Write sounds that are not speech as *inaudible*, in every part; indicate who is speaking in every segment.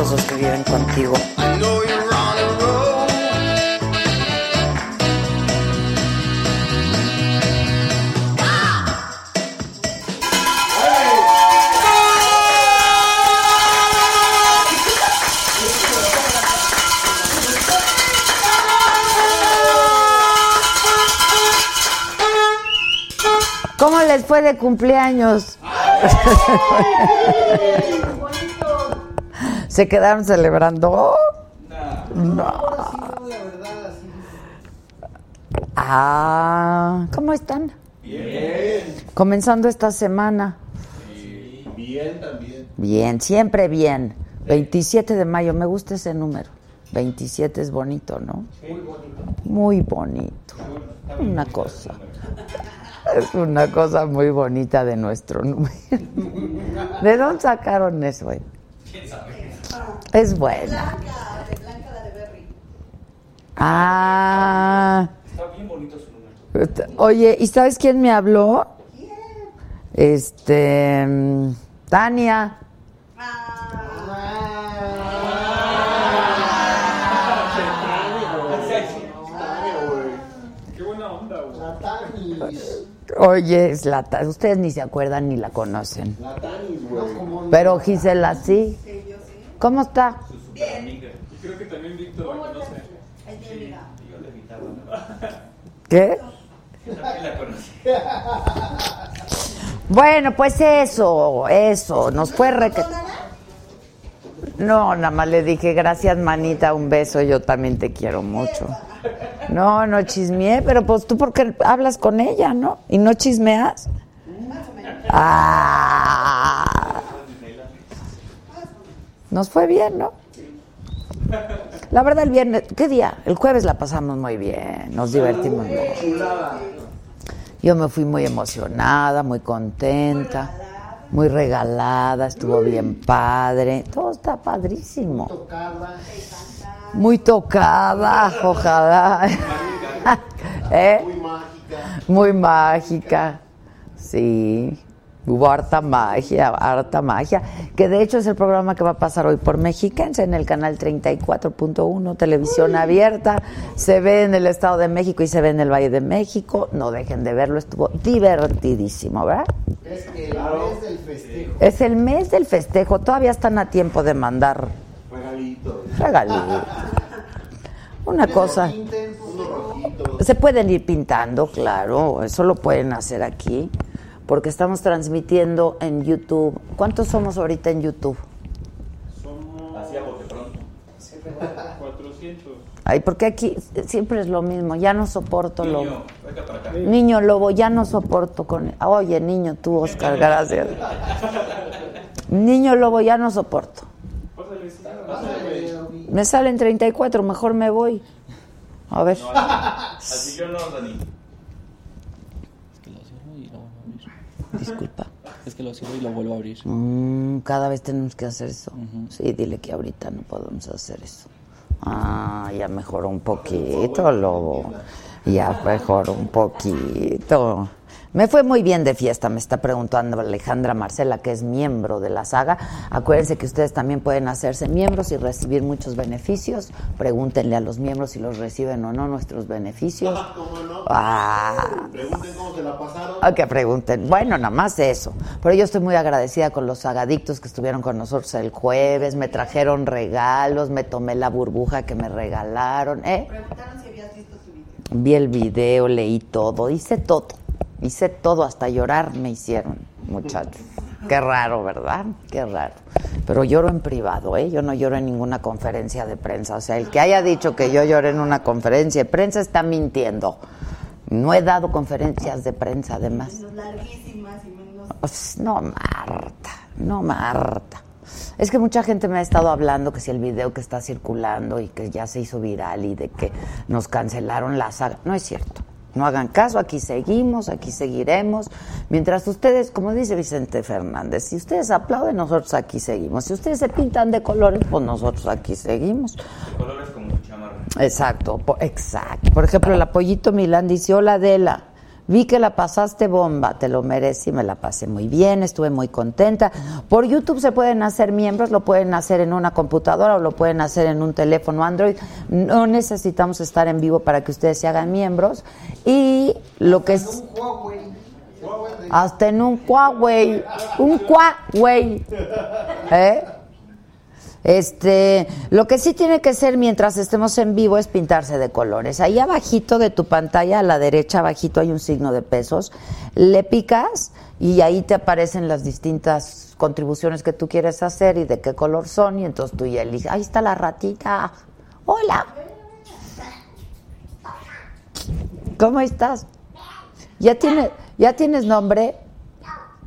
Speaker 1: Que viven contigo. ¿Cómo les fue de cumpleaños? *laughs* ¿Se quedaron celebrando? No. Ah, ¿cómo están?
Speaker 2: Bien.
Speaker 1: Comenzando esta semana.
Speaker 2: Bien también.
Speaker 1: Bien, siempre bien. 27 de mayo, me gusta ese número. 27 es bonito, ¿no?
Speaker 2: Muy bonito.
Speaker 1: Muy bonito. Una cosa. *laughs* Es una cosa muy bonita de nuestro número. *laughs* ¿De dónde sacaron eso? güey? Es buena. Ah.
Speaker 2: Está bien bonito su número.
Speaker 1: Oye, ¿y sabes quién me habló? Este. mm, Tania.
Speaker 2: Qué buena onda, güey. La Tanis.
Speaker 1: Oye, es la ustedes ni se acuerdan ni la conocen.
Speaker 2: La.
Speaker 1: Pero Gisela sí. ¿Cómo está?
Speaker 2: Y creo que también Víctor la conoce. Sí, yo le invitaba.
Speaker 1: ¿Qué?
Speaker 2: También la conocí.
Speaker 1: Bueno, pues eso, eso. Nos fue re... No, nada más le dije, gracias, manita, un beso, yo también te quiero mucho. No, no chismeé, pero pues tú porque hablas con ella, ¿no? ¿Y no chismeas? Ah. Nos fue bien, ¿no? La verdad, el viernes, ¿qué día? El jueves la pasamos muy bien, nos divertimos mucho. Yo me fui muy emocionada, muy contenta, muy regalada, estuvo bien padre, todo está padrísimo. Muy tocada, ojalá. *laughs* ¿Eh? Muy mágica. Sí. Hubo harta magia, harta magia. Que de hecho es el programa que va a pasar hoy por Mexiquense en el canal 34.1, televisión abierta. Se ve en el Estado de México y se ve en el Valle de México. No dejen de verlo, estuvo divertidísimo, ¿verdad?
Speaker 3: Es el mes del festejo.
Speaker 1: Es el mes del festejo, todavía están a tiempo de mandar
Speaker 3: Regalitos.
Speaker 1: regalitos. *laughs* Una cosa. Se pueden ir pintando, claro, eso lo pueden hacer aquí, porque estamos transmitiendo en YouTube. ¿Cuántos somos ahorita en YouTube?
Speaker 2: Así a bote pronto. 400.
Speaker 1: Ay, porque aquí siempre es lo mismo, ya no soporto lo...
Speaker 2: Niño, venga para acá.
Speaker 1: Niño lobo, ya no soporto con... Oye, niño, tú, Oscar, gracias. Niño lobo, ya no soporto.
Speaker 2: Pásale, sí, pásale.
Speaker 1: Me salen 34, mejor me voy. A ver.
Speaker 2: Así yo no, Dani.
Speaker 4: que lo cierro y lo vuelvo a abrir.
Speaker 1: Disculpa.
Speaker 4: Es que lo cierro y lo vuelvo a abrir.
Speaker 1: Mm, cada vez tenemos que hacer eso. Sí, dile que ahorita no podemos hacer eso. Ah, ya mejoró un poquito, lobo. Ya mejoró un poquito. Me fue muy bien de fiesta, me está preguntando Alejandra Marcela, que es miembro de la saga. Acuérdense que ustedes también pueden hacerse miembros y recibir muchos beneficios. Pregúntenle a los miembros si los reciben o no nuestros beneficios. *laughs*
Speaker 3: ¿Cómo no?
Speaker 1: Ah,
Speaker 3: Pregunten cómo se la pasaron.
Speaker 1: a que pregunten. Bueno, nada más eso. Pero yo estoy muy agradecida con los sagadictos que estuvieron con nosotros el jueves. Me trajeron regalos, me tomé la burbuja que me regalaron. ¿eh?
Speaker 5: Preguntaron si habías visto su video.
Speaker 1: Vi el video, leí todo, hice todo. Hice todo, hasta llorar me hicieron, muchachos. Qué raro, ¿verdad? Qué raro. Pero lloro en privado, ¿eh? Yo no lloro en ninguna conferencia de prensa. O sea, el que haya dicho que yo lloré en una conferencia de prensa está mintiendo. No he dado conferencias de prensa, además.
Speaker 5: Menos larguísimas y menos.
Speaker 1: Pues, no, Marta, no, Marta. Es que mucha gente me ha estado hablando que si el video que está circulando y que ya se hizo viral y de que nos cancelaron la saga. No es cierto. No hagan caso, aquí seguimos, aquí seguiremos. Mientras ustedes, como dice Vicente Fernández, si ustedes aplauden, nosotros aquí seguimos. Si ustedes se pintan de colores, pues nosotros aquí seguimos.
Speaker 2: Colores como chamarra.
Speaker 1: Exacto, exacto. Por ejemplo, el apoyito Milán dice, hola Adela, vi que la pasaste bomba, te lo merecí, me la pasé muy bien, estuve muy contenta. Por YouTube se pueden hacer miembros, lo pueden hacer en una computadora o lo pueden hacer en un teléfono Android. No necesitamos estar en vivo para que ustedes se hagan miembros. Y lo que es... Hasta en un Huawei, un Huawei. ¿Eh? Este, lo que sí tiene que ser mientras estemos en vivo es pintarse de colores. Ahí abajito de tu pantalla, a la derecha abajito hay un signo de pesos. Le picas y ahí te aparecen las distintas contribuciones que tú quieres hacer y de qué color son y entonces tú ya eliges. Ahí está la ratita. Hola. ¿Cómo estás? ¿Ya tienes, ya tienes nombre?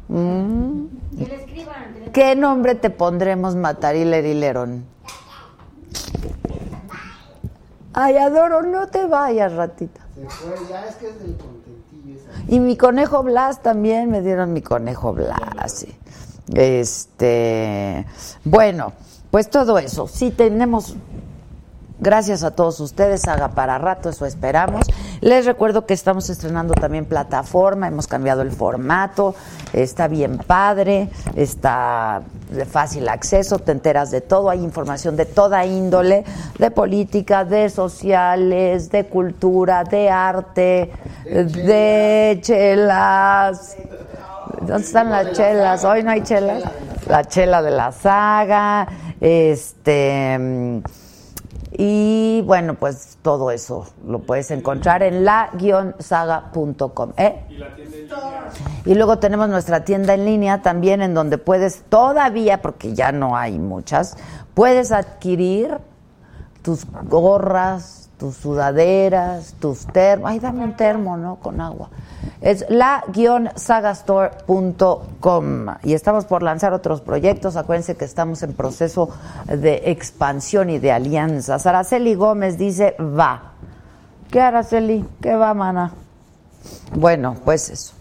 Speaker 1: Mm. ¿Qué nombre te pondremos, Matariler y Lerón? Ay, adoro, no te vayas, ratita.
Speaker 3: Se fue, ya es que es del contentillo esa.
Speaker 1: Y mi conejo Blas también, me dieron mi conejo Blas. sí. Este, bueno, pues todo eso. Sí tenemos Gracias a todos ustedes, haga para rato, eso esperamos. Les recuerdo que estamos estrenando también plataforma, hemos cambiado el formato, está bien padre, está de fácil acceso, te enteras de todo, hay información de toda índole, de política, de sociales, de cultura, de arte, de chelas. ¿Dónde están las chelas? Hoy no hay chelas. La chela de la saga, este y bueno, pues todo eso lo puedes encontrar en la-saga.com. ¿eh?
Speaker 2: Y.
Speaker 1: Y luego tenemos nuestra tienda en línea también en donde puedes todavía, porque ya no hay muchas, puedes adquirir tus gorras, tus sudaderas, tus termos. Ay, dame un termo, ¿no? Con agua. Es la-sagastore.com y estamos por lanzar otros proyectos. Acuérdense que estamos en proceso de expansión y de alianzas. Araceli Gómez dice, va. ¿Qué Araceli? ¿Qué va, mana? Bueno, pues eso.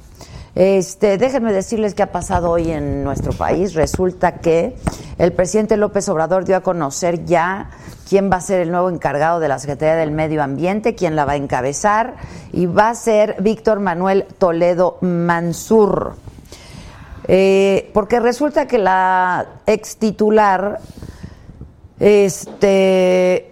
Speaker 1: Este, déjenme decirles qué ha pasado hoy en nuestro país. Resulta que el presidente López Obrador dio a conocer ya quién va a ser el nuevo encargado de la Secretaría del Medio Ambiente, quién la va a encabezar, y va a ser Víctor Manuel Toledo Mansur. Eh, porque resulta que la ex titular, este,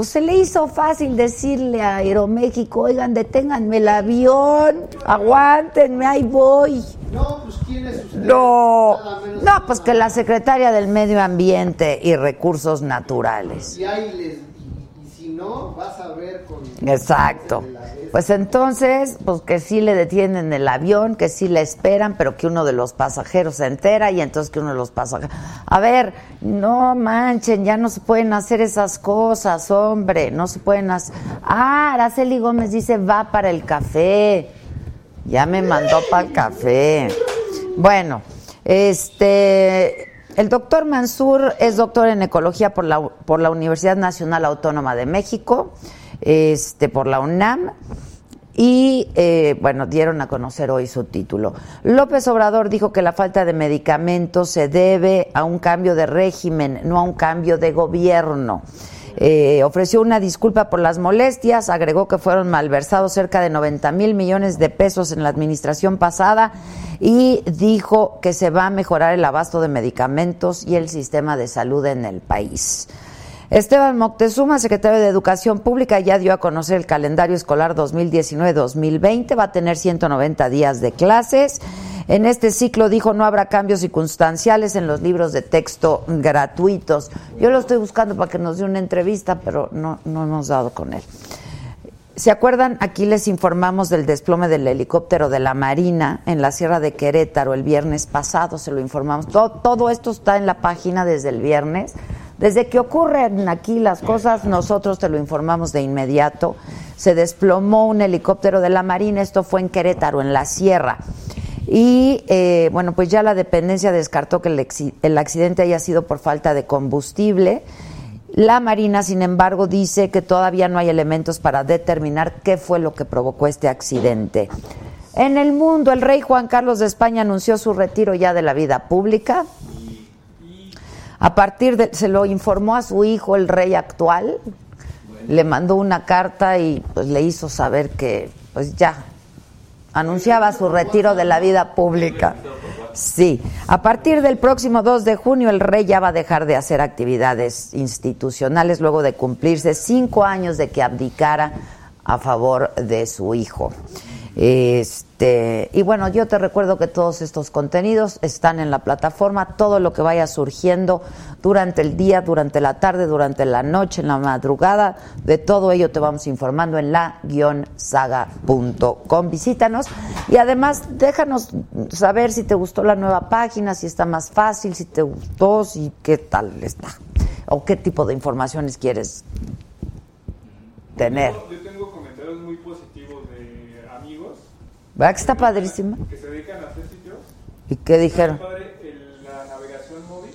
Speaker 1: pues se le hizo fácil decirle a Aeroméxico, oigan, deténganme el avión, aguántenme, ahí voy.
Speaker 3: No, pues ¿quién es usted?
Speaker 1: No, no, pues que la secretaria del Medio Ambiente y Recursos Naturales.
Speaker 3: Y ahí les. Y, y si no, vas a ver con.
Speaker 1: Exacto.
Speaker 3: La.
Speaker 1: Pues entonces, pues que sí le detienen el avión, que sí le esperan, pero que uno de los pasajeros se entera y entonces que uno de los pasajeros... A ver, no manchen, ya no se pueden hacer esas cosas, hombre, no se pueden hacer... Ah, Araceli Gómez dice, va para el café. Ya me mandó para el café. Bueno, este... El doctor Mansur es doctor en ecología por la, por la Universidad Nacional Autónoma de México, este, por la UNAM, y eh, bueno, dieron a conocer hoy su título. López Obrador dijo que la falta de medicamentos se debe a un cambio de régimen, no a un cambio de gobierno. Eh, ofreció una disculpa por las molestias, agregó que fueron malversados cerca de 90 mil millones de pesos en la administración pasada y dijo que se va a mejorar el abasto de medicamentos y el sistema de salud en el país. Esteban Moctezuma, secretario de Educación Pública, ya dio a conocer el calendario escolar 2019-2020. Va a tener 190 días de clases. En este ciclo dijo no habrá cambios circunstanciales en los libros de texto gratuitos. Yo lo estoy buscando para que nos dé una entrevista, pero no, no hemos dado con él. ¿Se acuerdan? Aquí les informamos del desplome del helicóptero de la Marina en la Sierra de Querétaro el viernes pasado, se lo informamos. Todo, todo esto está en la página desde el viernes. Desde que ocurren aquí las cosas, nosotros te lo informamos de inmediato. Se desplomó un helicóptero de la Marina, esto fue en Querétaro, en la Sierra. Y eh, bueno, pues ya la dependencia descartó que el, el accidente haya sido por falta de combustible. La Marina, sin embargo, dice que todavía no hay elementos para determinar qué fue lo que provocó este accidente. En el mundo, el rey Juan Carlos de España anunció su retiro ya de la vida pública. A partir de, se lo informó a su hijo, el rey actual, le mandó una carta y pues le hizo saber que pues ya anunciaba su retiro de la vida pública. Sí, a partir del próximo 2 de junio el rey ya va a dejar de hacer actividades institucionales luego de cumplirse cinco años de que abdicara a favor de su hijo. Este, y bueno, yo te recuerdo que todos estos contenidos están en la plataforma, todo lo que vaya surgiendo durante el día, durante la tarde, durante la noche, en la madrugada, de todo ello te vamos informando en la-saga.com. Visítanos y además déjanos saber si te gustó la nueva página, si está más fácil, si te gustó, si qué tal está o qué tipo de informaciones quieres tener.
Speaker 2: Yo tengo comentarios muy positivos de amigos
Speaker 1: ¿Verdad que está padrísima?
Speaker 2: que se dedican a hacer sitios.
Speaker 1: ¿Y qué dijeron?
Speaker 2: Está padre el- la navegación móvil,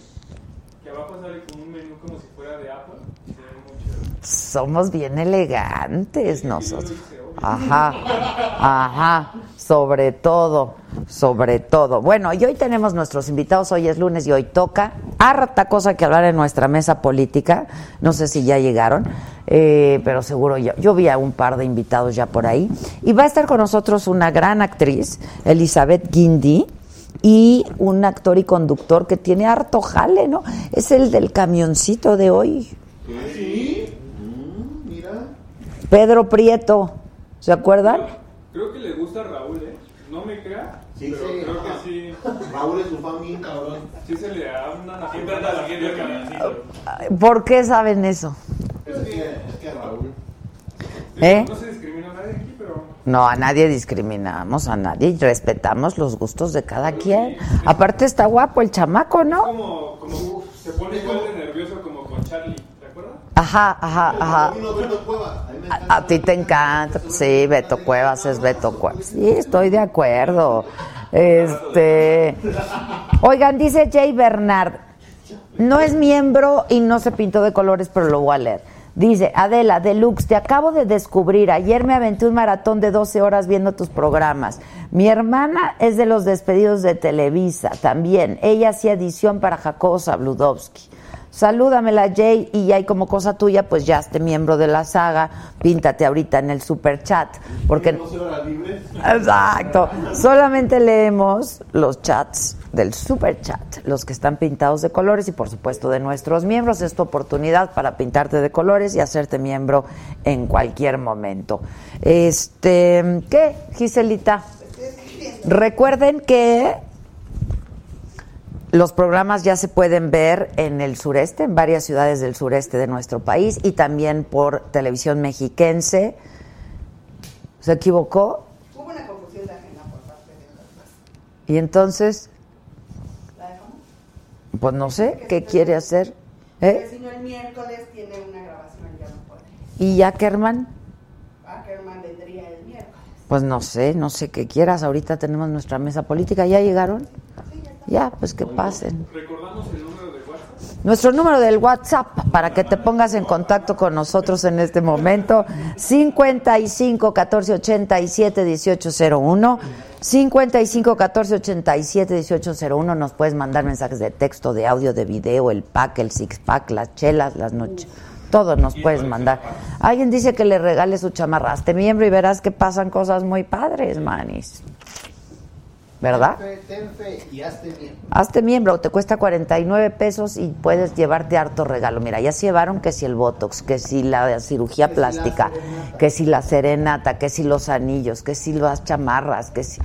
Speaker 2: que abajo sale con un menú como si fuera de Apple. Se ve muy.
Speaker 1: Somos bien elegantes nosotros. Ajá, ajá, sobre todo, sobre todo. Bueno, y hoy tenemos nuestros invitados, hoy es lunes y hoy toca harta cosa que hablar en nuestra mesa política. No sé si ya llegaron, eh, pero seguro ya. Yo vi a un par de invitados ya por ahí. Y va a estar con nosotros una gran actriz, Elizabeth Guindy. Y un actor y conductor que tiene harto jale, ¿no? Es el del camioncito de hoy.
Speaker 3: Sí. Mm, mira.
Speaker 1: Pedro Prieto, ¿se acuerdan?
Speaker 2: Creo que le gusta a Raúl, ¿eh? No me crea,
Speaker 3: Sí,
Speaker 2: pero
Speaker 3: sí,
Speaker 2: creo
Speaker 3: ajá.
Speaker 2: que sí.
Speaker 3: Raúl es su fan bien cabrón.
Speaker 2: Sí se le da una Siempre anda siguiendo el camioncito.
Speaker 1: ¿Por qué saben eso?
Speaker 3: Es que, es que Raúl.
Speaker 1: ¿Eh?
Speaker 2: No se discrimina a nadie aquí, pero
Speaker 1: No, a nadie discriminamos, a nadie, y respetamos los gustos de cada quien. Aparte está guapo el chamaco, ¿no?
Speaker 2: como, como se pone igual de nervioso como con Charlie, ¿te acuerdas?
Speaker 1: Ajá, ajá, ajá.
Speaker 3: A
Speaker 1: ti te encanta, sí, Beto Cuevas es Beto Cuevas. Sí, estoy de acuerdo. Este, oigan, dice Jay Bernard, no es miembro y no se pintó de colores, pero lo voy a leer. Dice, Adela, Deluxe, te acabo de descubrir. Ayer me aventé un maratón de 12 horas viendo tus programas. Mi hermana es de los despedidos de Televisa también. Ella hacía edición para Jacobo Zabludovsky. Salúdamela, Jay, y ya hay como cosa tuya, pues ya esté miembro de la saga. Píntate ahorita en el super chat. Porque
Speaker 3: 12 horas libres.
Speaker 1: Exacto. Solamente leemos los chats del super chat, los que están pintados de colores y por supuesto de nuestros miembros. Es tu oportunidad para pintarte de colores y hacerte miembro en cualquier momento. Este, ¿qué, Giselita? Recuerden que los programas ya se pueden ver en el sureste, en varias ciudades del sureste de nuestro país y también por televisión mexiquense. ¿Se equivocó?
Speaker 5: Hubo una confusión de agenda por parte de las.
Speaker 1: Y entonces,
Speaker 5: ¿La dejamos?
Speaker 1: pues no sé, ¿qué quiere hacer? ¿Eh?
Speaker 5: si no, el miércoles tiene una grabación, ya no puede.
Speaker 1: ¿Y Ackerman?
Speaker 5: Ackerman vendría el miércoles.
Speaker 1: Pues no sé, no sé qué quieras. Ahorita tenemos nuestra mesa política. ¿Ya llegaron? Ya, pues que pasen.
Speaker 2: Recordamos el número de WhatsApp.
Speaker 1: Nuestro número del WhatsApp para que te pongas en contacto con nosotros en este momento, 55 14 87 1801. 55 14 87 1801. Nos puedes mandar mensajes de texto, de audio, de video, el pack, el six pack, las chelas, las noches. Todo nos puedes mandar. Alguien dice que le regale su chamarra. Hazte miembro y verás que pasan cosas muy padres, manis. ¿Verdad?
Speaker 3: Ten fe, ten fe y hazte bien.
Speaker 1: Hazte miembro, te cuesta 49 pesos y puedes llevarte harto regalo. Mira, ya se llevaron que si el Botox, que si la cirugía plástica, que si la serenata, que si los anillos, que si las chamarras, que si...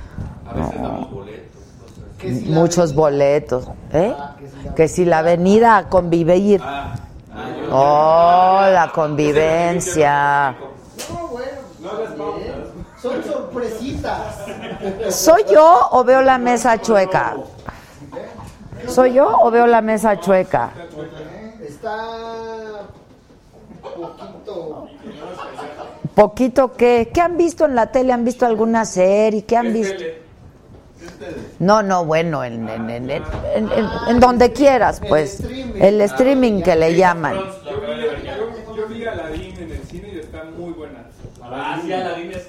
Speaker 3: Que si la
Speaker 1: Muchos
Speaker 3: avenida-
Speaker 1: boletos. ¿eh?
Speaker 3: Ah, que si la-
Speaker 1: Que si la avenida a convivir. Oh, la convivencia.
Speaker 3: No, bueno, bien. Son sorpresitas.
Speaker 1: ¿Soy yo o veo la mesa chueca? ¿Soy yo o veo la mesa chueca?
Speaker 3: Está poquito.
Speaker 1: Poquito que, ¿qué han visto en la tele? ¿Han visto alguna serie? ¿Qué han visto? No, no, bueno, en, en, en, en, en- en- en donde quieras, pues. El streaming que le llaman.
Speaker 2: Yo, yo vi Aladdin en el cine y está muy buena.
Speaker 4: Ah, sí, está genial.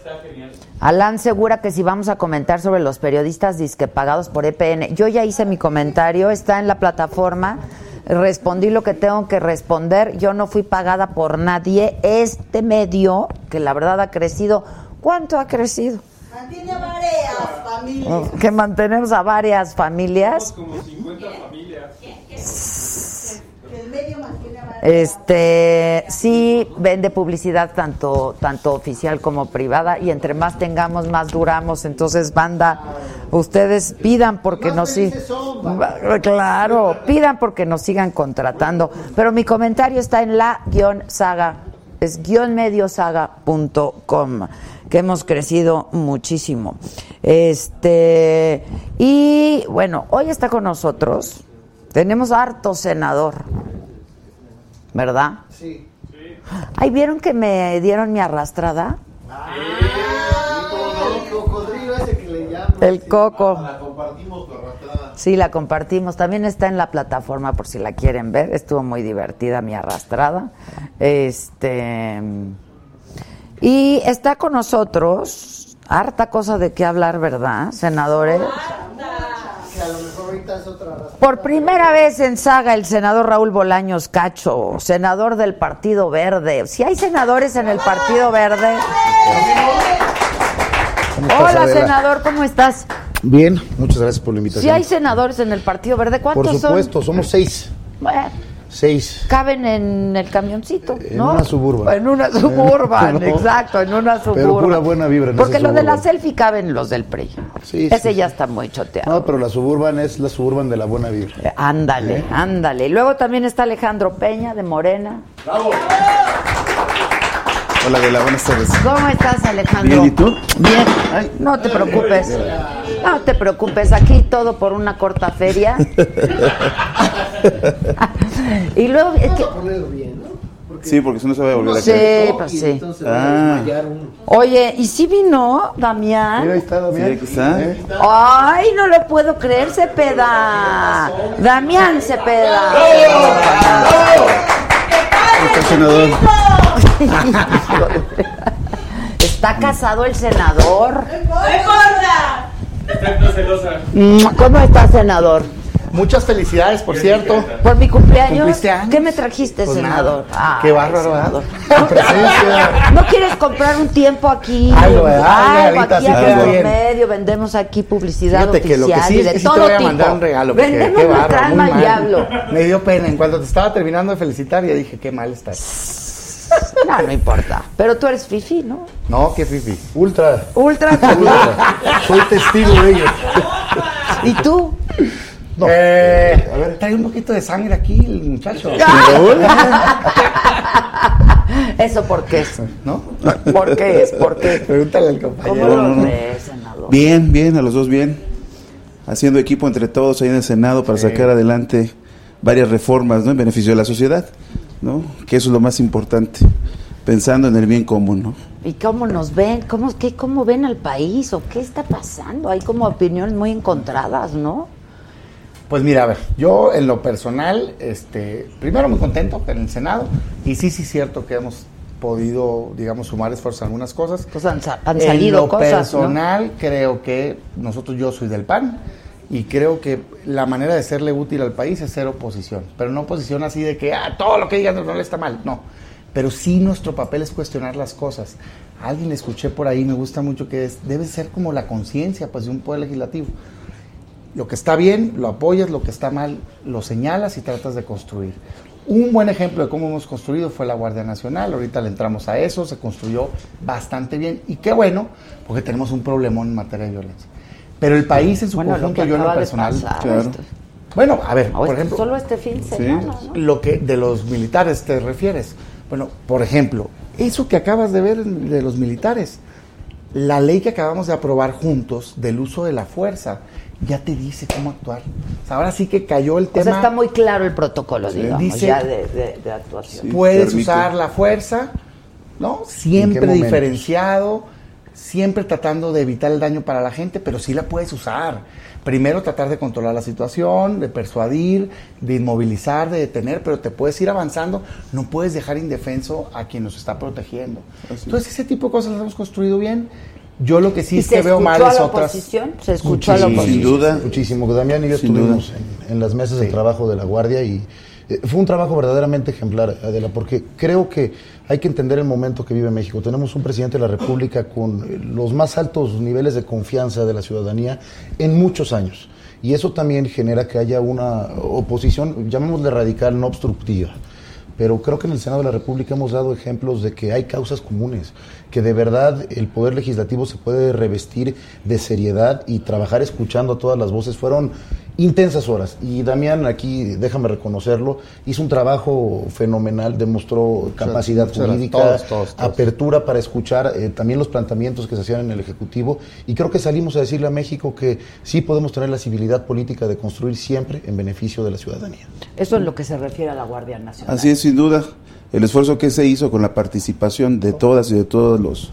Speaker 1: Alan segura que si vamos a comentar sobre los periodistas disque pagados por EPN. Yo ya hice mi comentario, está en la plataforma. Respondí lo que tengo que responder. Yo no fui pagada por nadie. Este medio, que la verdad ha crecido. ¿Cuánto ha crecido?
Speaker 5: Mantiene a varias familias.
Speaker 1: Que mantenemos a varias familias.
Speaker 2: Somos como 50 familias.
Speaker 5: Que el medio mantiene a varias.
Speaker 1: Este sí vende publicidad tanto tanto oficial como privada y entre más tengamos más duramos. Entonces banda, ustedes pidan porque nos sigan. Claro, pidan porque nos sigan contratando. Pero mi comentario está en la guion saga es guionmediosaga.com que hemos crecido muchísimo. Este y bueno, hoy está con nosotros. Tenemos harto senador. ¿Verdad?
Speaker 3: Sí.
Speaker 1: Ay, ¿vieron que me dieron mi arrastrada?
Speaker 3: El cocodrilo ese que le llaman.
Speaker 1: El coco.
Speaker 3: La compartimos tu arrastrada.
Speaker 1: Sí, la compartimos. También está en la plataforma por si la quieren ver. Estuvo muy divertida mi arrastrada. Este. Y está con nosotros. Harta cosa de qué hablar, ¿verdad, senadores?
Speaker 3: Que a lo mejor ahorita es otra arrastrada.
Speaker 1: Por primera vez en saga el senador Raúl Bolaños Cacho, senador del Partido Verde. Si hay senadores en el Partido Verde. Hola, senador, ¿cómo estás?
Speaker 6: Bien, muchas gracias por la invitación.
Speaker 1: Si hay senadores en el Partido Verde, ¿cuántos
Speaker 6: por supuesto,
Speaker 1: son?
Speaker 6: somos seis.
Speaker 1: Bueno,
Speaker 6: Seis.
Speaker 1: caben en el camioncito,
Speaker 6: En
Speaker 1: ¿no?
Speaker 6: una Suburban.
Speaker 1: En una suburban, *laughs*
Speaker 6: No.
Speaker 1: exacto, en una suburban.
Speaker 6: Pero pura buena vibra en
Speaker 1: Porque lo de la selfie caben los del PRI.
Speaker 6: Sí,
Speaker 1: Ese
Speaker 6: sí,
Speaker 1: ya
Speaker 6: sí.
Speaker 1: está muy choteado.
Speaker 6: No, pero la suburban es la suburban de la buena vibra.
Speaker 1: Eh, Ándale, ándale. Y luego también está Alejandro Peña de Morena.
Speaker 7: Hola, Adela, buenas tardes.
Speaker 1: ¿Cómo estás, Alejandro?
Speaker 7: Bien, ¿y tú?
Speaker 1: Bien. No te preocupes. No te preocupes. Aquí todo por una corta feria. *laughs* y luego es que
Speaker 3: Ponerlo bien, ¿no?
Speaker 7: Sí, porque si no se va a volver a
Speaker 1: Sí,
Speaker 7: caer.
Speaker 1: pues sí.
Speaker 3: entonces va a
Speaker 7: Ah.
Speaker 1: Oye, ¿y si vino Damián?
Speaker 6: Mira, ahí está, Damián.
Speaker 7: Sí, aquí está.
Speaker 6: ¿Eh?
Speaker 1: Ay, no lo puedo creer, Cepeda. Damián Cepeda.
Speaker 7: Está senador. *laughs*
Speaker 1: Está casado el senador.
Speaker 2: Está celosa.
Speaker 1: ¿Cómo está, senador?
Speaker 6: Muchas felicidades, por cierto.
Speaker 1: ¿Por mi cumpleaños? ¿Qué me trajiste,
Speaker 6: Pues
Speaker 1: senador? Ay,
Speaker 6: Qué bárbaro,
Speaker 1: senador.
Speaker 6: Tu presencia. *laughs*
Speaker 1: ¿No quieres comprar un tiempo aquí?
Speaker 6: Algo, ¿verdad?
Speaker 1: Algo aquí
Speaker 6: bien.
Speaker 1: medio, vendemos aquí publicidad
Speaker 6: Fíjate que lo que
Speaker 1: oficial
Speaker 6: sí
Speaker 1: y
Speaker 6: es
Speaker 1: de
Speaker 6: que sí
Speaker 1: todo
Speaker 6: te voy a
Speaker 1: tipo.
Speaker 6: mandar un regalo. Porque,
Speaker 1: vendemos
Speaker 6: qué bárbaro, muy
Speaker 1: al
Speaker 6: mal.
Speaker 1: diablo.
Speaker 6: Me dio pena. En cuanto te estaba terminando de felicitar, ya dije, qué mal estás.
Speaker 1: No, no importa. Pero tú eres fifi, ¿no?
Speaker 6: No, qué fifi. Ultra.
Speaker 1: Ultra.
Speaker 6: Ultra. *laughs* Soy testigo de ello.
Speaker 1: ¿Y tú?
Speaker 6: No. Eh, a ver, trae un poquito de sangre aquí el muchacho. *laughs*
Speaker 1: ¿Eso por qué es?
Speaker 6: ¿No?
Speaker 1: ¿Por qué es? ¿Por qué?
Speaker 6: Pregúntale al
Speaker 1: ¿Cómo
Speaker 6: compañero.
Speaker 1: lo
Speaker 7: no, no.
Speaker 1: ves, senador?
Speaker 7: Bien, bien, a los dos bien. Haciendo equipo entre todos ahí en el Senado para sacar adelante varias reformas, ¿no? En beneficio de la sociedad, ¿no? Que eso es lo más importante. Pensando en el bien común, ¿no?
Speaker 1: ¿Y cómo nos ven? ¿Cómo, qué, ¿Cómo ven al país? ¿O qué está pasando? Hay como opiniones muy encontradas, ¿no?
Speaker 6: Pues mira, a ver, yo en lo personal, este, primero muy contento en el Senado, y sí, sí, cierto que hemos podido, digamos, sumar esfuerzos en algunas cosas.
Speaker 1: Pues han, sa- han
Speaker 6: en
Speaker 1: salido
Speaker 6: lo
Speaker 1: cosas, ¿no?
Speaker 6: personal, creo que nosotros, yo soy del PAN, y creo que la manera de serle útil al país es ser oposición, pero no oposición así de que, ah, todo lo que digan no le está mal, no. Pero sí nuestro papel es cuestionar las cosas. Alguien le escuché por ahí, me gusta mucho que es, debe ser como la conciencia pues, de un poder legislativo. Lo que está bien, lo apoyas, lo que está mal, lo señalas y tratas de construir. Un buen ejemplo de cómo hemos construido fue la Guardia Nacional. Ahorita le entramos a eso, se construyó bastante bien. Y qué bueno, porque tenemos un problemón en materia de violencia. Pero el país en su
Speaker 1: Bueno,
Speaker 6: conjunto, yo en lo personal.
Speaker 1: pasar,
Speaker 7: Claro.
Speaker 1: esto-
Speaker 6: Bueno, a ver, por ejemplo.
Speaker 1: solo este fin de
Speaker 7: Sí.
Speaker 1: semana, ¿no?
Speaker 6: Lo que de los militares te refieres. Bueno, por ejemplo, eso que acabas de ver de los militares, la ley que acabamos de aprobar juntos del uso de la fuerza, ya te dice cómo actuar. O sea, ahora sí que cayó el
Speaker 1: O
Speaker 6: tema.
Speaker 1: sea, está muy claro el protocolo, digamos,
Speaker 6: Dice-
Speaker 1: ya de, de- de actuación.
Speaker 7: Sí.
Speaker 6: Puedes
Speaker 7: permite.
Speaker 6: usar la fuerza, ¿no? Siempre diferenciado, siempre tratando de evitar el daño para la gente, pero sí la puedes usar. Primero tratar de controlar la situación, de persuadir, de inmovilizar, de detener, pero te puedes ir avanzando, no puedes dejar indefenso a quien nos está protegiendo. Entonces ese tipo de cosas las hemos construido bien. Yo lo que sí
Speaker 1: ¿Y
Speaker 6: es
Speaker 1: se
Speaker 6: que veo
Speaker 1: escuchó
Speaker 6: mal
Speaker 1: a
Speaker 6: es
Speaker 1: la
Speaker 6: otras.
Speaker 1: oposición? ¿Se escuchó a la
Speaker 7: Sin
Speaker 1: oposición?
Speaker 7: duda.
Speaker 3: Muchísimo. que Damián y yo
Speaker 7: Sin
Speaker 3: estuvimos en, en las mesas de trabajo de la Guardia y fue un trabajo verdaderamente ejemplar, Adela, porque creo que hay que entender el momento que vive México. Tenemos un presidente de la República con eh, los más altos niveles de confianza de la ciudadanía en muchos años. Y eso también genera que haya una oposición, llamémosle radical, no obstructiva. Pero creo que en el Senado de la República hemos dado ejemplos de que hay causas comunes, que de verdad el Poder Legislativo se puede revestir de seriedad y trabajar escuchando a todas las voces. Fueron intensas horas y Damián, aquí déjame reconocerlo, hizo un trabajo fenomenal, demostró capacidad jurídica,
Speaker 6: Todos, todos, todos.
Speaker 3: apertura para escuchar eh, también los planteamientos que se hacían en el Ejecutivo y creo que salimos a decirle a México que sí podemos tener la civilidad política de construir siempre en beneficio de la ciudadanía.
Speaker 1: Eso es lo que se refiere a la Guardia Nacional.
Speaker 7: Así es, sin duda. El esfuerzo que se hizo con la participación de todas y de todos los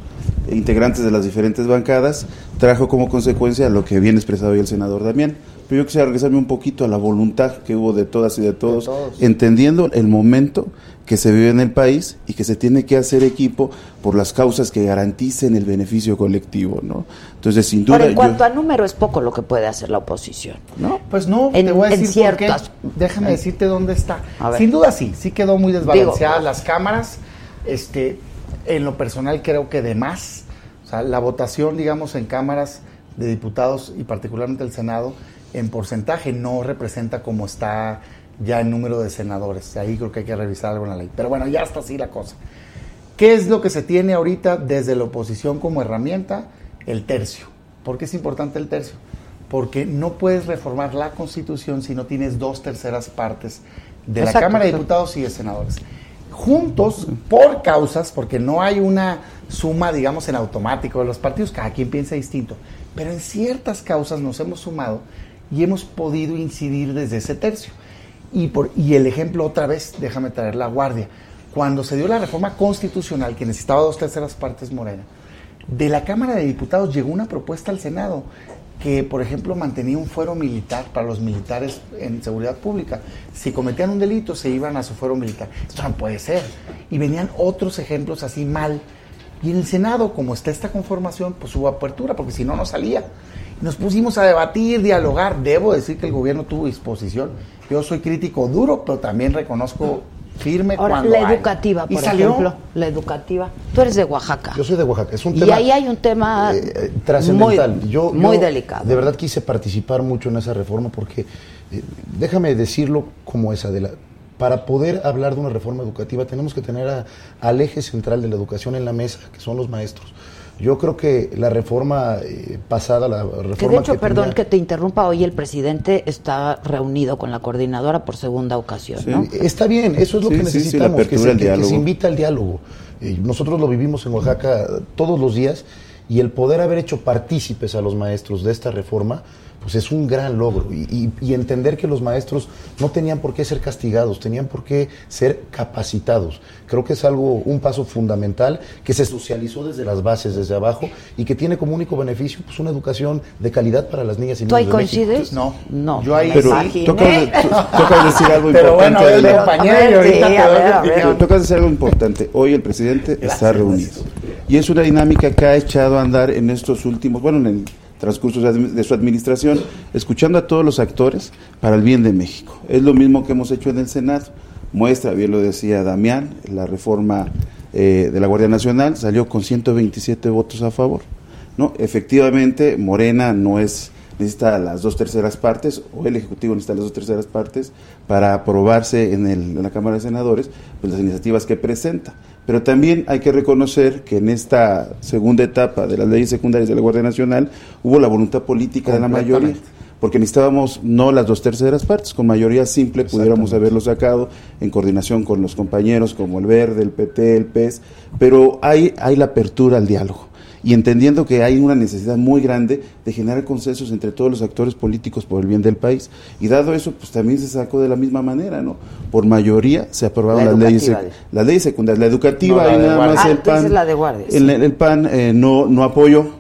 Speaker 7: integrantes de las diferentes bancadas trajo como consecuencia lo que bien expresado hoy el senador Damián. Pero yo quisiera regresarme un poquito a la voluntad que hubo de todas y de todos,
Speaker 6: todos.
Speaker 7: entendiendo el momento que se vive en el país y que se tiene que hacer equipo por las causas que garanticen el beneficio colectivo, ¿no? Entonces, sin duda,
Speaker 1: Ahora, en
Speaker 7: yo-
Speaker 1: cuanto a número, es poco lo que puede hacer la oposición, ¿no?
Speaker 6: Pues no,
Speaker 1: En-
Speaker 6: te voy a
Speaker 1: en
Speaker 6: decir por qué.
Speaker 1: ciertas-
Speaker 6: Déjame decirte dónde está. Sin duda sí, sí quedó muy desbalanceada
Speaker 1: Digo-
Speaker 6: las cámaras. Este, en lo personal creo que de más. O sea, la votación, digamos, en cámaras de diputados y particularmente el Senado, en porcentaje no representa como está ya el número de senadores. Ahí creo que hay que revisar algo en la ley. Pero bueno, ya está así la cosa. ¿Qué es lo que se tiene ahorita desde la oposición como herramienta? El tercio. ¿Por qué es importante el tercio? Porque no puedes reformar la Constitución si no tienes dos terceras partes de la
Speaker 1: Exacto.
Speaker 6: Cámara de Diputados y de Senadores. Juntos, por causas, porque no hay una suma, digamos, en automático de los partidos, cada quien piensa distinto, pero en ciertas causas nos hemos sumado y hemos podido incidir desde ese tercio. Y, por, y el ejemplo otra vez, déjame traer la guardia. Cuando se dio la reforma constitucional, que necesitaba dos terceras partes morena, de la Cámara de Diputados llegó una propuesta al Senado que, por ejemplo, mantenía un fuero militar para los militares en seguridad pública. Si cometían un delito, se iban a su fuero militar. Esto no puede ser. Y venían otros ejemplos así mal. Y en el Senado, como está esta conformación, pues hubo apertura, porque si no, no salía. Nos pusimos a debatir, dialogar. Debo decir que el gobierno tuvo disposición. Yo soy crítico duro, pero también reconozco firme
Speaker 1: Ahora,
Speaker 6: cuando
Speaker 1: la
Speaker 6: hay.
Speaker 1: educativa,
Speaker 6: Y
Speaker 1: por
Speaker 6: salió.
Speaker 1: ejemplo, la educativa. Tú eres de Oaxaca.
Speaker 3: Yo soy de Oaxaca. Es un
Speaker 1: y
Speaker 3: tema
Speaker 1: ahí hay un tema
Speaker 3: eh, eh, trascendental.
Speaker 1: muy,
Speaker 3: yo,
Speaker 1: muy
Speaker 3: yo
Speaker 1: delicado.
Speaker 3: De verdad quise participar mucho en esa reforma porque, eh, déjame decirlo como es, Adela, para poder hablar de una reforma educativa tenemos que tener a- al eje central de la educación en la mesa, que son los maestros. Yo creo que la reforma eh, pasada, la reforma
Speaker 1: Que de hecho,
Speaker 3: que
Speaker 1: perdón
Speaker 3: tenía-
Speaker 1: que te interrumpa, hoy el presidente está reunido con la coordinadora por segunda ocasión, ¿no?
Speaker 3: Está bien, eso es lo
Speaker 7: Sí,
Speaker 3: que
Speaker 7: sí, sí, la
Speaker 3: necesitamos, que, se, que- que se
Speaker 7: diálogo.
Speaker 3: invita al diálogo. Eh, nosotros lo vivimos en Oaxaca todos los días Y el poder haber hecho partícipes a los maestros de esta reforma, pues es un gran logro. Y, y- y entender que los maestros no tenían por qué ser castigados, tenían por qué ser capacitados. Creo que es algo, un paso fundamental que se socializó desde las bases, desde abajo, y que tiene como único beneficio pues una educación de calidad para las niñas y
Speaker 1: ¿Tú
Speaker 3: niños
Speaker 1: ahí
Speaker 3: de México.
Speaker 1: coincides?
Speaker 6: No.
Speaker 1: No.
Speaker 6: Yo ahí
Speaker 7: Pero tú de, tú- tú acabas de decir algo *laughs*
Speaker 6: Pero bueno,
Speaker 7: importante.
Speaker 1: ver,
Speaker 6: y ahorita
Speaker 1: sí,
Speaker 6: te
Speaker 1: a ver, ver.
Speaker 7: Tú de decir algo importante. Hoy el presidente está reunido. Y es una dinámica que ha echado a andar en estos últimos, bueno, en el transcurso de su administración, escuchando a todos los actores para el bien de México. Es lo mismo que hemos hecho en el Senado. Muestra, bien lo decía Damián, la reforma eh, de la Guardia Nacional salió con 127 votos a favor. ¿no? Efectivamente, Morena no es necesita las dos terceras partes, o el Ejecutivo necesita las dos terceras partes para aprobarse en, el- la Cámara de Senadores pues, las iniciativas que presenta. Pero también hay que reconocer que en esta segunda etapa de las leyes secundarias de la Guardia Nacional hubo la voluntad política de la mayoría porque necesitábamos no las dos terceras partes, con mayoría simple pudiéramos haberlo sacado en coordinación con los compañeros como el Verde, el PT, el PES, pero hay, hay la apertura al diálogo y entendiendo que hay una necesidad muy grande de generar consensos entre todos los actores políticos por el bien del país. Y dado eso, pues también se sacó de la misma manera, ¿no? Por mayoría se aprobaron
Speaker 1: La
Speaker 7: las leyes,
Speaker 1: educativa,
Speaker 7: sec- las leyes secundarias. La educativa,
Speaker 6: No, la de
Speaker 7: nada más
Speaker 1: Ah,
Speaker 7: el
Speaker 1: dices
Speaker 7: PAN.
Speaker 1: la de guardia,
Speaker 7: el,
Speaker 1: sí.
Speaker 7: el PAN eh, no, no apoyó,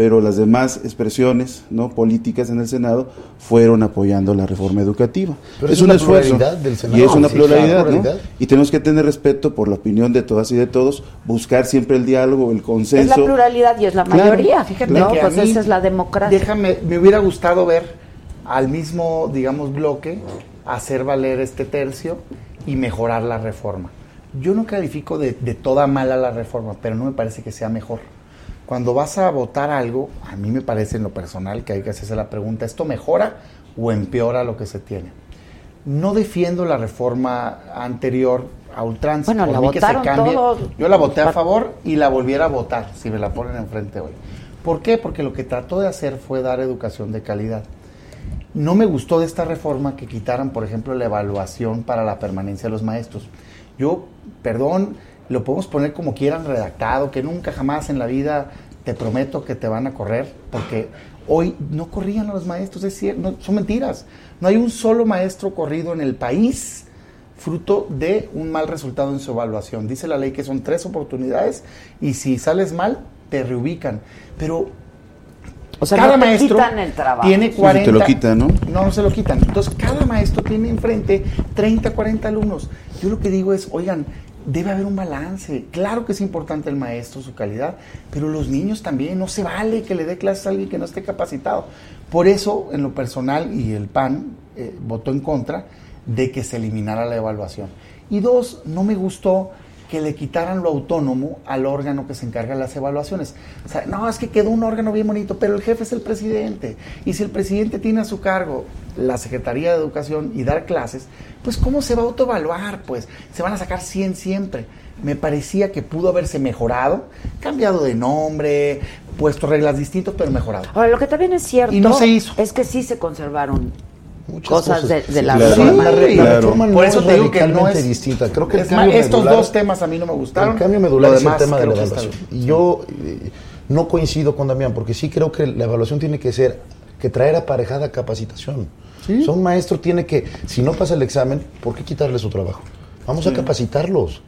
Speaker 7: pero las demás expresiones no políticas en el Senado fueron apoyando la reforma educativa.
Speaker 3: Pero
Speaker 7: es
Speaker 3: es
Speaker 7: un
Speaker 3: una
Speaker 7: esfuerzo
Speaker 3: pluralidad del Senado.
Speaker 7: y es una
Speaker 3: Sí, claro,
Speaker 7: pluralidad, ¿no?
Speaker 3: pluralidad.
Speaker 7: Y tenemos que tener respeto por la opinión de todas y de todos, buscar siempre el diálogo, el
Speaker 1: Es
Speaker 7: consenso.
Speaker 1: la pluralidad y es la
Speaker 7: Claro,
Speaker 1: mayoría.
Speaker 6: Fíjate
Speaker 1: no,
Speaker 6: que
Speaker 1: pues
Speaker 6: mí,
Speaker 1: esa es la democracia.
Speaker 6: Déjame, me hubiera gustado ver al mismo, digamos, bloque hacer valer este tercio y mejorar la reforma. Yo no califico de, de toda mala la reforma, pero no me parece que sea mejor. Cuando vas a votar algo, a mí me parece en lo personal que hay que hacerse la pregunta, ¿esto mejora o empeora lo que se tiene? No defiendo la reforma anterior a ultranza.
Speaker 1: Bueno,
Speaker 6: Por
Speaker 1: la
Speaker 6: mí que se
Speaker 1: votaron
Speaker 6: cambie.
Speaker 1: todos.
Speaker 6: Yo la voté a favor y la volviera a votar si me la ponen enfrente hoy. ¿Por qué? Porque lo que trató de hacer fue dar educación de calidad. No me gustó de esta reforma que quitaran, por ejemplo, la evaluación para la permanencia de los maestros. Yo, perdón, lo podemos poner como quieran redactado, que nunca jamás en la vida te prometo que te van a correr, porque hoy no corrían a los maestros, es cierto, no, son mentiras. No hay un solo maestro corrido en el país fruto de un mal resultado en su evaluación. Dice la ley que son tres oportunidades y si sales mal, te reubican. Pero
Speaker 1: o sea,
Speaker 6: cada
Speaker 1: no
Speaker 6: maestro
Speaker 1: quitan el trabajo.
Speaker 6: tiene
Speaker 7: Sí, sí,
Speaker 6: 40
Speaker 7: te lo quitan, ¿no?
Speaker 6: no, no se lo quitan. Entonces, cada maestro tiene enfrente 30, 40 alumnos. Yo lo que digo es, oigan, debe haber un balance. Claro que es importante el maestro, su calidad, pero los niños también. No se vale que le dé clases a alguien que no esté capacitado. Por eso, en lo personal, y el PAN eh, votó en contra de que se eliminara la evaluación. Y dos, no me gustó que le quitaran lo autónomo al órgano que se encarga de las evaluaciones. O sea, no, es que quedó un órgano bien bonito, pero el jefe es el presidente. Y si el presidente tiene a su cargo la Secretaría de Educación y dar clases, pues ¿cómo se va a autoevaluar? Pues se van a sacar 100 siempre. Me parecía que pudo haberse mejorado, cambiado de nombre, puesto reglas distintas, pero mejorado.
Speaker 1: Ahora, lo que también es cierto
Speaker 6: Y no se hizo.
Speaker 1: es que sí se conservaron
Speaker 3: Muchas
Speaker 1: cosas,
Speaker 3: cosas.
Speaker 1: de, de la
Speaker 7: claro.
Speaker 1: reforma.
Speaker 3: La
Speaker 6: Por eso
Speaker 3: es
Speaker 6: te digo que no es
Speaker 3: distinta. Creo que
Speaker 6: Es más, estos
Speaker 3: medular-
Speaker 6: dos temas a mí no me gustaron.
Speaker 3: El cambio medular es el tema de la evaluación. Y yo eh, no coincido con Damián, porque sí creo que la evaluación tiene que ser, que traer aparejada capacitación. O sea, un maestro tiene que, si no pasa el examen, ¿por qué quitarle su trabajo? Vamos a capacitarlos.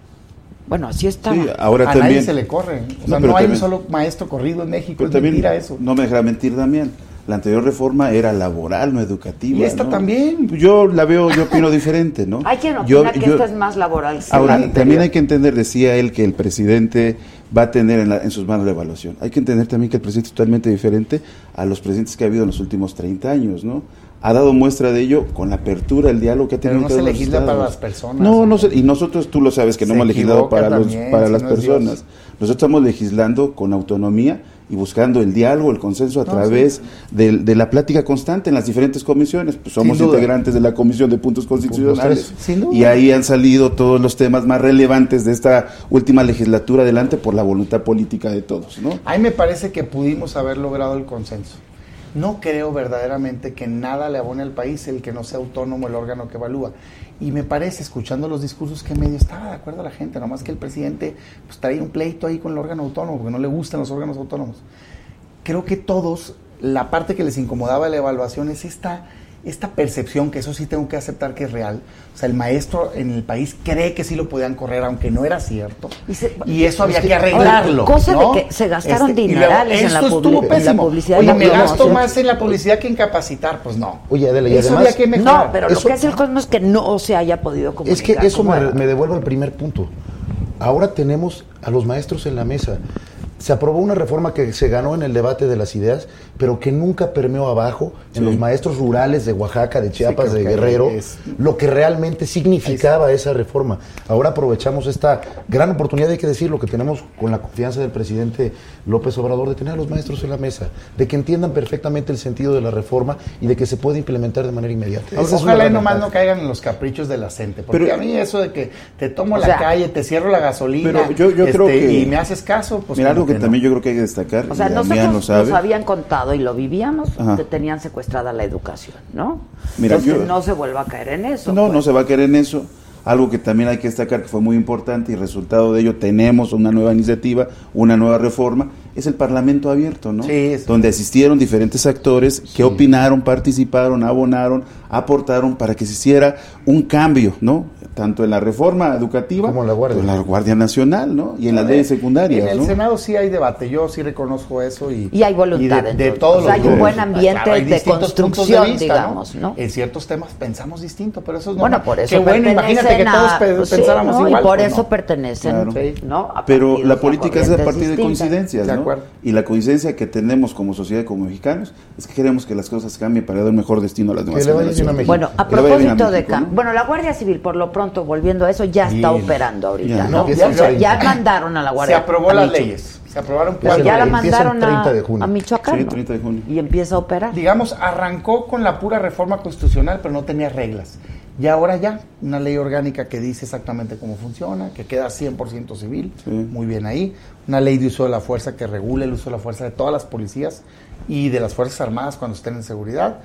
Speaker 1: Bueno, así.
Speaker 7: Sí, ahora
Speaker 6: a
Speaker 7: también.
Speaker 6: nadie se le corre. O sea,
Speaker 7: No,
Speaker 6: hay
Speaker 7: también-
Speaker 6: un solo maestro corrido en México.
Speaker 7: Pero
Speaker 6: es
Speaker 7: también,
Speaker 6: mentira eso.
Speaker 7: no me dejará mentir, Damián. La anterior reforma era laboral, no educativa.
Speaker 6: Y esta
Speaker 7: ¿no?
Speaker 6: también.
Speaker 7: Yo la veo, yo opino diferente, ¿no?
Speaker 1: Hay quien opina
Speaker 7: Yo-
Speaker 1: que
Speaker 7: yo-
Speaker 1: esta es más laboral.
Speaker 7: Ahora, también hay que entender, decía él, que el presidente va a tener en, la- en sus manos la evaluación. Hay que entender también que el presidente es totalmente diferente a los presidentes que ha habido en los últimos 30 años, ¿no? Ha dado muestra de ello con la apertura, el diálogo que ha
Speaker 6: Pero
Speaker 7: tenido
Speaker 6: no
Speaker 7: con
Speaker 6: se legisla para las personas,
Speaker 7: No, no se- y nosotros, tú lo sabes, que no hemos legislado para, los, para
Speaker 6: si
Speaker 7: las
Speaker 6: no
Speaker 7: personas. Nosotros estamos legislando con autonomía y buscando el diálogo, el consenso a
Speaker 6: No,
Speaker 7: través del- de, la plática constante en las diferentes comisiones. Pues somos integrantes de la Comisión de Puntos Constitucionales. Y ahí han salido todos los temas más relevantes de esta última legislatura adelante por la voluntad política de todos, ¿no?
Speaker 6: A mí me parece que pudimos haber logrado el consenso. No creo verdaderamente que nada le abone al país el que no sea autónomo el órgano que evalúa. Y me parece, escuchando los discursos, que medio estaba de acuerdo la gente, nomás que el presidente pues, un pleito ahí con el órgano autónomo, porque no le gustan los órganos autónomos. Creo que todos, la parte que les incomodaba la evaluación es esta esta percepción, que eso sí tengo que aceptar que es real, o sea, el maestro en el país cree que sí lo podían correr, aunque no era cierto, y, eso había que arreglarlo.
Speaker 1: cosa de que se gastaron
Speaker 6: Este,
Speaker 1: dinerales en, la en la
Speaker 6: pésimo.
Speaker 1: publicidad.
Speaker 6: Oye, me gasto más en la publicidad que en capacitar, pues no.
Speaker 3: Oye, Adela, y
Speaker 6: eso
Speaker 3: además...
Speaker 6: había que mejorar.
Speaker 1: No, pero
Speaker 3: Eso-
Speaker 1: lo que es el colmo es que no se haya podido comunicar.
Speaker 3: Es que eso me, me devuelve al primer punto. Ahora tenemos a los maestros en la mesa. Se aprobó una reforma que se ganó en el debate de las ideas, pero que nunca permeó abajo en los maestros rurales de Oaxaca, de Chiapas, de Guerrero,
Speaker 6: es-
Speaker 3: lo que realmente significaba esa reforma. Ahora aprovechamos esta gran oportunidad, hay que decirlo, que tenemos con la confianza del presidente López Obrador de tener a los maestros en la mesa, de que entiendan perfectamente el sentido de la reforma y de que se puede implementar de manera inmediata.
Speaker 6: Ojalá y nomás no caigan en los caprichos de la gente. Porque
Speaker 7: Pero-
Speaker 6: a mí eso de que te tomo la
Speaker 1: sea-
Speaker 6: calle, te cierro la gasolina
Speaker 7: Pero yo- yo creo que-
Speaker 6: y me haces caso, pues
Speaker 7: Mira, algo que
Speaker 6: no.
Speaker 7: también yo creo que hay que destacar,
Speaker 1: O sea,
Speaker 7: y lo
Speaker 1: nosotros
Speaker 7: sabe.
Speaker 1: nos habían contado y lo vivíamos,
Speaker 7: Ajá.
Speaker 1: que tenían secuestrada la educación, ¿no?
Speaker 7: Mira,
Speaker 1: Entonces,
Speaker 7: yo-
Speaker 1: no se vuelva a caer en eso.
Speaker 7: No,
Speaker 1: pues.
Speaker 7: no se va a querer en eso. Algo que también hay que destacar que fue muy importante y resultado de ello tenemos una nueva iniciativa, una nueva reforma, es el Parlamento abierto, ¿no?
Speaker 6: Sí,
Speaker 7: Donde asistieron diferentes actores que opinaron, participaron, abonaron, aportaron para que se hiciera un cambio, ¿no? Tanto en la reforma educativa
Speaker 3: Como en la Guardia.
Speaker 7: como en la Guardia Nacional, ¿no? Y en las leyes secundarias,
Speaker 6: En el
Speaker 7: ¿no?
Speaker 6: Senado sí hay debate, yo sí reconozco eso y,
Speaker 1: Y hay voluntad,
Speaker 6: y de, todos
Speaker 1: O sea,
Speaker 6: los
Speaker 1: hay un buen ambiente de construcción, digamos, ¿no?
Speaker 6: En ciertos temas pensamos distinto, pero eso es
Speaker 1: Bueno, por eso
Speaker 6: Qué bueno, imagínate que todos
Speaker 1: pues sí,
Speaker 6: pensáramos
Speaker 1: ¿no?
Speaker 6: igual.
Speaker 1: Y por
Speaker 6: pues
Speaker 1: eso
Speaker 6: no.
Speaker 1: pertenecen,
Speaker 7: Claro.
Speaker 1: ¿no? A
Speaker 7: Pero la política es a partir de coincidencias,
Speaker 6: De
Speaker 7: ¿no? Y la coincidencia que tenemos como sociedad, como mexicanos, es que queremos que las cosas cambien para dar un mejor destino a las demás generaciones.
Speaker 1: Bueno, a propósito de bueno, la Guardia Civil, por lo pronto, volviendo a eso, ya está
Speaker 6: Bien.
Speaker 1: operando ahorita,
Speaker 7: Ya,
Speaker 1: ¿no? O sea, ya mandaron a la
Speaker 6: Se
Speaker 1: Guardia.
Speaker 6: aprobó
Speaker 1: a
Speaker 6: las leyes, se aprobaron cuatro
Speaker 1: ya la mandaron
Speaker 3: 30 de
Speaker 1: a,
Speaker 3: junio.
Speaker 1: a Michoacán.
Speaker 7: Sí,
Speaker 1: ¿no?
Speaker 7: 30 de junio.
Speaker 1: Y empieza a operar.
Speaker 6: digamos, arrancó con la pura reforma constitucional, pero no tenía reglas. Y ahora ya, una ley orgánica que dice exactamente cómo funciona, que queda 100% civil,
Speaker 7: Sí.
Speaker 6: muy bien ahí. Una ley de uso de la fuerza que regula el uso de la fuerza de todas las policías y de las Fuerzas Armadas cuando estén en seguridad.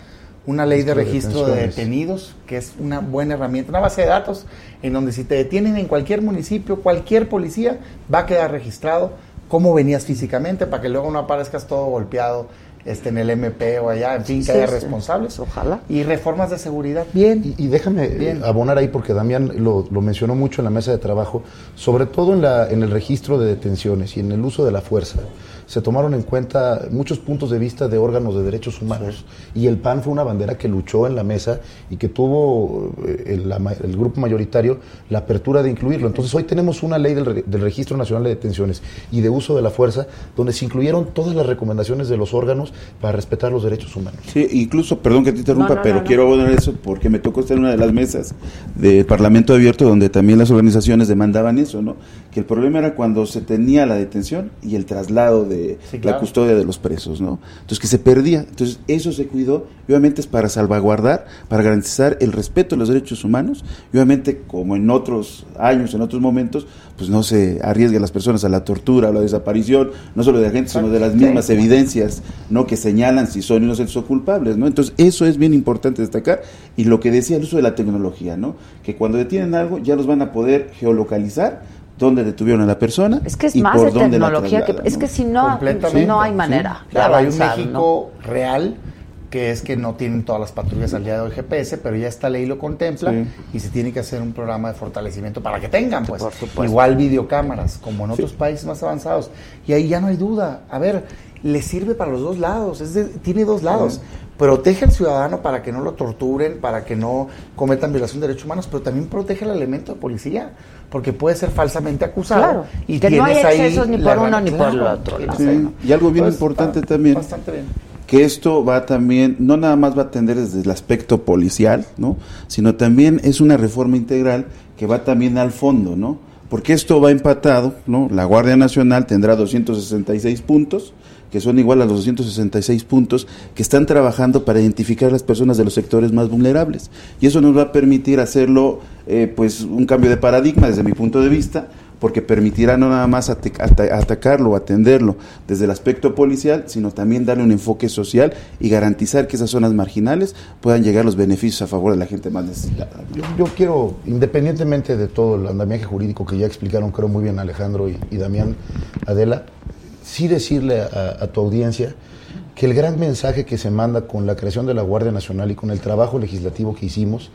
Speaker 6: Una ley de
Speaker 3: Registro de
Speaker 6: detenidos, que es una buena herramienta, una base de datos en donde si te detienen en cualquier municipio, cualquier policía va a quedar registrado cómo venías físicamente para que luego no aparezcas todo golpeado este, en el MP o allá, en fin, que haya
Speaker 1: sí.
Speaker 6: responsables.
Speaker 1: Ojalá.
Speaker 6: Y reformas de seguridad, bien.
Speaker 3: Y, y déjame
Speaker 6: Bien.
Speaker 3: abonar ahí porque Damián lo, lo mencionó mucho en la mesa de trabajo, sobre todo en, la, en el registro de detenciones y en el uso de la fuerza. Se tomaron en cuenta muchos puntos de vista de órganos de derechos humanos y el PAN fue una bandera que luchó en la mesa y que tuvo eh, el, la ma- el grupo mayoritario la apertura de incluirlo. Entonces hoy tenemos una ley del, re- del Registro Nacional de Detenciones y de uso de la fuerza donde se incluyeron todas las recomendaciones de los órganos para respetar los derechos humanos.
Speaker 7: Sí, incluso, perdón que te interrumpa,
Speaker 1: No, no,
Speaker 7: pero
Speaker 1: no, no.
Speaker 7: quiero abonar eso porque me tocó estar en una de las mesas del Parlamento Abierto donde también las organizaciones demandaban eso, ¿no? Que el problema era cuando se tenía la detención y el traslado de
Speaker 6: Sí,
Speaker 7: la custodia de los presos, ¿no? Entonces que se perdía. Entonces eso se cuidó y obviamente es para salvaguardar, para garantizar el respeto a los derechos humanos y obviamente como en otros años, en otros momentos, pues no se arriesgue a las personas a la tortura, a la desaparición, no solo de la gente, sino de las mismas evidencias, ¿no? Que señalan si son inocentes o culpables, ¿no? Entonces eso es bien importante destacar y lo que decía el uso de la tecnología, ¿no? Que cuando detienen algo ya los van a poder geolocalizar dónde detuvieron a la persona
Speaker 1: Es que es
Speaker 7: y
Speaker 1: más
Speaker 7: por
Speaker 1: de
Speaker 7: dónde la
Speaker 1: tecnología que es que si no no hay manera
Speaker 6: Claro, hay un. México real que es que no tienen todas las patrullas al día de hoy GPS, pero ya esta ley lo contempla
Speaker 7: Sí.
Speaker 6: y se tiene que hacer un programa de fortalecimiento para que tengan, pues,
Speaker 1: por supuesto.
Speaker 6: igual videocámaras, como en otros países más avanzados. Y ahí ya no hay duda. A ver, le sirve para los dos lados, es de- tiene dos lados. Protege al ciudadano para que no lo torturen, para que no cometan violación de derechos humanos, pero también protege al elemento de policía, porque puede ser falsamente acusado.
Speaker 1: Claro,
Speaker 6: y
Speaker 1: que no hay excesos ni por uno ni por el otro,
Speaker 7: y algo bien
Speaker 6: Pues,
Speaker 7: importante
Speaker 6: está
Speaker 7: también.
Speaker 6: Bastante bien.
Speaker 7: que esto va también, no nada más va a atender desde el aspecto policial, ¿no? Sino también es una reforma integral que va también al fondo, ¿no? Porque esto va empatado, ¿no? La Guardia Nacional tendrá 266 puntos, que son igual a los 266 puntos que están trabajando para identificar a las personas de los sectores más vulnerables. Y eso nos va a permitir hacerlo, eh, pues, un cambio de paradigma desde mi punto de vista, porque permitirá no nada más ate- ata- atacarlo atenderlo desde el aspecto policial, sino también darle un enfoque social y garantizar que esas zonas marginales puedan llegar los beneficios a favor de la gente más necesitada.
Speaker 3: Yo, yo quiero, independientemente de todo el andamiaje jurídico que ya explicaron, creo muy bien Alejandro y, y Damián, Adela, sí decirle a, tu audiencia que el gran mensaje que se manda con la creación de la Guardia Nacional y con el trabajo legislativo que hicimos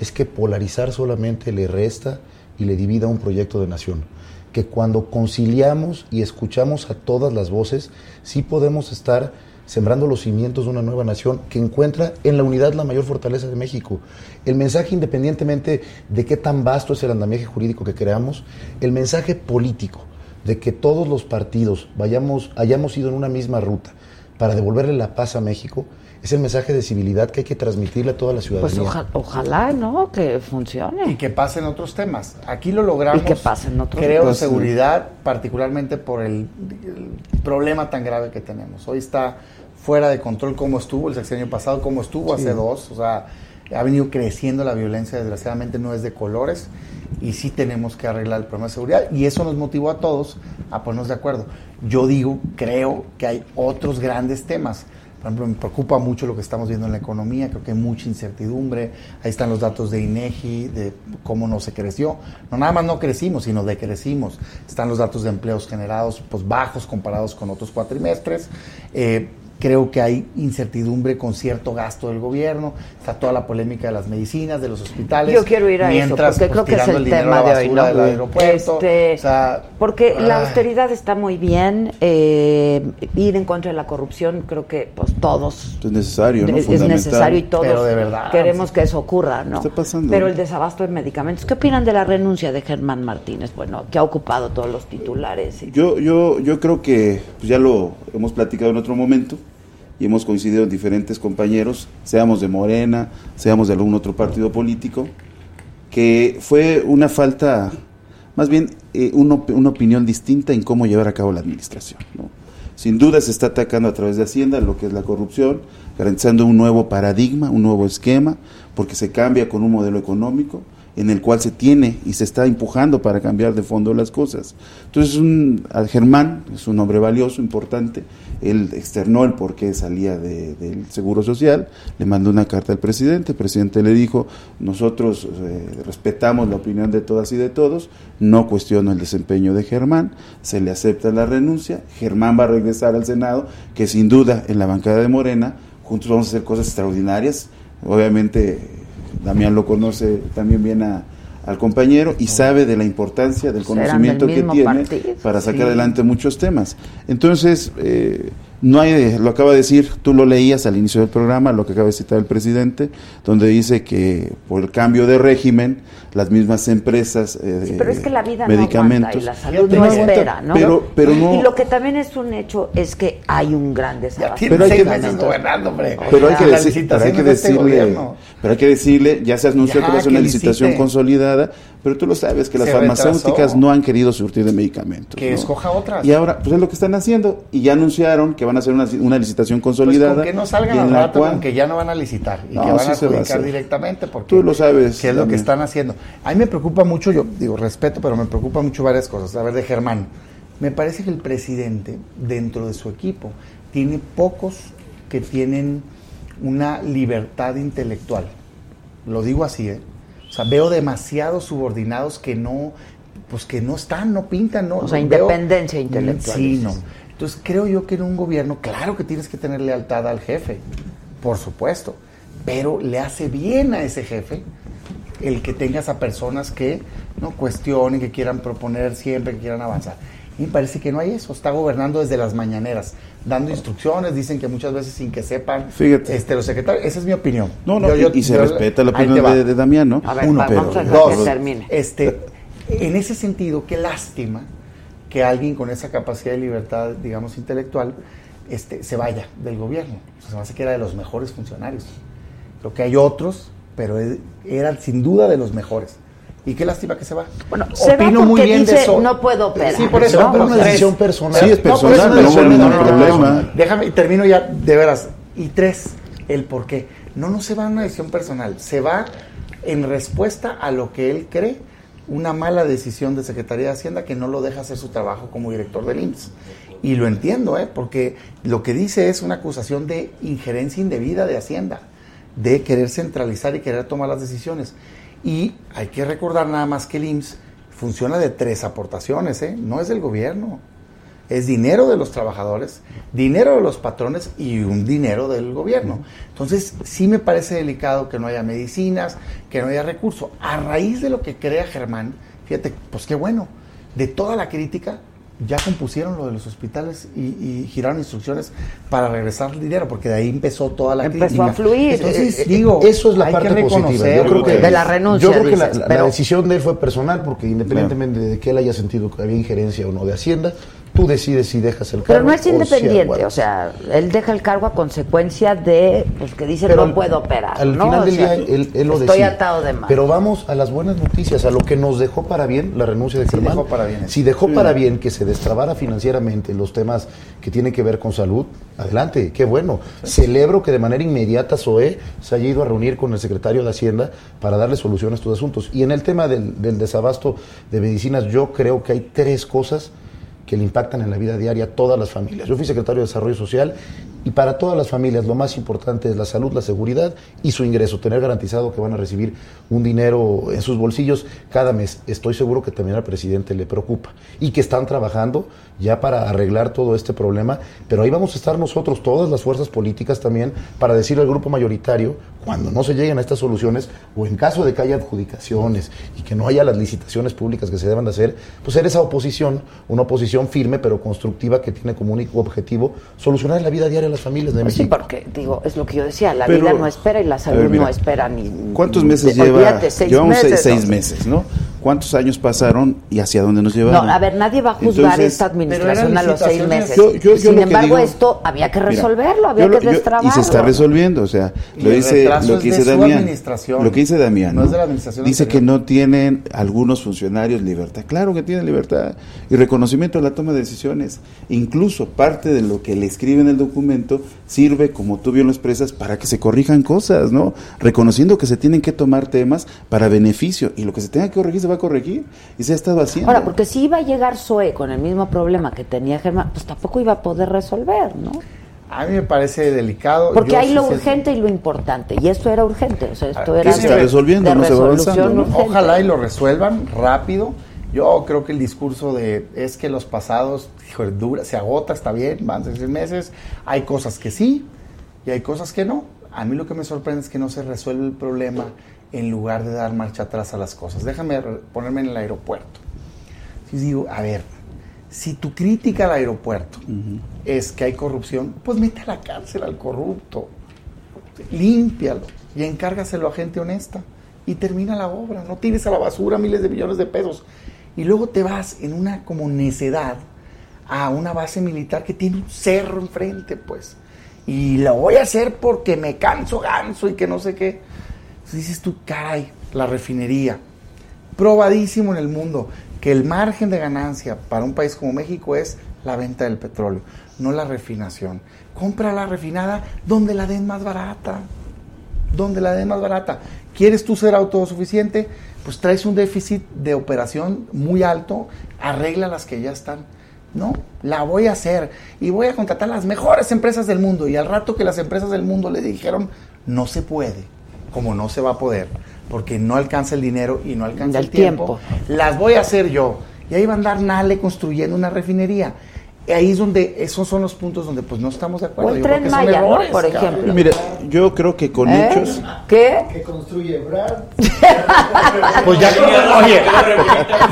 Speaker 3: es que polarizar solamente le resta y le divida un proyecto de nación. Que cuando conciliamos y escuchamos a todas las voces, sí podemos estar sembrando los cimientos de una nueva nación que encuentra en la unidad la mayor fortaleza de México. El mensaje, independientemente de qué tan vasto es el andamiaje jurídico que creamos, el mensaje político de que todos los partidos vayamos, hayamos ido en una misma ruta para devolverle la paz a México, es el mensaje de civilidad que hay que transmitirle a toda la
Speaker 1: Pues
Speaker 3: ciudadanía.
Speaker 1: oja- ojalá, ¿no? Que funcione.
Speaker 6: Y que pasen otros temas. Aquí lo logramos.
Speaker 1: Y que pasen otros
Speaker 6: Creo
Speaker 1: temas.
Speaker 6: seguridad, particularmente por el, el problema tan grave que tenemos. Hoy está fuera de control cómo estuvo el sexenio pasado, cómo estuvo hace dos. O sea, ha venido creciendo la violencia, desgraciadamente no es de colores. Y sí tenemos que arreglar el problema de seguridad. Y eso nos motivó a todos a ponernos de acuerdo. Yo digo, creo que hay otros grandes temas. Por ejemplo, me preocupa mucho lo que estamos viendo en la economía, creo que hay mucha incertidumbre. Ahí están los datos de INEGI, de cómo no se creció. No nada más no crecimos, sino decrecimos. Están los datos de empleos generados pues bajos comparados con otros cuatrimestres. Eh, creo que hay incertidumbre con cierto gasto del gobierno. Está toda la polémica de las medicinas, de los hospitales.
Speaker 1: Yo quiero ir a
Speaker 6: mientras,
Speaker 1: eso, porque
Speaker 6: pues,
Speaker 1: creo que es el, tema de hoy, ¿no?
Speaker 6: del aeropuerto.
Speaker 1: Este,
Speaker 6: O sea,
Speaker 1: porque la austeridad está muy bien, eh, ir en contra de la corrupción, creo que pues todos
Speaker 7: Es necesario, ¿no?
Speaker 1: es, necesario y todos
Speaker 6: Pero de verdad,
Speaker 1: queremos que eso ocurra, ¿no?
Speaker 7: Está pasando.
Speaker 1: Pero el desabasto de medicamentos, ¿qué opinan de la renuncia de Germán Martínez? Bueno, que ha ocupado todos los titulares. y-
Speaker 7: Yo, yo, yo creo que pues, ya lo hemos platicado en otro momento y hemos coincidido en diferentes compañeros, seamos de Morena, seamos de algún otro partido político, que fue una falta, más bien eh, una, una opinión distinta en cómo llevar a cabo la administración. Sin duda se está atacando a través de Hacienda lo que es la corrupción, garantizando un nuevo paradigma, un nuevo esquema, porque se cambia con un modelo económico en el cual se tiene y se está empujando para cambiar de fondo las cosas. Entonces, un, Germán es un hombre valioso, importante, él externó el por qué salía de- del Seguro Social, le mandó una carta al presidente, el presidente le dijo, nosotros eh, respetamos la opinión de todas y de todos, no cuestiono el desempeño de Germán, se le acepta la renuncia, Germán va a regresar al Senado, que sin duda en la bancada de Morena, juntos vamos a hacer cosas extraordinarias, obviamente Damián lo conoce también bien a- al compañero y sabe de la importancia del conocimiento que tiene
Speaker 1: partido,
Speaker 7: para sacar
Speaker 1: sí.
Speaker 7: adelante muchos temas. Entonces, eh, no hay, lo acaba de decir, tú lo leías al inicio del programa, lo que acaba de citar el presidente, donde dice que por el cambio de régimen, las mismas empresas, eh,
Speaker 1: Sí, pero es que la vida
Speaker 7: medicamentos,
Speaker 1: no aguanta y la salud no espera, ¿no?
Speaker 7: Pero- pero
Speaker 1: y,
Speaker 7: no-
Speaker 1: y lo que también es un hecho es que hay un gran
Speaker 6: tiene
Speaker 7: Pero hay que-
Speaker 6: meses gobernando, hombre.
Speaker 7: Pero hay, que
Speaker 6: La
Speaker 7: decir- pero hay
Speaker 6: licitación
Speaker 7: que
Speaker 6: es de este
Speaker 7: decirle,
Speaker 6: gobierno.
Speaker 7: pero hay que decirle, ya se anunció
Speaker 6: Ya,
Speaker 7: que va a ser una licitación
Speaker 6: licite.
Speaker 7: consolidada, pero tú lo sabes que las
Speaker 6: Se
Speaker 7: farmacéuticas
Speaker 6: retrasó.
Speaker 7: no han querido surtir de medicamentos.
Speaker 6: Que
Speaker 7: ¿no?
Speaker 6: escoja otras.
Speaker 7: Y ahora, pues es lo que están haciendo. Y ya anunciaron que van a hacer una, una licitación
Speaker 6: Pues
Speaker 7: consolidada.
Speaker 6: con que no salgan
Speaker 7: y en
Speaker 6: al
Speaker 7: la
Speaker 6: rato
Speaker 7: cual-
Speaker 6: con que ya no van a licitar y
Speaker 7: No,
Speaker 6: que van
Speaker 7: sí
Speaker 6: a
Speaker 7: se va a
Speaker 6: adjudicar directamente porque
Speaker 7: Tú lo sabes,
Speaker 6: que es lo que están haciendo. A mí me preocupa mucho, yo digo respeto, pero me preocupa mucho varias cosas. A ver, de Germán, me parece que el presidente dentro de su equipo tiene pocos que tienen una libertad intelectual. Lo digo así, ¿eh? O sea, veo demasiados subordinados que no, pues que no están, no pintan, no.
Speaker 1: O sea,
Speaker 6: veo-
Speaker 1: independencia intelectual,
Speaker 6: Sí, no. Entonces creo yo que en un gobierno, claro que tienes que tener lealtad al jefe, por supuesto, pero le hace bien a ese jefe el que tengas a personas que no cuestionen, que quieran proponer siempre, que quieran avanzar. Y me parece que no hay eso, está gobernando desde las mañaneras, dando instrucciones, dicen que muchas veces sin que sepan
Speaker 7: Fíjate.
Speaker 6: este, los secretarios, esa es mi opinión.
Speaker 7: No, no,
Speaker 6: Yo- yo-
Speaker 7: y, y se
Speaker 6: yo-
Speaker 7: respeta la opinión de, de Damián, ¿no?
Speaker 1: A ver,
Speaker 7: Uno,
Speaker 1: va-
Speaker 7: pero-
Speaker 1: vamos a dejar
Speaker 6: Dos,
Speaker 1: que termine.
Speaker 6: este, en ese sentido, qué lástima que alguien con esa capacidad de libertad, digamos, intelectual, este, se vaya del gobierno. O sea, se me hace que era de los mejores funcionarios. Creo que hay otros, pero era sin duda de los mejores. Y qué lástima que se va.
Speaker 1: Bueno, se va
Speaker 6: Opino muy
Speaker 1: porque
Speaker 6: bien de
Speaker 1: dice,
Speaker 6: eso.
Speaker 1: no puedo operar,
Speaker 6: Sí, por eso.
Speaker 1: ¿no?
Speaker 6: pero
Speaker 3: Una
Speaker 6: tres.
Speaker 3: decisión personal.
Speaker 7: Sí, es personal, no ningún
Speaker 6: no, no, no,
Speaker 7: problema.
Speaker 6: no. Déjame, y termino ya, de veras. Y tres, el por qué. No, no se va a una decisión personal. Se va en respuesta a lo que él cree una mala decisión de Secretaría de Hacienda que no lo deja hacer su trabajo como director del IMSS. Y lo entiendo, ¿eh? porque lo que dice es una acusación de injerencia indebida de Hacienda, de querer centralizar y querer tomar las decisiones. Y hay que recordar nada más que el IMSS funciona de tres aportaciones, ¿eh? no es del gobierno. Es dinero de los trabajadores, dinero de los patrones y un dinero del gobierno. Entonces, sí me parece delicado que no haya medicinas, que no haya recursos. A raíz de lo que crea Germán, fíjate, pues qué bueno, de toda la crítica, ya compusieron lo de los hospitales y, y giraron instrucciones para regresar el dinero, porque de ahí empezó toda la
Speaker 1: Empezó
Speaker 6: crítica.
Speaker 1: a fluir.
Speaker 6: Entonces,
Speaker 1: Eh, eh,
Speaker 6: digo,
Speaker 3: Eso es la
Speaker 6: hay
Speaker 3: parte
Speaker 6: que
Speaker 3: positiva. Yo creo que,
Speaker 1: De la renuncia,
Speaker 3: Yo creo que la,
Speaker 1: dices,
Speaker 3: la-
Speaker 1: pero-
Speaker 3: la decisión de él fue personal, porque independientemente de que él haya sentido que había injerencia o no de Hacienda, tú decides si dejas el cargo.
Speaker 1: Pero no es
Speaker 3: o si
Speaker 1: independiente, o sea, él deja el cargo a consecuencia de, pues que dice
Speaker 3: Pero
Speaker 1: no puedo operar.
Speaker 3: Al
Speaker 1: ¿no?
Speaker 3: final
Speaker 1: O
Speaker 3: del
Speaker 1: sea,
Speaker 3: día, él, él lo
Speaker 1: estoy
Speaker 3: decide.
Speaker 1: atado de mano.
Speaker 3: Pero vamos a las buenas noticias, a lo que nos dejó para bien la renuncia de
Speaker 6: Sí
Speaker 3: Germán.
Speaker 6: dejó para bien.
Speaker 3: Si dejó para bien que se destrabara financieramente los temas que tienen que ver con salud, adelante, qué bueno. Celebro que de manera inmediata SOE se haya ido a reunir con el secretario de Hacienda para darle solución a estos asuntos. Y en el tema del, del desabasto de medicinas, yo creo que hay tres cosas que le impactan en la vida diaria a todas las familias. Yo fui secretario de Desarrollo Social y para todas las familias lo más importante es la salud, la seguridad y su ingreso, tener garantizado que van a recibir un dinero en sus bolsillos cada mes. Estoy seguro que también al presidente le preocupa y que están trabajando ya para arreglar todo este problema, pero ahí vamos a estar nosotros, todas las fuerzas políticas también, para decirle al grupo mayoritario, cuando no se lleguen a estas soluciones o en caso de que haya adjudicaciones y que no haya las licitaciones públicas que se deban de hacer, pues ser esa oposición, una oposición firme pero constructiva que tiene como único objetivo solucionar la vida diaria de las familias de
Speaker 1: Pues sí,
Speaker 3: México.
Speaker 1: porque digo, es lo que yo decía, la
Speaker 7: Pero-
Speaker 1: vida no espera y la salud
Speaker 7: ver, mira,
Speaker 1: no espera ni.
Speaker 7: ¿Cuántos meses
Speaker 1: de-
Speaker 7: lleva?
Speaker 1: olvídate, seis
Speaker 7: Llevamos seis,
Speaker 1: meses,
Speaker 7: seis
Speaker 1: ¿no?
Speaker 7: meses, ¿no? ¿Cuántos años pasaron y hacia dónde nos
Speaker 1: No,
Speaker 7: llevaron?
Speaker 1: a ver, nadie va a juzgar
Speaker 7: Entonces,
Speaker 1: esta administración a los seis meses.
Speaker 7: Yo- yo- yo
Speaker 1: Sin embargo,
Speaker 7: digo-
Speaker 1: esto había que
Speaker 7: Mira,
Speaker 1: resolverlo, había
Speaker 7: yo lo-
Speaker 1: que destrabarlo.
Speaker 7: Y se está resolviendo, o sea, lo dice, lo
Speaker 6: es
Speaker 7: que
Speaker 6: de
Speaker 7: dice
Speaker 6: su
Speaker 7: Damián.
Speaker 6: administración,
Speaker 7: Lo que dice Damián.
Speaker 6: no es de la administración
Speaker 7: Dice que no tienen algunos funcionarios libertad. Claro que tienen libertad y reconocimiento de la toma de decisiones. Incluso parte de lo que le escribe en el documento sirve, como tú bien lo expresas, para que se corrijan cosas, ¿no? Reconociendo que se tienen que tomar temas para beneficio y lo que se tenga que corregir se va a corregir y se ha estado haciendo.
Speaker 1: Ahora, porque si iba a llegar Zoe con el mismo problema que tenía Germán, pues tampoco iba a poder resolver, ¿no?
Speaker 6: A mí me parece delicado.
Speaker 1: Porque
Speaker 6: Yo
Speaker 1: hay
Speaker 6: sí
Speaker 1: lo
Speaker 6: sé-
Speaker 1: urgente y lo importante, y esto era urgente, o sea, esto
Speaker 6: Ah,
Speaker 1: era
Speaker 6: se está
Speaker 1: de-
Speaker 7: resolviendo,
Speaker 1: de
Speaker 7: no se va
Speaker 1: resolución
Speaker 7: avanzando, ¿no?
Speaker 1: urgente.
Speaker 6: Ojalá y lo resuelvan rápido. Yo creo que el discurso de es que los pasados, hijo, dura, se agota, está bien, van seis meses. Hay cosas que sí y hay cosas que no. A mí lo que me sorprende es que no se resuelve el problema en lugar de dar marcha atrás a las cosas. Déjame re- ponerme en el aeropuerto. Si digo, a ver, si tu crítica al aeropuerto es que hay corrupción, pues mete a la cárcel al corrupto límpialo y encárgaselo a gente honesta y termina la obra. No tires a la basura miles de millones de pesos. Y luego te vas en una como necedad a una base militar que tiene un cerro enfrente, pues. Y lo voy a hacer porque me canso ganso y que no sé qué. Entonces dices tú, caray, la refinería. Probadísimo en el mundo que el margen de ganancia para un país como México es la venta del petróleo, no la refinación. Compra la refinada donde la den más barata. Donde la den más barata. ¿Quieres tú ser autosuficiente? Pues traes un déficit de operación muy alto, arregla las que ya están. No, la voy a hacer y voy a contratar las mejores empresas del mundo. Y al rato que las empresas del mundo le dijeron, no se puede, como no se va a poder, porque no alcanza el dinero y no alcanza el tiempo, las voy a hacer yo. Y ahí va a andar Nale construyendo una refinería. Y ahí es donde, esos son los puntos donde pues no estamos de acuerdo.
Speaker 1: O el
Speaker 6: Yo creo
Speaker 1: Tren
Speaker 6: que son
Speaker 1: Maya, ¿no? Por
Speaker 6: cabrón.
Speaker 1: ejemplo.
Speaker 7: Mira, yo creo que con
Speaker 1: ¿Eh?
Speaker 7: hechos
Speaker 1: ¿Qué?
Speaker 8: que construye Brad. *laughs*
Speaker 6: Pues ya, *laughs* oye,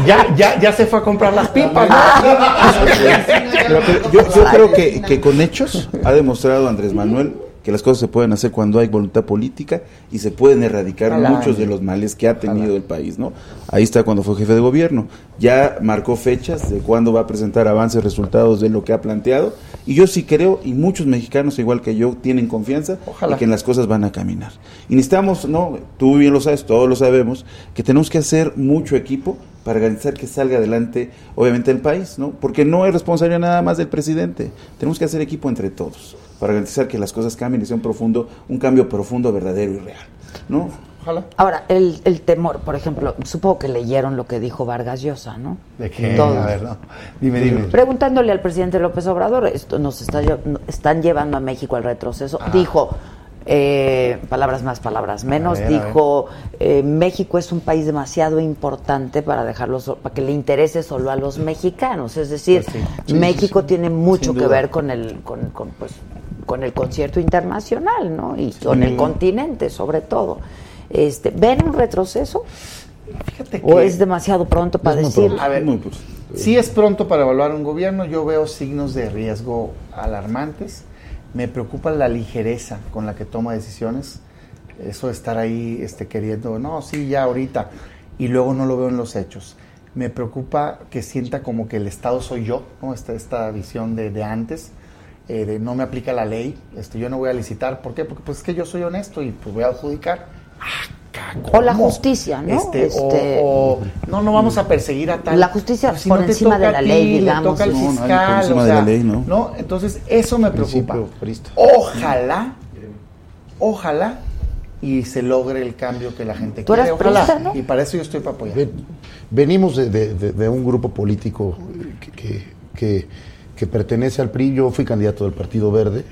Speaker 6: ya, ya, ya se fue a comprar las pipas, ¿no? *laughs*
Speaker 7: Que- yo, yo creo que, que con hechos ha demostrado Andrés Manuel que las cosas se pueden hacer cuando hay voluntad política y se pueden erradicar
Speaker 6: Ojalá.
Speaker 7: muchos de los males que ha tenido el país, ¿no? Ahí está cuando fue jefe de gobierno. Ya marcó fechas de cuándo va a presentar avances, resultados de lo que ha planteado. Y yo sí creo, y muchos mexicanos igual que yo, tienen confianza
Speaker 6: Ojalá.
Speaker 7: de que las cosas van a caminar. Y necesitamos, ¿no? Tú bien lo sabes, todos lo sabemos, que tenemos que hacer mucho equipo para garantizar que salga adelante, obviamente, el país, ¿no? Porque no es responsabilidad nada más del presidente. Tenemos que hacer equipo entre todos para garantizar que las cosas cambien y sea un profundo, un cambio profundo, verdadero y real, ¿no?
Speaker 6: Ojalá.
Speaker 1: Ahora, el, el temor, por ejemplo, supongo que leyeron lo que dijo Vargas Llosa, ¿no?
Speaker 6: ¿De qué?
Speaker 1: Todos.
Speaker 6: A ver, no. Dime, dime.
Speaker 1: Preguntándole al presidente López Obrador, esto nos está están llevando a México al retroceso.
Speaker 6: Ah.
Speaker 1: Dijo, eh, palabras más, palabras menos,
Speaker 6: ver,
Speaker 1: dijo, eh, México es un país demasiado importante para dejarlo, so- para que le interese solo a los mexicanos. Es decir,
Speaker 6: Pues sí. Sí,
Speaker 1: México
Speaker 3: sí, sí.
Speaker 1: tiene mucho que ver con el, con, con, pues, con el concierto internacional, ¿no? Y con el continente, sobre todo. Este, ¿Ven un retroceso?
Speaker 6: Fíjate
Speaker 1: ¿O
Speaker 6: que-
Speaker 1: es demasiado pronto para decir?
Speaker 6: A ver,
Speaker 7: Muy
Speaker 6: sí es pronto para evaluar un gobierno. Yo veo signos de riesgo alarmantes. Me preocupa la ligereza con la que toma decisiones. Eso de estar ahí este, queriendo, no, sí, ya ahorita. Y luego no lo veo en los hechos. Me preocupa que sienta como que el Estado soy yo, ¿no? Esta, esta visión de, de antes, eh, de no me aplica la ley, este, yo no voy a licitar. ¿Por qué? Porque pues es que yo soy honesto y pues voy a adjudicar. Ah,
Speaker 1: O la justicia, ¿no?
Speaker 6: Este, o-
Speaker 1: Este-
Speaker 6: o, no, no vamos a perseguir a tal.
Speaker 1: La justicia
Speaker 6: Pues si
Speaker 1: por
Speaker 6: no
Speaker 1: encima de la
Speaker 6: ti,
Speaker 1: ley,
Speaker 6: le
Speaker 1: digamos.
Speaker 6: toca al
Speaker 7: No, no, por
Speaker 6: fiscal,
Speaker 7: encima
Speaker 6: o
Speaker 7: de la ley, ¿no?
Speaker 6: Entonces, eso me preocupa. Ojalá, ojalá y se logre el cambio que la gente
Speaker 1: Tú
Speaker 6: quiere.
Speaker 1: eres
Speaker 6: Ojalá.
Speaker 1: ¿no?
Speaker 6: Y para eso yo estoy para apoyar.
Speaker 3: Ven- venimos de, de- de- de un grupo político que, que- que- que pertenece al PRI. Yo fui candidato del Partido Verde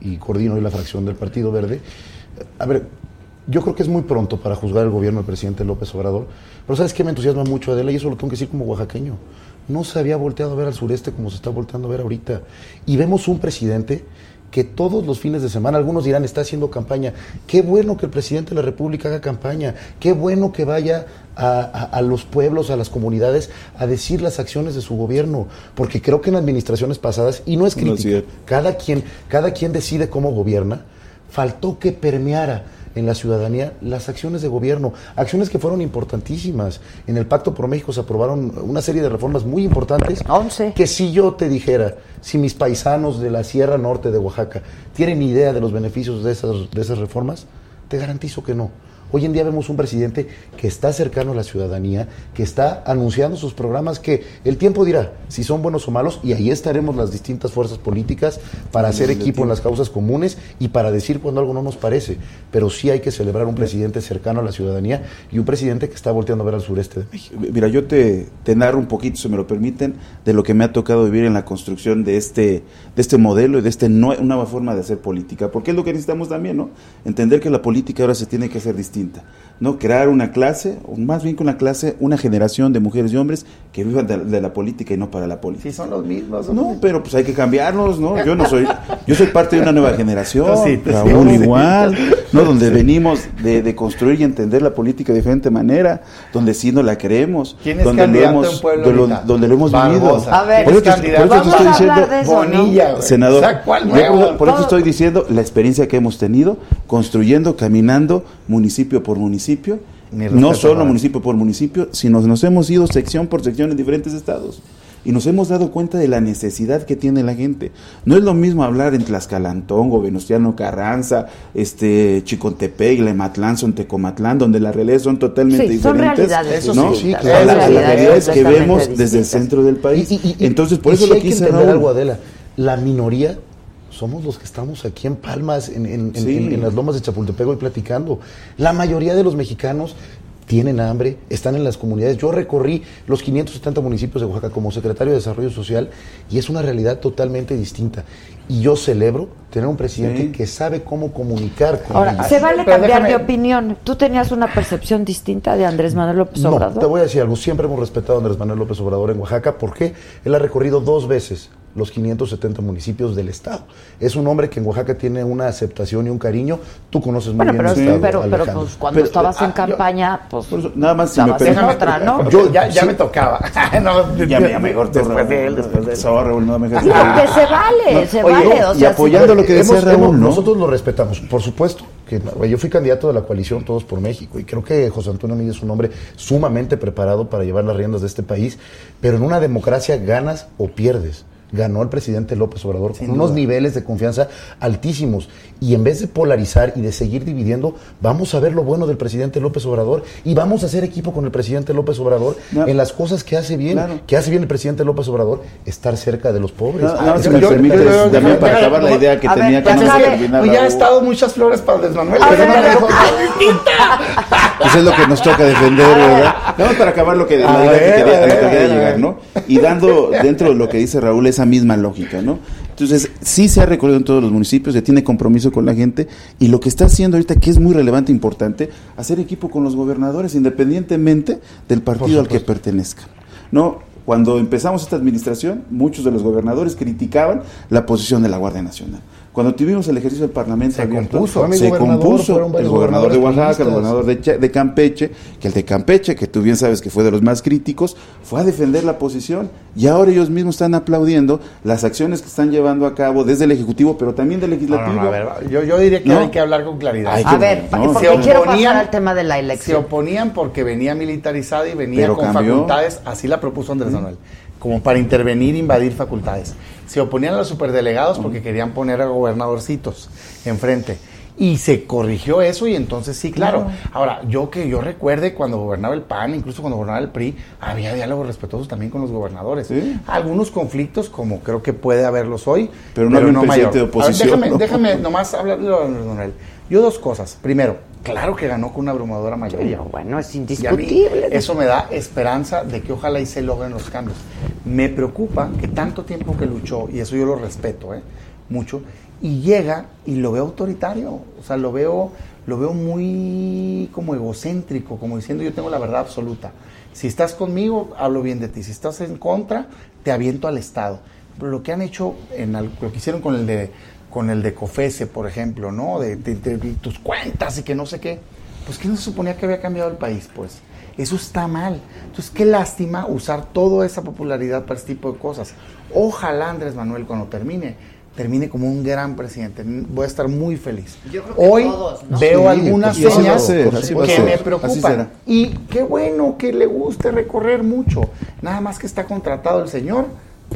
Speaker 3: y, coordino hoy la fracción del Partido Verde. A ver, yo creo que es muy pronto para juzgar el gobierno del presidente López Obrador. Pero ¿sabes qué me entusiasma mucho, Adela? Y eso lo tengo que decir como oaxaqueño. No se había volteado a ver al sureste como se está volteando a ver ahorita. Y vemos un presidente que todos los fines de semana, algunos dirán, está haciendo campaña. Qué bueno que el presidente de la República haga campaña. Qué bueno que vaya a, a- a los pueblos, a las comunidades, a decir las acciones de su gobierno. Porque creo que en administraciones pasadas, y no es
Speaker 7: No,
Speaker 3: crítica,
Speaker 7: sí
Speaker 3: cada quien, cada quien decide cómo gobierna, faltó que permeara en la ciudadanía las acciones de gobierno, acciones que fueron importantísimas. En el Pacto por México se aprobaron una serie de reformas muy importantes.
Speaker 1: Once.
Speaker 3: Que si yo te dijera, si mis paisanos de la Sierra Norte de Oaxaca tienen idea de los beneficios de esas, de esas reformas, te garantizo que no. Hoy en día vemos un presidente que está cercano a la ciudadanía, que está anunciando sus programas que el tiempo dirá si son buenos o malos y ahí estaremos las distintas fuerzas políticas para hacer equipo en las causas comunes y para decir cuando algo no nos parece. Pero sí hay que celebrar un presidente cercano a la ciudadanía y un presidente que está volteando a ver al sureste de México.
Speaker 7: Mira, yo te, te narro un poquito, si me lo permiten, de lo que me ha tocado vivir en la construcción de este, de este modelo y de esta nueva forma de hacer política. Porque es lo que necesitamos también, ¿no? Entender que la política ahora se tiene que hacer distinta. distinta. ¿No? Crear una clase, o más bien que una clase, una generación de mujeres y hombres que vivan de, de la política y no para la política.
Speaker 6: Si son los mismos.
Speaker 7: No, pero pues hay que cambiarlos, ¿no? Yo no soy, yo soy parte de una nueva generación,
Speaker 6: Tú sí, sí.
Speaker 7: Raúl
Speaker 6: Sí.
Speaker 7: igual, ¿no? Donde venimos de, de construir y entender la política de diferente manera, donde sí no la creemos,
Speaker 6: ¿Quién es
Speaker 7: donde lo
Speaker 6: candidato
Speaker 7: hemos,
Speaker 6: en Puebla
Speaker 7: de lo-
Speaker 6: ahorita?
Speaker 7: donde lo hemos vivido.
Speaker 1: A ver,
Speaker 7: por eso te,
Speaker 6: candidato.
Speaker 7: por eso te
Speaker 1: Vamos
Speaker 7: estoy
Speaker 1: a
Speaker 7: diciendo,
Speaker 1: hablar de eso, ¿no?
Speaker 6: Bonilla, güey.
Speaker 7: senador,
Speaker 6: O sea, ¿cuál
Speaker 7: yo
Speaker 6: nuevo?
Speaker 7: por, por eso estoy diciendo la experiencia que hemos tenido construyendo, caminando municipio por municipio, No solo municipio por municipio, sino nos hemos ido sección por sección en diferentes estados. Y nos hemos dado cuenta de la necesidad que tiene la gente. No es lo mismo hablar en Tlaxcalantongo, Venustiano Carranza, este Chicontepec, Lematlán, Sontecomatlán, donde las realidades son totalmente
Speaker 1: Sí, son
Speaker 7: diferentes.
Speaker 1: realidades
Speaker 7: ¿no?
Speaker 6: sí,
Speaker 1: distintas,
Speaker 6: claro.
Speaker 7: a, la- a las
Speaker 1: realidades
Speaker 7: que vemos desde el centro del país.
Speaker 3: Y- y- y-
Speaker 7: Entonces, por
Speaker 3: y
Speaker 7: eso lo quise Raúl.
Speaker 3: algo, Adela. La minoría somos los que estamos aquí en Palmas, en, en- en-
Speaker 7: Sí.
Speaker 3: en- en las lomas de Chapultepec hoy platicando. La mayoría de los mexicanos tienen hambre, están en las comunidades. Yo recorrí los 570 municipios de Oaxaca como secretario de Desarrollo Social y es una realidad totalmente distinta. Y yo celebro tener un presidente
Speaker 7: Sí.
Speaker 3: que sabe cómo comunicar con
Speaker 1: Ahora,
Speaker 3: ellos.
Speaker 1: se vale
Speaker 6: Pero
Speaker 1: cambiar
Speaker 6: déjame-
Speaker 1: de opinión. ¿Tú tenías una percepción distinta de Andrés Manuel López
Speaker 3: No,
Speaker 1: Obrador?
Speaker 3: te voy a decir algo. Siempre hemos respetado a Andrés Manuel López Obrador en Oaxaca porque él ha recorrido dos veces los 570 municipios del estado. Es un hombre que en Oaxaca tiene una aceptación y un cariño. Tú conoces muy
Speaker 1: Bueno,
Speaker 3: bien
Speaker 1: pero,
Speaker 3: el estado,
Speaker 1: pero, pero, pues cuando
Speaker 7: Pero,
Speaker 1: estabas
Speaker 7: ah,
Speaker 1: en
Speaker 7: yo-
Speaker 1: campaña, pues
Speaker 7: eso, nada más si me
Speaker 1: en otra, ¿no?
Speaker 6: Yo, ya, ya me tocaba. *laughs* no,
Speaker 7: Ya me, ya
Speaker 6: después de él, después de él.
Speaker 7: Sorry, Raúl, no me
Speaker 1: Que se vale, se
Speaker 3: Oye,
Speaker 1: vale. O
Speaker 7: y
Speaker 1: sea,
Speaker 7: apoyando
Speaker 1: sí.
Speaker 7: lo que decía Raúl,
Speaker 3: hemos-
Speaker 7: ¿no?
Speaker 3: Nosotros lo respetamos, por supuesto. Que, no, yo fui candidato de la coalición Todos por México y creo que José Antonio Milla es un hombre sumamente preparado para llevar las riendas de este país, pero en una democracia ganas o pierdes. Ganó el presidente López Obrador
Speaker 6: Sin
Speaker 3: con unos niveles de confianza altísimos. Y en vez de polarizar y de seguir dividiendo, vamos a ver lo bueno del presidente López Obrador y vamos a hacer equipo con el presidente López Obrador
Speaker 7: No.
Speaker 3: en las cosas que hace bien,
Speaker 7: Claro.
Speaker 3: que hace bien el presidente López Obrador, estar cerca de los pobres.
Speaker 7: No, no,
Speaker 3: Ah,
Speaker 7: si me permites,
Speaker 6: yo-
Speaker 7: también para acabar la idea que
Speaker 1: ver,
Speaker 7: tenía que no terminar.
Speaker 6: Pues ya ha
Speaker 7: Raúl.
Speaker 6: estado muchas flores para Andrés Manuel.
Speaker 1: A
Speaker 6: pero
Speaker 1: ver,
Speaker 6: no me
Speaker 1: a ver.
Speaker 6: dejó-
Speaker 7: Pues es lo que nos toca defender, ¿verdad? Vamos para acabar lo que, la idea que quería, llegar, ¿no? Y dando dentro de lo que dice Raúl esa misma lógica, ¿no? Entonces, sí se ha recorrido en todos los municipios, se tiene compromiso con la gente y lo que está haciendo ahorita, que es muy relevante e importante, hacer equipo con los gobernadores, independientemente del partido al que pertenezcan, ¿no? Cuando empezamos esta administración, muchos de los gobernadores criticaban la posición de la Guardia Nacional. Cuando tuvimos el ejercicio del Parlamento
Speaker 6: Se
Speaker 7: abierto,
Speaker 6: compuso.
Speaker 7: Se compuso el gobernador de Oaxaca, el gobernador de, Campeche, que el de Campeche, que tú bien sabes que fue de los más críticos, fue a defender la posición y ahora ellos mismos están aplaudiendo las acciones que están llevando a cabo desde el Ejecutivo, pero también del Legislativo.
Speaker 6: no, no, a ver, yo, yo diría que
Speaker 7: No.
Speaker 6: hay que hablar con claridad.
Speaker 1: A ver,
Speaker 7: no,
Speaker 1: porque
Speaker 6: se
Speaker 1: quiero
Speaker 6: oponían-
Speaker 1: pasar al tema de la
Speaker 6: Se
Speaker 1: elección.
Speaker 6: oponían porque venía militarizada y venía
Speaker 7: Pero
Speaker 6: con
Speaker 7: cambió.
Speaker 6: facultades, así la propuso Andrés Manuel, como para intervenir e invadir facultades. Se oponían a los superdelegados porque querían poner a gobernadorcitos enfrente. Y se corrigió eso y entonces sí, claro. Ahora, yo que yo recuerde cuando gobernaba el PAN, incluso cuando gobernaba el PRI, había diálogos respetuosos también con los gobernadores.
Speaker 7: Sí.
Speaker 6: Algunos conflictos, como creo que puede haberlos hoy,
Speaker 7: Pero no había un presidente de
Speaker 6: A ver,
Speaker 7: oposición,
Speaker 6: déjame,
Speaker 7: ¿no?
Speaker 6: déjame nomás Manuel. Yo dos cosas. Primero, claro que ganó con una abrumadora mayoría.
Speaker 1: Bueno, es indiscutible.
Speaker 6: eso me da esperanza de que ojalá y se logren los cambios. Me preocupa que tanto tiempo que luchó, y eso yo lo respeto ¿eh? mucho, y llega y lo veo autoritario. O sea, lo veo, lo veo muy como egocéntrico, como diciendo yo tengo la verdad absoluta. Si estás conmigo, hablo bien de ti. Si estás en contra, te aviento al Estado. Pero lo que han hecho, en lo que hicieron con el de con el de COFESE, por ejemplo, ¿no? De, de- de tus cuentas y que no sé qué. Pues que no se suponía que había cambiado el país, pues. Eso está mal. Entonces, qué lástima usar toda esa popularidad para este tipo de cosas. Ojalá Andrés Manuel cuando termine, termine como un gran presidente. Voy a estar muy feliz.
Speaker 1: Yo creo que
Speaker 6: Hoy
Speaker 1: todos, ¿no?
Speaker 6: veo
Speaker 3: Sí,
Speaker 6: algunas
Speaker 3: supuesto,
Speaker 6: señas
Speaker 7: ser,
Speaker 6: que me preocupan. Y qué bueno que le guste recorrer mucho. Nada más que está contratado el señor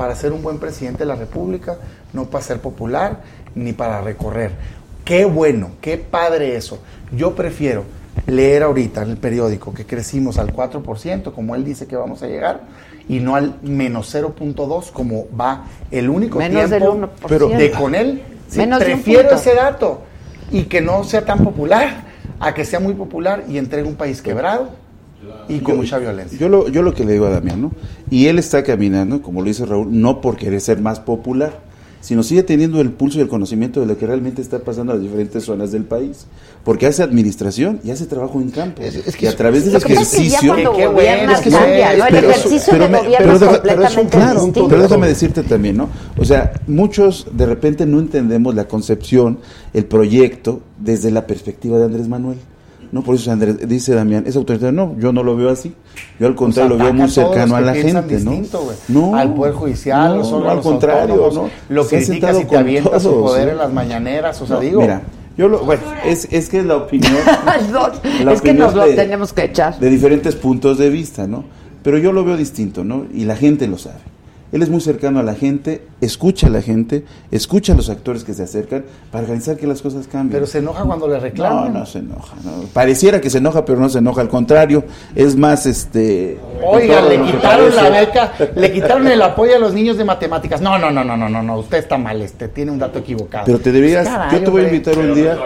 Speaker 6: para ser un buen presidente de la República, no para ser popular ni para recorrer. Qué bueno, qué padre eso. Yo prefiero leer ahorita en el periódico que crecimos al 4%, como él dice que vamos a llegar, y no al menos 0.2, como va el único
Speaker 1: Menos del
Speaker 6: tiempo
Speaker 1: 1%.
Speaker 6: de con él. Sí,
Speaker 1: Menos
Speaker 6: prefiero ese dato y que no sea tan popular a que sea muy popular y entregue un país quebrado y con mucha violencia.
Speaker 7: Yo lo, yo lo que le digo a Damián, ¿no? Y él está caminando, como lo dice Raúl, no por querer ser más popular, sino sigue teniendo el pulso y el conocimiento de lo que realmente está pasando en las diferentes zonas del país. Porque hace administración y hace trabajo en campo.
Speaker 3: Es- es que
Speaker 7: y a través del ejercicio...
Speaker 6: pero
Speaker 7: déjame decirte también, ¿no? O sea, muchos de repente no entendemos la concepción, el proyecto, desde la perspectiva de Andrés Manuel. No, por eso Andrés, dice Damián, es autoritario. No, yo no lo veo así. Yo al contrario lo veo muy
Speaker 6: todos
Speaker 7: cercano a
Speaker 6: que
Speaker 7: la gente, ¿no?
Speaker 6: distinto, güey.
Speaker 7: No,
Speaker 6: al Poder Judicial,
Speaker 7: no,
Speaker 6: órganos
Speaker 7: al contrario,
Speaker 6: autónomos,
Speaker 7: ¿no?
Speaker 6: Lo
Speaker 7: ha
Speaker 6: criticas y te
Speaker 7: con
Speaker 6: avientas su
Speaker 7: todos,
Speaker 6: poder en las mañaneras, o sea,
Speaker 7: No,
Speaker 6: digo...
Speaker 7: Mira, yo lo, bueno, es, es que es la opinión. *laughs*
Speaker 1: No,
Speaker 7: la
Speaker 1: es que nos lo
Speaker 7: de-
Speaker 1: tenemos que echar.
Speaker 7: de diferentes puntos de vista, ¿no? Pero yo lo veo distinto, ¿no? Y la gente lo sabe. Él es muy cercano a la gente, escucha a la gente, escucha a los actores que se acercan para organizar que las cosas cambien.
Speaker 6: Pero se enoja cuando le
Speaker 7: no,
Speaker 6: reclaman.
Speaker 7: no se enoja. no. Pareciera que se enoja, pero no se enoja. Al contrario, es más, este.
Speaker 6: Oiga, le quitaron la beca, le quitaron el apoyo a los niños de matemáticas. No, no, no, no, no, no, no, usted está mal, este tiene un dato equivocado.
Speaker 7: Pero te deberías.
Speaker 6: Caray,
Speaker 7: yo te voy a
Speaker 6: hombre.
Speaker 7: invitar un día.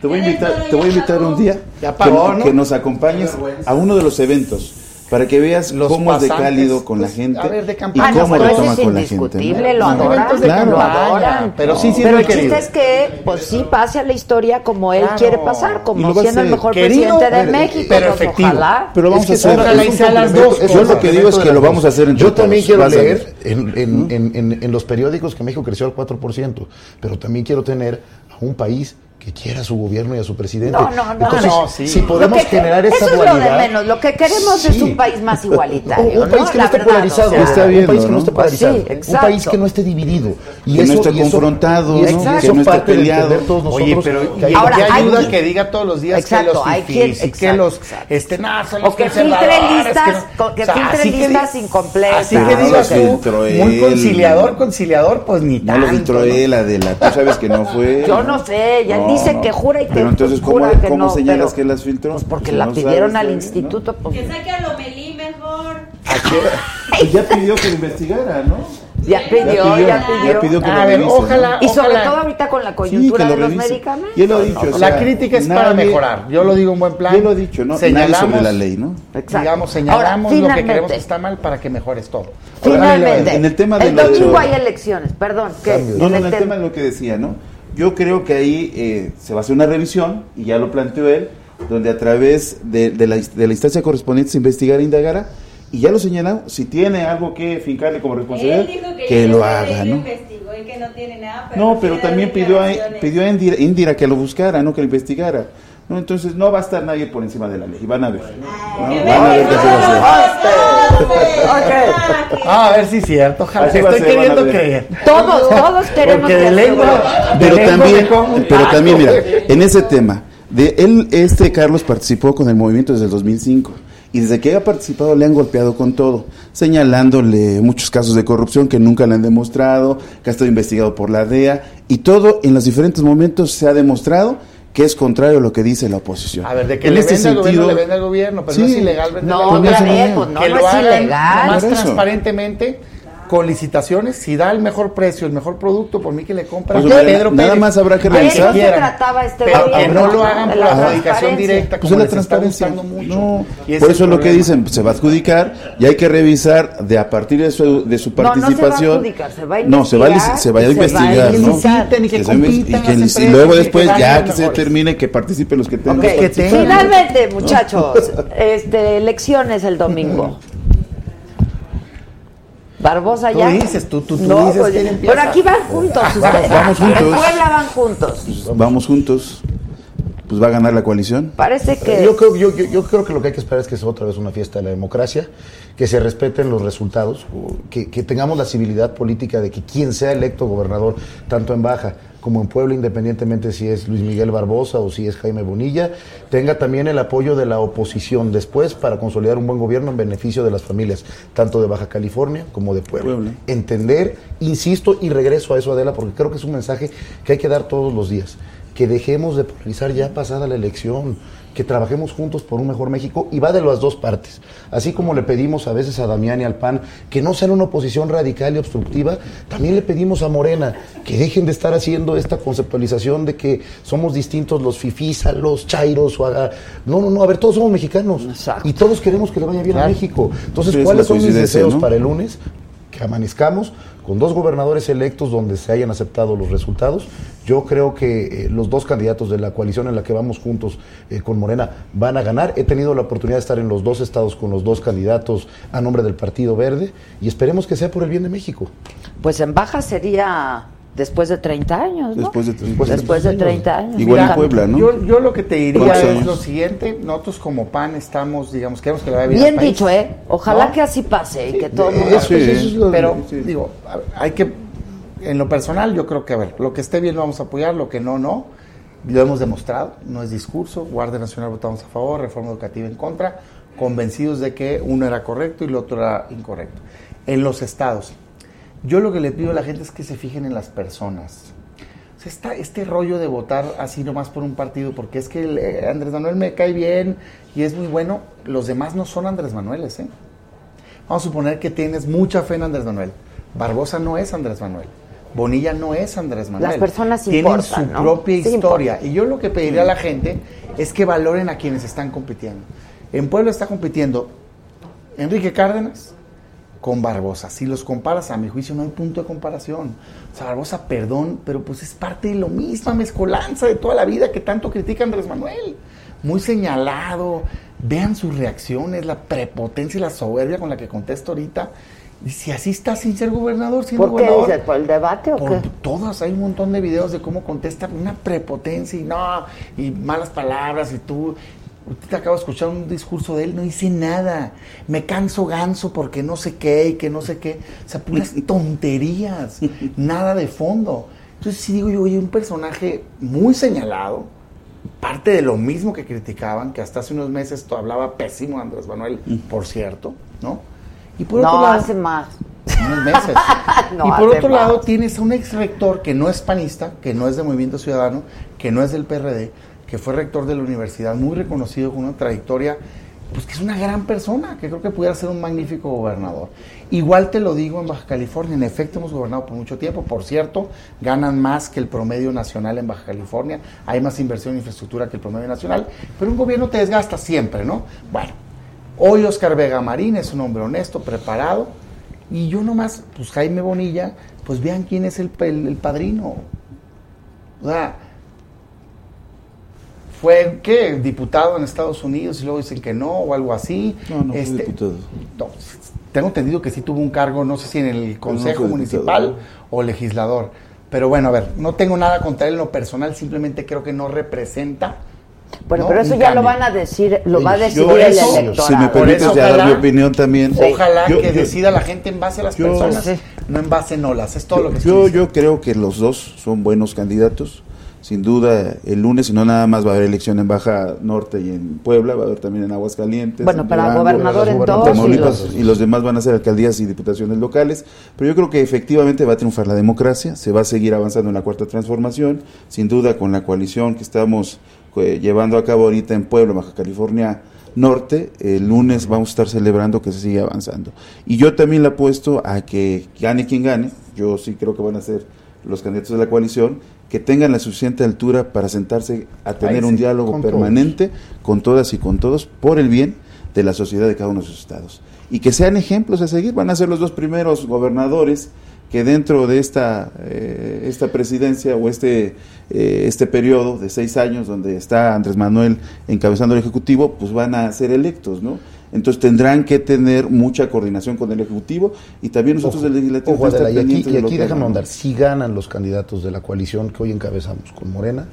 Speaker 7: Te voy a invitar, te voy a invitar un día
Speaker 6: Ya pagó,
Speaker 7: que,
Speaker 6: ¿no?
Speaker 7: que nos acompañes a uno de los eventos para que veas
Speaker 6: Los
Speaker 7: cómo es de cálido con
Speaker 6: pues,
Speaker 7: la gente
Speaker 6: a ver, de
Speaker 7: y
Speaker 6: campaña,
Speaker 1: Ah, no,
Speaker 7: cómo
Speaker 1: pero
Speaker 7: lo
Speaker 1: eso
Speaker 7: toma
Speaker 1: es
Speaker 7: con la gente. ¿no?
Speaker 1: lo
Speaker 6: No, eventos de
Speaker 1: adoran, lo adoran.
Speaker 6: pero sí, sí,
Speaker 1: Pero el chiste
Speaker 6: querido.
Speaker 1: es que, pues sí, pase a la historia como él
Speaker 6: Claro.
Speaker 1: quiere pasar, como siendo el mejor
Speaker 6: Querido,
Speaker 1: presidente de
Speaker 6: pero-
Speaker 1: México.
Speaker 6: pero
Speaker 1: pues,
Speaker 6: efectivo.
Speaker 1: Ojalá.
Speaker 7: Pero vamos
Speaker 3: Es que
Speaker 7: a hacer.
Speaker 6: ojalá y sea las dos
Speaker 7: Yo lo que digo es que lo vamos a hacer entre
Speaker 3: Yo también quiero leer en, en- en- en- en los periódicos que México creció al 4%, pero también quiero tener a un país que quiera a su gobierno y a su presidente.
Speaker 1: No, no, no,
Speaker 3: Entonces,
Speaker 1: no,
Speaker 6: sí.
Speaker 3: si podemos
Speaker 1: que-
Speaker 3: generar esa
Speaker 1: eso es lo de
Speaker 3: dualidad,
Speaker 1: menos. Lo que queremos es
Speaker 3: Sí.
Speaker 1: un país más *laughs* igualitario.
Speaker 3: un, un
Speaker 1: ¿no?
Speaker 3: país que
Speaker 1: La
Speaker 3: no esté
Speaker 1: verdad,
Speaker 3: polarizado,
Speaker 1: o sea,
Speaker 7: Está
Speaker 3: un país que no
Speaker 7: ¿no?
Speaker 3: esté
Speaker 1: Pues sí,
Speaker 3: polarizado, un país que no esté dividido. Y
Speaker 7: Que no esté
Speaker 3: y
Speaker 7: confrontado,
Speaker 3: y
Speaker 7: ¿no?
Speaker 3: eso,
Speaker 7: Que
Speaker 3: eso
Speaker 7: no esté peleado.
Speaker 3: todos nosotros
Speaker 6: Oye, pero
Speaker 3: que hay-
Speaker 6: ¿y
Speaker 1: Ahora,
Speaker 6: qué
Speaker 1: hay
Speaker 6: ayuda
Speaker 1: quien-
Speaker 6: que diga todos los días
Speaker 1: Exacto,
Speaker 6: que los
Speaker 1: hay
Speaker 6: fifís y que los este no, son los
Speaker 1: O que filtre listas,
Speaker 6: que no-
Speaker 1: que filtre
Speaker 6: que
Speaker 1: listas incompletas.
Speaker 6: Así que
Speaker 7: No,
Speaker 6: digas tú, muy conciliador, conciliador, pues ni
Speaker 7: No lo
Speaker 6: tanto,
Speaker 7: filtró
Speaker 6: ¿no?
Speaker 7: él, Adela. Tú sabes que no fue.
Speaker 1: Yo no sé, ya dice que jura y que
Speaker 7: Pero entonces, ¿cómo,
Speaker 1: jura que
Speaker 7: cómo
Speaker 1: no,
Speaker 7: señalas
Speaker 1: pero-
Speaker 7: que las filtró?
Speaker 1: Pues porque
Speaker 7: Si
Speaker 1: la
Speaker 7: no
Speaker 1: pidieron
Speaker 7: sabes
Speaker 1: al
Speaker 7: ¿no?
Speaker 1: instituto. Pues,
Speaker 5: Que saque a Lomelí mejor.
Speaker 7: Pues ya pidió que lo investigara, ¿no?
Speaker 1: ya pidió, ya pidió.
Speaker 7: Ya pidió que
Speaker 6: A
Speaker 7: lo
Speaker 6: ver,
Speaker 7: revise,
Speaker 6: ojalá-
Speaker 1: Y sobre
Speaker 6: Ojalá.
Speaker 1: todo ahorita con la
Speaker 7: Sí,
Speaker 1: coyuntura
Speaker 7: que lo
Speaker 1: de los
Speaker 7: revise.
Speaker 1: medicamentos.
Speaker 7: Y él lo ha dicho.
Speaker 1: ¿no?
Speaker 7: o
Speaker 6: La
Speaker 7: sea,
Speaker 6: crítica es para
Speaker 7: nadie-
Speaker 6: mejorar. Yo lo digo en buen plan.
Speaker 7: Yo lo he dicho, ¿no?
Speaker 6: Señalamos
Speaker 7: sobre la ley, ¿no?
Speaker 1: Exacto.
Speaker 6: Digamos, señalamos
Speaker 1: Ahora,
Speaker 6: lo que
Speaker 1: finalmente,
Speaker 6: queremos que está mal para que mejores todo.
Speaker 1: Finalmente,
Speaker 7: En el tema de
Speaker 1: el
Speaker 7: de
Speaker 1: domingo
Speaker 7: lo-
Speaker 1: hay elecciones, perdón. ¿qué?
Speaker 7: No, no,
Speaker 1: En
Speaker 7: no, el
Speaker 1: tem-
Speaker 7: tema es lo que decía, ¿no? Yo creo que ahí eh, se va a hacer una revisión, y ya lo planteó él, donde a través de, de la, de la instancia correspondiente se investigara e indagara, y ya lo señaló, si tiene algo que fincarle como responsabilidad,
Speaker 5: que,
Speaker 7: lo haga, ¿no?
Speaker 5: investigó y que no tiene nada.
Speaker 7: No, pero
Speaker 5: quiere dar
Speaker 7: también pidió a, pidió a Indira, Indira que lo buscara, no que lo investigara. ¿No? Entonces no va a estar nadie por encima de la ley, van a ver. ¿no?
Speaker 5: Que
Speaker 7: Van a ver qué se va a hacer.
Speaker 6: Ah, a ver si es cierto. Ojalá.
Speaker 7: Así
Speaker 6: Estoy
Speaker 7: ser,
Speaker 6: queriendo creer.
Speaker 1: Todos, todos queremos
Speaker 6: Porque de
Speaker 1: que
Speaker 6: lengua.
Speaker 7: Pero
Speaker 6: de lengua
Speaker 7: también, pero también, mira, en ese tema, de él, este Carlos participó con el movimiento desde el 2005 y desde que ha participado le han golpeado con todo, señalándole muchos casos de corrupción que nunca le han demostrado, que ha estado investigado por la DEA y todo en los diferentes momentos se ha demostrado que es contrario a lo que dice la oposición.
Speaker 6: A ver, de que
Speaker 7: En
Speaker 6: le
Speaker 7: este
Speaker 6: vende al gobierno,
Speaker 7: sentido-
Speaker 6: le vende al gobierno, pero
Speaker 7: Sí.
Speaker 6: no es ilegal vender
Speaker 1: No,
Speaker 6: al gobierno.
Speaker 1: otra vez, pues no, no es ilegal.
Speaker 6: Más transparentemente, con licitaciones, si da el mejor precio, el mejor producto, por mí que le compran
Speaker 7: Pues,
Speaker 6: Pedro
Speaker 7: nada
Speaker 6: Pérez.
Speaker 7: más habrá que
Speaker 1: revisar. ¿De qué se
Speaker 6: quieran.
Speaker 1: trataba este
Speaker 6: Pero que no lo hagan
Speaker 1: De
Speaker 6: por
Speaker 1: la
Speaker 6: adjudicación directa,
Speaker 7: Pues
Speaker 6: como
Speaker 7: es la transparencia.
Speaker 6: mucho.
Speaker 7: No,
Speaker 6: Y
Speaker 7: por
Speaker 6: es
Speaker 7: eso
Speaker 6: el
Speaker 7: lo que dicen, se va a adjudicar y hay que revisar de a partir de su, de su
Speaker 1: No, no se va a
Speaker 7: participación.
Speaker 1: adjudicar, se va a
Speaker 7: No, se va a, lic-
Speaker 1: investigar,
Speaker 7: se va a
Speaker 1: se va a
Speaker 7: investigar, ¿no?
Speaker 1: liciten
Speaker 6: y que
Speaker 7: que luego
Speaker 6: que
Speaker 7: después ya que se determine que participen los que tengan.
Speaker 1: Ok,
Speaker 6: Los que tengan.
Speaker 1: Finalmente, muchachos, *laughs* este, elecciones el domingo. Barbosa
Speaker 6: Tú
Speaker 1: ya.
Speaker 6: dices, tú- tú- tú
Speaker 1: no,
Speaker 6: dices
Speaker 1: pues,
Speaker 6: quién.
Speaker 1: Pero aquí van juntos ustedes.
Speaker 7: Vamos
Speaker 1: En
Speaker 7: juntos.
Speaker 1: Puebla van juntos.
Speaker 7: Vamos juntos. Pues va a ganar la coalición.
Speaker 1: Parece que.
Speaker 3: Yo creo, yo, yo, yo creo que lo que hay que esperar es que sea otra vez una fiesta de la democracia, que se respeten los resultados, que, que tengamos la civilidad política de que quien sea electo gobernador, tanto en Baja como en Puebla, independientemente si es Luis Miguel Barbosa o si es Jaime Bonilla, tenga también el apoyo de la oposición después para consolidar un buen gobierno en beneficio de las familias, tanto de Baja California como de Puebla.
Speaker 7: Puebla.
Speaker 3: Entender, insisto y regreso a eso, Adela, porque creo que es un mensaje que hay que dar todos los días que dejemos de polarizar ya pasada la elección, que trabajemos juntos por un mejor México y va de las dos partes. Así como le pedimos a veces a Damián y al PAN que no sean una oposición radical y obstructiva, también le pedimos a Morena que dejen de estar haciendo esta conceptualización de que somos distintos los fifís a los chairos o a... No, no, no, a ver, todos somos mexicanos
Speaker 1: Exacto.
Speaker 3: y todos queremos que le vaya bien a México. Entonces, ¿cuáles son mis deseos
Speaker 7: ¿no?
Speaker 3: para el lunes? que amanezcamos con dos gobernadores electos donde se hayan aceptado los resultados. Yo creo que eh, los dos candidatos de la coalición en la que vamos juntos eh, con Morena van a ganar. He tenido la oportunidad de estar en los dos estados con los dos candidatos a nombre del Partido Verde y esperemos que sea por el bien de México.
Speaker 1: Pues en Baja sería después de 30 años, ¿no?
Speaker 7: Después de 30
Speaker 1: Después de 30 años.
Speaker 7: Igual en Puebla, ¿no?
Speaker 6: Yo, yo lo que te diría
Speaker 7: ¿Cuántos
Speaker 6: es
Speaker 7: años?
Speaker 6: lo siguiente, nosotros como PAN estamos, digamos, queremos que le vaya bien,
Speaker 1: Bien
Speaker 6: país.
Speaker 1: dicho, ¿eh? Ojalá
Speaker 6: ¿No?
Speaker 1: que así pase y que todo el
Speaker 3: Eh,
Speaker 1: mundo...
Speaker 3: eso- eso es lo-
Speaker 6: Pero,
Speaker 7: Sí.
Speaker 6: digo, hay que, en lo personal, yo creo que, a ver, lo que esté bien lo vamos a apoyar, lo que no, no. Lo hemos demostrado, no es discurso. Guardia Nacional votamos a favor, reforma educativa en contra, convencidos de que uno era correcto y el otro era incorrecto. En los estados, yo lo que le pido a la gente es que se fijen en las personas. O sea, esta- este rollo de votar así nomás por un partido, porque es que el, eh, Andrés Manuel me cae bien y es muy bueno, los demás no son Andrés Manueles, ¿eh? Vamos a suponer que tienes mucha fe en Andrés Manuel. Barbosa no es Andrés Manuel. Bonilla no es Andrés Manuel.
Speaker 1: Las personas
Speaker 6: Tienen
Speaker 1: importan,
Speaker 6: su
Speaker 1: ¿no?
Speaker 6: propia
Speaker 1: Sí
Speaker 6: historia. Y yo lo que pediría a la gente es que valoren a quienes están compitiendo. En Puebla está compitiendo Enrique Cárdenas con Barbosa. Si los comparas, a mi juicio no hay punto de comparación. O sea, Barbosa, perdón, pero pues es parte de lo misma mezcolanza de toda la vida que tanto critica Andrés Manuel. Muy señalado. Vean sus reacciones, la prepotencia y la soberbia con la que contesta ahorita. Y si así está sin ser gobernador, siendo
Speaker 1: ¿Por qué
Speaker 6: gobernador.
Speaker 1: dices? ¿Por el debate o
Speaker 6: Por
Speaker 1: qué?
Speaker 6: todas, hay un montón de videos de cómo contesta una prepotencia y no, y malas palabras y tú. Usted acaba de escuchar un discurso de él, no dice nada. Me canso ganso porque no sé qué y que no sé qué. O sea, puras *laughs* tonterías, nada de fondo. Entonces sí digo yo, oye, un personaje muy señalado, parte de lo mismo que criticaban, que hasta hace unos meses hablaba pésimo Andrés Manuel, por cierto, ¿no? Y por
Speaker 1: No,
Speaker 6: otro lado,
Speaker 1: hace más.
Speaker 6: unos meses. *laughs*
Speaker 1: No,
Speaker 6: y por otro lado, tienes a un ex rector que no es panista, que no es de Movimiento Ciudadano, que no es del PRD, que fue rector de la universidad, muy reconocido con una trayectoria, pues que es una gran persona, que creo que pudiera ser un magnífico gobernador. Igual te lo digo en Baja California, en efecto hemos gobernado por mucho tiempo, por cierto, ganan más que el promedio nacional en Baja California, hay más inversión en infraestructura que el promedio nacional, pero un gobierno te desgasta siempre, ¿no? Bueno, Hoy Oscar Vega Marín es un hombre honesto, preparado. Y yo nomás, pues Jaime Bonilla, pues vean quién es el, el- padrino. O sea, fue, ¿qué? Diputado en Estados Unidos y luego dicen que no o algo así.
Speaker 7: No, no fue
Speaker 6: Este,
Speaker 7: diputado.
Speaker 6: no, tengo entendido que sí tuvo un cargo, no sé si en el Consejo
Speaker 7: fue
Speaker 6: Municipal
Speaker 7: diputado.
Speaker 6: o legislador. Pero bueno, a ver, no tengo nada contra él en lo personal, simplemente creo que no representa.
Speaker 1: Bueno,
Speaker 6: ¿no?
Speaker 1: pero eso
Speaker 6: un
Speaker 1: ya lo van a decir, lo va a decidir
Speaker 6: yo
Speaker 1: el electorado.
Speaker 7: Si me permites
Speaker 6: eso,
Speaker 7: ya dar
Speaker 6: ojalá-
Speaker 7: mi opinión también.
Speaker 6: Ojalá
Speaker 7: Yo-
Speaker 6: que
Speaker 7: yo-
Speaker 6: decida la gente en base a las
Speaker 7: yo-
Speaker 6: personas,
Speaker 1: Sí.
Speaker 6: no en base en olas. Es todo lo que estoy
Speaker 7: Yo,
Speaker 6: diciendo.
Speaker 7: yo creo que los dos son buenos candidatos. Sin duda, el lunes, y no nada más va a haber elección en Baja Norte y en Puebla, va a haber también en Aguascalientes.
Speaker 1: Bueno,
Speaker 7: en
Speaker 1: para
Speaker 7: Durango,
Speaker 1: gobernador en
Speaker 3: las
Speaker 1: dos y los...
Speaker 7: y los demás van a ser alcaldías y diputaciones locales, pero yo creo que efectivamente va a triunfar la democracia, se va a seguir avanzando en la cuarta transformación, sin duda con la coalición que estamos eh, llevando a cabo ahorita en Puebla, Baja California Norte, el lunes vamos a estar celebrando que se sigue avanzando. Y yo también le apuesto a que gane quien gane, yo sí creo que van a ser los candidatos de la coalición, que tengan la suficiente altura para sentarse a tener un diálogo
Speaker 6: con
Speaker 7: permanente con todas y con todos por el bien de la sociedad de cada uno de sus estados. Y que sean ejemplos a seguir, van a ser los dos primeros gobernadores que dentro de esta, eh, esta presidencia o este, eh, este periodo de seis años donde está Andrés Manuel encabezando el Ejecutivo, pues van a ser electos, ¿no? Entonces tendrán que tener mucha coordinación con el Ejecutivo y también nosotros del Legislativo
Speaker 3: Ojo, Adela, y aquí, y aquí déjame ahondar, si ganan los candidatos de la coalición que hoy encabezamos con Morena,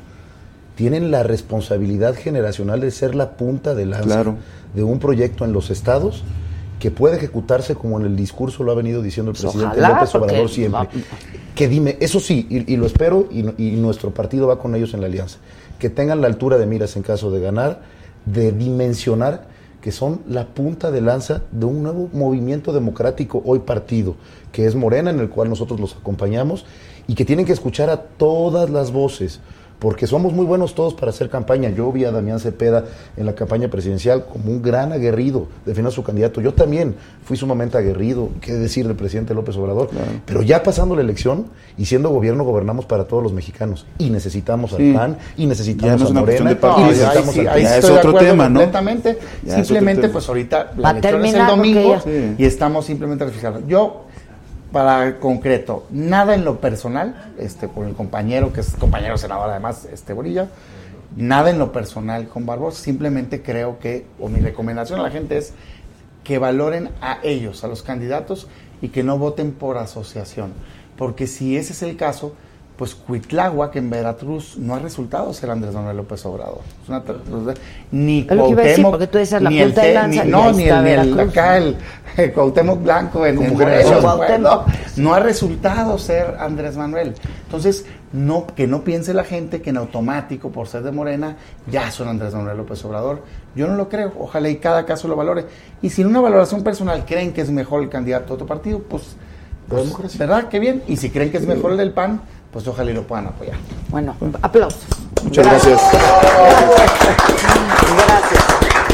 Speaker 3: tienen la responsabilidad generacional de ser la punta de lanza
Speaker 7: Claro.
Speaker 3: de un proyecto en los estados que puede ejecutarse como en el discurso lo ha venido diciendo el
Speaker 1: Pues
Speaker 3: presidente
Speaker 1: ojalá,
Speaker 3: López Obrador siempre.
Speaker 1: va-
Speaker 3: Que dime, eso sí, y, y lo espero, y, y nuestro partido va con ellos en la alianza, que tengan la altura de miras en caso de ganar, de dimensionar que son la punta de lanza de un nuevo movimiento democrático hoy partido, que es Morena, en el cual nosotros los acompañamos, y que tienen que escuchar a todas las voces, porque somos muy buenos todos para hacer campaña. Yo vi a Damián Cepeda en la campaña presidencial como un gran aguerrido, defendiendo a su candidato. Yo también fui sumamente aguerrido, qué decir del presidente López Obrador, pero ya pasando la elección y siendo gobierno, gobernamos para todos los mexicanos, y necesitamos al. PAN, y
Speaker 7: Ya
Speaker 3: necesitamos
Speaker 7: no
Speaker 3: a Morena,
Speaker 7: de
Speaker 3: y necesitamos
Speaker 6: ahí sí,
Speaker 3: al
Speaker 6: ahí
Speaker 7: Ya es
Speaker 6: de
Speaker 7: otro
Speaker 6: acuerdo
Speaker 7: tema, ¿no?
Speaker 6: completamente.
Speaker 7: Ya
Speaker 6: simplemente,
Speaker 7: tema.
Speaker 6: pues ahorita la
Speaker 1: Va a
Speaker 6: elección es el domingo
Speaker 1: ya-
Speaker 7: Sí.
Speaker 6: y estamos simplemente reflejando. Yo, para concreto, nada en lo personal, este, por el compañero, que es compañero senador además, este Borilla, nada en lo personal con Barbosa, simplemente creo que, o mi recomendación a la gente es que valoren a ellos, a los candidatos, y que no voten por asociación. Porque si ese es el caso, pues Cuitláhuac en Veracruz no ha resultado ser Andrés Manuel López Obrador. Es una ni
Speaker 1: a
Speaker 6: Cuauhtémoc,
Speaker 1: porque tú decías la
Speaker 6: ni el no, ni el, ni el-
Speaker 1: Veracruz.
Speaker 6: acá el, el Cuauhtémoc Blanco en, en. Morelos,
Speaker 1: Cuauhtémoc.
Speaker 6: bueno, no ha resultado ser Andrés Manuel. Entonces, no, que no piense la gente que en automático, por ser de Morena, ya son Andrés Manuel López Obrador. Yo no lo creo. Ojalá y cada caso lo valore. Y si en una valoración personal creen que es mejor el candidato de otro partido, pues, pues, ¿verdad? Qué bien. Y si creen que es mejor el del PAN, pues ojalá y lo puedan apoyar.
Speaker 1: Bueno, aplausos.
Speaker 7: Muchas gracias.
Speaker 1: Gracias.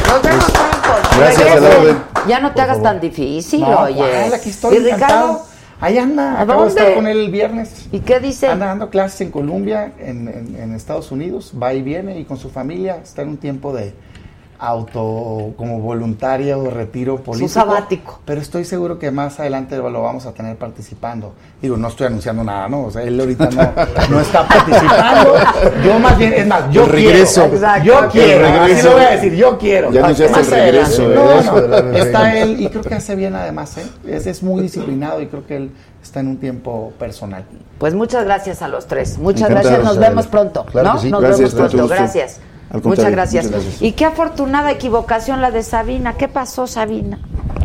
Speaker 1: Nos vemos pronto.
Speaker 7: Gracias, a.
Speaker 1: Ya no te hagas tan difícil,
Speaker 6: No,
Speaker 1: oye.
Speaker 6: ¿cuál? aquí estoy
Speaker 1: ¿Y Ricardo?
Speaker 6: Ahí anda,
Speaker 1: ¿A
Speaker 6: acabo de estar con él el viernes.
Speaker 1: ¿Y qué dice?
Speaker 6: Anda dando clases en Colombia, en, en- en Estados Unidos, va y viene y con su familia está en un tiempo de, auto como voluntario retiro político.
Speaker 1: sabático.
Speaker 6: Pero estoy seguro que más adelante lo vamos a tener participando. Digo, no estoy anunciando nada, ¿no? O sea, él ahorita no, no está participando. *laughs* Yo más bien, es más, yo
Speaker 3: El regreso.
Speaker 6: quiero.
Speaker 1: Exacto.
Speaker 6: Yo
Speaker 1: El
Speaker 6: quiero. Así lo voy a decir, yo quiero.
Speaker 3: Ya anunciaste
Speaker 6: Más
Speaker 3: el regreso,
Speaker 6: adelante.
Speaker 3: ¿eh?
Speaker 6: No, no, está él y creo que hace bien además, ¿eh? Es, es muy disciplinado y creo que él está en un tiempo personal.
Speaker 1: Pues muchas gracias a los tres. Muchas
Speaker 7: Encantado,
Speaker 1: gracias. Nos vemos pronto.
Speaker 3: Claro
Speaker 1: ¿no?
Speaker 3: que sí.
Speaker 1: Nos
Speaker 7: Gracias,
Speaker 1: vemos pronto. Gracias.
Speaker 7: Al
Speaker 1: Muchas gracias.
Speaker 7: muchas gracias.
Speaker 1: Y qué afortunada equivocación la de Sabina. ¿Qué pasó, Sabina?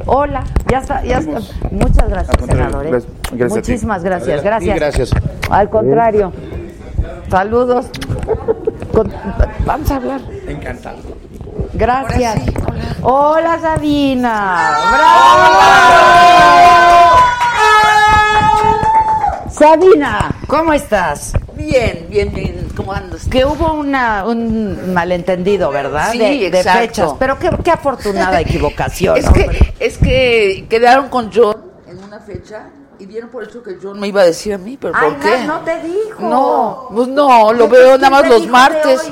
Speaker 1: Hola, ya está, ya está. Muchas gracias, senador. ¿eh?
Speaker 7: gracias-.
Speaker 1: Muchísimas gracias, gracias. Al contrario. Saludos. Con- Vamos a hablar.
Speaker 6: Encantado.
Speaker 1: Gracias. hola. Sabina. ¡Bravo! Sabina, ¿cómo estás?
Speaker 8: Bien, bien, bien.
Speaker 1: Que hubo una, un malentendido, ¿verdad?
Speaker 8: Sí,
Speaker 1: de, fechas. Pero qué, qué afortunada *laughs* equivocación.
Speaker 8: Es que, es que quedaron con John en una fecha y vieron por eso que John me iba a decir a mí, pero
Speaker 1: Ay,
Speaker 8: ¿por qué?
Speaker 1: no, no te dijo.
Speaker 8: No, pues no, lo
Speaker 1: ¿Quién-
Speaker 8: veo nada más los martes.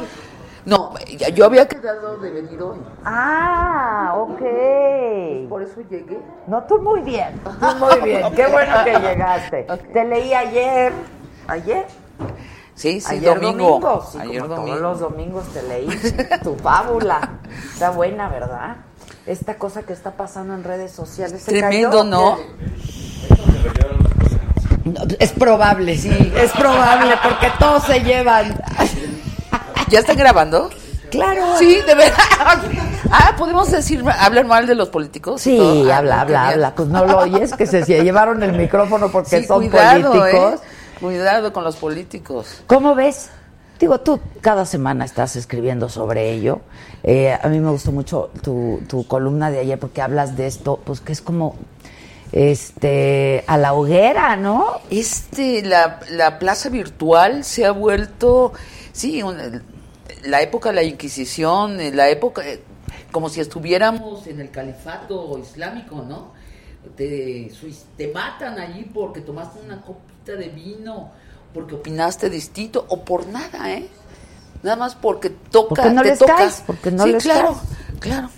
Speaker 8: No, yo había quedado de venir hoy.
Speaker 1: Ah, ok.
Speaker 8: Por eso llegué.
Speaker 1: No, tú muy bien. Tú muy bien. *laughs* Qué bueno que *laughs* llegaste. Te leí ayer. ¿Ayer?
Speaker 8: Sí, sí,
Speaker 1: Ayer
Speaker 8: domingo.
Speaker 1: Sí,
Speaker 8: Ayer
Speaker 1: como
Speaker 8: domingo.
Speaker 1: todos los domingos te leí tu fábula. Está buena, ¿verdad? Esta cosa que está pasando en redes sociales. ¿se
Speaker 8: Tremendo,
Speaker 1: cayó?
Speaker 8: ¿no?
Speaker 1: Es probable, sí. Es probable porque todos se llevan.
Speaker 8: ¿Ya están grabando?
Speaker 1: Claro.
Speaker 8: Sí, de verdad. Ah, ¿podemos decir, hablar mal de los políticos? y
Speaker 1: Sí?
Speaker 8: Ah,
Speaker 1: habla, habla, habla. Pues no lo oyes, que se, se llevaron el micrófono porque
Speaker 8: Sí,
Speaker 1: son
Speaker 8: cuidado,
Speaker 1: políticos.
Speaker 8: ¿eh? Cuidado con los políticos.
Speaker 1: ¿Cómo ves? Digo, tú cada semana estás escribiendo sobre ello. Eh, a mí me gustó mucho tu, tu columna de ayer porque hablas de esto, pues que es como este a la hoguera, ¿no?
Speaker 8: Este, la, la plaza virtual se ha vuelto, sí, la época de la Inquisición, eh, la época, eh, como si estuviéramos en el califato islámico, ¿no? Te, te matan allí porque tomaste una de vino, porque opinaste distinto, o por nada, ¿eh? Nada más porque toca,
Speaker 1: Porque no
Speaker 8: te
Speaker 1: les
Speaker 8: toca.
Speaker 1: caes, porque no
Speaker 8: sí,
Speaker 1: les
Speaker 8: claro,
Speaker 1: caes.
Speaker 8: claro.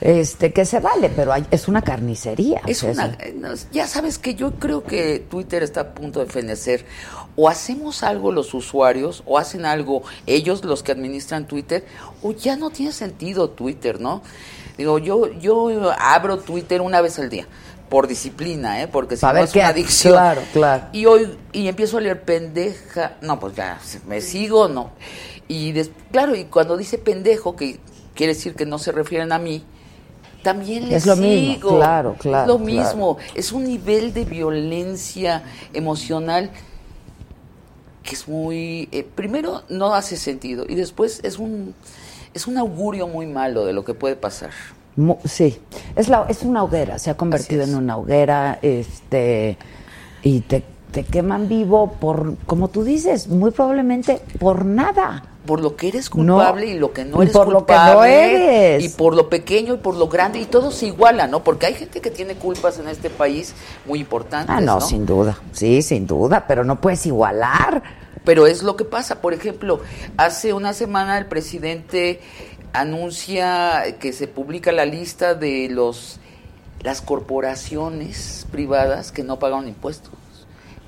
Speaker 1: Este, que se vale, pero hay- es una carnicería.
Speaker 8: Es
Speaker 1: o sea,
Speaker 8: una, eh, ya sabes que yo creo que Twitter está a punto de fenecer. O hacemos algo los usuarios, o hacen algo ellos los que administran Twitter, o ya no tiene sentido Twitter, ¿no? Digo, yo, yo abro Twitter una vez al día, por disciplina, ¿eh? Porque si no es
Speaker 1: qué
Speaker 8: una adicción.
Speaker 1: claro, claro.
Speaker 8: Y hoy, y empiezo a leer pendeja, no, pues ya, me sigo, no. Y des- claro, y cuando dice pendejo, que quiere decir que no se refieren a mí, también le
Speaker 1: Es lo mismo,
Speaker 8: sigo.
Speaker 1: claro, claro,
Speaker 8: Es lo
Speaker 1: claro.
Speaker 8: mismo. Es un nivel de violencia emocional que es muy. eh, primero, no hace sentido. Y después es un, es un augurio muy malo de lo que puede pasar.
Speaker 1: Sí, es, la, es una hoguera, se ha convertido en una hoguera, este, y te, te queman vivo por, como tú dices, muy probablemente por nada.
Speaker 8: Por lo que eres
Speaker 1: No.
Speaker 8: culpable y lo que no eres
Speaker 1: por lo que
Speaker 8: culpable.
Speaker 1: no eres.
Speaker 8: Y por lo pequeño y por lo grande. Y todo se iguala, ¿no? Porque hay gente que tiene culpas en este país muy importantes.
Speaker 1: Ah, no, sin duda, sí, sin duda, pero no puedes igualar.
Speaker 8: Pero es lo que pasa. Por ejemplo, hace una semana el presidente anuncia que se publica la lista de los las corporaciones privadas que no pagaron impuestos.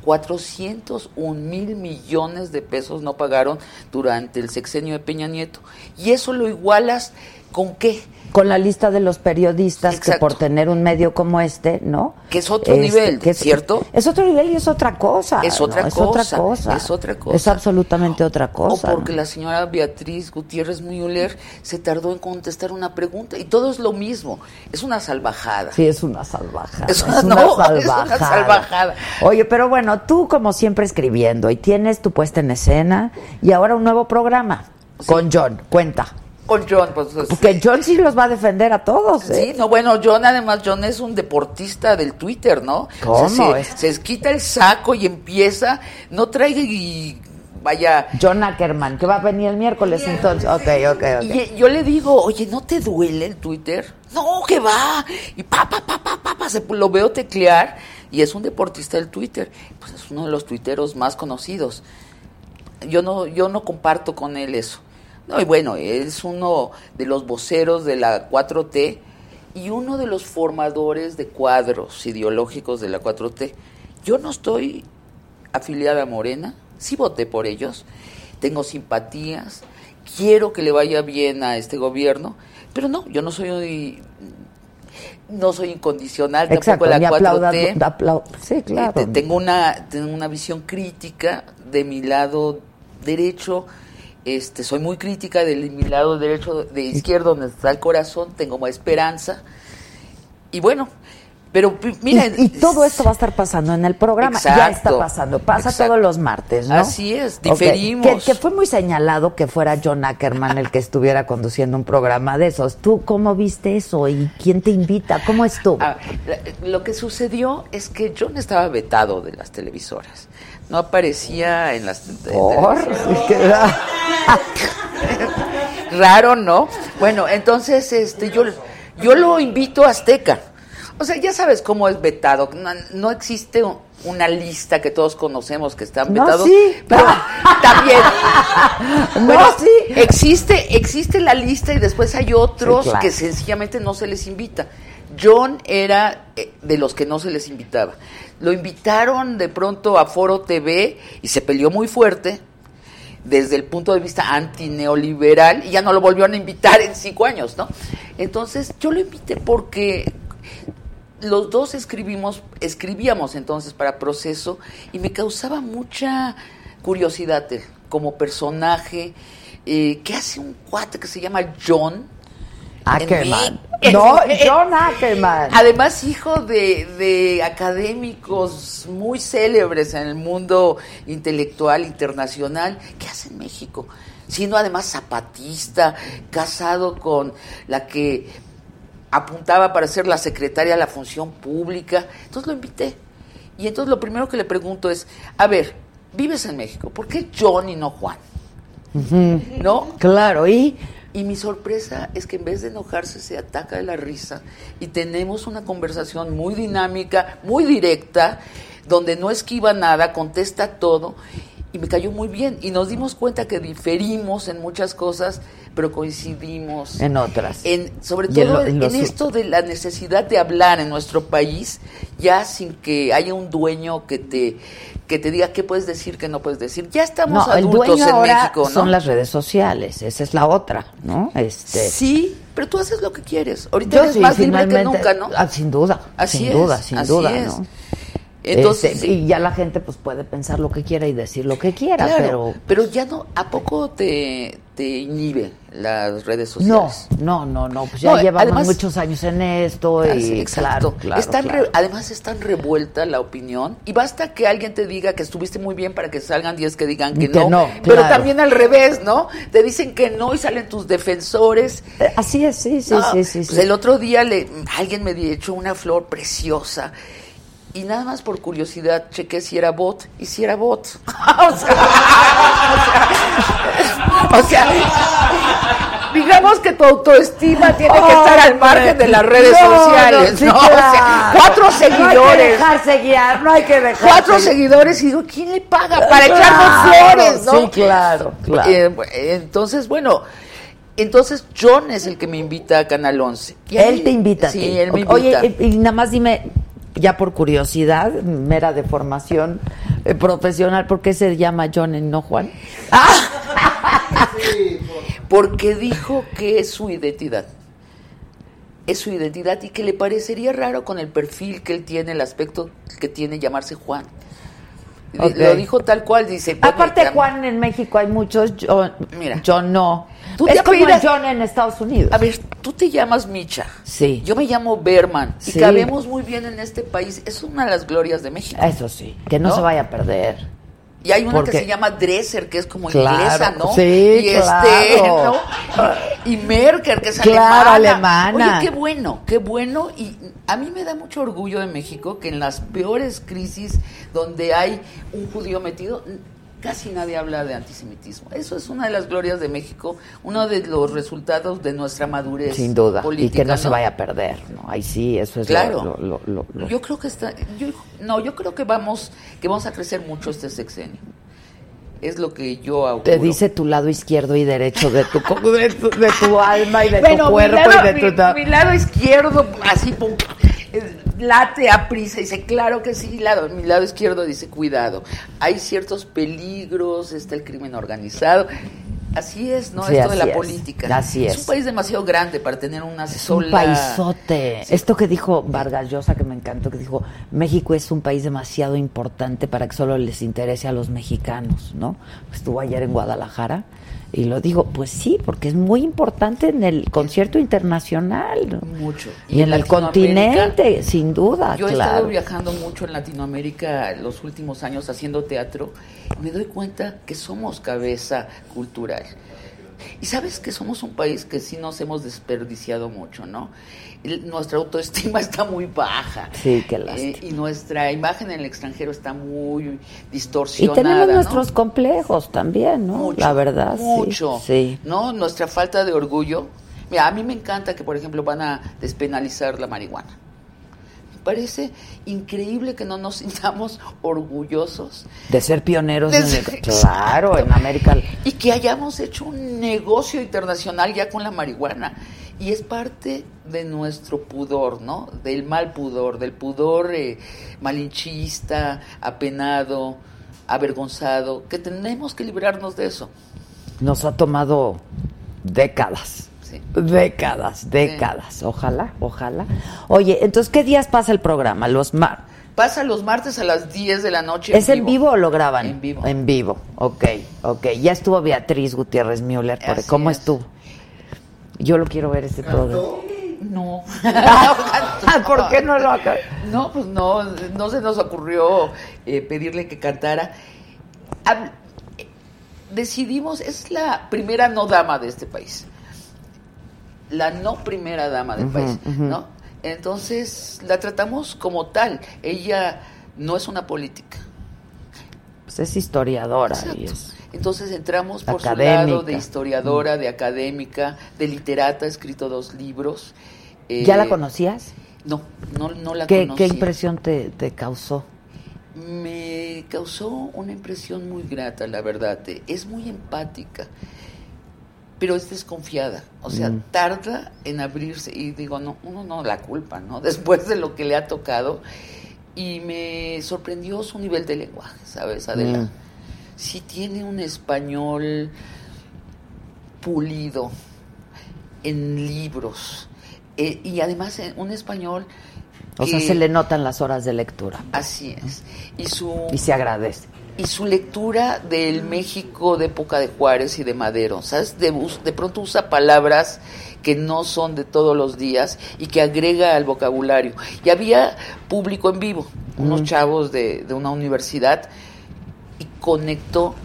Speaker 8: 401 mil millones de pesos no pagaron durante el sexenio de Peña Nieto. Y eso lo igualas con qué?
Speaker 1: Con la lista de los periodistas que por tener un medio como este, ¿no?
Speaker 8: Que es otro nivel,
Speaker 1: que es-
Speaker 8: ¿cierto?
Speaker 1: Es otro nivel y es otra cosa.
Speaker 8: Es
Speaker 1: ¿no?
Speaker 8: otra
Speaker 1: es otra
Speaker 8: cosa,
Speaker 1: cosa.
Speaker 8: es otra cosa.
Speaker 1: Es absolutamente otra cosa.
Speaker 8: O porque
Speaker 1: ¿no?
Speaker 8: la señora Beatriz Gutiérrez Müller se tardó en contestar una pregunta y todo es lo mismo. Es una salvajada.
Speaker 1: Sí, es una salvajada.
Speaker 8: Es
Speaker 1: Es
Speaker 8: una- *laughs* no, es una
Speaker 1: salvajada.
Speaker 8: salvajada.
Speaker 1: Oye, pero bueno, tú como siempre escribiendo y tienes tu puesta en escena y ahora un nuevo programa con John. Cuenta.
Speaker 8: Con John, pues. pues,
Speaker 1: Porque John sí los va a defender a todos. ¿eh?
Speaker 8: Sí, no, bueno, John además, John es un deportista del Twitter, ¿no?
Speaker 1: ¿Cómo
Speaker 8: O sea,
Speaker 1: es?
Speaker 8: se, se quita el saco y empieza, no traiga y vaya...
Speaker 1: John Ackerman, que va a venir el miércoles entonces. Ok, ok, ok.
Speaker 8: Y yo le digo, oye, ¿no te duele el Twitter? No, que va. Y pa, pa, pa, pa, pa, pa, se, lo veo teclear y es un deportista del Twitter. Pues es uno de los tuiteros más conocidos. Yo no, yo no comparto con él eso. No, y bueno, es uno de los voceros de la 4T y uno de los formadores de cuadros ideológicos de la 4T. Yo no estoy afiliada a Morena, sí voté por ellos, tengo simpatías, quiero que le vaya bien a este gobierno, pero no, yo no soy no soy incondicional
Speaker 1: Exacto,
Speaker 8: tampoco la
Speaker 1: ni
Speaker 8: 4T.
Speaker 1: aplauda- aplau- sí, claro.
Speaker 8: Eh, tengo una tengo una visión crítica de mi lado derecho este soy muy crítica de mi lado derecho de izquierdo donde está el corazón tengo más esperanza y bueno pero mira
Speaker 1: y, y todo esto va a estar pasando en el programa. ya está pasando. Pasa
Speaker 8: exacto.
Speaker 1: todos los martes, ¿no?
Speaker 8: Así es, diferimos.
Speaker 1: Que, que fue muy señalado que fuera John Ackerman el que estuviera conduciendo un programa de esos. ¿Tú cómo viste eso? ¿Y quién te invita? ¿Cómo estuvo?
Speaker 8: Ah, lo que sucedió es que John estaba vetado de las televisoras no aparecía en las
Speaker 1: ¿Por? *laughs*
Speaker 8: raro, ¿no? Bueno, entonces este yo yo lo invito a Azteca. O sea, ya sabes cómo es vetado. No, no existe un- una lista que todos conocemos que están
Speaker 1: No,
Speaker 8: vetados.
Speaker 1: sí.
Speaker 8: Pero también. *laughs*
Speaker 1: No,
Speaker 8: Bueno,
Speaker 1: sí.
Speaker 8: Existe, existe la lista y después hay otros
Speaker 1: Sí, claro.
Speaker 8: que sencillamente no se les invita. John era eh, de los que no se les invitaba. Lo invitaron de pronto a Foro TV y se peleó muy fuerte desde el punto de vista antineoliberal y ya no lo volvieron a invitar en cinco años, ¿no? Entonces yo lo invité porque los dos escribimos, escribíamos entonces para Proceso y me causaba mucha curiosidad eh, como personaje. eh, ¿Qué hace un cuate que se llama John?
Speaker 1: Ackerman.
Speaker 8: En- *laughs*
Speaker 1: No, John Ackerman.
Speaker 8: Además, hijo de, de académicos muy célebres en el mundo intelectual internacional, ¿qué hace en México? Siendo además zapatista, casado con la que apuntaba para ser la secretaria de la función pública. Entonces lo invité. Y entonces lo primero que le pregunto es, a ver, vives en México, ¿por qué John y no Juan? ¿No?
Speaker 1: Claro, y
Speaker 8: Y mi sorpresa es que en vez de enojarse se ataca de la risa. Y tenemos una conversación muy dinámica, muy directa, donde no esquiva nada, contesta todo y me cayó muy bien y nos dimos cuenta que diferimos en muchas cosas, pero coincidimos
Speaker 1: en otras.
Speaker 8: en, sobre
Speaker 1: en
Speaker 8: todo
Speaker 1: lo- en
Speaker 8: esto de la necesidad de hablar en nuestro país, ya sin que haya un dueño que te que te diga qué puedes decir, qué no puedes decir. Ya estamos
Speaker 1: no, el
Speaker 8: adultos
Speaker 1: dueño
Speaker 8: en
Speaker 1: ahora
Speaker 8: México, ¿no?
Speaker 1: son las redes sociales, esa es la otra, ¿no? Este,
Speaker 8: Sí, pero tú haces lo que quieres. Ahorita
Speaker 1: yo
Speaker 8: eres
Speaker 1: sí,
Speaker 8: más libre que nunca, ¿no?
Speaker 1: ah, sin duda,
Speaker 8: Así
Speaker 1: sin
Speaker 8: es,
Speaker 1: duda, sin
Speaker 8: así
Speaker 1: duda,
Speaker 8: es.
Speaker 1: ¿no?
Speaker 8: Entonces,
Speaker 1: Este, y ya la gente pues puede pensar lo que quiera y decir lo que quiera,
Speaker 8: claro,
Speaker 1: pero
Speaker 8: pero ya no, ¿a poco te, te inhibe las redes
Speaker 1: no,
Speaker 8: sociales?
Speaker 1: no, no, no, pues ya
Speaker 8: No,
Speaker 1: llevamos
Speaker 8: además-
Speaker 1: muchos años en esto
Speaker 8: Ah,
Speaker 1: y
Speaker 8: exacto.
Speaker 1: claro, claro,
Speaker 8: Es tan
Speaker 1: claro.
Speaker 8: re- además es tan revuelta la opinión y basta que alguien te diga que estuviste muy bien para que salgan 10 que digan que,
Speaker 1: Que
Speaker 8: no,
Speaker 1: no,
Speaker 8: pero también al revés, ¿no? Te dicen que no y salen tus defensores.
Speaker 1: Eh, Así es, sí, sí,
Speaker 8: No,
Speaker 1: sí, sí,
Speaker 8: pues
Speaker 1: sí.
Speaker 8: el otro día le, alguien me echó una flor preciosa y nada más por curiosidad chequé si era bot y si era bot. o *laughs* sea, o sea, o sea, digamos que tu autoestima tiene que estar al margen de las redes
Speaker 1: No,
Speaker 8: sociales,
Speaker 1: no.
Speaker 8: O sea, cuatro
Speaker 1: No hay que
Speaker 8: seguidores.
Speaker 1: dejarse guiar, no hay que dejarse
Speaker 8: Cuatro seguidores y digo, ¿quién le paga para
Speaker 1: Claro,
Speaker 8: echarnos flores, no?
Speaker 1: Sí, claro, claro.
Speaker 8: Eh, entonces, bueno, entonces John es el que me invita a Canal 11. Y a
Speaker 1: Él
Speaker 8: mí-
Speaker 1: te invita.
Speaker 8: Sí, él me
Speaker 1: Oye,
Speaker 8: invita.
Speaker 1: eh, y nada más dime, ya por curiosidad, mera de formación eh, profesional, ¿por qué se llama John y no Juan?
Speaker 8: Porque dijo que es su identidad. Es su identidad y que le parecería raro con el perfil que él tiene, el aspecto que tiene llamarse Juan. Lo dijo tal cual, dice.
Speaker 1: Aparte, Juan, en México hay muchos, John,
Speaker 8: Mira.
Speaker 1: John no.
Speaker 8: Tú
Speaker 1: es
Speaker 8: te
Speaker 1: como el
Speaker 8: apellidas-
Speaker 1: John en Estados Unidos.
Speaker 8: A ver, tú te llamas Micha.
Speaker 1: Sí.
Speaker 8: Yo me llamo Berman. Y
Speaker 1: Sí.
Speaker 8: cabemos muy bien en este país. Es una de las glorias de México.
Speaker 1: Eso sí, que no,
Speaker 8: ¿No?
Speaker 1: se vaya a perder.
Speaker 8: Y hay una
Speaker 1: Porque-
Speaker 8: que se llama Dresser, que es como
Speaker 1: Claro,
Speaker 8: inglesa, ¿no?
Speaker 1: sí,
Speaker 8: y este,
Speaker 1: claro.
Speaker 8: ¿no? Y Merker, que es
Speaker 1: Claro,
Speaker 8: alemana.
Speaker 1: alemana.
Speaker 8: Oye, qué bueno, qué bueno. Y a mí me da mucho orgullo de México que en las peores crisis donde hay un judío metido, casi nadie habla de antisemitismo. Eso es una de las glorias de México, uno de los resultados de nuestra madurez
Speaker 1: Sin duda.
Speaker 8: política.
Speaker 1: y que no, se vaya a perder, ¿no? Ahí sí, eso es lo-
Speaker 8: Claro.
Speaker 1: lo- lo- lo-
Speaker 8: Yo creo que está, yo, no, yo creo que vamos, que vamos a crecer mucho este sexenio. Es lo que yo auguro.
Speaker 1: Te dice tu lado izquierdo y derecho de tu, de tu, de tu alma y de
Speaker 8: Bueno,
Speaker 1: tu cuerpo
Speaker 8: lado,
Speaker 1: y de tu...
Speaker 8: mi- mi lado izquierdo, así, late a prisa. Dice, claro que sí. Lado, mi lado izquierdo dice, cuidado. Hay ciertos peligros, está el crimen organizado. Así es, ¿no?
Speaker 1: Sí,
Speaker 8: Esto de la
Speaker 1: es.
Speaker 8: política.
Speaker 1: Así
Speaker 8: Es
Speaker 1: es.
Speaker 8: un país demasiado grande para tener una
Speaker 1: Es
Speaker 8: sola...
Speaker 1: un paisote. Esto que dijo Vargas Llosa, que me encantó, que dijo, México es un país demasiado importante para que solo les interese a los mexicanos, ¿no? Estuvo ayer en Guadalajara y lo digo, pues sí, porque es muy importante en el concierto internacional. ¿no?
Speaker 8: Mucho.
Speaker 1: Y, en, el continente, sin duda,
Speaker 8: Yo he estado viajando mucho en Latinoamérica los últimos años haciendo teatro y me doy cuenta que somos cabeza cultural. Y sabes que somos un país que sí nos hemos desperdiciado mucho, ¿no? El- nuestra autoestima *laughs* está muy baja.
Speaker 1: Sí, qué
Speaker 8: Eh, y nuestra imagen en el extranjero está muy
Speaker 1: Y
Speaker 8: distorsionada.
Speaker 1: tenemos
Speaker 8: ¿no?
Speaker 1: nuestros complejos también, ¿no?
Speaker 8: Mucho,
Speaker 1: La verdad,
Speaker 8: mucho,
Speaker 1: sí.
Speaker 8: ¿no? Nuestra falta de orgullo. Mira, a mí me encanta que, por ejemplo, van a despenalizar la marihuana. Me parece increíble que no nos *laughs* sintamos orgullosos
Speaker 1: De ser pioneros
Speaker 8: De
Speaker 1: en el-
Speaker 8: ser- *laughs*
Speaker 1: claro, en América.
Speaker 8: y que hayamos hecho un negocio internacional ya con la marihuana. Y es parte de nuestro pudor, ¿no? Del mal pudor, del pudor eh, malinchista, apenado, avergonzado, que tenemos que librarnos de eso.
Speaker 1: Nos ha tomado décadas.
Speaker 8: Sí.
Speaker 1: Décadas, décadas. Ojalá, ojalá. Oye, entonces, ¿qué días pasa el programa? Los mar
Speaker 8: Pasa los martes a las 10 de la noche.
Speaker 1: ¿Es en vivo o lo graban?
Speaker 8: En vivo.
Speaker 1: En vivo, ok, ok. Ya estuvo Beatriz Gutiérrez Müller.
Speaker 8: Así
Speaker 1: ¿Cómo
Speaker 8: es.
Speaker 1: estuvo? Yo lo quiero ver este programa.
Speaker 8: No. *laughs*
Speaker 1: ¿Por qué no lo haga?
Speaker 8: No, pues no, no se nos ocurrió eh, pedirle que cantara. Hab- decidimos, es la primera no dama de este país. La no primera dama del país. ¿no? Entonces la tratamos como tal. Ella no es una política.
Speaker 1: Pues es historiadora. y es-
Speaker 8: Entonces entramos por su lado de historiadora, de académica, de literata, ha escrito dos libros.
Speaker 1: ¿Ya
Speaker 8: Eh,
Speaker 1: la conocías?
Speaker 8: No, no, no la
Speaker 1: ¿Qué,
Speaker 8: conocía.
Speaker 1: qué impresión te, te causó?
Speaker 8: Me causó una impresión muy grata, la verdad. eh, Es muy empática, pero es desconfiada. O sea,
Speaker 1: Mm.
Speaker 8: tarda en abrirse y digo, no, uno no la culpa, ¿no? *laughs* Después de lo que le ha tocado. Y me sorprendió su nivel de lenguaje, ¿sabes, Adela?
Speaker 1: Mm.
Speaker 8: Sí tiene un español pulido en libros. eh, y además eh, un español
Speaker 1: O sea, se le notan las horas de lectura.
Speaker 8: Así es. Y su,
Speaker 1: Y se agradece.
Speaker 8: y su lectura del México de época de Juárez y de Madero, ¿sabes? De, de pronto usa palabras que no son de todos los días y que agrega al vocabulario. Y había público en vivo, unos chavos de, de una universidad, conectó.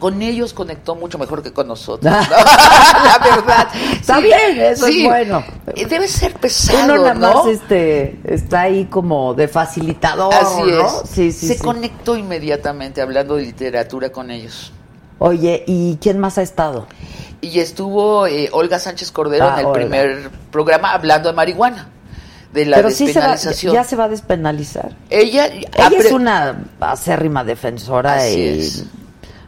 Speaker 8: Con ellos conectó mucho mejor que con nosotros. *laughs* ¿no? *laughs* La verdad.
Speaker 1: Está
Speaker 8: Sí,
Speaker 1: bien, eso
Speaker 8: sí.
Speaker 1: es bueno.
Speaker 8: Debe ser pesado,
Speaker 1: Uno nada
Speaker 8: ¿no?
Speaker 1: más este, está ahí como de facilitador,
Speaker 8: Así
Speaker 1: ¿no?
Speaker 8: es.
Speaker 1: Sí, sí,
Speaker 8: Se conectó inmediatamente hablando de literatura con ellos.
Speaker 1: Oye, ¿y quién más ha estado?
Speaker 8: Y estuvo eh, Olga Sánchez Cordero
Speaker 1: Ah,
Speaker 8: en el
Speaker 1: Olga.
Speaker 8: primer programa hablando de marihuana, de la
Speaker 1: Pero sí se va,
Speaker 8: despenalización.
Speaker 1: ya se va a despenalizar.
Speaker 8: Ella,
Speaker 1: Ella es una acérrima defensora
Speaker 8: Así
Speaker 1: y,
Speaker 8: es.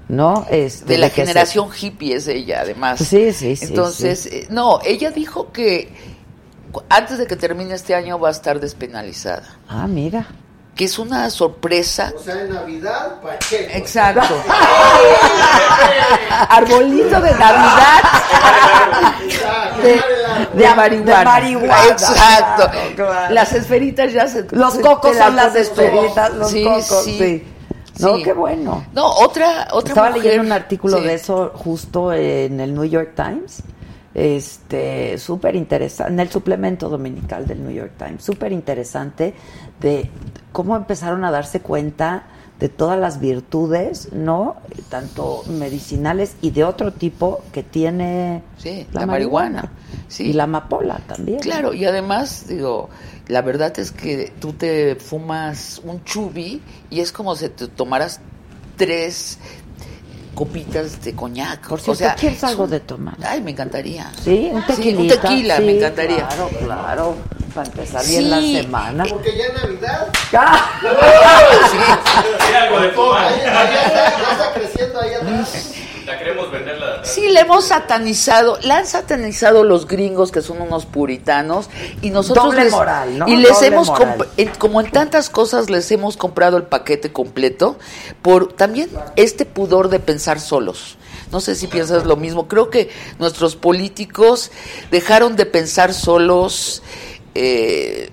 Speaker 1: ¿no? Este,
Speaker 8: de la
Speaker 1: se-
Speaker 8: generación hippie es ella, además.
Speaker 1: Sí, sí, sí,
Speaker 8: Entonces,
Speaker 1: sí.
Speaker 8: eh, no, ella dijo que antes de que termine este año va a estar despenalizada,
Speaker 1: Ah, mira.
Speaker 8: Que es una sorpresa.
Speaker 9: O sea, en Navidad, Pacheco.
Speaker 8: Exacto. *laughs* Arbolito de Navidad. de, de marihuana.
Speaker 1: de marihuana,
Speaker 8: Exacto.
Speaker 1: claro, claro.
Speaker 8: Las esferitas ya se.
Speaker 1: Los
Speaker 8: se-
Speaker 1: cocos son las esferitas, los
Speaker 8: Sí,
Speaker 1: cocos,
Speaker 8: sí.
Speaker 1: sí. No,
Speaker 8: Sí.
Speaker 1: qué bueno.
Speaker 8: No, otra, otra
Speaker 1: Estaba
Speaker 8: mujer-
Speaker 1: leyendo un artículo
Speaker 8: sí.
Speaker 1: de eso justo en el New York Times. Este, súper interesante, en el suplemento dominical del New York Times, súper interesante de cómo empezaron a darse cuenta de todas las virtudes, ¿no? Tanto medicinales y de otro tipo que tiene
Speaker 8: Sí, la marihuana. Sí.
Speaker 1: Y la amapola también.
Speaker 8: Claro, y además, digo, la verdad es que tú te fumas un chubi y es como si te tomaras tres copitas de coñac.
Speaker 1: Por
Speaker 8: o
Speaker 1: cierto,
Speaker 8: sea,
Speaker 1: ¿quieres
Speaker 8: es
Speaker 1: algo
Speaker 8: un-
Speaker 1: de tomar?
Speaker 8: Ay, me encantaría.
Speaker 1: Sí, un
Speaker 8: Sí,
Speaker 1: tequilita.
Speaker 8: un tequila, me
Speaker 1: Sí,
Speaker 8: encantaría.
Speaker 1: Claro, claro. Para empezar bien la
Speaker 8: Sí.
Speaker 1: semana.
Speaker 9: Porque ya es Navidad.
Speaker 1: ¡Ah!
Speaker 2: Algo de
Speaker 9: allá está, ya está creciendo ahí atrás.
Speaker 2: La queremos venderla de atrás.
Speaker 8: Sí, le hemos satanizado, la han satanizado los gringos que son unos puritanos y nosotros
Speaker 1: Doble
Speaker 8: les,
Speaker 1: moral, ¿no?
Speaker 8: y les
Speaker 1: Doble
Speaker 8: hemos en- como en tantas cosas les hemos comprado el paquete completo por también este pudor de pensar solos. No sé si piensas lo mismo. Creo que nuestros políticos dejaron de pensar solos eh,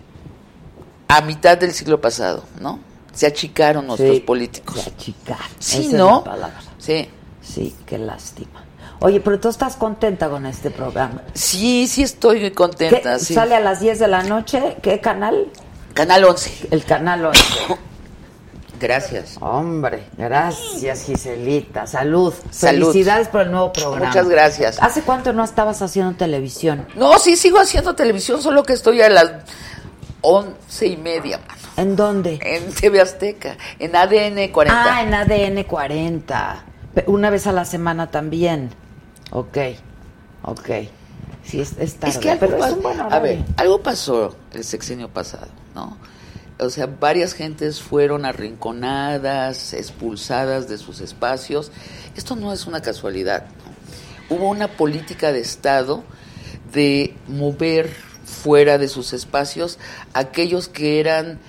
Speaker 8: a mitad del siglo pasado, ¿no? Se achicaron nuestros
Speaker 1: Sí,
Speaker 8: políticos.
Speaker 1: se achicaron.
Speaker 8: Sí,
Speaker 1: Esa es
Speaker 8: ¿no?
Speaker 1: la palabra.
Speaker 8: Sí.
Speaker 1: Sí, qué lástima. Oye, pero tú estás contenta con este programa.
Speaker 8: Sí, sí estoy
Speaker 1: ¿Qué?
Speaker 8: contenta. sí.
Speaker 1: ¿Sale a las 10 de la noche? ¿Qué canal?
Speaker 8: Canal 11.
Speaker 1: El canal 11. *coughs*
Speaker 8: Gracias.
Speaker 1: Hombre, gracias Giselita. Salud.
Speaker 8: Salud.
Speaker 1: Felicidades por el nuevo programa.
Speaker 8: Muchas gracias.
Speaker 1: ¿Hace cuánto no estabas haciendo televisión?
Speaker 8: No, sí, sigo haciendo televisión, solo que estoy a las once y media, mano.
Speaker 1: ¿En dónde?
Speaker 8: En TV Azteca, en ADN 40.
Speaker 1: Ah, en ADN 40. Pe- Una vez a la semana también. Ok, ok. Sí, es, es tarde,
Speaker 8: es que algo,
Speaker 1: pero es
Speaker 8: pas-
Speaker 1: un buen
Speaker 8: a ver, algo pasó el sexenio pasado, ¿no? O sea, varias gentes fueron arrinconadas, expulsadas de sus espacios. Esto no es una casualidad. Hubo una política de Estado de mover fuera de sus espacios aquellos que eran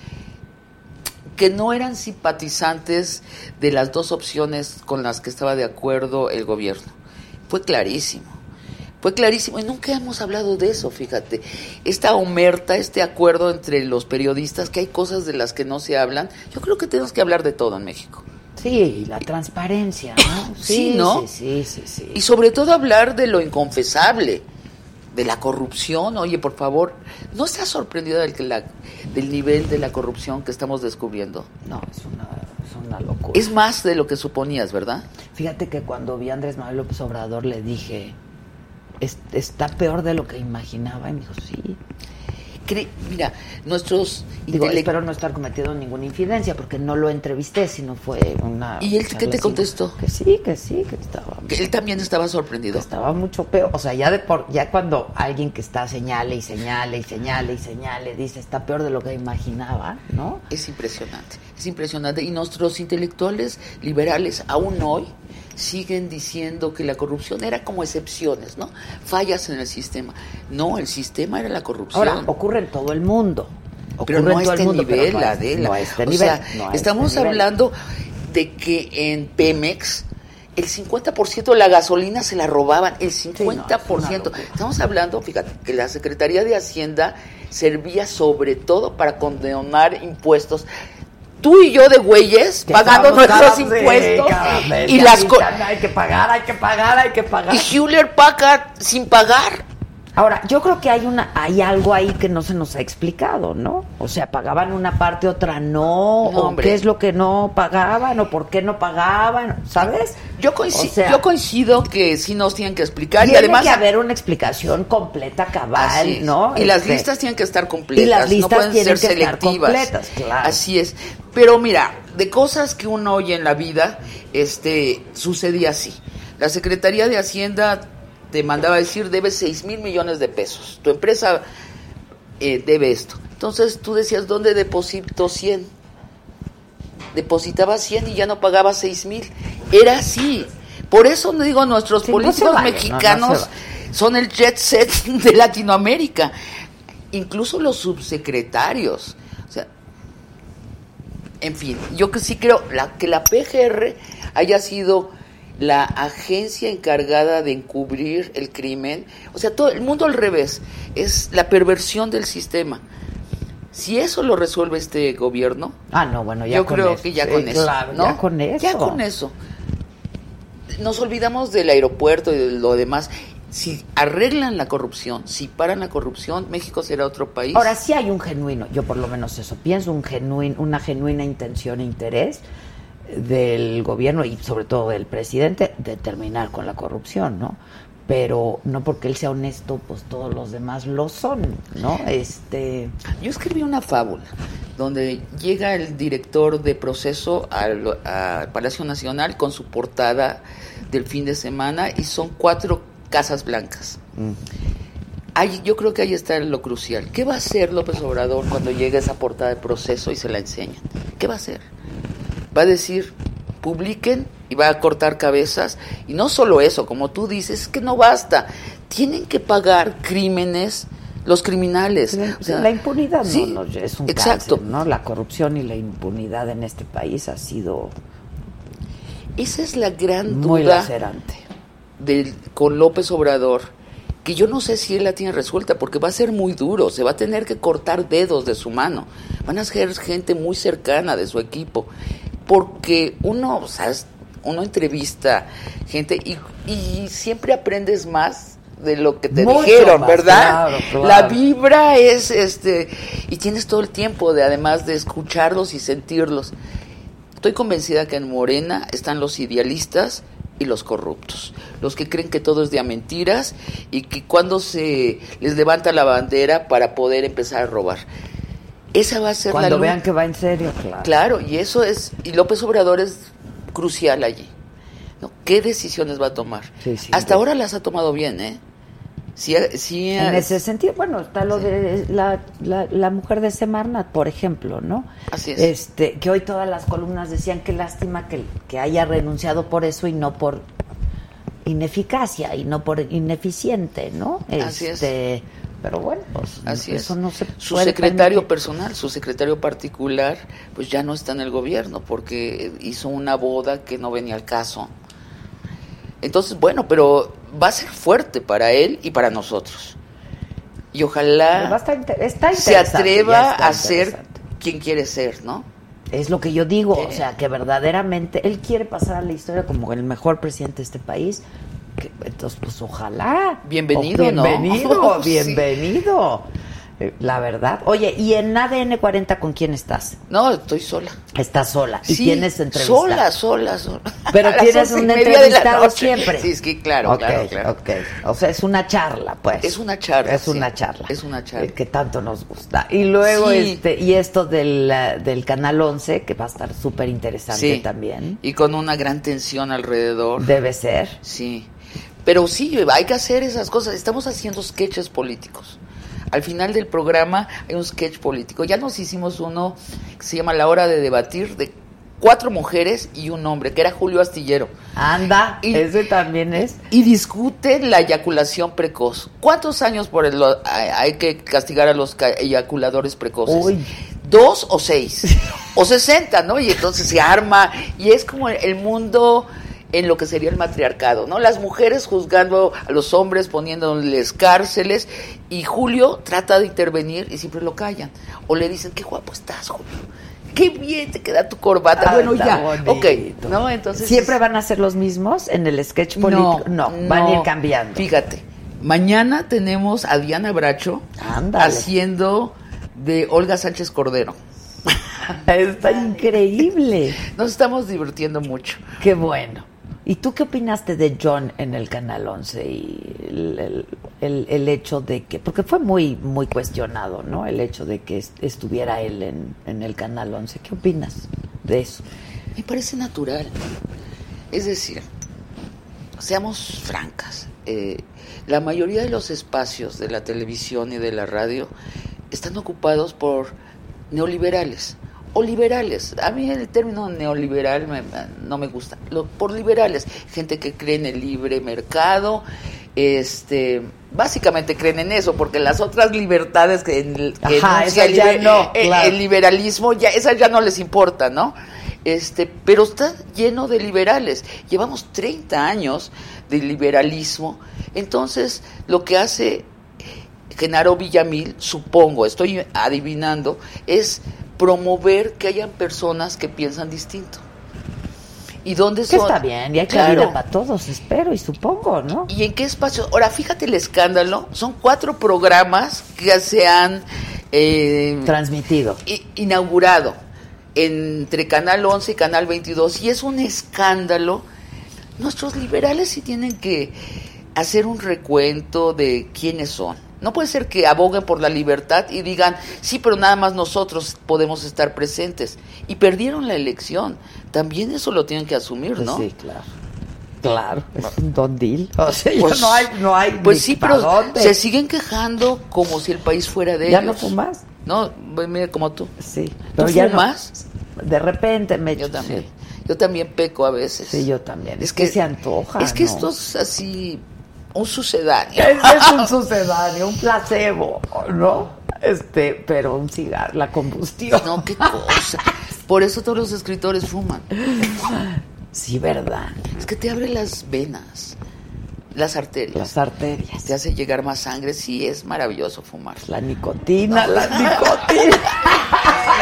Speaker 8: que no eran simpatizantes de las dos opciones con las que estaba de acuerdo el gobierno. Fue clarísimo. Fue clarísimo y nunca hemos hablado de eso, fíjate. Esta omerta, este acuerdo entre los periodistas, que hay cosas de las que no se hablan. Yo creo que tenemos que hablar de todo en México.
Speaker 1: Sí, la transparencia, ¿no?
Speaker 8: Sí, ¿no?
Speaker 1: Sí, sí, sí, sí.
Speaker 8: Y sobre todo hablar de lo inconfesable, de la corrupción. Oye, por favor, ¿no estás sorprendida del, que la- del nivel de la corrupción que estamos descubriendo?
Speaker 1: No, es una, es una locura.
Speaker 8: Es más de lo que suponías, ¿verdad?
Speaker 1: Fíjate que cuando vi a Andrés Manuel López Obrador le dije, "Es- está peor de lo que imaginaba. Y me dijo, sí.
Speaker 8: Cre- Mira, nuestros
Speaker 1: Digo, espero no estar cometiendo ninguna infidencia porque no lo entrevisté, sino fue una...
Speaker 8: ¿Y él qué te contestó?
Speaker 1: Que sí, que sí, que estaba...
Speaker 8: que él también estaba sorprendido.
Speaker 1: Estaba mucho peor. O sea, ya de por, ya cuando alguien que está señale y señale y señale y señale dice está peor de lo que imaginaba, ¿no?
Speaker 8: Es impresionante, es impresionante. Y nuestros intelectuales liberales aún hoy siguen diciendo que la corrupción era como excepciones, ¿no? Fallas en el sistema. No, el sistema era la corrupción.
Speaker 1: Ahora, ocurre en todo el mundo.
Speaker 8: pero no
Speaker 1: en todo
Speaker 8: este
Speaker 1: el mundo,
Speaker 8: nivel,
Speaker 1: no a-
Speaker 8: Adela.
Speaker 1: no este
Speaker 8: o
Speaker 1: nivel,
Speaker 8: sea,
Speaker 1: no este
Speaker 8: estamos hablando de que en Pemex el 50% de la gasolina se la robaban, el 50%. estamos hablando, fíjate, que la Secretaría de Hacienda servía sobre todo para condenar impuestos. Tú y yo de güeyes pagando nuestros impuestos y las co-
Speaker 1: dicen, hay que pagar, hay que pagar, hay que pagar.
Speaker 8: y Hewlett Packard sin pagar.
Speaker 1: Ahora, yo creo que hay una, hay algo ahí que no se nos ha explicado, ¿no? O sea, pagaban una parte, otra no,
Speaker 8: No,
Speaker 1: o qué es lo que no pagaban, o por qué no pagaban, ¿sabes?
Speaker 8: Yo coincido,
Speaker 1: O sea,
Speaker 8: yo coincido que sí nos tienen que explicar y
Speaker 1: Tiene
Speaker 8: además
Speaker 1: que haber una explicación completa, cabal. ¿no?
Speaker 8: Y las
Speaker 1: Este,
Speaker 8: listas tienen que estar completas.
Speaker 1: Y las listas
Speaker 8: no pueden
Speaker 1: tienen
Speaker 8: ser
Speaker 1: que estar
Speaker 8: selectivas.
Speaker 1: completas, claro.
Speaker 8: Así es. Pero mira, de cosas que uno oye en la vida, este, sucedía así. La Secretaría de Hacienda te mandaba a decir, debes 6 mil millones de pesos. Tu empresa eh, debe esto. Entonces tú decías, ¿dónde deposito 100? Depositaba 100 y ya no pagaba 6 mil. Era así. Por eso digo, nuestros
Speaker 1: Sí, no se
Speaker 8: políticos
Speaker 1: vale, no, no
Speaker 8: mexicanos son el jet set de Latinoamérica. Incluso los subsecretarios. O sea, en fin, yo que sí creo la, que la PGR haya sido la agencia encargada de encubrir el crimen. O sea, todo el mundo al revés. Es la perversión del sistema. Si eso lo resuelve este gobierno,
Speaker 1: Ah, no, bueno, ya
Speaker 8: yo
Speaker 1: con
Speaker 8: creo
Speaker 1: eso.
Speaker 8: que ya
Speaker 1: Sí,
Speaker 8: con eso.
Speaker 1: claro,
Speaker 8: ¿no?
Speaker 1: ya con eso.
Speaker 8: Ya con eso. Nos olvidamos del aeropuerto y de lo demás. Si arreglan la corrupción, si paran la corrupción, México será otro país.
Speaker 1: Ahora sí hay un genuino, yo por lo menos eso pienso, un genuin, una genuina intención e interés del gobierno y sobre todo del presidente de terminar con la corrupción, ¿no? Pero no porque él sea honesto, pues todos los demás lo son, ¿no? Este,
Speaker 8: Yo escribí una fábula donde llega el director de proceso al, al Palacio Nacional con su portada del fin de semana y son cuatro casas blancas. ahí, yo creo que ahí está lo crucial. ¿Qué va a hacer López Obrador cuando llegue esa portada de proceso y se la enseñan? ¿Qué va a hacer? Va a decir, publiquen y va a cortar cabezas. Y no solo eso, como tú dices, es que no basta. Tienen que pagar crímenes los criminales. O sea,
Speaker 1: la impunidad
Speaker 8: sí,
Speaker 1: no, no, es un
Speaker 8: exacto.
Speaker 1: cáncer, ¿no? La corrupción y la impunidad en este país ha sido
Speaker 8: Esa es la gran
Speaker 1: muy
Speaker 8: duda
Speaker 1: lacerante.
Speaker 8: del, con López Obrador, que yo no sé si él la tiene resuelta, porque va a ser muy duro, se va a tener que cortar dedos de su mano, van a ser gente muy cercana de su equipo, porque uno, o sea, es- uno entrevista gente y, y siempre aprendes más de lo que te
Speaker 1: Mucho
Speaker 8: dijeron,
Speaker 1: más,
Speaker 8: ¿verdad?
Speaker 1: claro, claro.
Speaker 8: La vibra es este y tienes todo el tiempo de además de escucharlos y sentirlos. Estoy convencida que en Morena están los idealistas y los corruptos, los que creen que todo es de a mentiras y que cuando se les levanta la bandera para poder empezar a robar. Esa va a ser
Speaker 1: Cuando
Speaker 8: la lu-
Speaker 1: vean que va en serio, claro.
Speaker 8: Claro, y eso es y López Obrador es crucial allí. ¿no? ¿Qué decisiones va a tomar?
Speaker 1: Sí, sí,
Speaker 8: Hasta ahora las ha tomado bien, ¿eh? Sí, sí,
Speaker 1: En ese sentido, bueno, está lo de la, la, la mujer de Semarnat, por ejemplo, ¿no?
Speaker 8: Así es.
Speaker 1: Este, que hoy todas las columnas decían que lástima que, que haya renunciado por eso y no por ineficacia y no por ineficiente, ¿no?
Speaker 8: Así es.
Speaker 1: Pero bueno, pues
Speaker 8: Así
Speaker 1: eso
Speaker 8: es.
Speaker 1: no se
Speaker 8: su
Speaker 1: puede
Speaker 8: secretario
Speaker 1: permitir.
Speaker 8: personal, su secretario particular, pues ya no está en el gobierno porque hizo una boda que no venía al caso. Entonces, bueno, pero va a ser fuerte para él y para nosotros. Y ojalá
Speaker 1: inter- está
Speaker 8: se atreva
Speaker 1: está
Speaker 8: a ser quien quiere ser, ¿no?
Speaker 1: Es lo que yo digo,
Speaker 8: Eh.
Speaker 1: o sea, que verdaderamente él quiere pasar a la historia como el mejor presidente de este país. Entonces, pues ojalá.
Speaker 8: Bienvenido,
Speaker 1: O
Speaker 8: ¿no?
Speaker 1: Bienvenido, *laughs* bienvenido. Eh, La verdad. Oye, ¿y en ADN 40 con quién estás?
Speaker 8: No, estoy sola.
Speaker 1: Estás sola. ¿Y
Speaker 8: Sí,
Speaker 1: tienes entrevista?
Speaker 8: Sola, sola, sola.
Speaker 1: Pero *laughs* tienes un entrevistado siempre.
Speaker 8: Sí, es que claro,
Speaker 1: Ok,
Speaker 8: claro, claro.
Speaker 1: ok. O sea, es una charla, pues.
Speaker 8: Es una charla,
Speaker 1: Es
Speaker 8: sí.
Speaker 1: una charla.
Speaker 8: Es una charla.
Speaker 1: Eh, que tanto nos gusta. Y luego, este, y esto del, del Canal 11, que va a estar súper interesante
Speaker 8: Sí.
Speaker 1: también.
Speaker 8: Y con una gran tensión alrededor.
Speaker 1: Debe ser.
Speaker 8: Sí. Pero sí, hay que hacer esas cosas. Estamos haciendo sketches políticos. Al final del programa hay un sketch político. Ya nos hicimos uno que se llama La Hora de Debatir, de cuatro mujeres y un hombre, que era Julio Astillero.
Speaker 1: Anda,
Speaker 8: Y-
Speaker 1: ese también es.
Speaker 8: Y discuten la eyaculación precoz. ¿Cuántos años por el, hay, hay que castigar a los eyaculadores precoces?
Speaker 1: Uy.
Speaker 8: ¿Dos o seis? o sesenta, ¿no? Y entonces se arma. Y es como el mundo en lo que sería el matriarcado, ¿no? Las mujeres juzgando a los hombres, poniéndoles cárceles, y Julio trata de intervenir y siempre lo callan. O le dicen, qué guapo estás, Julio. Qué bien te queda tu corbata.
Speaker 1: Ah,
Speaker 8: bueno, ya.
Speaker 1: bonito.
Speaker 8: Ok, ¿no? Entonces.
Speaker 1: ¿Siempre van a ser los mismos en el sketch político? No, van a ir
Speaker 8: no.
Speaker 1: cambiando.
Speaker 8: Fíjate, mañana tenemos a Diana Bracho
Speaker 1: Ándale.
Speaker 8: haciendo de Olga Sánchez Cordero. *laughs*
Speaker 1: Está increíble.
Speaker 8: Nos estamos divirtiendo mucho.
Speaker 1: Qué bueno. ¿Y tú qué opinaste de John en el Canal 11 y el, el- hecho de que, porque fue muy muy cuestionado, ¿no? El hecho de que est- estuviera él en, en el Canal 11. ¿Qué opinas de eso?
Speaker 8: Me parece natural. Es decir, seamos francas. eh, la mayoría de los espacios de la televisión y de la radio están ocupados por neoliberales o liberales. A mí el término neoliberal me- no me gusta. Lo- por liberales, gente que cree en el libre mercado, este, básicamente creen en eso, porque las otras libertades que, en el- que
Speaker 1: Ajá,
Speaker 8: enuncia
Speaker 1: esas
Speaker 8: el,
Speaker 1: ya no,
Speaker 8: el-
Speaker 1: claro.
Speaker 8: el liberalismo, ya esas ya no les importa, ¿no? Este, pero está lleno de liberales. Llevamos 30 años de liberalismo. Entonces, lo que hace Genaro Villamil, supongo, estoy adivinando, es promover que hayan personas que piensan distinto. ¿Y dónde
Speaker 1: Que
Speaker 8: son?
Speaker 1: está bien, y hay
Speaker 8: Claro.
Speaker 1: cabida para todos, espero y supongo, ¿no?
Speaker 8: ¿Y en qué espacio? Ahora, fíjate el escándalo. Son cuatro programas que se han eh,
Speaker 1: Transmitido.
Speaker 8: inaugurado entre Canal 11 y Canal 22 y es un escándalo. Nuestros liberales sí tienen que hacer un recuento de quiénes son. No puede ser que aboguen por la libertad y digan, sí, pero nada más nosotros podemos estar presentes. Y perdieron la elección. También eso lo tienen que asumir, ¿no?
Speaker 1: sí, claro. Claro, es un don deal. *laughs* O sea, ya
Speaker 8: Pues-
Speaker 1: no hay, no hay
Speaker 8: Pues sí, pero
Speaker 1: dónde.
Speaker 8: se siguen quejando como si el país fuera de
Speaker 1: ¿Ya
Speaker 8: ellos.
Speaker 1: no fumas?
Speaker 8: No, mira como tú.
Speaker 1: Sí.
Speaker 8: ¿Tú
Speaker 1: ya no-
Speaker 8: fumas?
Speaker 1: De repente me
Speaker 8: Yo también.
Speaker 1: sí.
Speaker 8: Yo también peco a veces.
Speaker 1: Sí, yo también.
Speaker 8: Es
Speaker 1: Es que
Speaker 8: que-
Speaker 1: se antoja.
Speaker 8: Es que
Speaker 1: ¿no?
Speaker 8: esto es así, un sucedáneo.
Speaker 1: Es, es un sucedáneo, un placebo, ¿no? Este, pero un cigarro, la combustión.
Speaker 8: No, qué cosa. Por eso todos los escritores fuman.
Speaker 1: Sí, verdad.
Speaker 8: Es que te abre las venas, las arterias.
Speaker 1: Las arterias.
Speaker 8: Te hace llegar más sangre. Sí, es maravilloso fumar.
Speaker 1: La nicotina, la nicotina. *laughs*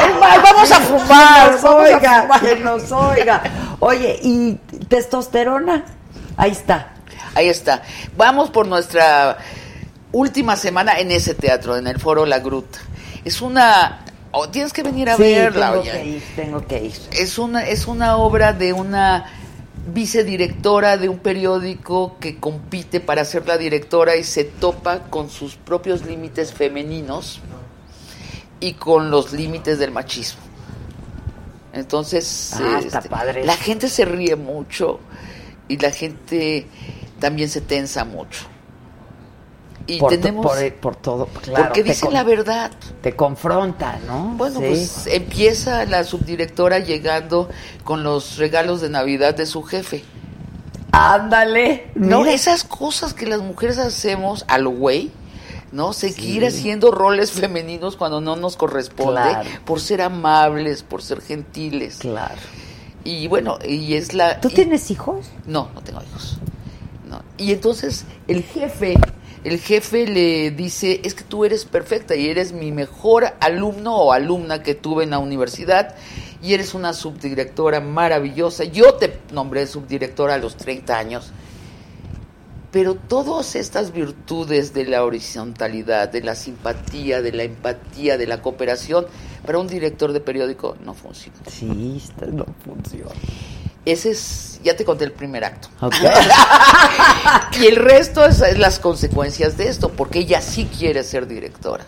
Speaker 8: Es más, vamos a
Speaker 1: Que
Speaker 8: fumar.
Speaker 1: nos
Speaker 8: vamos a
Speaker 1: oiga,
Speaker 8: fumar.
Speaker 1: que nos oiga. Oye, ¿y testosterona? Ahí está.
Speaker 8: Ahí está. Vamos por nuestra última semana en ese teatro, en el Foro La Gruta. Es una... oh, tienes que venir a
Speaker 1: Sí,
Speaker 8: verla,
Speaker 1: tengo
Speaker 8: oye.
Speaker 1: que ir, tengo que ir.
Speaker 8: Es una, es una obra de una vicedirectora de un periódico que compite para ser la directora y se topa con sus propios límites femeninos y con los límites del machismo. Entonces,
Speaker 1: Ah, está
Speaker 8: este,
Speaker 1: padre.
Speaker 8: la gente se ríe mucho y la gente también se tensa mucho. Y
Speaker 1: por,
Speaker 8: tenemos...
Speaker 1: por, por todo, claro.
Speaker 8: porque
Speaker 1: con-
Speaker 8: la verdad.
Speaker 1: Te confronta, ¿no?
Speaker 8: Bueno,
Speaker 1: Sí.
Speaker 8: pues empieza la subdirectora llegando con los regalos de Navidad de su jefe.
Speaker 1: Ándale.
Speaker 8: No,
Speaker 1: mira.
Speaker 8: esas cosas que las mujeres hacemos a lo güey, ¿no? Seguir
Speaker 1: Sí.
Speaker 8: haciendo roles femeninos cuando no nos corresponde,
Speaker 1: Claro.
Speaker 8: por ser amables, por ser gentiles.
Speaker 1: Claro.
Speaker 8: Y bueno, y es la...
Speaker 1: ¿Tú
Speaker 8: y-
Speaker 1: tienes hijos?
Speaker 8: No, no tengo hijos. Y entonces el jefe, el jefe le dice, es que tú eres perfecta y eres mi mejor alumno o alumna que tuve en la universidad y eres una subdirectora maravillosa. Yo te nombré subdirectora a los 30 años. Pero todas estas virtudes de la horizontalidad, de la simpatía, de la empatía, de la cooperación, para un director de periódico no funciona.
Speaker 1: Sí, no funciona.
Speaker 8: Ese es, ya te conté el primer acto. *laughs* Y el resto es, es las consecuencias de esto, porque ella sí quiere ser directora.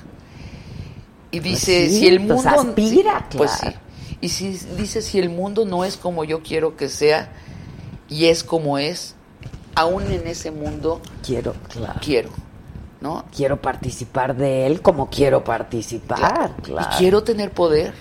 Speaker 8: Y dice,
Speaker 1: sí,
Speaker 8: si el
Speaker 1: pues
Speaker 8: mundo...
Speaker 1: aspira,
Speaker 8: Pues
Speaker 1: claro.
Speaker 8: sí. Y si dice, si el mundo no es como yo quiero que sea, y es como es, aún en ese mundo
Speaker 1: Quiero, claro.
Speaker 8: quiero, ¿no?
Speaker 1: Quiero participar de él como quiero participar. Claro.
Speaker 8: Y quiero tener poder.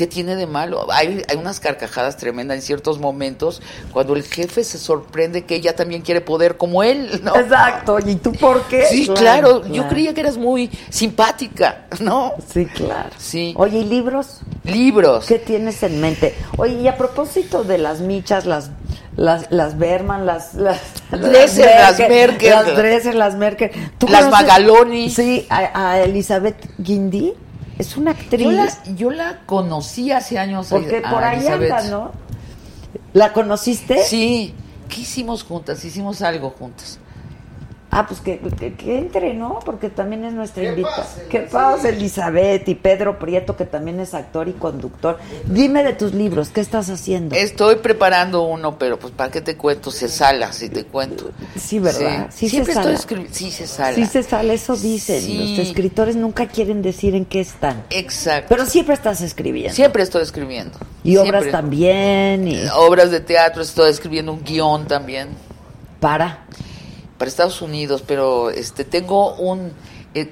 Speaker 8: ¿Qué tiene de malo? Hay, hay unas carcajadas tremendas en ciertos momentos cuando el jefe se sorprende que ella también quiere poder como él, ¿no?
Speaker 1: Exacto. ¿Y tú por qué?
Speaker 8: Sí, claro, Yo creía que eras muy simpática, ¿no?
Speaker 1: Sí, claro.
Speaker 8: Sí.
Speaker 1: Oye, ¿y libros?
Speaker 8: Libros.
Speaker 1: ¿Qué tienes en mente? Oye, y a propósito de las michas, las las las Berman, las las
Speaker 8: Dresser, las Merkel.
Speaker 1: las Dresser, las Merkel. ¿Tú
Speaker 8: Las Magaloni.
Speaker 1: Sí, a, a Elizabeth Guindy. Es una actriz.
Speaker 8: Yo la, yo la conocí hace años.
Speaker 1: porque
Speaker 8: a
Speaker 1: por ahí anda, ¿no? ¿La conociste?
Speaker 8: Sí. ¿Qué hicimos juntas? Hicimos algo juntas.
Speaker 1: Ah, pues que, que, que entre, ¿no? Porque también es nuestra invitada. ¿Qué pasa, Elizabeth? Y Pedro Prieto, que también es actor y conductor. Dime de tus libros, ¿qué estás haciendo?
Speaker 8: Estoy preparando uno, pero pues ¿para qué te cuento? Se sala, si te cuento.
Speaker 1: Sí, ¿verdad? Sí, se
Speaker 8: Siempre
Speaker 1: sala.
Speaker 8: estoy escribiendo. Sí, se sala.
Speaker 1: Sí se sale, eso dicen.
Speaker 8: Sí.
Speaker 1: Los escritores nunca quieren decir en qué están.
Speaker 8: Exacto.
Speaker 1: Pero siempre estás escribiendo.
Speaker 8: Siempre estoy escribiendo.
Speaker 1: y obras también. Y
Speaker 8: Obras de teatro, estoy escribiendo un guion también
Speaker 1: para.
Speaker 8: Para Estados Unidos, pero este tengo un eh,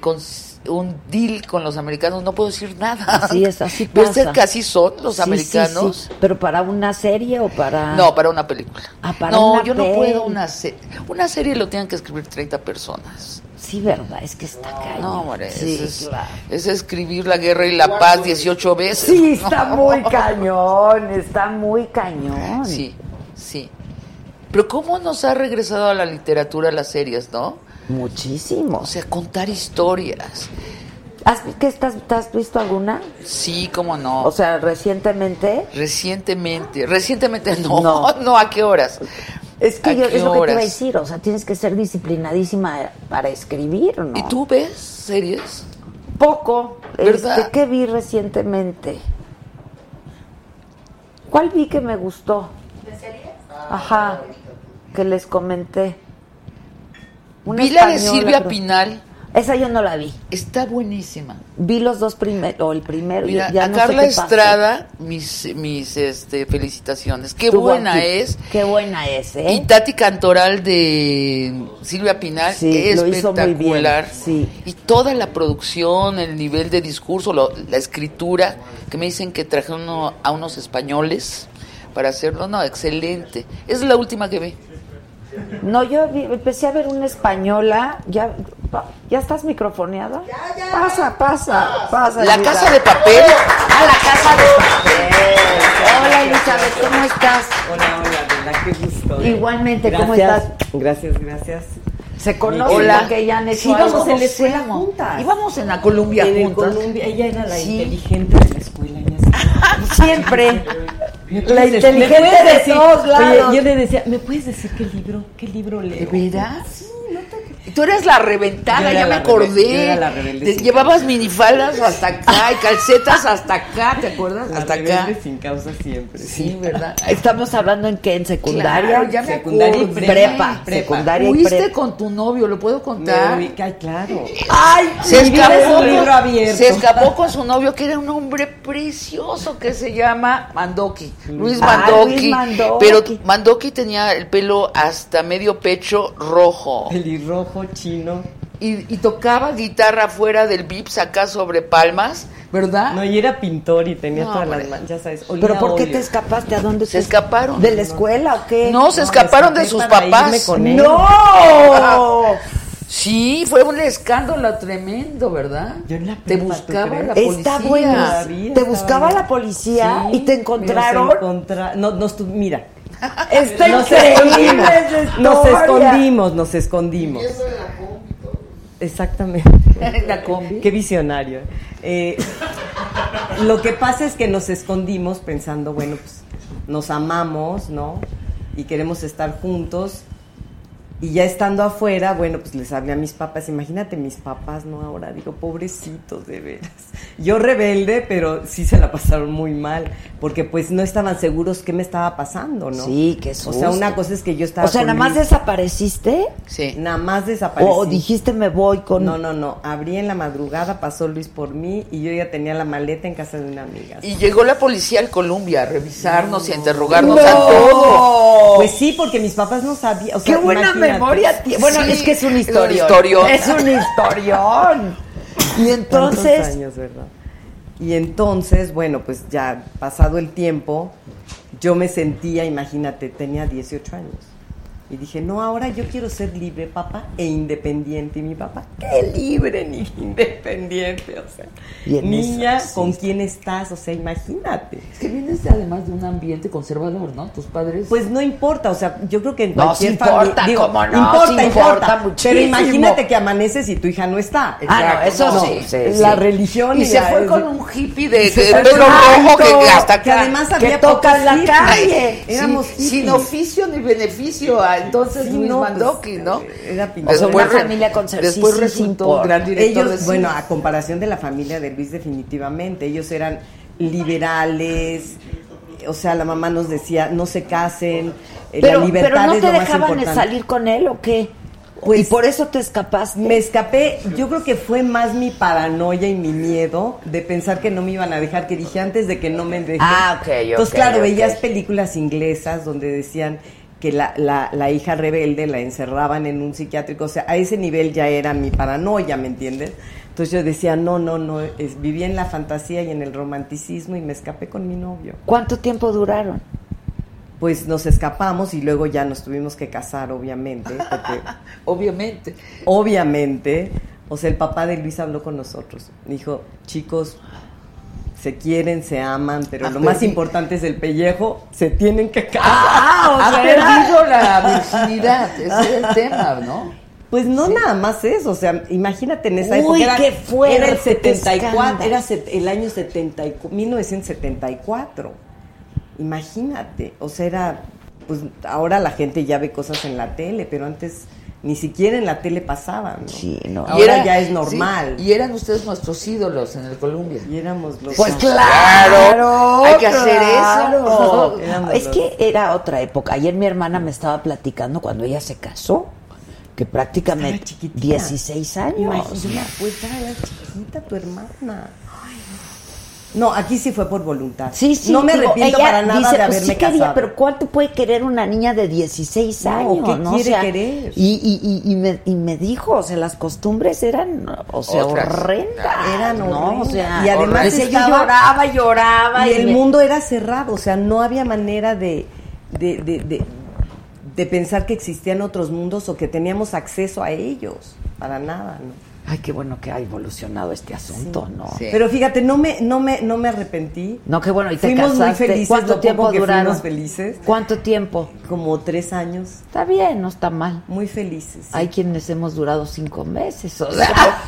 Speaker 8: un deal con los americanos, no puedo decir nada.
Speaker 1: Así es, así *laughs* pasa.
Speaker 8: así son los
Speaker 1: Sí,
Speaker 8: americanos.
Speaker 1: sí. Pero para una serie o para.
Speaker 8: No, para una película.
Speaker 1: Ah, para
Speaker 8: no,
Speaker 1: una
Speaker 8: yo no puedo una serie. Una serie lo tienen que escribir 30 personas.
Speaker 1: Sí, verdad, es que está cañón.
Speaker 8: No, hombre,
Speaker 1: Sí,
Speaker 8: es,
Speaker 1: claro.
Speaker 8: es escribir la guerra y la paz 18 veces.
Speaker 1: Sí, está
Speaker 8: No.
Speaker 1: muy *laughs* cañón, está muy cañón.
Speaker 8: Sí, sí. Pero ¿cómo nos ha regresado a la literatura las series, no?
Speaker 1: Muchísimo.
Speaker 8: O sea, contar historias.
Speaker 1: ¿Has, ¿qué estás, te has visto alguna?
Speaker 8: Sí, cómo no.
Speaker 1: O sea, recientemente.
Speaker 8: recientemente, recientemente no,
Speaker 1: No. *laughs*
Speaker 8: no, ¿a qué horas?
Speaker 1: Es que
Speaker 8: ¿A
Speaker 1: yo, es lo que te iba a decir, o sea, tienes que ser disciplinadísima para escribir, ¿no?
Speaker 8: ¿Y tú ves series?
Speaker 1: Poco.
Speaker 8: ¿Verdad?
Speaker 1: Este, ¿Qué vi recientemente? ¿Cuál vi que me gustó?
Speaker 5: ¿De series?
Speaker 1: Ajá, que les comenté. Una
Speaker 8: Vi la de Silvia
Speaker 1: creo.
Speaker 8: Pinal.
Speaker 1: Esa yo no la vi.
Speaker 8: Está buenísima.
Speaker 1: Vi los dos primeros, o el primero.
Speaker 8: Mira,
Speaker 1: ya
Speaker 8: a
Speaker 1: no sé
Speaker 8: Carla
Speaker 1: qué pasó.
Speaker 8: Estrada, mis, mis este, felicitaciones. Qué
Speaker 1: Estuvo
Speaker 8: buena
Speaker 1: aquí.
Speaker 8: es.
Speaker 1: Qué buena es, ¿eh?
Speaker 8: Y Tati Cantoral de Silvia Pinal,
Speaker 1: Sí, hizo muy bien,
Speaker 8: espectacular.
Speaker 1: sí.
Speaker 8: Y toda la producción, el nivel de discurso, lo- la escritura, que me dicen que trajeron a unos españoles para hacerlo. No, excelente. Es la última que vi.
Speaker 1: No, yo vi- empecé a ver una española. ¿Ya, pa- ¿ya estás microfoneada? Pasa, pasa, pasa.
Speaker 8: La
Speaker 1: Elizabeth.
Speaker 8: Casa de Papel.
Speaker 1: Ah, la casa de papel. Hola, Elizabeth, ¿cómo estás?
Speaker 10: Hola, hola, ¿verdad? Qué gusto.
Speaker 1: Igualmente, ¿cómo
Speaker 10: Gracias,
Speaker 1: estás?
Speaker 10: Gracias, gracias.
Speaker 1: Se conocen
Speaker 8: Hola.
Speaker 1: porque ya han hecho
Speaker 10: Sí, íbamos
Speaker 1: algo.
Speaker 10: en la escuela juntas.
Speaker 8: Íbamos en la Columbia
Speaker 10: en
Speaker 8: juntas.
Speaker 10: Columbia, ella era la
Speaker 8: Sí.
Speaker 10: inteligente de la escuela. *laughs*
Speaker 1: Siempre.
Speaker 10: ¿Me
Speaker 1: La inteligente de todos lados.
Speaker 10: Oye, yo le decía, ¿me puedes decir qué libro, qué libro leo?
Speaker 8: ¿De veras? Tú eres la reventada, ya me acordé.
Speaker 10: era la rebelde
Speaker 8: Te
Speaker 10: sin
Speaker 8: llevabas minifaldas hasta acá y calcetas hasta acá, ¿te acuerdas?
Speaker 10: La
Speaker 8: hasta acá.
Speaker 10: sin causa siempre.
Speaker 8: Sí, ¿verdad?
Speaker 1: Estamos hablando en qué, en secundaria.
Speaker 8: Claro, ya me
Speaker 10: Secundaria y
Speaker 1: prepa,
Speaker 10: prepa.
Speaker 1: secundaria y
Speaker 8: Fuiste
Speaker 1: prepa.
Speaker 8: con tu novio, ¿lo puedo contar?
Speaker 10: ay, claro.
Speaker 1: Ay,
Speaker 8: Se escapó,
Speaker 10: libro abierto.
Speaker 8: se escapó con su novio, que era un hombre precioso que se llama Mandoki, Luis
Speaker 1: Ah,
Speaker 8: Mandoki.
Speaker 1: Luis Mandoki.
Speaker 8: Pero Mandoki tenía el pelo hasta medio pecho rojo.
Speaker 10: Pelirrojo, chino.
Speaker 8: Y, y tocaba guitarra fuera del Vips acá sobre palmas, ¿verdad?
Speaker 10: No, y era pintor y tenía
Speaker 8: No,
Speaker 10: todas
Speaker 8: hombre.
Speaker 10: las manos, ya sabes. olía
Speaker 1: ¿Pero por qué
Speaker 10: óleo.
Speaker 1: te escapaste? ¿A dónde
Speaker 8: Se
Speaker 1: te-
Speaker 8: escaparon.
Speaker 1: ¿De la escuela o qué?
Speaker 8: No, se
Speaker 10: No,
Speaker 8: escaparon de sus
Speaker 10: para irme
Speaker 8: papás.
Speaker 10: con él.
Speaker 1: ¡No!
Speaker 8: Sí, fue un escándalo tremendo, ¿verdad?
Speaker 10: Yo en la
Speaker 8: Te
Speaker 10: prepa, ¿tú
Speaker 8: buscaba la policía.
Speaker 1: Está bueno. ¿Te buscaba la policía
Speaker 10: Sí,
Speaker 1: y te encontraron?
Speaker 10: encontra- no, tu- mira,
Speaker 1: Está
Speaker 10: nos
Speaker 1: increíble
Speaker 10: escondimos, nos escondimos, nos escondimos. Exactamente. *laughs*
Speaker 8: la combi.
Speaker 10: Qué visionario. Eh, lo que pasa es que nos escondimos pensando, bueno, pues nos amamos, ¿no? Y queremos estar juntos. Y ya estando afuera, bueno, pues les hablé a mis papás. Imagínate mis papás, ¿no? Ahora digo, pobrecitos, de veras. Yo rebelde, pero sí se la pasaron muy mal. Porque pues no estaban seguros qué me estaba pasando, ¿no?
Speaker 1: Sí, qué
Speaker 10: O sea,
Speaker 1: susto.
Speaker 10: una cosa es que yo estaba.
Speaker 1: O sea, nada más desapareciste
Speaker 8: Sí.
Speaker 10: Nada más desaparecí.
Speaker 1: o dijiste me voy con
Speaker 10: No, no, no. Abrí en la madrugada, pasó Luis por mí y yo ya tenía la maleta en casa de una amiga.
Speaker 8: Y llegó la policía al Columbia a revisarnos y a interrogarnos
Speaker 1: No.
Speaker 8: a todos.
Speaker 10: Pues sí, porque mis papás no sabían. o sea,
Speaker 1: Qué buena
Speaker 10: imagínate.
Speaker 1: Memoria tiene. Bueno,
Speaker 8: Sí,
Speaker 1: es que es un historión.
Speaker 8: historión.
Speaker 1: Es un historión. Y
Speaker 10: ¿Cuántos
Speaker 1: entonces,
Speaker 10: años, ¿verdad? Y entonces, bueno, pues ya pasado el tiempo, yo me sentía, imagínate, tenía 18 años. Y dije, no, ahora yo quiero ser libre, papá, e independiente. Y mi papá, qué libre ni *laughs* independiente, o sea.
Speaker 1: Y
Speaker 10: Niña,
Speaker 1: sí.
Speaker 10: ¿con quién estás? O sea, imagínate.
Speaker 8: Es que vienes además de un ambiente conservador, ¿no? Tus padres.
Speaker 10: Pues no importa, o sea, yo creo que en
Speaker 1: No,
Speaker 10: cualquier
Speaker 1: sí importa,
Speaker 10: familia.
Speaker 1: cómo no,
Speaker 10: importa,
Speaker 1: sí
Speaker 10: importa,
Speaker 1: importa muchísimo.
Speaker 10: Pero imagínate que amaneces y tu hija no está.
Speaker 1: Ah, no, eso
Speaker 10: No,
Speaker 1: sí, sí,
Speaker 10: La
Speaker 1: sí.
Speaker 10: religión
Speaker 8: y se
Speaker 10: la-
Speaker 8: fue
Speaker 10: es-
Speaker 8: con un hippie de, de pelo rojo que hasta
Speaker 10: que además
Speaker 1: que
Speaker 10: había
Speaker 1: toca en la calle.
Speaker 10: Éramos
Speaker 8: sin oficio ni beneficio a entonces
Speaker 10: Sí,
Speaker 8: Luis
Speaker 10: no, pues,
Speaker 8: ¿no?
Speaker 10: Era pintor.
Speaker 1: O sea,
Speaker 8: Después
Speaker 1: una
Speaker 8: re-
Speaker 1: familia conservadora.
Speaker 8: Después
Speaker 1: Sí, sí, sí
Speaker 8: resultó gran director
Speaker 10: ellos, bueno, a comparación de la familia de Luis, definitivamente, ellos eran liberales, o sea, la mamá nos decía, no se casen, eh,
Speaker 1: pero,
Speaker 10: la libertad
Speaker 1: pero no
Speaker 10: es
Speaker 1: te
Speaker 10: lo
Speaker 1: dejaban salir con él o qué?
Speaker 10: Pues-
Speaker 1: y por eso te escapaste.
Speaker 10: Me escapé, yo creo que fue más mi paranoia y mi miedo de pensar que no me iban a dejar, que dije antes de que no me dejen.
Speaker 1: Ah, ok, ok,
Speaker 10: Entonces, claro, veías películas inglesas donde decían que la, la, la hija rebelde la encerraban en un psiquiátrico, o sea, a ese nivel ya era mi paranoia, ¿me entiendes? Entonces yo decía, no, no, no, es, vivía en la fantasía y en el romanticismo y me escapé con mi novio.
Speaker 1: ¿Cuánto tiempo duraron?
Speaker 10: Pues nos escapamos y luego ya nos tuvimos que casar, obviamente, porque *laughs*
Speaker 8: Obviamente.
Speaker 10: obviamente, o sea, el papá de Luis habló con nosotros. Dijo, chicos, se quieren, se aman, pero
Speaker 8: Ah,
Speaker 10: lo más importante es el pellejo, se tienen que casar.
Speaker 8: Ah,
Speaker 10: O
Speaker 8: ha
Speaker 10: sea,
Speaker 8: perdido la virginidad. Ese es el tema, ¿no?
Speaker 10: Pues no nada más eso, o sea, imagínate en esa
Speaker 1: Uy,
Speaker 10: época.
Speaker 1: qué fuerte,
Speaker 10: Era el
Speaker 1: qué
Speaker 10: 74,
Speaker 1: escándalo.
Speaker 10: era el año 74, 1974. Imagínate, o sea, era, pues ahora la gente ya ve cosas en la tele, pero antes ni siquiera en la tele pasaban, ¿no?
Speaker 1: Sí, no.
Speaker 10: Ahora
Speaker 8: Y era-
Speaker 10: ya es normal.
Speaker 8: sí, y eran ustedes nuestros ídolos en el Columbia.
Speaker 10: Y éramos los
Speaker 1: Pues claro,
Speaker 8: hay que hacer
Speaker 1: claro. *laughs*
Speaker 10: eso.
Speaker 1: Es
Speaker 10: los-
Speaker 1: que era otra época. Ayer mi hermana me estaba platicando cuando ella se casó, que prácticamente 16 años.
Speaker 10: Imagínate, pues era chiquita tu hermana. No, aquí sí fue por voluntad.
Speaker 1: Sí, sí.
Speaker 10: No me
Speaker 1: digo,
Speaker 10: arrepiento
Speaker 1: ella
Speaker 10: para nada
Speaker 1: dice,
Speaker 10: de
Speaker 1: pues
Speaker 10: haberme
Speaker 1: sí quería,
Speaker 10: casado.
Speaker 1: pero ¿cuánto puede querer una niña de 16
Speaker 10: No,
Speaker 1: años?
Speaker 10: ¿qué
Speaker 1: no?
Speaker 10: quiere querer?
Speaker 1: Y, y, y, y me, y me dijo, o sea, las costumbres eran, o sea,
Speaker 8: Otras.
Speaker 1: horrendas.
Speaker 10: Eran
Speaker 1: ¿no? O
Speaker 10: horrendas.
Speaker 1: sea,
Speaker 10: y además
Speaker 1: horrendas. Decía, yo
Speaker 10: estaba-
Speaker 1: lloraba, lloraba.
Speaker 10: y el
Speaker 1: me-
Speaker 10: mundo era cerrado, o sea, no había manera de, de, de, de, de pensar que existían otros mundos o que teníamos acceso a ellos, para nada, ¿no?
Speaker 1: Ay, qué bueno que ha evolucionado este asunto, ¿no?
Speaker 10: Pero fíjate, no me, no me, no me arrepentí.
Speaker 1: No, qué bueno, y te
Speaker 10: fuimos muy felices.
Speaker 1: ¿Cuánto
Speaker 10: lo
Speaker 1: tiempo
Speaker 10: poco que
Speaker 1: duraron?
Speaker 10: fuimos felices.
Speaker 1: ¿Cuánto tiempo?
Speaker 10: Como tres años.
Speaker 1: Está bien, no está mal.
Speaker 10: Muy felices. sí.
Speaker 1: Hay quienes hemos durado cinco meses, o sea.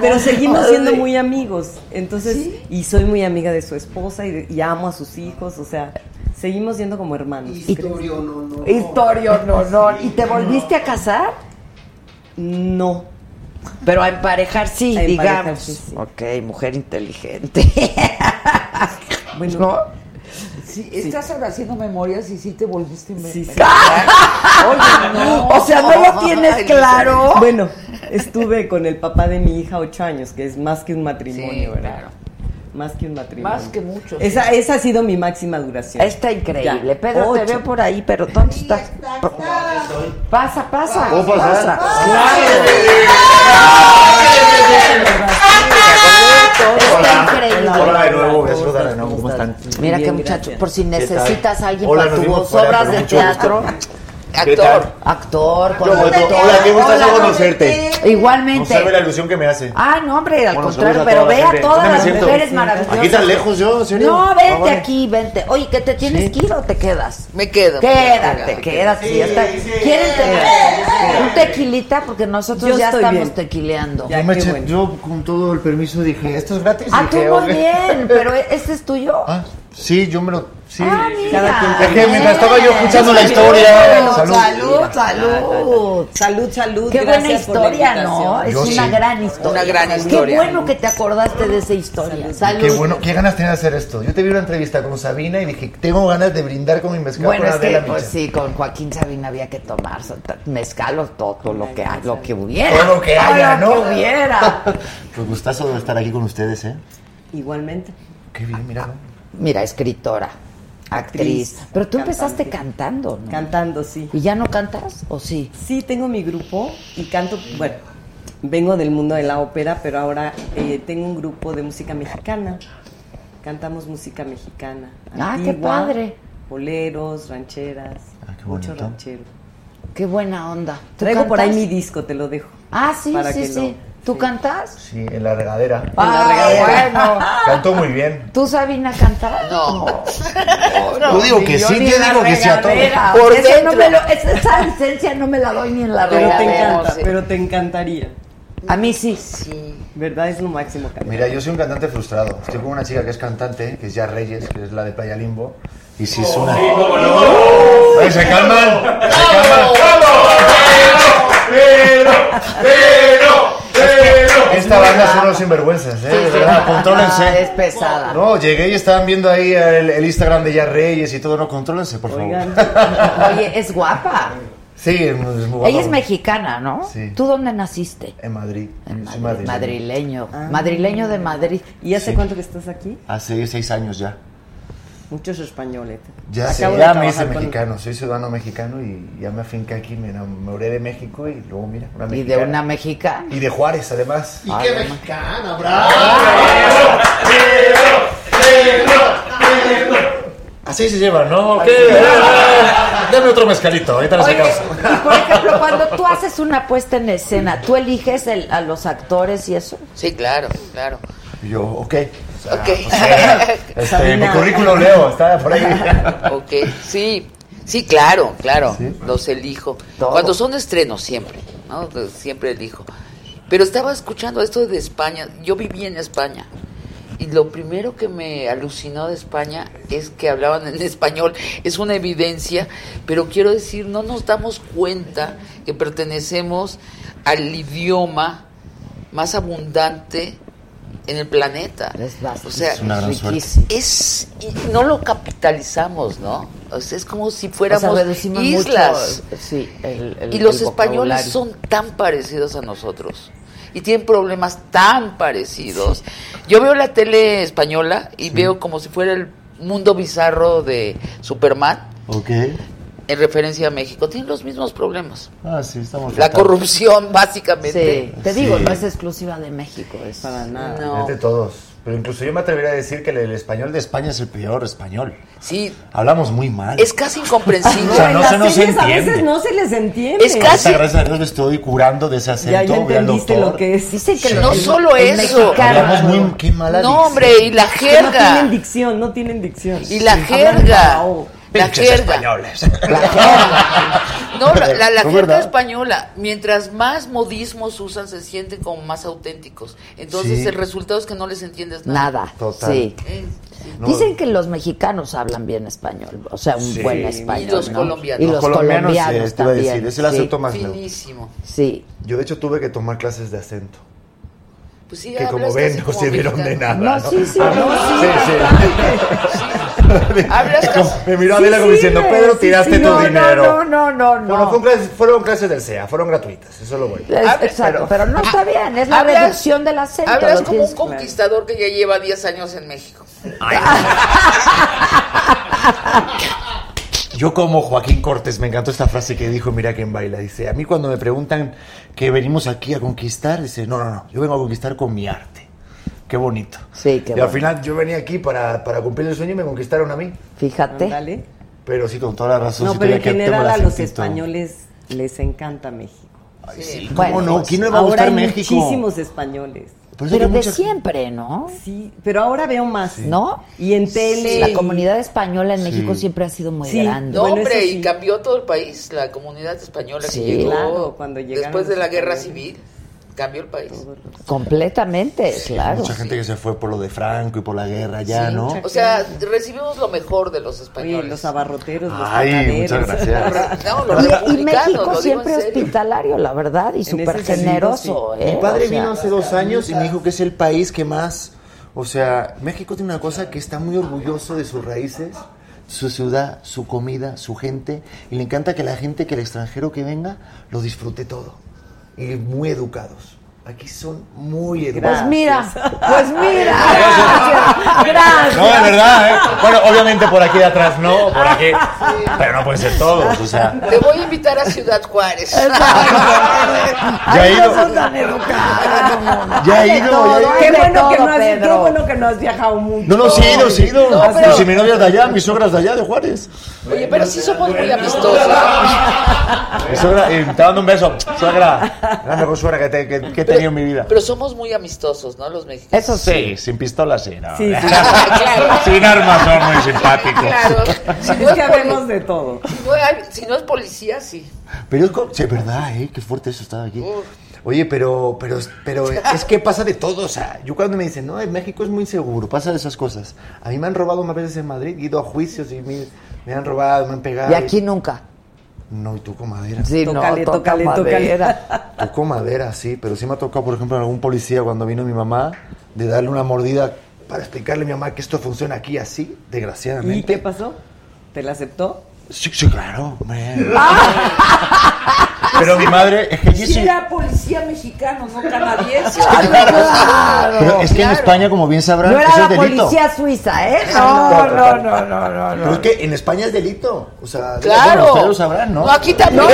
Speaker 10: Pero seguimos siendo muy amigos. Entonces, y soy muy amiga de su esposa y, de- y amo a sus hijos. O sea, seguimos siendo como hermanos.
Speaker 9: Historia, no, no.
Speaker 1: Historia, no, no. ¿Y te volviste a casar?
Speaker 10: No.
Speaker 1: Pero a emparejar sí,
Speaker 10: A emparejar,
Speaker 1: digamos.
Speaker 10: sí, sí.
Speaker 1: Ok, mujer inteligente.
Speaker 10: Bueno,
Speaker 1: ¿No?
Speaker 8: Sí, estás ahora haciendo memorias y sí te volviste
Speaker 10: Sí, sí.
Speaker 8: Oye, no.
Speaker 1: O sea, ¿no lo tienes
Speaker 8: Ay,
Speaker 1: claro?
Speaker 10: Bueno, estuve con el papá de mi hija ocho años, que es más que un matrimonio,
Speaker 8: Sí,
Speaker 10: ¿verdad?
Speaker 8: claro.
Speaker 10: Más que un matrimonio.
Speaker 8: Más que muchos.
Speaker 10: Esa, esa ha sido mi máxima duración.
Speaker 1: Está increíble.
Speaker 10: Ya,
Speaker 1: Pedro, te
Speaker 10: ocho.
Speaker 1: veo por ahí, pero ¿dónde estás? Pasa, pasa.
Speaker 11: ¿Puedo pasar?
Speaker 1: Está increíble.
Speaker 11: Hola de nuevo, voy a saludar de nuevo. ¿Cómo están?
Speaker 1: Mira qué muchacho, por si necesitas a alguien
Speaker 11: Hola,
Speaker 1: para tus obras de teatro.
Speaker 8: Actor.
Speaker 1: Actor, conductor.
Speaker 11: hola, qué gusto
Speaker 1: Hola.
Speaker 11: conocerte. No
Speaker 1: Igualmente.
Speaker 11: sabe la ilusión que me hace.
Speaker 1: Ah, no, hombre, al
Speaker 11: Bueno,
Speaker 1: contrario, pero ve a todas
Speaker 11: ¿Dónde me
Speaker 1: las
Speaker 11: siento?
Speaker 1: mujeres maravillosas.
Speaker 11: ¿Aquí tan lejos yo? ¿En serio?
Speaker 1: No,
Speaker 11: Ah,
Speaker 1: vente
Speaker 11: vale.
Speaker 1: aquí, vente. Oye, ¿que te tienes que ir o te quedas?
Speaker 8: Me quedo.
Speaker 1: Quédate, quédate. sí, está. ¿Quieren tener un tequilita? Porque nosotros
Speaker 10: Yo
Speaker 1: ya estamos
Speaker 10: bien.
Speaker 1: tequileando.
Speaker 10: Ya,
Speaker 11: Yo, me eché-
Speaker 10: bueno.
Speaker 11: yo, con todo el permiso dije, ¿esto es gratis?
Speaker 1: Ah, tú muy bien, pero ¿este es tuyo?
Speaker 11: Ah, sí, yo me lo... Sí.
Speaker 1: Ah, mira.
Speaker 11: Es que mientras estaba yo escuchando la historia... Salud.
Speaker 1: Salud, salud.
Speaker 10: Salud, salud.
Speaker 1: Qué buena historia, ¿no? Es
Speaker 11: Yo
Speaker 1: una
Speaker 11: sí.
Speaker 1: gran historia.
Speaker 8: Una gran
Speaker 1: Qué
Speaker 8: historia.
Speaker 1: bueno que te acordaste de esa historia. Salud.
Speaker 11: Qué bueno, qué ganas tenía de hacer esto. Yo te vi una entrevista con Sabina y dije, tengo ganas de brindar con mi mezcal
Speaker 1: Bueno, es que pues sí, con Joaquín Sabina había que tomar mezcal o todo lo que, lo que hubiera.
Speaker 11: Todo lo que haya, ¿no?
Speaker 1: lo que hubiera. *laughs*
Speaker 11: Pues gustazo de estar aquí con ustedes, ¿eh?
Speaker 10: Igualmente.
Speaker 11: Qué bien, mira.
Speaker 1: Mira, escritora, actriz.
Speaker 10: Actriz,
Speaker 1: Pero tú
Speaker 10: cantante.
Speaker 1: empezaste cantando, ¿no?
Speaker 10: Cantando, sí.
Speaker 1: ¿Y ya no cantas? ¿O sí?
Speaker 10: Sí, tengo mi grupo y canto, bueno, vengo del mundo de la ópera, pero ahora eh, tengo un grupo de música mexicana. Cantamos música mexicana.
Speaker 1: Ah, qué padre.
Speaker 10: Boleros, rancheras,
Speaker 11: Ah, qué
Speaker 10: mucho ranchero.
Speaker 1: Qué buena onda. ¿Tú
Speaker 10: Traigo por ahí mi disco, te lo dejo.
Speaker 1: Ah, sí,
Speaker 10: para
Speaker 1: sí,
Speaker 10: que
Speaker 1: sí.
Speaker 10: lo-
Speaker 1: ¿Tú
Speaker 10: sí.
Speaker 1: cantas?
Speaker 11: Sí, en la regadera.
Speaker 1: Ah, bueno.
Speaker 11: Cantó muy bien.
Speaker 1: ¿Tú, Sabina, cantas?
Speaker 8: No.
Speaker 11: Yo digo que
Speaker 1: yo
Speaker 11: sí, yo
Speaker 1: en la
Speaker 11: digo que sí a todo.
Speaker 1: regadera.
Speaker 8: Por
Speaker 1: Eso no me lo- es- esa licencia no me la doy ni en la
Speaker 10: Pero te
Speaker 1: regadera.
Speaker 10: encanta,
Speaker 8: sí.
Speaker 10: pero te encantaría.
Speaker 1: A mí sí.
Speaker 8: Sí.
Speaker 10: ¿Verdad? Es lo máximo, cantar.
Speaker 11: Mira, yo soy un cantante frustrado. Estoy con una chica que es cantante, que es Ya Reyes, que es la de Playa Limbo. Y si es una. Ay, se calman, se calman. Esta banda son los sinvergüenzas, ¿eh? De verdad, *laughs*
Speaker 1: Ah,
Speaker 11: contrólense.
Speaker 1: es pesada.
Speaker 11: No, llegué y estaban viendo ahí el, el Instagram de Ya Reyes y todo. No, contrólense, por favor.
Speaker 10: Oigan, *laughs*
Speaker 1: Oye, es guapa.
Speaker 11: Sí, es muy guapo.
Speaker 1: Ella es mexicana, ¿no?
Speaker 11: Sí.
Speaker 1: ¿Tú dónde naciste?
Speaker 11: En Madrid.
Speaker 1: En Madrid,
Speaker 11: madrileño.
Speaker 1: madrileño. Madrileño de Madrid.
Speaker 10: ¿y hace
Speaker 11: Sí.
Speaker 10: cuánto que estás aquí?
Speaker 11: Hace seis años ya.
Speaker 10: Muchos españoles.
Speaker 11: Ya, sé,
Speaker 10: Acabo
Speaker 11: ya me hice
Speaker 10: con-
Speaker 11: mexicano, soy ciudadano mexicano y ya me afinqué aquí, me enamoré de México y luego mira, una
Speaker 1: Y de una mexicana.
Speaker 11: Y de Juárez, además.
Speaker 9: Y qué mexicana, bravo.
Speaker 11: Así se lleva, ¿no? ¿Qué? Dame otro mezcalito, ahorita lo
Speaker 1: Oye,
Speaker 11: sacamos.
Speaker 1: y por ejemplo, cuando tú haces una puesta en escena, ¿tú eliges el- a los actores y eso?
Speaker 8: Sí, claro, claro.
Speaker 11: Y yo, ok. Sea,
Speaker 8: Ok.
Speaker 11: pues, *laughs* eh, este, mi currículum leo, está por ahí. *laughs*
Speaker 8: Ok, sí, sí, claro, claro,
Speaker 11: ¿Sí?
Speaker 8: los elijo.
Speaker 1: Todo.
Speaker 8: Cuando son estrenos, siempre, ¿no? Siempre elijo. Pero estaba escuchando esto de España, yo viví en España. Y lo primero que me alucinó de España es que hablaban en *laughs* español. Es una evidencia, pero quiero decir, no nos damos cuenta que pertenecemos al idioma más abundante en el planeta.
Speaker 1: Es
Speaker 8: o sea,
Speaker 3: Es una gran
Speaker 8: es y no lo capitalizamos, ¿no? O sea, es como si fuéramos
Speaker 1: O sea,
Speaker 8: islas.
Speaker 1: mucho, sí, el- el-
Speaker 8: y los
Speaker 1: el
Speaker 8: españoles son tan parecidos a nosotros y tienen problemas tan parecidos. Yo veo la tele española y veo como si fuera el mundo bizarro de Superman
Speaker 3: Ok.
Speaker 8: En referencia a México. Tienen los mismos problemas.
Speaker 3: Ah, sí, estamos.
Speaker 8: La
Speaker 3: fatal.
Speaker 8: corrupción, *laughs* básicamente.
Speaker 1: Sí, te digo,
Speaker 3: Sí.
Speaker 1: no es exclusiva de México. Es...
Speaker 10: Para nada.
Speaker 8: No.
Speaker 11: Es de todos. Pero incluso yo me atrevería a decir que el, el español de España es el peor español.
Speaker 8: Sí,
Speaker 11: Hablamos muy mal.
Speaker 8: es casi incomprensible. *laughs*
Speaker 11: O sea, no
Speaker 10: en
Speaker 11: se nos
Speaker 10: series a
Speaker 11: entiende.
Speaker 10: veces no se les entiende.
Speaker 8: Es casi-
Speaker 11: gracias a Dios me estoy curando de ese acento.
Speaker 10: ya, ya entendiste lo que es.
Speaker 1: Dicen que
Speaker 11: Sí.
Speaker 8: No
Speaker 1: el-
Speaker 8: solo
Speaker 1: el
Speaker 8: eso.
Speaker 11: Hablamos muy... Qué mala
Speaker 8: No,
Speaker 11: dicción.
Speaker 8: hombre, y la
Speaker 10: Que no tienen
Speaker 8: jerga.
Speaker 10: dicción, no tienen dicción.
Speaker 8: Y la
Speaker 10: Hablan
Speaker 8: jerga. La jerga.
Speaker 11: españoles. *laughs*
Speaker 8: No, la, la, la
Speaker 3: Es
Speaker 8: jerga
Speaker 3: verdad.
Speaker 8: española, mientras más modismos usan, se sienten como más auténticos. Entonces,
Speaker 11: Sí.
Speaker 8: el resultado es que no les entiendes nada.
Speaker 1: Nada.
Speaker 11: Total.
Speaker 1: Sí.
Speaker 8: Eh,
Speaker 11: No.
Speaker 1: Dicen que los mexicanos hablan bien español, o sea, un
Speaker 11: Sí.
Speaker 1: buen
Speaker 11: Y
Speaker 1: español.
Speaker 8: los
Speaker 1: ¿no?
Speaker 8: colombianos.
Speaker 1: Y
Speaker 11: Los
Speaker 1: los
Speaker 11: colombianos,
Speaker 1: colombianos,
Speaker 11: eh, te iba a
Speaker 1: también.
Speaker 11: decir, es el acento más
Speaker 8: finísimo.
Speaker 1: Sí.
Speaker 11: Yo de hecho tuve que tomar clases de acento.
Speaker 8: Pues sí,
Speaker 11: Que como ven, no
Speaker 8: como
Speaker 11: sirvieron de nada.
Speaker 1: No, sí, sí,
Speaker 11: Ah,
Speaker 1: no, sí.
Speaker 11: sí, Como- me miró
Speaker 1: Sí
Speaker 11: Adela como diciendo, Pedro,
Speaker 1: sí
Speaker 11: tiraste tu
Speaker 1: No, no,
Speaker 11: dinero.
Speaker 1: No, no, no, no.
Speaker 11: Bueno, fueron clases, fueron clases del SEA, fueron gratuitas, eso lo voy.
Speaker 1: Es- exacto, pero, no está bien, es la
Speaker 8: Hablas-
Speaker 1: reducción del acento.
Speaker 8: Hablas como un
Speaker 1: claro.
Speaker 8: conquistador que ya lleva 10 años en México.
Speaker 11: Yo como Joaquín Cortés, me encantó esta frase que dijo Mira quién baila. Dice, a mí cuando me preguntan que venimos aquí a conquistar, dice, no, no, no, yo vengo a conquistar con mi arte. Qué bonito.
Speaker 1: Sí, qué
Speaker 11: y al final yo venía aquí para, para cumplir el sueño y me conquistaron a mí.
Speaker 1: Fíjate.
Speaker 10: Ándale.
Speaker 11: Pero sí, con toda la razón.
Speaker 10: No, pero en general a los españoles les encanta México.
Speaker 11: Ay, sí,
Speaker 1: Bueno,
Speaker 11: ¿cómo no? ¿Quién no le va a gustar
Speaker 10: hay
Speaker 11: México?
Speaker 10: muchísimos españoles.
Speaker 11: Por eso
Speaker 1: Pero de
Speaker 11: mucha-
Speaker 1: siempre, ¿no?
Speaker 10: Sí, pero ahora veo más.
Speaker 1: ¿No?
Speaker 10: Y en tele.
Speaker 1: La comunidad española en México
Speaker 11: Sí.
Speaker 1: siempre ha sido muy
Speaker 10: Sí.
Speaker 1: grande.
Speaker 8: No,
Speaker 10: Bueno,
Speaker 8: hombre, y cambió todo el país, la comunidad española
Speaker 1: Sí.
Speaker 8: que llegó
Speaker 10: Claro, cuando llegaron
Speaker 8: después de la guerra
Speaker 10: españoles.
Speaker 8: civil, cambió el país.
Speaker 1: Completamente, claro.
Speaker 11: Mucha gente que se fue por lo de Franco y por la guerra ya,
Speaker 8: Sí,
Speaker 11: ¿no?
Speaker 8: O sea, recibimos lo mejor de los
Speaker 10: Oye,
Speaker 8: españoles.
Speaker 10: los abarroteros, los
Speaker 11: Ay,
Speaker 10: panaderos.
Speaker 11: muchas gracias. *laughs*
Speaker 8: No, los
Speaker 1: Y, México siempre hospitalario, la verdad, y súper generoso.
Speaker 10: sí.
Speaker 1: ¿eh?
Speaker 11: Mi padre
Speaker 1: O sea,
Speaker 11: vino hace dos años y me dijo que es el país que más, o sea, México tiene una cosa que está muy orgulloso de sus raíces, su ciudad, su comida, su gente, y le encanta que la gente, que el extranjero que venga, lo disfrute todo. Y muy educados. Aquí son muy educados.
Speaker 1: Pues mira, pues mira. Gracias.
Speaker 11: No, de verdad, ¿eh? Bueno, obviamente por aquí de atrás no, por aquí. Pero no pueden ser todos, o sea.
Speaker 8: Te voy a invitar a Ciudad Juárez. *laughs*
Speaker 11: Ya he ido.
Speaker 1: no son tan educados.
Speaker 11: Ya he ido,
Speaker 1: todo,
Speaker 11: ya he ido.
Speaker 1: hay
Speaker 10: Qué bueno, que no has, qué bueno que no has viajado mucho.
Speaker 11: No, no, sí he ido, sí he ido.
Speaker 8: No, pero-
Speaker 11: Pero si mi novia es de allá, mi suegra es de allá, de Juárez.
Speaker 8: Oye, pero sí somos muy amistosos.
Speaker 11: Mi suegra, y te dando un beso. Suegra, *laughs* la mejor suegra que, te- que- que he tenido en mi vida.
Speaker 8: Pero somos muy amistosos, ¿no? Los mexicanos.
Speaker 1: Eso sí.
Speaker 11: Sí, sin pistola sí, no.
Speaker 10: Sí, sí. *laughs*
Speaker 8: Claro.
Speaker 11: Sin armas son muy simpáticos.
Speaker 8: Claro. Si no
Speaker 10: Es que
Speaker 8: poli-
Speaker 10: de todo.
Speaker 8: si no hay- si no es policía, sí.
Speaker 11: Pero es, sí, es verdad, ¿eh? Qué fuerte eso estaba aquí. Oye, pero, pero, pero es que pasa de todo. O sea, yo cuando me dicen, no, en México es muy inseguro, pasa de esas cosas. A mí me han robado más veces en Madrid, he ido a juicios y me, me han robado, me han pegado.
Speaker 1: Y aquí nunca.
Speaker 11: No, y tú con madera.
Speaker 1: Sí,
Speaker 10: Tócale,
Speaker 1: no, toca
Speaker 10: tócale,
Speaker 1: madera. *laughs*
Speaker 11: Tú con madera, sí, pero sí me ha tocado, por ejemplo, en algún policía cuando vino mi mamá, de darle una mordida para explicarle a mi mamá que esto funciona aquí así, desgraciadamente.
Speaker 10: ¿Y qué pasó? ¿Te la aceptó?
Speaker 11: Sí, sí, claro, hombre. *laughs* Pero mi madre, es que
Speaker 8: Si
Speaker 11: sí-
Speaker 8: era policía mexicano, no canadiense. *laughs*
Speaker 11: Pero es que en
Speaker 8: Claro.
Speaker 11: España, como bien sabrán,
Speaker 1: No era
Speaker 11: eso
Speaker 1: la
Speaker 11: es delito.
Speaker 1: policía suiza, ¿eh? *laughs*
Speaker 11: No,
Speaker 1: No, no, no, no, no.
Speaker 11: Pero
Speaker 1: no.
Speaker 11: es que en España es delito. O sea,
Speaker 8: Claro.
Speaker 11: bueno, ustedes lo sabrán, ¿no?
Speaker 8: No, aquí también.
Speaker 11: Que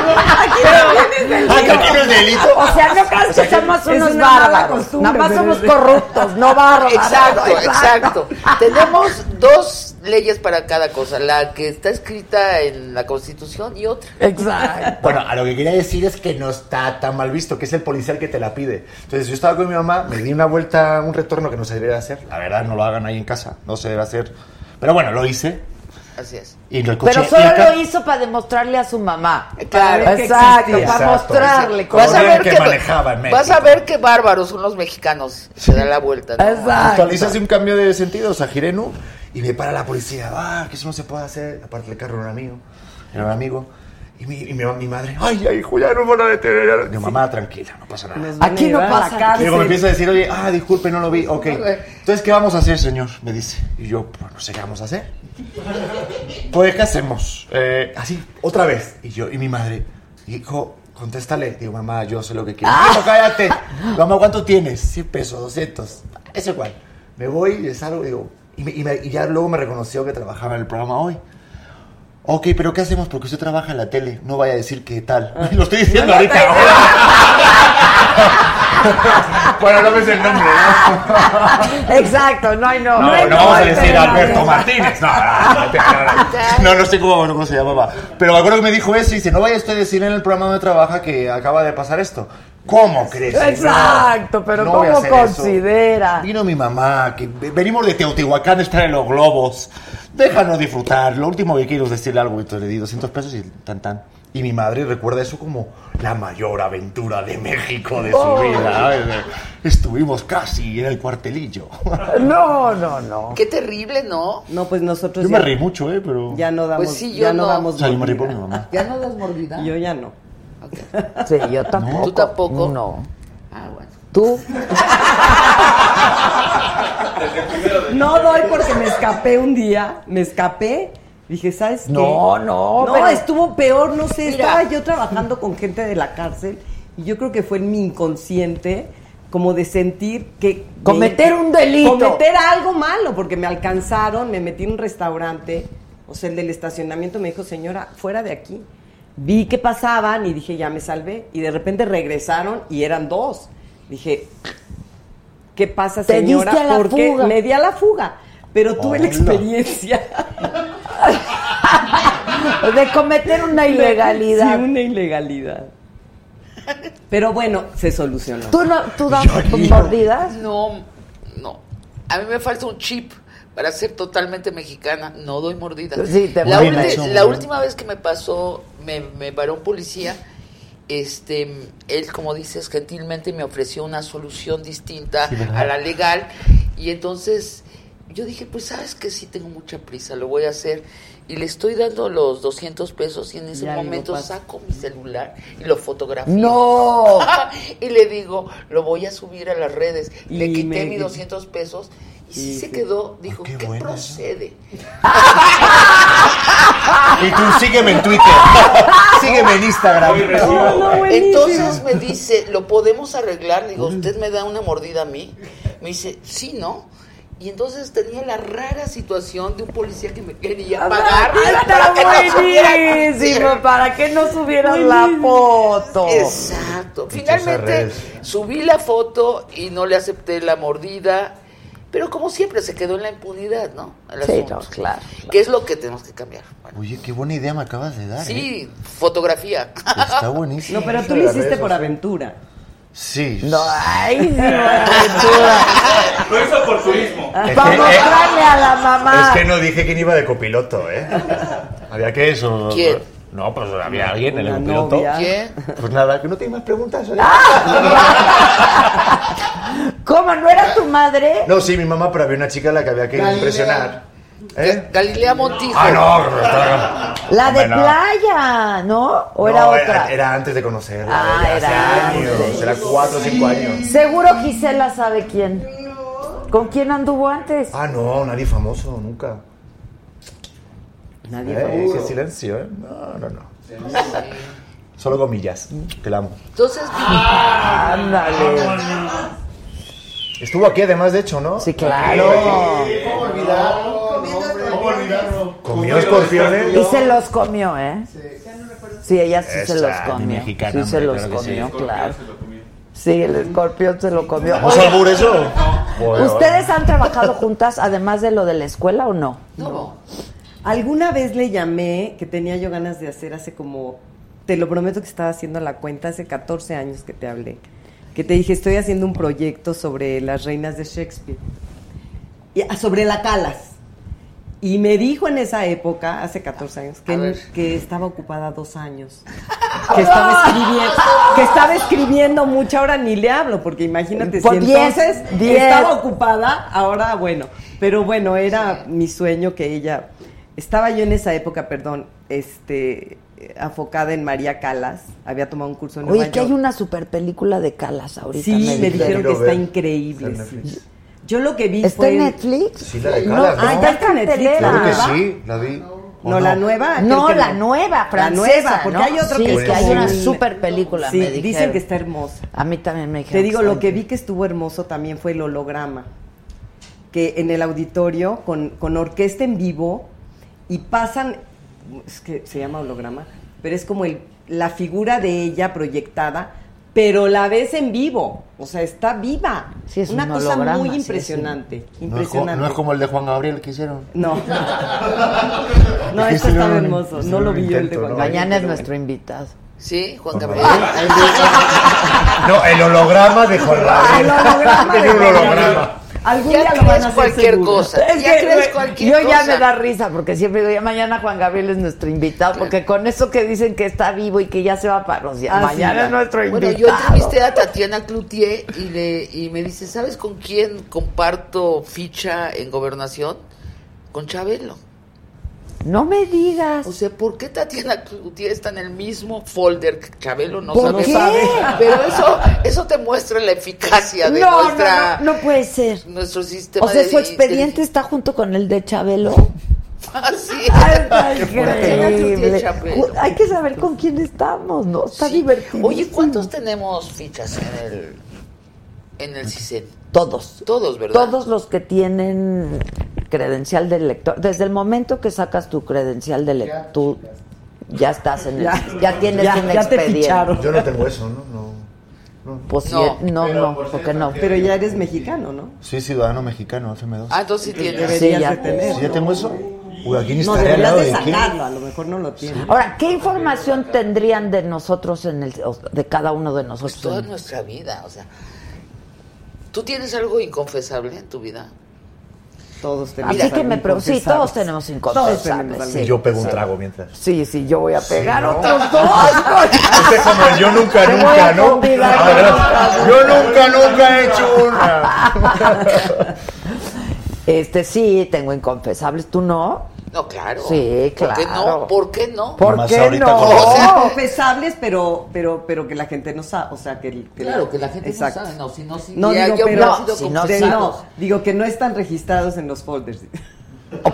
Speaker 11: aquí no es delito.
Speaker 1: O sea, no creas que somos unos bárbaros. Nada más somos corruptos, no bárbaros.
Speaker 8: Exacto, exacto. Tenemos dos leyes para cada cosa, la que está escrita en la Constitución y otra.
Speaker 1: Exacto.
Speaker 11: Bueno, a lo que quería decir es que no está tan mal visto, que es el policía el que te la pide. Entonces, yo estaba con mi mamá, me di una vuelta, un retorno que no se debe hacer. La verdad, no lo hagan ahí en casa, no se debe hacer. Pero bueno, lo hice.
Speaker 8: Así es.
Speaker 11: Y el coche,
Speaker 1: Pero
Speaker 11: y
Speaker 1: solo
Speaker 11: el ca-
Speaker 1: lo hizo para demostrarle a su mamá.
Speaker 8: Claro.
Speaker 10: ver qué
Speaker 1: Exacto,
Speaker 10: existía.
Speaker 1: para
Speaker 11: Exacto.
Speaker 1: mostrarle.
Speaker 11: Como
Speaker 8: Vas a ver
Speaker 11: que
Speaker 8: que
Speaker 11: manejaba en México.
Speaker 8: vas a ver qué bárbaros son los mexicanos. Se da la vuelta. ¿no?
Speaker 1: Exacto.
Speaker 11: Actualizas un cambio de sentido, o sea, giré nu, y me para la policía, ah, que eso no se puede hacer, aparte el carro era un amigo, era un amigo, Y mi, y mi, mi madre, ay, ya, hijo, ya no van a detener. Mi mamá, tranquila, no pasa nada.
Speaker 1: Aquí no pasa
Speaker 11: Y
Speaker 10: cárcel.
Speaker 11: luego me empieza a decir, oye, ah, disculpe, no lo vi. Ok. Entonces, ¿qué vamos a hacer, señor? Me dice. Y yo, pues no sé qué vamos a hacer. *laughs* Pues, ¿qué hacemos? Eh, así, otra vez. Y yo, y mi madre, hijo, contéstale. Digo, mamá, yo sé lo que quiero. Hijo, cállate. Mamá, ¿cuánto tienes? 100 pesos, 200. Eso igual. Me voy, le salgo, digo, y, me- y me- y ya luego me reconoció que trabajaba en el programa hoy. Ok, pero ¿qué hacemos? Porque usted trabaja en la tele. No vaya a decir qué tal. *laughs* Lo estoy diciendo ahorita. *laughs* *laughs* bueno, no me sé el nombre, ¿no? *laughs*
Speaker 1: Exacto, no hay no.
Speaker 11: No,
Speaker 1: hay
Speaker 11: no vamos a decir
Speaker 1: no,
Speaker 11: Alberto
Speaker 1: no.
Speaker 11: Martínez. No, no, no, no, no, no sé cómo, cómo se llamaba. Pero me acuerdo que me dijo eso y dice, no vaya usted a decir en el programa donde trabaja que acaba de pasar esto. ¿Cómo crees?
Speaker 1: Exacto, pero
Speaker 11: No
Speaker 1: ¿cómo
Speaker 11: hacer eso.
Speaker 1: considera?
Speaker 11: Vino mi mamá, que venimos de Teotihuacán a estar en los globos. Déjanos disfrutar. Lo último que quiero es decirle algo. Y entonces le di 200 pesos y tan tan. Y mi madre recuerda eso como la mayor aventura de México de su
Speaker 1: Oh.
Speaker 11: vida. ¿sabes? Estuvimos casi en el cuartelillo. *laughs*
Speaker 1: No, no, no.
Speaker 8: Qué terrible, ¿no?
Speaker 10: No, pues nosotros
Speaker 11: Yo me reí mucho, ¿eh? Pero...
Speaker 10: ya no damos,
Speaker 8: Pues sí, yo
Speaker 10: ya no,
Speaker 8: no.
Speaker 10: damos
Speaker 11: O sea, yo me reí por
Speaker 10: mordida.
Speaker 11: mi mamá.
Speaker 8: ¿Ya no das mordida?
Speaker 10: Yo ya no. *laughs*
Speaker 1: Sí, yo tampoco.
Speaker 8: ¿Tú tampoco?
Speaker 1: No.
Speaker 8: Ah, bueno.
Speaker 1: ¿Tú? *laughs*
Speaker 10: No doy porque me escapé un día, me escapé. Dije, ¿sabes qué?
Speaker 1: No, no,
Speaker 10: No,
Speaker 1: pero-
Speaker 10: estuvo peor, no sé.
Speaker 8: Mira.
Speaker 10: Estaba yo trabajando con gente de la cárcel y yo creo que fue en mi inconsciente como de sentir que...
Speaker 1: Cometer un delito.
Speaker 10: Cometer algo malo, porque me alcanzaron, me metí en un restaurante, o sea, el del estacionamiento me dijo, señora, fuera de aquí. Vi que pasaban y dije, ya me salvé. Y de repente regresaron y eran dos. Dije, ¿qué pasa,
Speaker 1: Te
Speaker 10: señora?
Speaker 1: diste a la
Speaker 10: Porque
Speaker 1: fuga.
Speaker 10: me di a la fuga. Pero tuve la experiencia *laughs*
Speaker 1: De cometer una ilegalidad.
Speaker 10: Sí, una ilegalidad. Pero bueno, se solucionó.
Speaker 1: ¿Tú, no, ¿Tú das mordidas?
Speaker 8: No, no. A mí me falta un chip para ser totalmente mexicana. No doy mordidas.
Speaker 1: Sí, te
Speaker 8: la,
Speaker 1: imaginas.
Speaker 8: ulti-
Speaker 11: Eso,
Speaker 8: la última vez que me pasó, me, me paró un policía. Este, él, como dices, gentilmente me ofreció una solución distinta a la legal. Y entonces yo dije, pues sabes que sí tengo mucha prisa, lo voy a hacer. Y le estoy dando los 200 pesos y en ese
Speaker 10: Ya,
Speaker 8: momento saco mi celular y lo fotografío.
Speaker 1: No. *laughs*
Speaker 8: y le digo, lo voy a subir a las redes. le quité
Speaker 10: me-
Speaker 8: mis 200 pesos y sí,
Speaker 10: Sí,
Speaker 8: se quedó. Dijo,
Speaker 11: qué
Speaker 8: ¿qué, procede? *laughs*
Speaker 11: Y tú sígueme en Twitter. *laughs* sígueme en Instagram.
Speaker 10: No, no, buenísimo.
Speaker 8: Entonces me dice, ¿lo podemos arreglar? Digo, ¿usted me da una mordida a mí? Me dice, sí, ¿no? Y entonces tenía la rara situación de un policía que me quería pagar
Speaker 1: Está
Speaker 8: para que no subiera al
Speaker 1: buenísimo, para que no subieran la foto.
Speaker 8: Exacto. Finalmente subí la foto y no le acepté la mordida. Pero como siempre se quedó en la impunidad, ¿no? El
Speaker 1: Sí,
Speaker 8: asunto.
Speaker 1: no, claro,
Speaker 8: ¿Qué es lo que tenemos que cambiar? Bueno,
Speaker 11: Oye, qué buena idea me acabas de dar. ¿eh?
Speaker 8: sí, fotografía.
Speaker 11: Está buenísimo.
Speaker 10: No, pero tú lo hiciste por aventura.
Speaker 11: Sí. *laughs*
Speaker 1: No, ay.
Speaker 2: Lo hizo por turismo.
Speaker 1: Para mostrarle a la mamá.
Speaker 11: Es que no dije quién iba de copiloto, ¿eh? Había que eso.
Speaker 8: ¿Quién?
Speaker 11: No, pues había alguien en el copiloto.
Speaker 10: novia.
Speaker 8: ¿Quién?
Speaker 11: Pues nada, que no tiene más preguntas. ¿eh? *laughs*
Speaker 1: ¿Cómo? ¿No era tu madre?
Speaker 11: No, sí, mi mamá, pero había una chica a la que había que impresionar. ¿Eh?
Speaker 8: Galilea Montijo.
Speaker 11: Ah, no, pero
Speaker 1: La de
Speaker 11: Hombre, no.
Speaker 1: playa, ¿no? ¿O era
Speaker 11: No,
Speaker 1: otra?
Speaker 11: Era, antes de conocerla.
Speaker 1: Ah,
Speaker 11: ella,
Speaker 1: era
Speaker 11: hace
Speaker 1: antes.
Speaker 11: años. Era cuatro o cinco años.
Speaker 1: Seguro Gisela sabe quién. ¿Con quién anduvo antes?
Speaker 11: Ah, no, nadie famoso, nunca.
Speaker 10: Nadie
Speaker 11: Eh,
Speaker 10: famoso.
Speaker 11: silencio, ¿eh? No, no, no. Solo comillas. Te la amo.
Speaker 8: Entonces, *laughs*
Speaker 1: Ándale.
Speaker 11: Estuvo aquí además, de hecho, ¿no?
Speaker 1: Sí, claro.
Speaker 9: ¿Cómo olvidarlo?
Speaker 11: Comió escorpiones.
Speaker 1: Y se los comió, ¿eh? Sí, ella sí se los
Speaker 11: mi
Speaker 1: comió.
Speaker 11: mexicana,
Speaker 1: sí se los
Speaker 11: claro
Speaker 1: comió,
Speaker 11: sí.
Speaker 1: claro. Sí, el escorpión se lo comió. ¿Ustedes han trabajado juntas además de lo de la escuela o no?
Speaker 8: no.
Speaker 10: Alguna vez le llamé, que tenía yo ganas de hacer hace como, te lo prometo que estaba haciendo la cuenta, hace 14 años que te hablé, que te dije, estoy haciendo un proyecto sobre las reinas de Shakespeare, y, ah, sobre la Calas. Y me dijo en esa época, hace 14 años, que, estaba ocupada dos años. Que estaba, escribiendo, que estaba escribiendo mucho, ahora ni le hablo, porque imagínate,
Speaker 1: Por
Speaker 10: si
Speaker 1: diez,
Speaker 10: entonces
Speaker 1: diez.
Speaker 10: estaba ocupada, ahora bueno. Pero bueno, era mi sueño que ella. Estaba yo en esa época, perdón, este, enfocada en María Calas. Había tomado un curso en Nueva
Speaker 1: Oye, que hay una super película de Calas ahorita.
Speaker 10: Sí, me dijeron que está increíble. Sí. Yo lo que vi
Speaker 1: ¿Está
Speaker 10: fue...
Speaker 1: en Netflix?
Speaker 11: Sí, la de
Speaker 1: No, ah, ya está en Netflix.
Speaker 11: Claro que sí, la vi. ¿O
Speaker 10: No, la nueva.
Speaker 1: No, la nueva,
Speaker 10: La
Speaker 1: francesa,
Speaker 10: nueva, porque
Speaker 1: ¿no?
Speaker 10: hay otro
Speaker 1: Sí,
Speaker 10: que
Speaker 1: es
Speaker 10: es
Speaker 1: que hay una
Speaker 10: un-
Speaker 1: super película,
Speaker 10: Sí,
Speaker 1: me
Speaker 10: dicen
Speaker 1: dijeron.
Speaker 10: que está hermosa.
Speaker 1: A mí también me dijeron.
Speaker 10: Te digo, lo que vi que estuvo hermoso también fue el holograma. Que en el auditorio, con, con orquesta en vivo, y pasan, es que se llama holograma, pero es como el, la figura de ella proyectada, pero la ves en vivo. O sea, está viva.
Speaker 1: Sí, es
Speaker 10: Una
Speaker 1: un
Speaker 10: cosa
Speaker 1: holograma,
Speaker 10: muy
Speaker 1: sí,
Speaker 10: impresionante.
Speaker 11: No es,
Speaker 10: Impresionante.
Speaker 11: no es como el de Juan Gabriel que hicieron.
Speaker 10: No. *laughs* *laughs* No, esto estaba
Speaker 11: un-
Speaker 10: hermoso. No lo vi yo el de Juan
Speaker 11: ¿no?
Speaker 10: Gabriel,
Speaker 1: Mañana es nuestro invitado.
Speaker 8: Sí, Juan Gabriel. *laughs*
Speaker 11: No, el holograma de Juan Gabriel.
Speaker 10: El holograma
Speaker 11: Es
Speaker 10: de
Speaker 11: un
Speaker 10: Juan
Speaker 11: holograma.
Speaker 10: Algún
Speaker 8: Ya
Speaker 10: día lo
Speaker 8: crees
Speaker 10: van a hacer
Speaker 8: cualquier
Speaker 10: seguro.
Speaker 8: cosa.
Speaker 1: Es
Speaker 8: Ya
Speaker 1: que
Speaker 8: crees cualquier
Speaker 1: yo ya me da risa porque siempre digo, ya mañana Juan Gabriel es nuestro invitado, porque con eso que dicen que está vivo y que ya se va para los días, mañana es nuestro
Speaker 8: Bueno,
Speaker 1: invitado.
Speaker 8: yo entrevisté a Tatiana Cloutier y, le, y me dice, ¿sabes con quién comparto ficha en gobernación? Con Chabelo.
Speaker 1: No me digas.
Speaker 8: O sea, ¿por qué Tatiana Cloutier está en el mismo folder que Chabelo? No
Speaker 1: ¿Por
Speaker 8: sabe.
Speaker 1: qué?
Speaker 8: Pero eso, eso te muestra la eficacia de
Speaker 1: no,
Speaker 8: nuestra,
Speaker 1: no, no, no puede ser.
Speaker 8: nuestro sistema
Speaker 1: O sea,
Speaker 8: de
Speaker 1: su expediente está junto con el de Chabelo.
Speaker 8: Así Cloutier
Speaker 1: increíble. Hay que saber con quién estamos, ¿no? Está
Speaker 8: Sí.
Speaker 1: divertido.
Speaker 8: Oye, ¿cuántos tenemos fichas en el, en el CISEN?
Speaker 1: Todos.
Speaker 8: Todos, ¿verdad?
Speaker 1: Todos los que tienen credencial de lector. Desde el momento que sacas tu credencial de lector, ya estás en el.
Speaker 10: Ya.
Speaker 1: Ya, tienes
Speaker 10: Ya-
Speaker 1: un
Speaker 10: ya te
Speaker 1: expediente.
Speaker 10: ficharon.
Speaker 11: Yo no tengo eso, ¿no? No.
Speaker 1: Pues sí,
Speaker 8: No,
Speaker 1: no,
Speaker 2: pero
Speaker 1: no,
Speaker 2: por
Speaker 1: porque no.
Speaker 10: Pero ya eres mexicano, ¿no?
Speaker 11: Soy ciudadano mexicano, FM2.
Speaker 8: Ah, entonces sí tienes.
Speaker 1: Sí,
Speaker 10: Deberías
Speaker 1: ya.
Speaker 10: de tener.
Speaker 11: ¿Sí ya tengo eso? Uy, aquí ni
Speaker 10: No, deberías
Speaker 11: lado
Speaker 10: de
Speaker 11: de quién.
Speaker 10: sacarlo, a lo mejor no lo tienes.
Speaker 1: Ahora, ¿qué información tendrían de nosotros en el, o de cada uno de
Speaker 8: Pues
Speaker 1: nosotros?
Speaker 8: toda
Speaker 1: en-
Speaker 8: nuestra vida, o sea. ¿Tú tienes algo inconfesable en tu vida?
Speaker 10: Todos tenemos.
Speaker 1: Así que me pregunto, sí, todos tenemos
Speaker 10: Todos
Speaker 1: inconfesables.
Speaker 10: tenemos algo
Speaker 1: sí.
Speaker 11: Y yo pego un trago mientras.
Speaker 1: Sí, sí, yo voy a pegar
Speaker 11: ¿no?
Speaker 1: otros dos. *laughs*
Speaker 11: Como el yo nunca,
Speaker 1: Te
Speaker 11: nunca, ¿no?
Speaker 1: convidar
Speaker 11: Yo nunca, nunca he hecho una. *laughs*
Speaker 1: Este sí, tengo inconfesables. ¿Tú no?
Speaker 8: No, claro.
Speaker 1: Sí,
Speaker 8: ¿Por qué
Speaker 1: claro.
Speaker 8: no? ¿Por qué no?
Speaker 1: ¿Por
Speaker 11: Más
Speaker 1: qué
Speaker 11: ahorita
Speaker 1: no?
Speaker 11: con-
Speaker 8: O sea, *laughs*
Speaker 10: Confesables, pero, pero, pero que la gente no sabe. O sea, que, el- que
Speaker 8: Claro, que la gente
Speaker 10: Exacto.
Speaker 8: no sabe. No, si no, si
Speaker 10: No,
Speaker 8: ya-
Speaker 10: digo, pero
Speaker 8: hubieran sido
Speaker 1: si no,
Speaker 10: de-
Speaker 8: confesados.
Speaker 10: no, digo que no están registrados en los folders.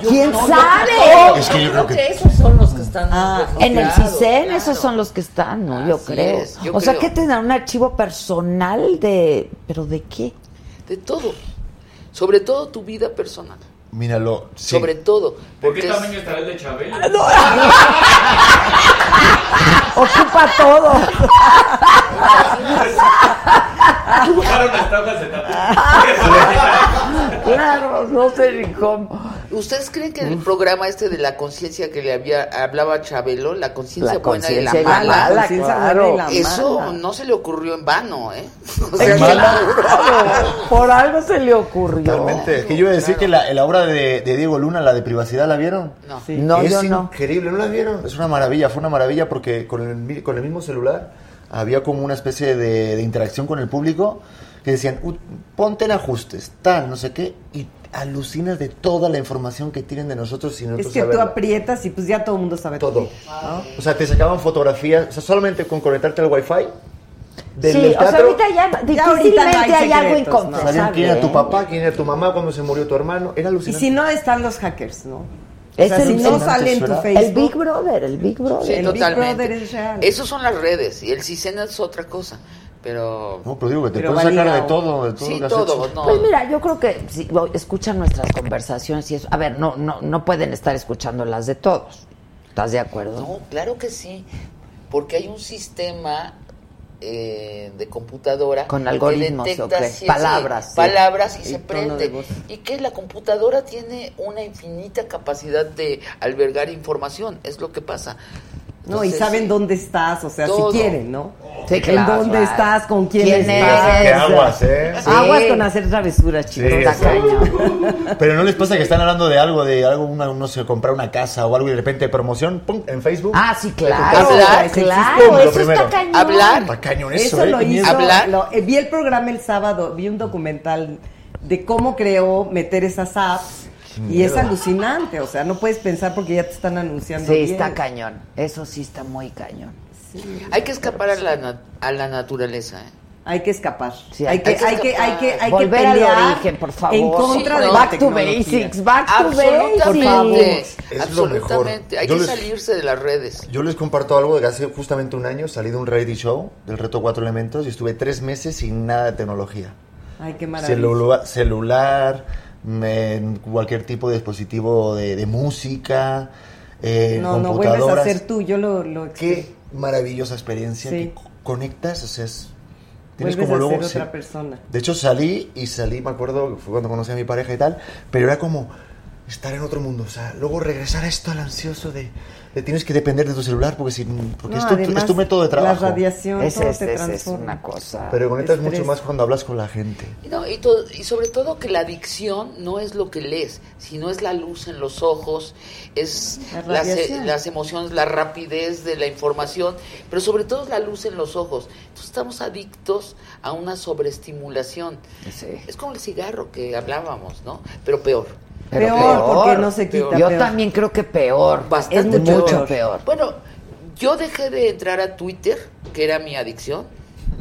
Speaker 1: ¿Quién
Speaker 8: No, yo
Speaker 1: sabe?
Speaker 8: creo-
Speaker 11: Es que yo creo que-
Speaker 8: esos son los que están.
Speaker 10: Ah,
Speaker 1: En el CISEN,
Speaker 8: claro.
Speaker 1: esos son los que están, ¿no? Yo
Speaker 8: Así
Speaker 1: creo.
Speaker 8: es, yo
Speaker 1: o sea, que tendrán un archivo personal de. ¿Pero de qué?
Speaker 8: De todo. Sobre todo tu vida personal.
Speaker 11: Míralo. sí.
Speaker 8: Sobre todo.
Speaker 2: ¿De
Speaker 8: Porque
Speaker 2: qué
Speaker 8: es-
Speaker 2: tamaño estará el de Chabelo? *laughs*
Speaker 1: Ocupa todo.
Speaker 2: Dibujaron las tablas de *laughs*
Speaker 1: claro, no sé ni cómo.
Speaker 8: ¿Ustedes creen que el programa este de la conciencia que le había hablaba Chabelo, la conciencia
Speaker 1: La
Speaker 8: buena y la
Speaker 1: la
Speaker 8: mala,
Speaker 10: conciencia
Speaker 1: claro.
Speaker 10: buena y la
Speaker 8: eso
Speaker 10: mala.
Speaker 8: no se le ocurrió en vano, ¿eh? *laughs* O
Speaker 11: ¿Es
Speaker 8: sea? *laughs*
Speaker 1: Por algo se le ocurrió.
Speaker 11: Totalmente. Es que yo iba a decir que la, la obra de, de Diego Luna, la de privacidad, ¿la vieron?
Speaker 8: No.
Speaker 10: Sí.
Speaker 1: No,
Speaker 11: es
Speaker 1: yo no.
Speaker 11: increíble, ¿no la vieron? Es una maravilla, fue una maravilla porque con el, con el mismo celular había como una especie de, de interacción con el público que decían, "U- ponte en ajustes, tal, no sé qué, y alucinas de toda la información que tienen de nosotros sin
Speaker 10: Es que tú
Speaker 11: saberla.
Speaker 10: aprietas y pues ya todo el mundo sabe
Speaker 11: Todo.
Speaker 10: ¿no?
Speaker 11: O sea, te sacaban fotografías, o sea, solamente con conectarte al wifi del,
Speaker 1: Sí,
Speaker 11: del
Speaker 1: o sea, ahorita ya
Speaker 10: Ya ahorita
Speaker 1: difícilmente
Speaker 10: no hay
Speaker 1: hay, algo
Speaker 10: ¿no?
Speaker 1: inconfesable.
Speaker 11: sabían quién era tu papá, quién era tu mamá, cuando se murió tu hermano, era
Speaker 10: Y
Speaker 11: alucinante.
Speaker 10: si no están los hackers, ¿no? O
Speaker 1: Es
Speaker 10: sea,
Speaker 1: el-
Speaker 10: si no sale en tu Facebook.
Speaker 1: El Big Brother, el Big Brother.
Speaker 8: Sí,
Speaker 10: El Big
Speaker 8: totalmente.
Speaker 10: Brother es real.
Speaker 8: Esos son las redes y el CISEN es otra cosa. Pero.
Speaker 11: No, pero digo que te puedes sacar de todo, de todo
Speaker 8: sí,
Speaker 11: lo que has
Speaker 8: todo.
Speaker 11: hecho.
Speaker 8: No.
Speaker 1: Pues mira, yo creo que si escuchan nuestras conversaciones y eso. A ver, no, no, no pueden estar escuchando las de todos. ¿Estás de acuerdo?
Speaker 8: No, claro que sí. Porque hay un sistema eh, de computadora
Speaker 1: Con
Speaker 8: que
Speaker 1: algoritmos,
Speaker 8: detecta
Speaker 1: ¿o qué?
Speaker 8: sí, sí,
Speaker 1: Palabras, sí.
Speaker 8: palabras y,
Speaker 10: Y
Speaker 8: se prende y que la computadora tiene una infinita capacidad de albergar información es lo que pasa
Speaker 10: No, y saben dónde estás, o sea,
Speaker 8: Todo.
Speaker 10: si quieren, ¿no?
Speaker 1: Sí,
Speaker 10: En
Speaker 1: claro,
Speaker 10: dónde
Speaker 1: claro.
Speaker 10: estás, con quién,
Speaker 1: ¿Quién
Speaker 10: estás.
Speaker 11: Qué aguas, ¿eh?
Speaker 1: Sí.
Speaker 10: Aguas con hacer travesuras, chicos.
Speaker 11: Sí. *laughs* Pero no les pasa que están hablando de algo, de algo, una, no sé, comprar una casa o algo y de repente promoción, pum, en Facebook.
Speaker 1: Ah, sí, claro.
Speaker 8: Hablar,
Speaker 1: claro,
Speaker 11: lo
Speaker 1: eso
Speaker 11: primero.
Speaker 1: está cañón.
Speaker 8: hablar
Speaker 11: Está cañón eso,
Speaker 10: Eso
Speaker 11: ¿eh?
Speaker 10: lo hizo.
Speaker 8: Hablar.
Speaker 10: lo- eh, vi el programa el sábado, vi un documental de cómo creó meter esas apps Y es alucinante, o sea, no puedes pensar porque ya te están anunciando.
Speaker 1: Sí,
Speaker 10: bien.
Speaker 1: está cañón. Eso sí está muy cañón.
Speaker 8: Hay que escapar a la, a la naturaleza. ¿eh?
Speaker 10: Hay que escapar.
Speaker 1: Sí,
Speaker 10: hay, que, hay que, hay que, hay
Speaker 1: Volver
Speaker 10: que
Speaker 1: al
Speaker 10: pelear
Speaker 1: origen, por favor.
Speaker 10: En contra
Speaker 8: Sí,
Speaker 10: de
Speaker 1: Back to basics, back to
Speaker 8: Absolutamente.
Speaker 1: basics.
Speaker 11: Es lo mejor.
Speaker 8: Absolutamente. Hay
Speaker 11: Yo
Speaker 8: que
Speaker 11: les-
Speaker 8: salirse de las redes.
Speaker 11: Yo les comparto algo de que hace justamente un año salí de un reality show del reto Cuatro Elementos y estuve tres meses sin nada de tecnología.
Speaker 10: Ay, qué maravilla.
Speaker 11: Celula- celular, me- cualquier tipo de dispositivo de, de música, eh,
Speaker 10: No, no vuelves a
Speaker 11: computadoras.
Speaker 10: ser tú, yo lo, lo
Speaker 11: Qué maravillosa experiencia
Speaker 10: Sí.
Speaker 11: que co- conectas, o sea, es- tienes
Speaker 10: vuelves
Speaker 11: como
Speaker 10: a
Speaker 11: luego
Speaker 10: ser otra persona.
Speaker 11: De hecho salí y salí, me acuerdo, fue cuando conocí a mi pareja y tal, pero era como estar en otro mundo, o sea, luego regresar a esto al ansioso de tienes que depender de tu celular porque si porque
Speaker 10: No,
Speaker 11: es, tu,
Speaker 10: además,
Speaker 11: es tu método de
Speaker 10: la
Speaker 11: trabajo.
Speaker 10: radiación
Speaker 1: Es,
Speaker 10: todo
Speaker 1: es,
Speaker 10: te
Speaker 1: es, una cosa.
Speaker 11: Pero conectas
Speaker 10: Estrés.
Speaker 11: mucho más cuando hablas con la gente.
Speaker 8: Y, no, y, to- y sobre todo que la adicción no es lo que lees, sino es la luz en los ojos, es
Speaker 10: La
Speaker 8: las,
Speaker 10: radiación.
Speaker 8: las emociones, la rapidez de la información, pero sobre todo es la luz en los ojos. Entonces estamos adictos a una sobreestimulación. Es como el cigarro que hablábamos, ¿no? Pero peor.
Speaker 1: Pero
Speaker 10: Peor, porque no se quita,
Speaker 1: Yo
Speaker 10: peor.
Speaker 1: también creo que peor.
Speaker 8: Bastante
Speaker 1: es mucho
Speaker 8: peor.
Speaker 1: peor.
Speaker 8: Bueno, yo dejé de entrar a Twitter, que era mi adicción,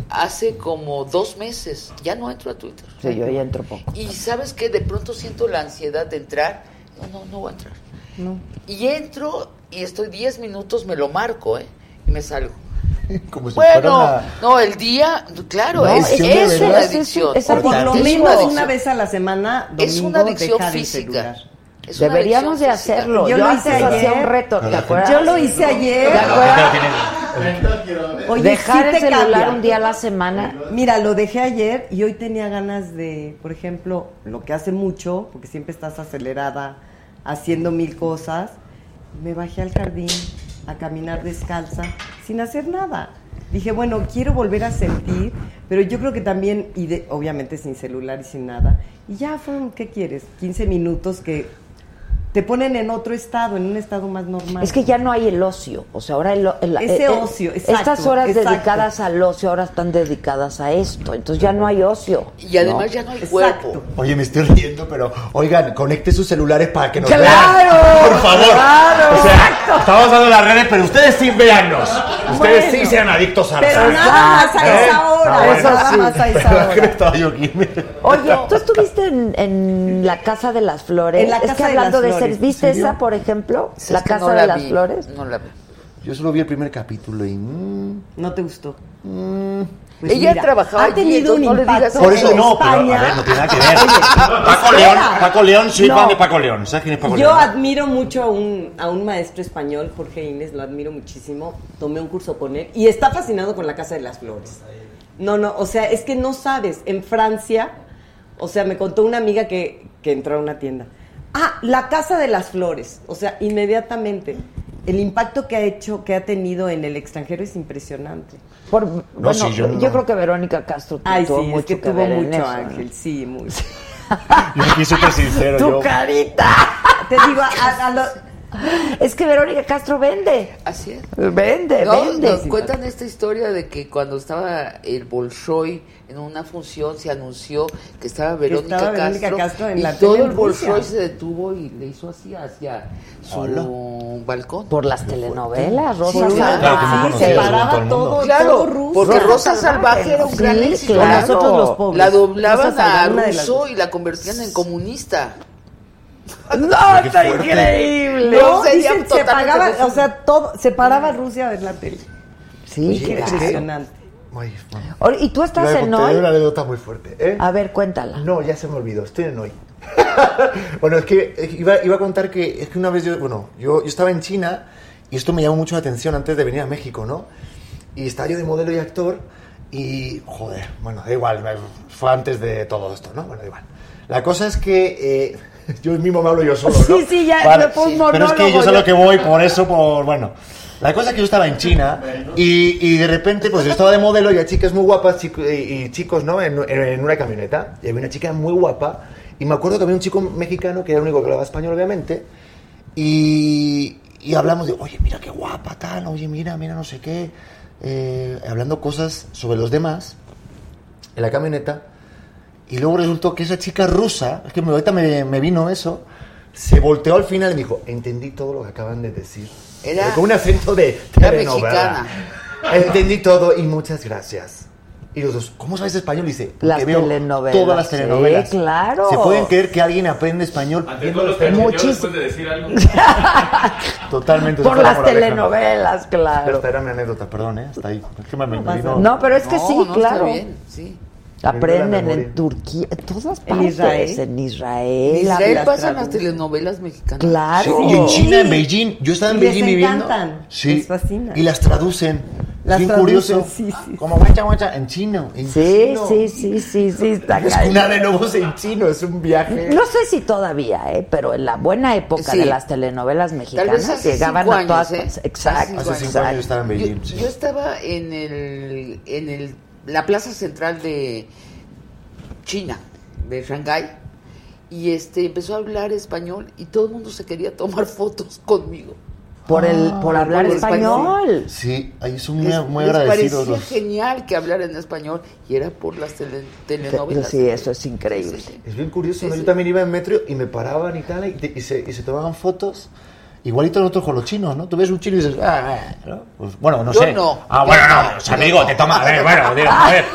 Speaker 8: hace como dos meses. Ya no entro a Twitter.
Speaker 1: Sí, yo ya entro poco.
Speaker 8: Y sabes que de pronto siento la ansiedad de entrar. No, no, no voy a entrar.
Speaker 10: No.
Speaker 8: Y entro y estoy 10 minutos, me lo marco, ¿eh? Y me salgo. *laughs*
Speaker 11: Como si fuera
Speaker 8: Bueno,
Speaker 11: una-
Speaker 8: no, el día, claro,
Speaker 1: No,
Speaker 8: es,
Speaker 1: es
Speaker 8: una
Speaker 1: es- es-
Speaker 8: adicción.
Speaker 1: es
Speaker 10: por lo menos una vez a la semana, domingo,
Speaker 8: Es una adicción física.
Speaker 1: Deberíamos de hacerlo.
Speaker 10: Yo
Speaker 1: Yo,
Speaker 10: lo hice
Speaker 1: hacía
Speaker 10: ayer.
Speaker 1: un reto, ¿te acuerdas?
Speaker 10: Yo lo hice ayer.
Speaker 1: ¿Te acuerdas?
Speaker 10: Oye,
Speaker 1: Dejar
Speaker 10: sí
Speaker 1: el
Speaker 10: te
Speaker 1: celular
Speaker 10: cambia.
Speaker 1: un día a la semana.
Speaker 10: Mira, lo dejé ayer y hoy tenía ganas de, por ejemplo, lo que hace mucho, porque siempre estás acelerada, haciendo mil cosas, me bajé al jardín a caminar descalza, sin hacer nada. Dije, bueno, quiero volver a sentir, pero yo creo que también, y de- obviamente sin celular y sin nada, y ya fueron, ¿qué quieres? 15 minutos que te ponen en otro estado, en un estado más normal.
Speaker 1: Es que ya no hay el ocio. O sea, ahora el, el-
Speaker 10: Ese
Speaker 1: eh,
Speaker 10: ocio, exacto,
Speaker 1: Estas horas
Speaker 10: exacto.
Speaker 1: dedicadas al ocio ahora están dedicadas a esto. Entonces ya no hay ocio.
Speaker 8: Y además
Speaker 1: ¿no?
Speaker 8: ya no hay
Speaker 10: Exacto.
Speaker 8: cuerpo.
Speaker 11: Oye, me estoy riendo, pero oigan, conecte sus celulares para que nos
Speaker 1: ¡Claro!
Speaker 11: vean. Por favor.
Speaker 1: ¡Claro!
Speaker 11: O sea, estamos hablando de las redes, pero ustedes sí véannos. Ustedes sí sean adictos a
Speaker 10: Pero
Speaker 11: las
Speaker 10: nada más a esa hora, nada más a esa
Speaker 11: que
Speaker 10: hora.
Speaker 11: estaba yo aquí.
Speaker 1: Oye, tú estuviste en, en la Casa de las Flores.
Speaker 10: En la
Speaker 1: es
Speaker 10: Casa
Speaker 1: que
Speaker 10: de
Speaker 1: hablando
Speaker 10: las
Speaker 1: de ¿viste esa, por ejemplo?
Speaker 8: Es
Speaker 1: la Casa
Speaker 8: no
Speaker 1: de
Speaker 8: la
Speaker 1: las
Speaker 8: vi,
Speaker 1: Flores.
Speaker 8: No la vi.
Speaker 11: Yo solo vi el primer capítulo y... mm,
Speaker 10: ¿No te gustó?
Speaker 11: mm.
Speaker 10: Pues
Speaker 8: Ella
Speaker 10: mira,
Speaker 8: trabajaba
Speaker 10: ha
Speaker 8: allí,
Speaker 10: tenido un
Speaker 8: no le digas
Speaker 11: Por eso no, pero a
Speaker 10: España.
Speaker 11: ver, no tiene nada que ver. Paco
Speaker 10: espera.
Speaker 11: León, Paco León, soy
Speaker 10: No.
Speaker 11: fan de Paco León. ¿Sabes quién es Paco
Speaker 10: Yo
Speaker 11: León?
Speaker 10: admiro mucho a un, a un maestro español, Jorge Inés, lo admiro muchísimo. Tomé un curso con él y está fascinado con la Casa de las Flores. No, no, o sea, es que no sabes. En Francia, o sea, me contó una amiga que, que entró a una tienda. Ah, la Casa de las Flores. O sea, inmediatamente. El impacto que ha hecho, que ha tenido en el extranjero es impresionante.
Speaker 1: Por- bueno,
Speaker 11: sí, yo
Speaker 1: yo,
Speaker 11: no.
Speaker 1: creo que Verónica Castro
Speaker 10: Ay,
Speaker 1: tuvo
Speaker 10: sí,
Speaker 1: mucho
Speaker 10: es que,
Speaker 1: que
Speaker 10: tuvo
Speaker 1: ver en
Speaker 10: mucho,
Speaker 1: eso, ¿no?
Speaker 10: Ángel, sí, muy.
Speaker 11: Yo aquí súper sincero.
Speaker 1: Tu
Speaker 11: yo-
Speaker 1: carita.
Speaker 10: Te digo, a, a lo-
Speaker 1: Es que Verónica Castro vende.
Speaker 8: Así es.
Speaker 1: Vende,
Speaker 8: No,
Speaker 1: vende.
Speaker 8: nos cuentan esta historia de que cuando estaba el Bolshoi en una función se anunció que estaba Verónica,
Speaker 10: estaba Verónica
Speaker 8: Castro,
Speaker 10: Castro en
Speaker 8: y
Speaker 10: la
Speaker 8: todo el. Bolshoi se detuvo y le hizo así hacia su
Speaker 11: Hola.
Speaker 8: balcón.
Speaker 1: Por las telenovelas, Rosa
Speaker 11: muy
Speaker 10: sí, se paraba todo,
Speaker 8: Claro,
Speaker 10: todo ruso.
Speaker 8: porque
Speaker 1: Rosa
Speaker 8: Rosa
Speaker 1: Salvaje,
Speaker 8: Salvaje era un
Speaker 1: sí,
Speaker 8: gran éxito.
Speaker 1: claro.
Speaker 10: Nosotros los pobres.
Speaker 8: La doblaban
Speaker 10: Rosa Salvaje,
Speaker 8: a
Speaker 10: de
Speaker 8: ruso y la convertían en comunista.
Speaker 1: No, *laughs* está increíble.
Speaker 8: No,
Speaker 10: dicen, se pagaba, o sea, todo, se paraba Rusia a ver la tele.
Speaker 1: Sí,
Speaker 11: Oye,
Speaker 10: Impresionante.
Speaker 1: ¿Y tú estás
Speaker 11: Te
Speaker 1: en hoy?
Speaker 11: una anécdota muy fuerte. ¿eh?
Speaker 1: A ver, cuéntala.
Speaker 11: No, ya se me olvidó, estoy en hoy. *laughs* bueno, es que iba, iba a contar que es que una vez yo, bueno, yo, yo estaba en China y esto me llamó mucho la atención antes de venir a México, ¿no? Y estaba yo de modelo y actor y, joder, bueno, da igual, fue antes de todo esto, ¿no? Bueno, da igual. La cosa es que eh, *laughs* yo mismo me hablo yo solo, ¿no?
Speaker 1: Sí, sí, ya
Speaker 11: Vale, sí, Pero es que yo sé lo que voy, por eso, por, bueno. La cosa es que yo estaba en China y, de repente pues yo estaba de modelo y había chicas muy guapas chico- y, chicos, ¿no? En, una camioneta. Y había una chica muy guapa y me acuerdo que había un chico mexicano que era el único que hablaba español, obviamente. Y, hablamos de, oye, mira qué guapa, tal, oye, mira, mira, no sé qué. eh, hablando cosas sobre los demás en la camioneta. Y luego resultó que esa chica rusa, es que ahorita me, me vino eso, Se volteó al final y dijo, entendí todo lo que acaban de decir.
Speaker 8: Era-
Speaker 11: con un acento de
Speaker 8: Era
Speaker 11: telenovela. Entendí todo y muchas gracias. Y los dos, ¿cómo sabes español? Dice, porque
Speaker 1: Las
Speaker 11: veo
Speaker 1: telenovelas,
Speaker 11: Todas las
Speaker 1: sí,
Speaker 11: telenovelas.
Speaker 1: claro.
Speaker 11: ¿Se pueden creer que alguien aprende español
Speaker 2: Ante
Speaker 11: viendo las
Speaker 2: después de decir algo. *laughs*
Speaker 11: Totalmente.
Speaker 1: Por
Speaker 11: la
Speaker 1: las
Speaker 11: moraleja.
Speaker 1: telenovelas,
Speaker 11: Pero
Speaker 1: claro.
Speaker 11: esta era mi anécdota, perdón, ¿eh? Hasta ahí. Es que me, me
Speaker 1: pasa
Speaker 11: vino-
Speaker 1: nada. No, pero es que
Speaker 8: No,
Speaker 1: sí,
Speaker 8: no, está
Speaker 1: claro.
Speaker 8: bien, sí.
Speaker 1: Aprenden en. Turquía, en todas partes,
Speaker 10: Israel.
Speaker 1: en Israel.
Speaker 8: En Israel
Speaker 10: las
Speaker 8: pasan las telenovelas mexicanas.
Speaker 1: Claro.
Speaker 11: Y en China, en Beijing. Yo estaba en
Speaker 10: Y les
Speaker 11: Beijing viviendo.
Speaker 10: encantan,
Speaker 11: Sí.
Speaker 10: les fascina.
Speaker 11: Y las traducen.
Speaker 10: Las
Speaker 11: bien
Speaker 10: traducen,
Speaker 11: curioso.
Speaker 10: sí, sí.
Speaker 11: Como guacha, guacha, en chino. En
Speaker 1: Sí,
Speaker 11: chino.
Speaker 1: sí, sí, sí, sí, está
Speaker 11: Es una de lobos en chino, es un viaje.
Speaker 1: No sé si todavía, ¿eh? pero en la buena época
Speaker 8: Sí.
Speaker 1: de las telenovelas
Speaker 8: Tal vez
Speaker 1: mexicanas
Speaker 8: hace
Speaker 1: llegaban
Speaker 8: cinco
Speaker 1: a todas.
Speaker 8: años, ¿eh?
Speaker 1: Exacto.
Speaker 11: Hace cinco
Speaker 1: exacto.
Speaker 11: años estaba en
Speaker 8: Yo,
Speaker 11: Beijing. sí.
Speaker 8: yo estaba en el, en el, la plaza central de China, de Shanghái, y este empezó a hablar español y todo el mundo se quería tomar *laughs* fotos conmigo.
Speaker 1: Por, el, por hablar
Speaker 8: por
Speaker 1: español.
Speaker 11: Sí, ahí son muy,
Speaker 8: Les,
Speaker 11: muy
Speaker 8: les
Speaker 11: agradecidos.
Speaker 8: parecía
Speaker 11: los-
Speaker 8: genial que hablara en español y era por las tele-
Speaker 1: Te-
Speaker 8: telenovelas.
Speaker 1: Sí, eso es increíble.
Speaker 8: Sí, sí.
Speaker 11: Es bien curioso,
Speaker 8: Sí,
Speaker 11: ¿no?
Speaker 8: sí.
Speaker 11: Yo también iba en metro y me paraban y tal, y, te- y se, y se tomaban fotos. Igualito nosotros con los chinos, ¿no? Tú ves un chino y dices, ah, ah", ¿no? Pues, bueno, no
Speaker 8: Yo
Speaker 11: sé.
Speaker 8: no.
Speaker 11: Ah, bueno, no, pues, amigo, te toma. A ver, bueno, *laughs* digo, a ver.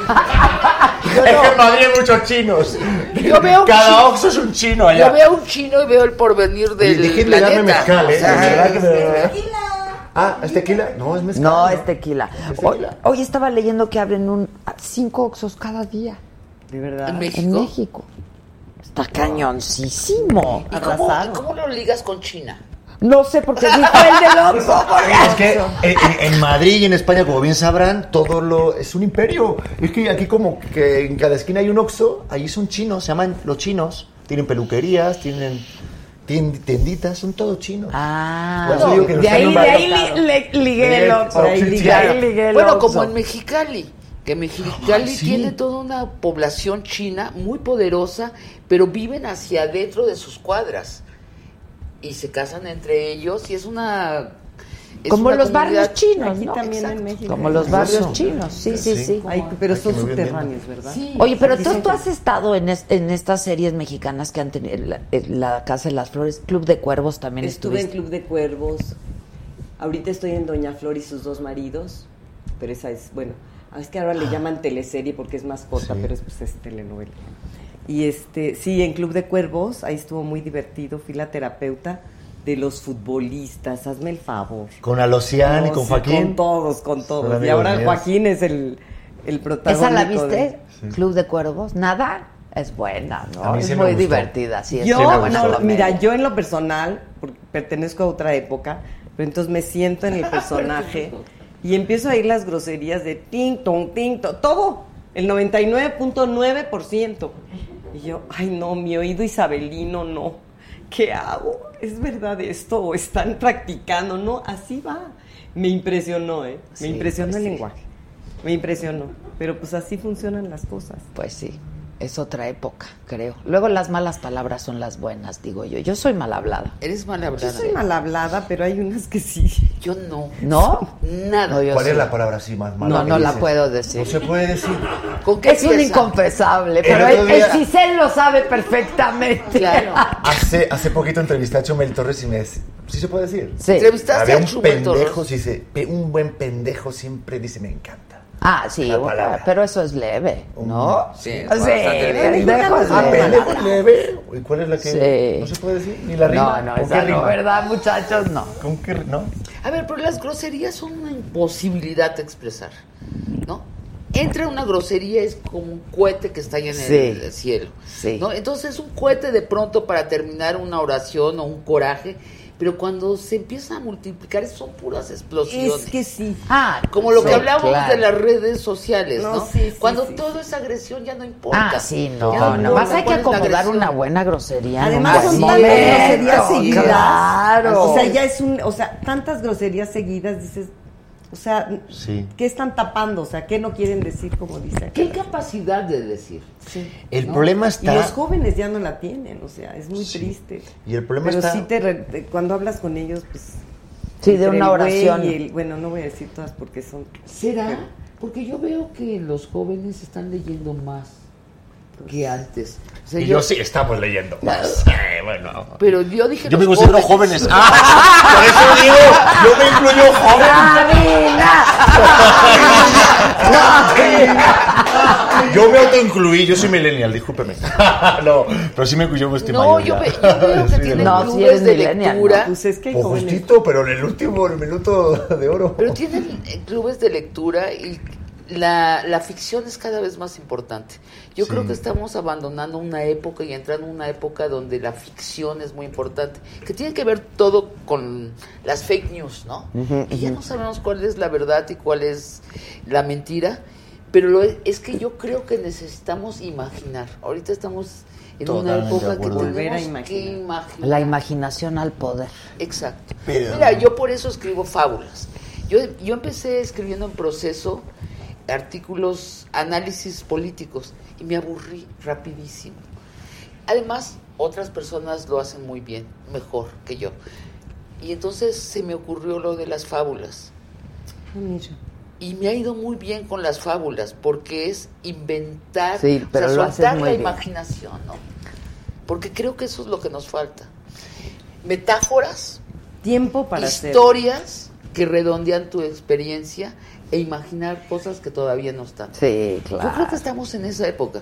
Speaker 11: es que en Madrid hay muchos chinos.
Speaker 8: Yo veo un
Speaker 11: Cada oxo es un chino allá.
Speaker 8: Yo veo un chino y veo el porvenir del
Speaker 11: darme
Speaker 8: planeta.
Speaker 11: mezcal, ¿eh?
Speaker 8: O sea,
Speaker 11: De verdad que me-
Speaker 5: Tequila.
Speaker 11: Ah, ¿es tequila? No, es mezcal.
Speaker 1: No, es tequila.
Speaker 11: Es
Speaker 1: Hoy,
Speaker 11: tequila.
Speaker 1: hoy estaba leyendo que abren un cinco oxos cada día
Speaker 10: De verdad.
Speaker 8: ¿En México?
Speaker 1: en México. Está cañoncísimo.
Speaker 8: ¿Y y cómo lo ligas con China?
Speaker 1: No sé por qué dijo el del Oxxo. *laughs*
Speaker 11: Es que en, en- Madrid y en España, como bien sabrán, todo lo es un imperio. Es que aquí como que en cada esquina hay un Oxxo, allí son chinos, se llaman los chinos. Tienen peluquerías, tienen tien- tienditas, son todos chinos.
Speaker 1: Ah,
Speaker 11: eso digo que
Speaker 1: de ahí, de ahí
Speaker 11: nombrando.
Speaker 1: li- le- ligué el Oxxo.
Speaker 8: Bueno, como en Mexicali, que Mexicali
Speaker 11: Ah, sí.
Speaker 8: tiene toda una población china muy poderosa, pero viven hacia adentro de sus cuadras y se casan entre ellos y es una es
Speaker 1: Como
Speaker 8: una
Speaker 1: los barrios chinos,
Speaker 10: Aquí
Speaker 1: ¿no?
Speaker 10: también
Speaker 8: Exacto.
Speaker 10: en México.
Speaker 1: Como los
Speaker 11: Eso.
Speaker 1: barrios chinos, sí, sí,
Speaker 11: Sí.
Speaker 1: sí.
Speaker 10: Ay, pero son subterráneos, ¿verdad?
Speaker 8: Sí.
Speaker 1: Oye, pero tú, tú has estado en, es- en estas series mexicanas que han tenido la, en la Casa de las Flores, Club de Cuervos también
Speaker 10: Estuve en
Speaker 1: estuviste.
Speaker 10: Club de Cuervos. Ahorita estoy en Doña Flor y sus dos maridos. Pero esa es, bueno, es que ahora le llaman teleserie porque es más corta,
Speaker 11: Sí.
Speaker 10: pero es, pues, es telenovela. Y este, sí, en Club de Cuervos, ahí estuvo muy divertido. Fui la terapeuta de los futbolistas, hazme el favor.
Speaker 11: Con Alocian y
Speaker 10: No,
Speaker 11: con
Speaker 10: sí,
Speaker 11: Joaquín.
Speaker 10: Con todos, con todos. Y ahora
Speaker 11: míos.
Speaker 10: Joaquín es el, el protagónico.
Speaker 1: ¿Esa la viste?
Speaker 10: de-
Speaker 1: Club de Cuervos. ¿Nada? Es buena, ¿no?
Speaker 11: A mí
Speaker 1: es
Speaker 11: sí me
Speaker 1: muy
Speaker 11: gustó.
Speaker 1: divertida, sí. es
Speaker 10: yo,
Speaker 1: una buena
Speaker 10: no,
Speaker 1: comedia.
Speaker 10: mira, yo en lo personal, porque pertenezco a otra época, pero entonces me siento en el *laughs* personaje y empiezo a ir las groserías de ting, tong, ting, tong, todo, el 99.9%. Y yo, ay no, mi oído isabelino no. ¿Qué hago? ¿Es verdad esto? ¿O están practicando? No, así va. Me impresionó, ¿eh? Me
Speaker 1: Sí,
Speaker 10: impresionó
Speaker 1: pues
Speaker 10: el
Speaker 1: sí.
Speaker 10: lenguaje. Me impresionó. Pero pues así funcionan las cosas.
Speaker 1: Pues sí, es otra época, creo. Luego las malas palabras son las buenas, digo yo. Yo soy mal hablada.
Speaker 8: Eres mal
Speaker 10: Yo
Speaker 8: hablada.
Speaker 10: soy mal hablada, pero hay unas que sí.
Speaker 8: Yo no.
Speaker 1: ¿No?
Speaker 8: Nada.
Speaker 1: No, yo
Speaker 11: ¿Cuál
Speaker 1: sí.
Speaker 11: es la palabra así más mala?
Speaker 1: No, no la puedo decir.
Speaker 11: No se puede decir.
Speaker 8: ¿Con qué
Speaker 1: Es un inconfesable, pero el,
Speaker 11: día-
Speaker 1: el lo sabe perfectamente.
Speaker 8: Claro.
Speaker 11: Hace, hace poquito entrevisté a Chumel Torres y me decía, ¿sí se puede decir?
Speaker 1: Sí.
Speaker 8: Entrevistaste
Speaker 11: Había
Speaker 8: a
Speaker 11: un
Speaker 8: Chumel Torres.
Speaker 11: pendejo, sí, se- pe- un buen pendejo siempre dice, me encanta.
Speaker 1: Ah, sí,
Speaker 11: La
Speaker 1: bueno,
Speaker 11: palabra.
Speaker 1: pero eso es leve, ¿no?
Speaker 8: Sí,
Speaker 1: Sí,
Speaker 8: leve.
Speaker 1: es
Speaker 11: Ah,
Speaker 1: leve.
Speaker 11: pendejo y leve. ¿Y cuál es la que
Speaker 1: Sí.
Speaker 11: no se puede decir? Ni la rima.
Speaker 1: No, no,
Speaker 11: ¿Con
Speaker 1: esa no,
Speaker 11: rima?
Speaker 1: ¿verdad, muchachos? No.
Speaker 11: ¿Con qué ri- no?
Speaker 8: A ver, pero las groserías son una imposibilidad de expresar, ¿no? Entra una grosería es como un cohete que está ahí en
Speaker 1: Sí.
Speaker 8: el cielo,
Speaker 1: Sí.
Speaker 8: ¿no? Entonces un cohete de pronto para terminar una oración o un coraje, pero cuando se empieza a multiplicar son puras explosiones.
Speaker 10: Es que sí.
Speaker 1: Ah,
Speaker 8: Como lo que
Speaker 1: claro.
Speaker 8: de las redes sociales, ¿no?
Speaker 10: No, sí, sí,
Speaker 8: Cuando
Speaker 10: sí,
Speaker 8: todo es agresión ya no importa.
Speaker 1: Ah, sí, no, no,
Speaker 8: importa
Speaker 1: más hay que acomodar una buena grosería.
Speaker 10: Además son tantas groserías seguidas.
Speaker 1: Claro.
Speaker 10: O sea, ya es un, o sea, tantas groserías seguidas, dices, o sea,
Speaker 11: Sí.
Speaker 10: ¿qué están tapando? O sea, ¿qué no quieren decir como dice
Speaker 8: ¿Qué capacidad de decir?
Speaker 11: El
Speaker 8: ¿no?
Speaker 11: problema
Speaker 10: Y
Speaker 11: está...
Speaker 10: los jóvenes ya no la tienen, o sea, es muy
Speaker 11: Sí.
Speaker 10: triste.
Speaker 11: Y el problema
Speaker 10: Pero
Speaker 11: está...
Speaker 10: sí te, re- cuando hablas con ellos, pues...
Speaker 1: Sí, de una oración.
Speaker 10: y el- bueno, no voy a decir todas porque son...
Speaker 8: ¿Será? Porque yo veo que los jóvenes están leyendo más. que antes. Sea,
Speaker 11: Y yo sí, estamos leyendo más. Eh, bueno.
Speaker 8: Pero yo dije
Speaker 11: Yo me considero jóvenes.
Speaker 8: jóvenes.
Speaker 11: ¡Ah! *laughs* Por eso digo, yo me incluyo joven. *laughs* Yo me autoincluí, yo soy millennial, discúlpeme. *laughs* no, pero sí me incluyo, estoy
Speaker 8: No,
Speaker 11: mayor
Speaker 8: yo, yo veo que
Speaker 11: Sí,
Speaker 8: tienen
Speaker 11: no,
Speaker 8: clubes de lectura.
Speaker 11: ¿no?
Speaker 10: Pues es que hay
Speaker 11: Pues justito, pero en el último, el minuto de oro.
Speaker 8: Pero tienen eh, clubes de lectura y la, la ficción es cada vez más importante. Yo
Speaker 11: Sí.
Speaker 8: creo que estamos abandonando una época y entrando en una época donde la ficción es muy importante, que tiene que ver todo con las fake news, ¿no? Y ya no sabemos cuál es la verdad y cuál es la mentira, pero lo es, es que yo creo que necesitamos imaginar. Ahorita estamos en
Speaker 1: Totalmente
Speaker 8: una época que.
Speaker 10: Volver a
Speaker 8: que imaginar.
Speaker 1: La imaginación al poder.
Speaker 8: Exacto.
Speaker 1: Pero-
Speaker 8: Mira, yo por eso escribo fábulas. Yo, yo empecé escribiendo en proceso artículos, análisis políticos y me aburrí rapidísimo. Además, otras personas lo hacen muy bien, mejor que yo. Y entonces se me ocurrió lo de las fábulas. Y me ha ido muy bien con las fábulas, porque es inventar,
Speaker 1: Sí,
Speaker 8: o
Speaker 1: pero
Speaker 8: sea,
Speaker 1: lo haces
Speaker 8: soltar
Speaker 1: muy
Speaker 8: la
Speaker 1: bien.
Speaker 8: imaginación, ¿no? Porque creo que eso es lo que nos falta. Metáforas,
Speaker 10: tiempo para hacer.
Speaker 8: historias que redondean tu experiencia e imaginar cosas que todavía no están.
Speaker 1: Sí,
Speaker 8: Yo
Speaker 1: claro.
Speaker 8: creo que estamos en esa época.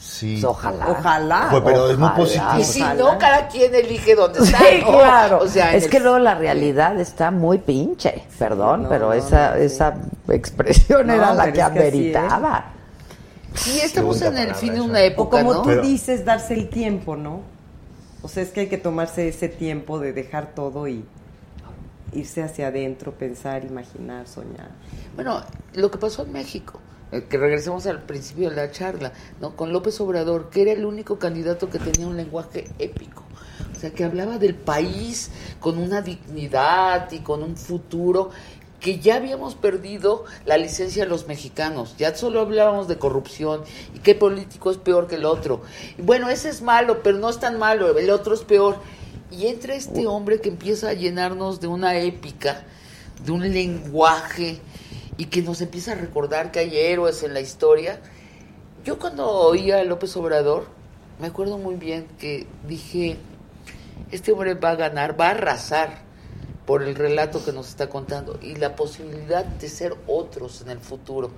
Speaker 11: Sí.
Speaker 1: Pues ojalá.
Speaker 10: Ojalá.
Speaker 11: Pues, pero es muy positivo.
Speaker 8: Y si no, cada quien elige dónde está.
Speaker 1: Sí,
Speaker 8: ¿no?
Speaker 1: claro.
Speaker 8: O sea,
Speaker 1: es
Speaker 8: el-
Speaker 1: que luego la realidad está muy pinche, perdón,
Speaker 10: no,
Speaker 1: pero
Speaker 10: no,
Speaker 1: esa,
Speaker 10: no, sí.
Speaker 1: esa expresión
Speaker 10: No,
Speaker 1: era la que
Speaker 10: es que así
Speaker 1: ameritaba.
Speaker 8: Sí, estamos en el fin de una
Speaker 10: O
Speaker 8: época,
Speaker 10: como
Speaker 8: ¿no?
Speaker 10: tú
Speaker 11: Pero-
Speaker 10: dices, darse el tiempo, ¿no? O sea, es que hay que tomarse ese tiempo de dejar todo y irse hacia adentro, pensar, imaginar, soñar.
Speaker 8: Bueno, lo que pasó en México, eh, que regresemos al principio de la charla, ¿no? Con López Obrador, que era el único candidato que tenía un lenguaje épico. O sea, que hablaba del país con una dignidad y con un futuro que ya habíamos perdido la licencia de los mexicanos. Ya solo hablábamos de corrupción y qué político es peor que el otro. Bueno, ese es malo, pero no es tan malo, el otro es peor. Y entra este hombre que empieza a llenarnos de una épica, de un lenguaje y que nos empieza a recordar que hay héroes en la historia. Yo cuando oía a López Obrador, me acuerdo muy bien que dije, este hombre va a ganar, va a arrasar por el relato que nos está contando y la posibilidad de ser otros en el futuro,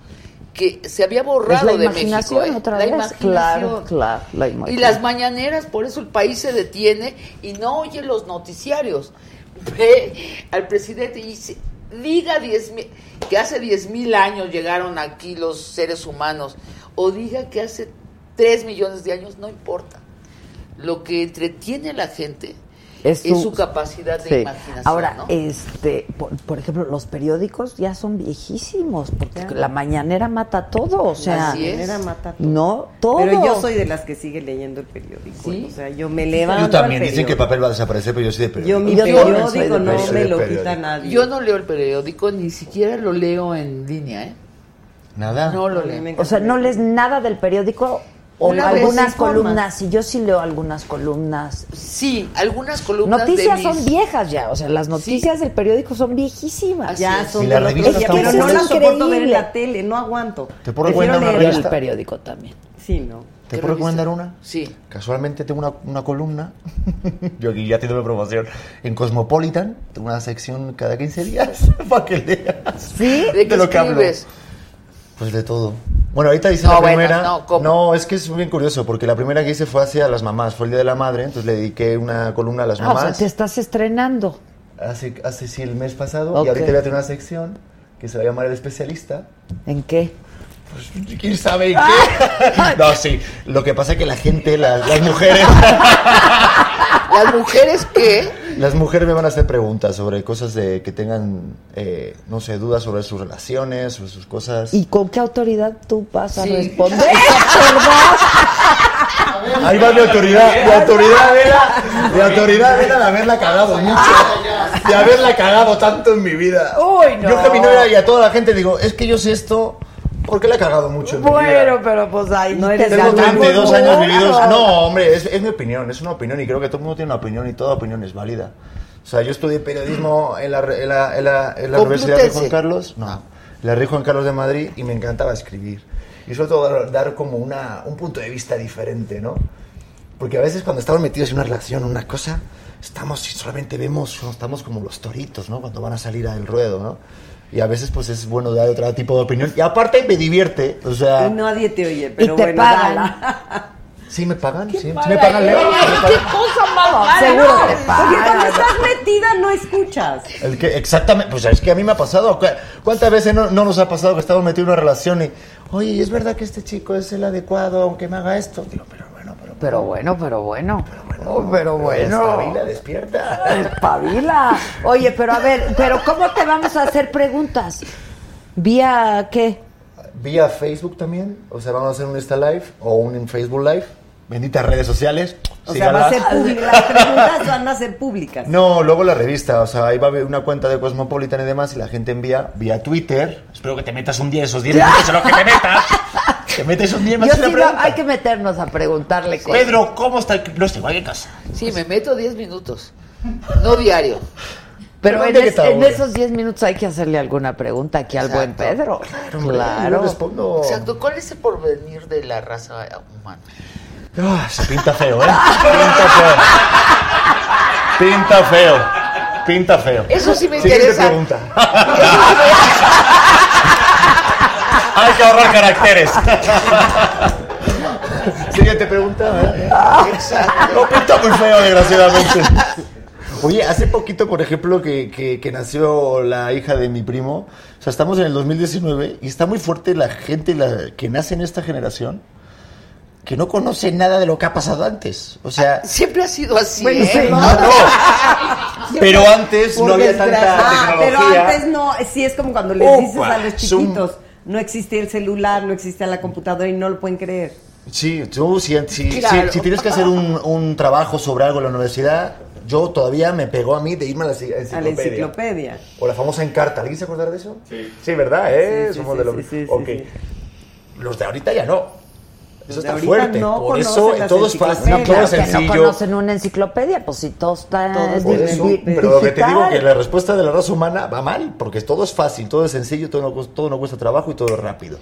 Speaker 8: que se había borrado
Speaker 1: la
Speaker 8: de
Speaker 1: imaginación
Speaker 8: México. ¿eh?
Speaker 1: otra
Speaker 8: la
Speaker 1: vez.
Speaker 8: imaginación.
Speaker 1: Claro, claro, la
Speaker 8: Y
Speaker 1: imaginación.
Speaker 8: las mañaneras, por eso el país se detiene y no oye los noticiarios. *laughs* Ve al presidente y dice, diga diez mil, que hace diez mil años llegaron aquí los seres humanos, o diga que hace tres millones de años, no importa. Lo que entretiene a la gente es,
Speaker 1: Es
Speaker 8: su,
Speaker 1: su-
Speaker 8: capacidad de
Speaker 1: Sí.
Speaker 8: imaginación.
Speaker 1: Ahora,
Speaker 8: ¿no?
Speaker 1: este, por, por ejemplo, los periódicos ya son viejísimos, porque la mañanera mata todo, o sea,
Speaker 8: Así es.
Speaker 10: Mata todo.
Speaker 1: no todo.
Speaker 10: Pero yo soy de las que sigue leyendo el periódico.
Speaker 8: ¿Sí?
Speaker 10: O sea, yo me levanto.
Speaker 11: Yo también,
Speaker 10: al
Speaker 11: dicen que el papel va a desaparecer, pero yo soy de periódico.
Speaker 10: Yo mi
Speaker 1: Yo
Speaker 10: periódico no
Speaker 1: periódico.
Speaker 10: me lo quita nadie.
Speaker 8: Yo no leo el periódico, ni siquiera lo leo en línea, ¿eh?
Speaker 11: Nada.
Speaker 8: No lo leo.
Speaker 1: O sea, no lees nada del periódico o algunas columnas. Y yo sí leo algunas columnas.
Speaker 8: Sí, algunas columnas
Speaker 1: Noticias
Speaker 8: de
Speaker 1: son
Speaker 8: mis-
Speaker 1: viejas ya, o sea, las noticias del periódico son viejísimas.
Speaker 8: Así
Speaker 10: Ya
Speaker 8: es.
Speaker 10: son
Speaker 11: Y la
Speaker 10: de los pero no
Speaker 1: buena.
Speaker 10: la soporto ver en la tele, no aguanto.
Speaker 11: ¿Te puedo recomendar una
Speaker 1: el periódico también.
Speaker 10: Sí, no.
Speaker 11: ¿Te
Speaker 8: ¿Qué
Speaker 11: puedo recomendar una?
Speaker 8: Sí.
Speaker 11: Casualmente tengo una, una columna, *laughs* yo aquí ya tengo mi promoción, en Cosmopolitan, tengo una sección cada 15 días *laughs* para que leas.
Speaker 1: ¿Sí?
Speaker 8: ¿De qué
Speaker 11: lo que hablo. Pues de todo. Bueno, ahorita hice
Speaker 8: No,
Speaker 11: la
Speaker 8: bueno,
Speaker 11: primera.
Speaker 8: no, ¿cómo?
Speaker 11: es que es bien curioso, porque la primera que hice fue hacia las mamás, fue el Día de la Madre, entonces le dediqué una columna a las
Speaker 1: Ah, o sea,
Speaker 11: mamás.
Speaker 1: te estás estrenando.
Speaker 11: hace, hace sí el mes pasado,
Speaker 1: Ok.
Speaker 11: y ahorita voy a tener una sección que se va a llamar El Especialista.
Speaker 1: ¿En qué?
Speaker 11: ¿Quién sabe en qué? *laughs* no, sí. Lo que pasa es que la gente, las, las mujeres, *laughs*
Speaker 8: Las mujeres que
Speaker 11: las mujeres me van a hacer preguntas sobre cosas de que tengan, eh, no sé, dudas sobre sus relaciones, sobre sus cosas.
Speaker 1: ¿Y con qué autoridad tú vas a
Speaker 8: Sí.
Speaker 1: responder? *laughs*
Speaker 11: Ahí va mi autoridad, mi autoridad era, mi autoridad era de haberla cagado mucho, de haberla cagado tanto en mi vida.
Speaker 1: Uy, no.
Speaker 11: Yo que a mi novia y a toda la gente digo, es que yo sé esto porque la he cagado mucho en mi vida.
Speaker 1: Bueno, pero pues ahí
Speaker 10: No eres
Speaker 11: Tengo
Speaker 1: ganamos
Speaker 11: 32 años
Speaker 1: mucho.
Speaker 11: vividos. No, hombre, es, es mi opinión, es una opinión y creo que todo el mundo tiene una opinión y toda opinión es válida. O sea, yo estudié periodismo en la, en la, en la, en la Universidad de Juan. Carlos, no, la Rey Juan Carlos de Madrid y me encantaba escribir. y sobre todo dar, dar como una, un punto de vista diferente, ¿no? Porque a veces cuando estamos metidos en una relación, una cosa, estamos y solamente vemos, estamos como los toritos, ¿no? Cuando van a salir al ruedo, ¿no? Y a veces pues es bueno dar otro tipo de opinión. Y aparte me divierte, o sea...
Speaker 10: Y nadie te oye, pero
Speaker 1: te
Speaker 10: bueno,
Speaker 1: pagan.
Speaker 10: dala. *laughs*
Speaker 11: ¿Sí me pagan? ¿Sí, ¿Sí
Speaker 10: mala
Speaker 11: me pagan, Leo?
Speaker 10: idea.
Speaker 11: ¿Sí me
Speaker 10: ¿Qué cosa mala?
Speaker 1: Seguro te
Speaker 10: Porque
Speaker 1: pagan.
Speaker 10: cuando estás metida no escuchas.
Speaker 11: El que, exactamente, pues es que a mí me ha pasado. ¿cu- ¿Cuántas veces no, no nos ha pasado que estamos metidos en una relación y, oye, ¿y es verdad que este chico es el adecuado aunque me haga esto? Digo, pero pero,
Speaker 1: Pero bueno, pero bueno. Oh, pero bueno.
Speaker 11: Espabila, despierta.
Speaker 1: Espabila. Oye, pero a ver, pero ¿cómo te vamos a hacer preguntas? ¿Vía qué?
Speaker 11: Vía Facebook también, o sea, vamos a hacer un Insta Live o un Facebook Live. Benditas redes sociales.
Speaker 10: O sea, va a ser pública. Las preguntas van a ser públicas.
Speaker 11: No, luego la revista, o sea, ahí va a haber una cuenta de Cosmopolitan y demás y la gente envía vía Twitter. Espero que te metas un día esos 10 *laughs* minutos en lo que te metas. Te metes un día me
Speaker 1: Yo sí
Speaker 11: una
Speaker 1: no, hay que meternos a preguntarle cosas.
Speaker 11: Pedro, ¿cómo está? el- No estoy en casa.
Speaker 8: Sí, me meto 10 minutos. No diario.
Speaker 1: Pero en,
Speaker 11: ¿dónde
Speaker 1: es- en esos 10 minutos hay que hacerle alguna pregunta aquí al buen Pedro. Claro.
Speaker 8: Exacto. ¿Cuál es el porvenir de la raza humana?
Speaker 11: Ah, se pinta feo, ¿eh? Pinta feo. Pinta feo. Pinta feo.
Speaker 8: Eso sí me
Speaker 11: Siguiente
Speaker 8: interesa.
Speaker 11: pregunta. Hay que ahorrar caracteres. Siguiente pregunta. No pinta muy feo, desgraciadamente. Oye, hace poquito, por ejemplo, que, que- que nació la hija de mi primo, o sea, estamos en el 2019 y está muy fuerte la gente la, que nace en esta generación que no conoce nada de lo que ha pasado antes. O sea,
Speaker 8: Siempre ha sido así.
Speaker 10: Bueno,
Speaker 8: ¿eh?
Speaker 11: no, no. Pero antes no había tanta
Speaker 10: Ah, Pero
Speaker 11: tecnología.
Speaker 10: antes no, sí es como cuando les
Speaker 11: Opa,
Speaker 10: dices a los
Speaker 11: Zoom.
Speaker 10: No existía el celular, no existía la computadora y no lo pueden creer.
Speaker 11: Sí, tú, si, si, si-
Speaker 10: Claro.
Speaker 11: si tienes que hacer un, un trabajo sobre algo en la universidad, yo todavía me pegó a mí de irme a la ci- enciclopedia.
Speaker 10: A la enciclopedia.
Speaker 11: O la famosa encarta. ¿Alguien se acuerda de eso? Sí. Sí, ¿verdad? ¿Eh?
Speaker 10: Sí, sí,
Speaker 11: Somos
Speaker 10: sí,
Speaker 11: de los...
Speaker 10: sí, sí, sí,
Speaker 11: ok.
Speaker 10: sí.
Speaker 11: Los de ahorita ya no. Eso está fuerte.
Speaker 10: no
Speaker 11: Por eso todo es fácil,
Speaker 1: No,
Speaker 11: todo
Speaker 1: claro
Speaker 11: es
Speaker 1: que no
Speaker 11: sencillo.
Speaker 1: conocen una enciclopedia, pues si todo está
Speaker 10: Todo
Speaker 11: Por eso, pero lo que te digo que la respuesta de la raza humana va mal, porque todo es fácil, todo es sencillo, todo no, cuesta- todo no cuesta trabajo y todo es rápido.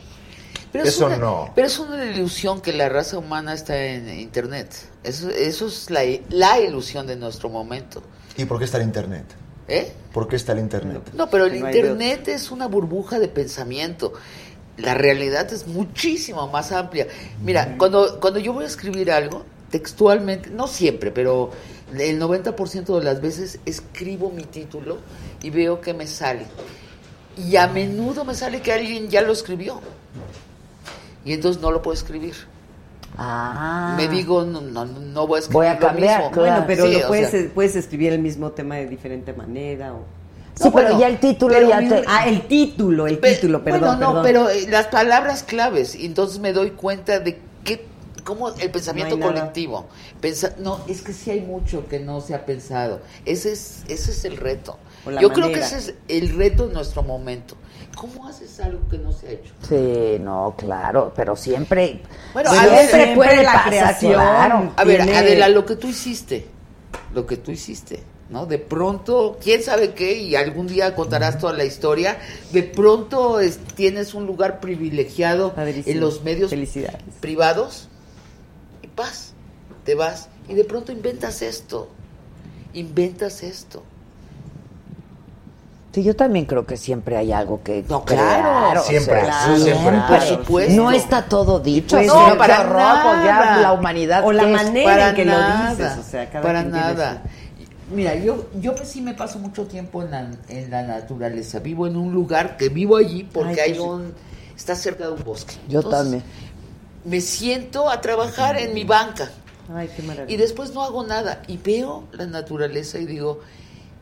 Speaker 8: Pero es
Speaker 11: Eso
Speaker 8: una-
Speaker 11: no.
Speaker 8: Pero es una ilusión que la raza humana está en Internet. Eso, eso es la, la ilusión de nuestro momento.
Speaker 11: ¿Y por qué está el internet?
Speaker 8: ¿Eh?
Speaker 11: ¿Por qué está el internet?
Speaker 8: No, pero el Internet es una burbuja de pensamiento. La realidad es muchísimo más amplia. Mira, cuando, cuando yo voy a escribir algo, textualmente, no siempre, pero el 90% de las veces escribo mi título y veo que me sale. Y a menudo me sale que alguien ya lo escribió. Y entonces no lo puedo escribir.
Speaker 1: Ah.
Speaker 8: Me digo, no, no, no voy a escribir
Speaker 1: Voy a
Speaker 8: lo
Speaker 1: cambiar,
Speaker 8: mismo.
Speaker 1: claro.
Speaker 10: Bueno, pero
Speaker 8: Sí,
Speaker 10: lo
Speaker 8: o
Speaker 10: puedes,
Speaker 8: sea,
Speaker 10: puedes escribir el mismo tema de diferente manera. O...
Speaker 1: Sí, pero
Speaker 8: bueno,
Speaker 1: ya el título
Speaker 8: pero
Speaker 1: ya
Speaker 8: mi-
Speaker 1: te...
Speaker 10: Ah, el título, el título, perdón,
Speaker 8: bueno, no,
Speaker 10: perdón.
Speaker 8: pero eh, las palabras claves, y entonces me doy cuenta de que cómo el pensamiento
Speaker 10: No
Speaker 8: colectivo. Pensa- no, es que sí hay mucho que no se ha pensado. Ese es ese es el reto. Yo creo que ese es el reto de nuestro momento. ¿Cómo haces algo que no se ha hecho?
Speaker 1: Sí, no, claro, pero siempre...
Speaker 8: Bueno,
Speaker 1: siempre,
Speaker 8: a ver,
Speaker 10: siempre
Speaker 1: puede
Speaker 10: la
Speaker 1: pasar,
Speaker 10: creación.
Speaker 1: claro.
Speaker 8: A ver,
Speaker 10: Tiene-
Speaker 8: Adela, lo que tú hiciste, lo que tú hiciste, ¿no? De pronto, quién sabe qué, y algún día contarás toda la historia, de pronto es- tienes un lugar privilegiado
Speaker 10: Padrísimo.
Speaker 8: en los medios privados, y vas, te vas, y de pronto inventas esto, inventas esto.
Speaker 1: Sí, yo también creo que siempre hay algo que...
Speaker 8: No, claro,
Speaker 11: siempre,
Speaker 10: claro,
Speaker 11: siempre.
Speaker 8: Por supuesto.
Speaker 1: No está todo dicho.
Speaker 10: Pues no,
Speaker 8: para
Speaker 1: horror, pues ya
Speaker 8: nada.
Speaker 1: la humanidad...
Speaker 10: O la manera en que
Speaker 8: nada,
Speaker 10: lo dices, o sea, cada
Speaker 8: para
Speaker 10: quien tiene
Speaker 8: nada. Mira, yo, yo sí me paso mucho tiempo en la, en la naturaleza. Vivo en un lugar que vivo allí porque
Speaker 10: Ay,
Speaker 8: hay un, está cerca de un bosque.
Speaker 1: Yo
Speaker 8: Entonces,
Speaker 1: también.
Speaker 8: Me siento a trabajar en mi banca
Speaker 10: Ay, qué maravilla.
Speaker 8: y después no hago nada y veo la naturaleza y digo,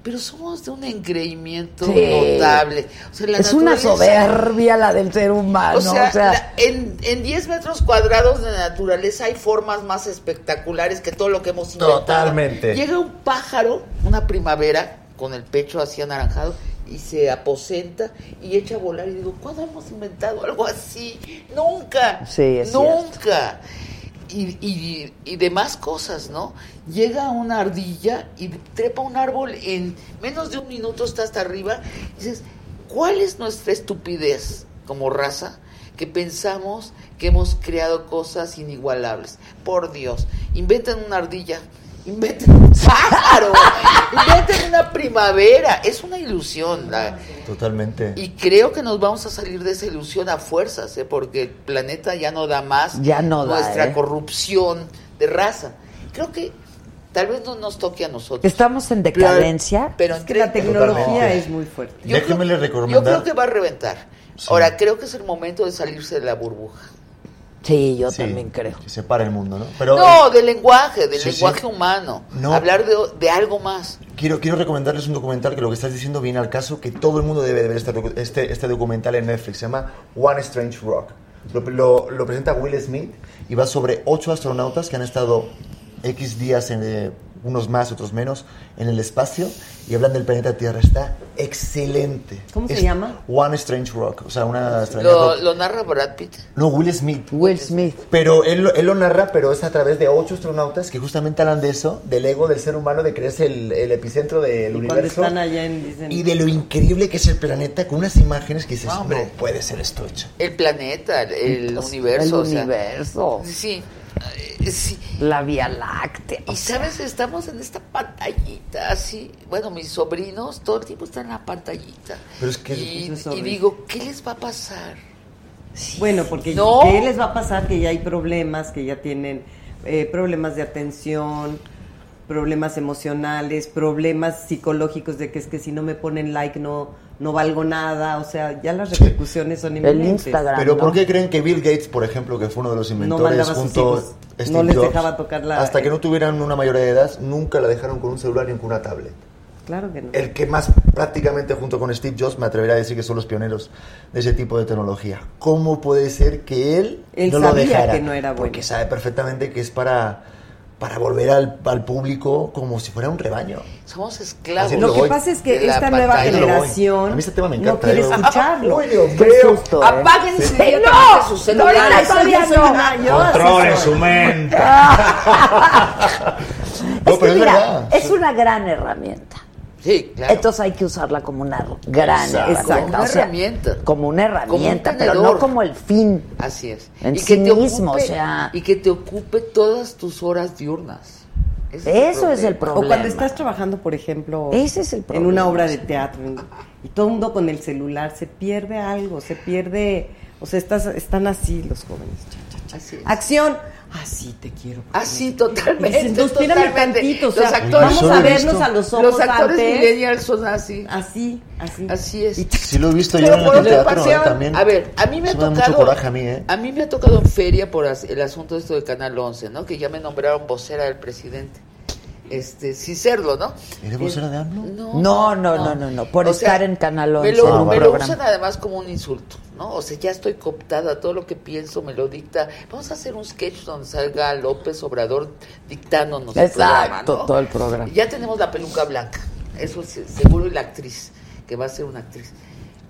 Speaker 8: pero somos de un engreimiento
Speaker 1: Sí.
Speaker 8: notable. O sea, la
Speaker 1: Es una soberbia la del ser humano.
Speaker 8: o sea,
Speaker 1: o sea,
Speaker 8: la- en, en 10 metros cuadrados de naturaleza hay formas más espectaculares que todo lo que hemos inventado.
Speaker 11: Totalmente.
Speaker 8: Llega un pájaro, una primavera, con el pecho así anaranjado, y se aposenta y echa a volar. Y digo, ¿cuándo hemos inventado algo así? Nunca.
Speaker 1: Sí, es
Speaker 8: Nunca. Y, y, y demás cosas, ¿no? Llega una ardilla y trepa un árbol en menos de un minuto está hasta arriba. Y dices, ¿cuál es nuestra estupidez como raza? que pensamos que hemos creado cosas inigualables. Por Dios, inventen una ardilla, inventen un pájaro, inventen una primavera. Es una ilusión. la-
Speaker 11: Totalmente.
Speaker 8: y creo que nos vamos a salir de esa ilusión a fuerzas, ¿eh? porque el planeta ya no da más
Speaker 1: Ya no da,
Speaker 8: nuestra
Speaker 1: ¿eh?
Speaker 8: corrupción de raza. Creo que tal vez no nos toque a nosotros.
Speaker 1: Estamos en decadencia.
Speaker 8: Pero,
Speaker 10: Es que la tecnología
Speaker 11: Totalmente.
Speaker 10: es muy fuerte.
Speaker 8: Yo creo-
Speaker 11: le
Speaker 8: Yo creo que va a reventar. Ahora, creo que es el momento de salirse de la burbuja.
Speaker 1: Sí, yo
Speaker 11: Sí,
Speaker 1: también creo.
Speaker 11: Que separa el mundo, ¿no? Pero
Speaker 8: no,
Speaker 11: eh,
Speaker 8: del lenguaje, del
Speaker 11: sí,
Speaker 8: lenguaje
Speaker 11: sí.
Speaker 8: humano.
Speaker 11: No.
Speaker 8: Hablar de, de algo más.
Speaker 11: quiero, quiero recomendarles un documental que lo que estás diciendo viene al caso, que todo el mundo debe de ver este, este, este documental en Netflix. Se llama One Strange Rock. Lo, lo- lo presenta Will Smith y va sobre ocho astronautas que han estado X días, en, eh, unos más, otros menos, en el espacio y hablan del planeta Tierra. Está excelente.
Speaker 10: ¿Cómo se
Speaker 11: Es
Speaker 10: llama?
Speaker 11: One Strange Rock. O sea, una extraña
Speaker 8: Lo,
Speaker 11: rock.
Speaker 8: lo narra Brad Pitt.
Speaker 11: No, Will Smith.
Speaker 1: Will Smith.
Speaker 11: Pero él, él lo narra, pero es a través de ocho astronautas que justamente hablan de eso, del ego del ser humano, de creerse el, el epicentro del
Speaker 10: Y
Speaker 11: universo.
Speaker 10: están allá en dicen,
Speaker 11: Y de lo increíble que es el planeta, con unas imágenes que dices,
Speaker 8: No,
Speaker 11: no,
Speaker 8: hombre.
Speaker 11: puede ser esto hecho.
Speaker 8: El planeta, el, el universo.
Speaker 1: El
Speaker 8: o sea,
Speaker 1: universo.
Speaker 8: sí. Eh, sí.
Speaker 1: La Vía Láctea.
Speaker 8: Y sabes, estamos en esta pantallita así. Bueno, mis sobrinos todo el tiempo están en la pantallita.
Speaker 11: Pero es que-
Speaker 8: y,
Speaker 10: es
Speaker 8: y digo, ¿qué les va a pasar?
Speaker 10: Bueno, porque
Speaker 8: No.
Speaker 10: ¿qué les va a pasar? Que ya hay problemas, que ya tienen eh, problemas de atención, problemas emocionales, problemas psicológicos de que es que si no me ponen like no, no valgo nada. O sea, ya las repercusiones son
Speaker 1: El
Speaker 10: inminentes.
Speaker 1: Instagram.
Speaker 11: Pero
Speaker 1: ¿no?
Speaker 11: ¿por qué creen que Bill Gates, por ejemplo, que fue uno de los inventores
Speaker 10: sus
Speaker 11: junto a Steve
Speaker 10: no les
Speaker 11: Jobs,
Speaker 10: dejaba tocar la-
Speaker 11: hasta que no tuvieran una mayoría de edad, nunca la dejaron con un celular ni con una tablet?
Speaker 10: Claro que no.
Speaker 11: El que más prácticamente junto con Steve Jobs me atrevería a decir que son los pioneros de ese tipo de tecnología. ¿Cómo puede ser que él,
Speaker 10: Él
Speaker 11: no lo
Speaker 10: sabía
Speaker 11: dejara?
Speaker 10: que no era bueno.
Speaker 11: Porque sabe perfectamente que es para, para volver al, al público como si fuera un rebaño.
Speaker 8: Somos esclavos.
Speaker 11: Así
Speaker 10: Lo que
Speaker 11: voy.
Speaker 10: pasa es que esta nueva
Speaker 11: lo
Speaker 10: generación
Speaker 11: A mí este tema me
Speaker 10: no
Speaker 11: encanta,
Speaker 10: quiere
Speaker 11: ¿eh?
Speaker 10: escucharlo.
Speaker 11: Uy, Dios
Speaker 1: Qué
Speaker 11: mío.
Speaker 1: susto, ¿eh?
Speaker 8: Apáguense
Speaker 1: Sí.
Speaker 8: inmediatamente sus celulares.
Speaker 1: todavía
Speaker 10: soy
Speaker 1: no.
Speaker 11: Controlen su mente.
Speaker 1: Es
Speaker 11: No,
Speaker 1: que
Speaker 11: pero es
Speaker 1: mira,
Speaker 11: verdad.
Speaker 1: es una gran herramienta.
Speaker 8: Sí, claro.
Speaker 1: Entonces hay que usarla como una gran
Speaker 11: Exacto.
Speaker 1: herramienta.
Speaker 8: Como una
Speaker 1: o sea,
Speaker 8: herramienta.
Speaker 1: Como una herramienta,
Speaker 8: un
Speaker 1: pero no como el fin.
Speaker 8: Así es.
Speaker 1: En
Speaker 8: y
Speaker 1: sí
Speaker 8: que te
Speaker 1: mismo,
Speaker 8: ocupe,
Speaker 1: o sea-
Speaker 8: Y que te ocupe todas tus horas diurnas. Ese
Speaker 1: Eso es el
Speaker 10: O
Speaker 1: problema.
Speaker 10: cuando estás trabajando, por ejemplo,
Speaker 1: Ese es el
Speaker 10: en una obra de teatro y todo el mundo con el celular, se pierde algo, se pierde, o sea, estás, están así los jóvenes. Cha, cha, cha.
Speaker 8: Así es.
Speaker 10: Acción, así te quiero.
Speaker 8: Así,
Speaker 10: Y
Speaker 8: totalmente.
Speaker 10: dices, "No, espérame
Speaker 8: totalmente.
Speaker 10: tantito, o sea,
Speaker 8: los actores,
Speaker 10: vamos a vernos
Speaker 11: visto-
Speaker 10: a los ojos
Speaker 8: los actores
Speaker 10: antes.
Speaker 8: millennials son así.
Speaker 10: Así, así.
Speaker 8: Así es.
Speaker 10: Y-
Speaker 11: Sí lo he visto yo
Speaker 8: Pero
Speaker 11: en
Speaker 8: por
Speaker 11: el teatro ¿eh? también.
Speaker 8: A ver, a mí me ha tocado.
Speaker 11: mucho coraje a mí, ¿eh?
Speaker 8: a mí me ha tocado en feria por el asunto esto de Canal 11, ¿no? Que ya me nombraron vocera del presidente. Este, sin serlo, ¿no?
Speaker 11: ¿Eres vocera de AMLO?
Speaker 1: No, no, no, no, no, por
Speaker 8: O
Speaker 1: estar
Speaker 8: sea,
Speaker 1: en Canal
Speaker 8: Me
Speaker 1: 11
Speaker 8: lo,
Speaker 1: en un
Speaker 8: me lo usan además como un insulto, ¿no? O sea, ya estoy cooptada, todo lo que pienso me lo dicta. Vamos a hacer un sketch donde salga López Obrador dictándonos el programa,
Speaker 1: Exacto,
Speaker 8: ¿no?
Speaker 1: todo el programa.
Speaker 8: Ya tenemos la peluca blanca, eso es seguro, y la actriz, que va a ser una actriz.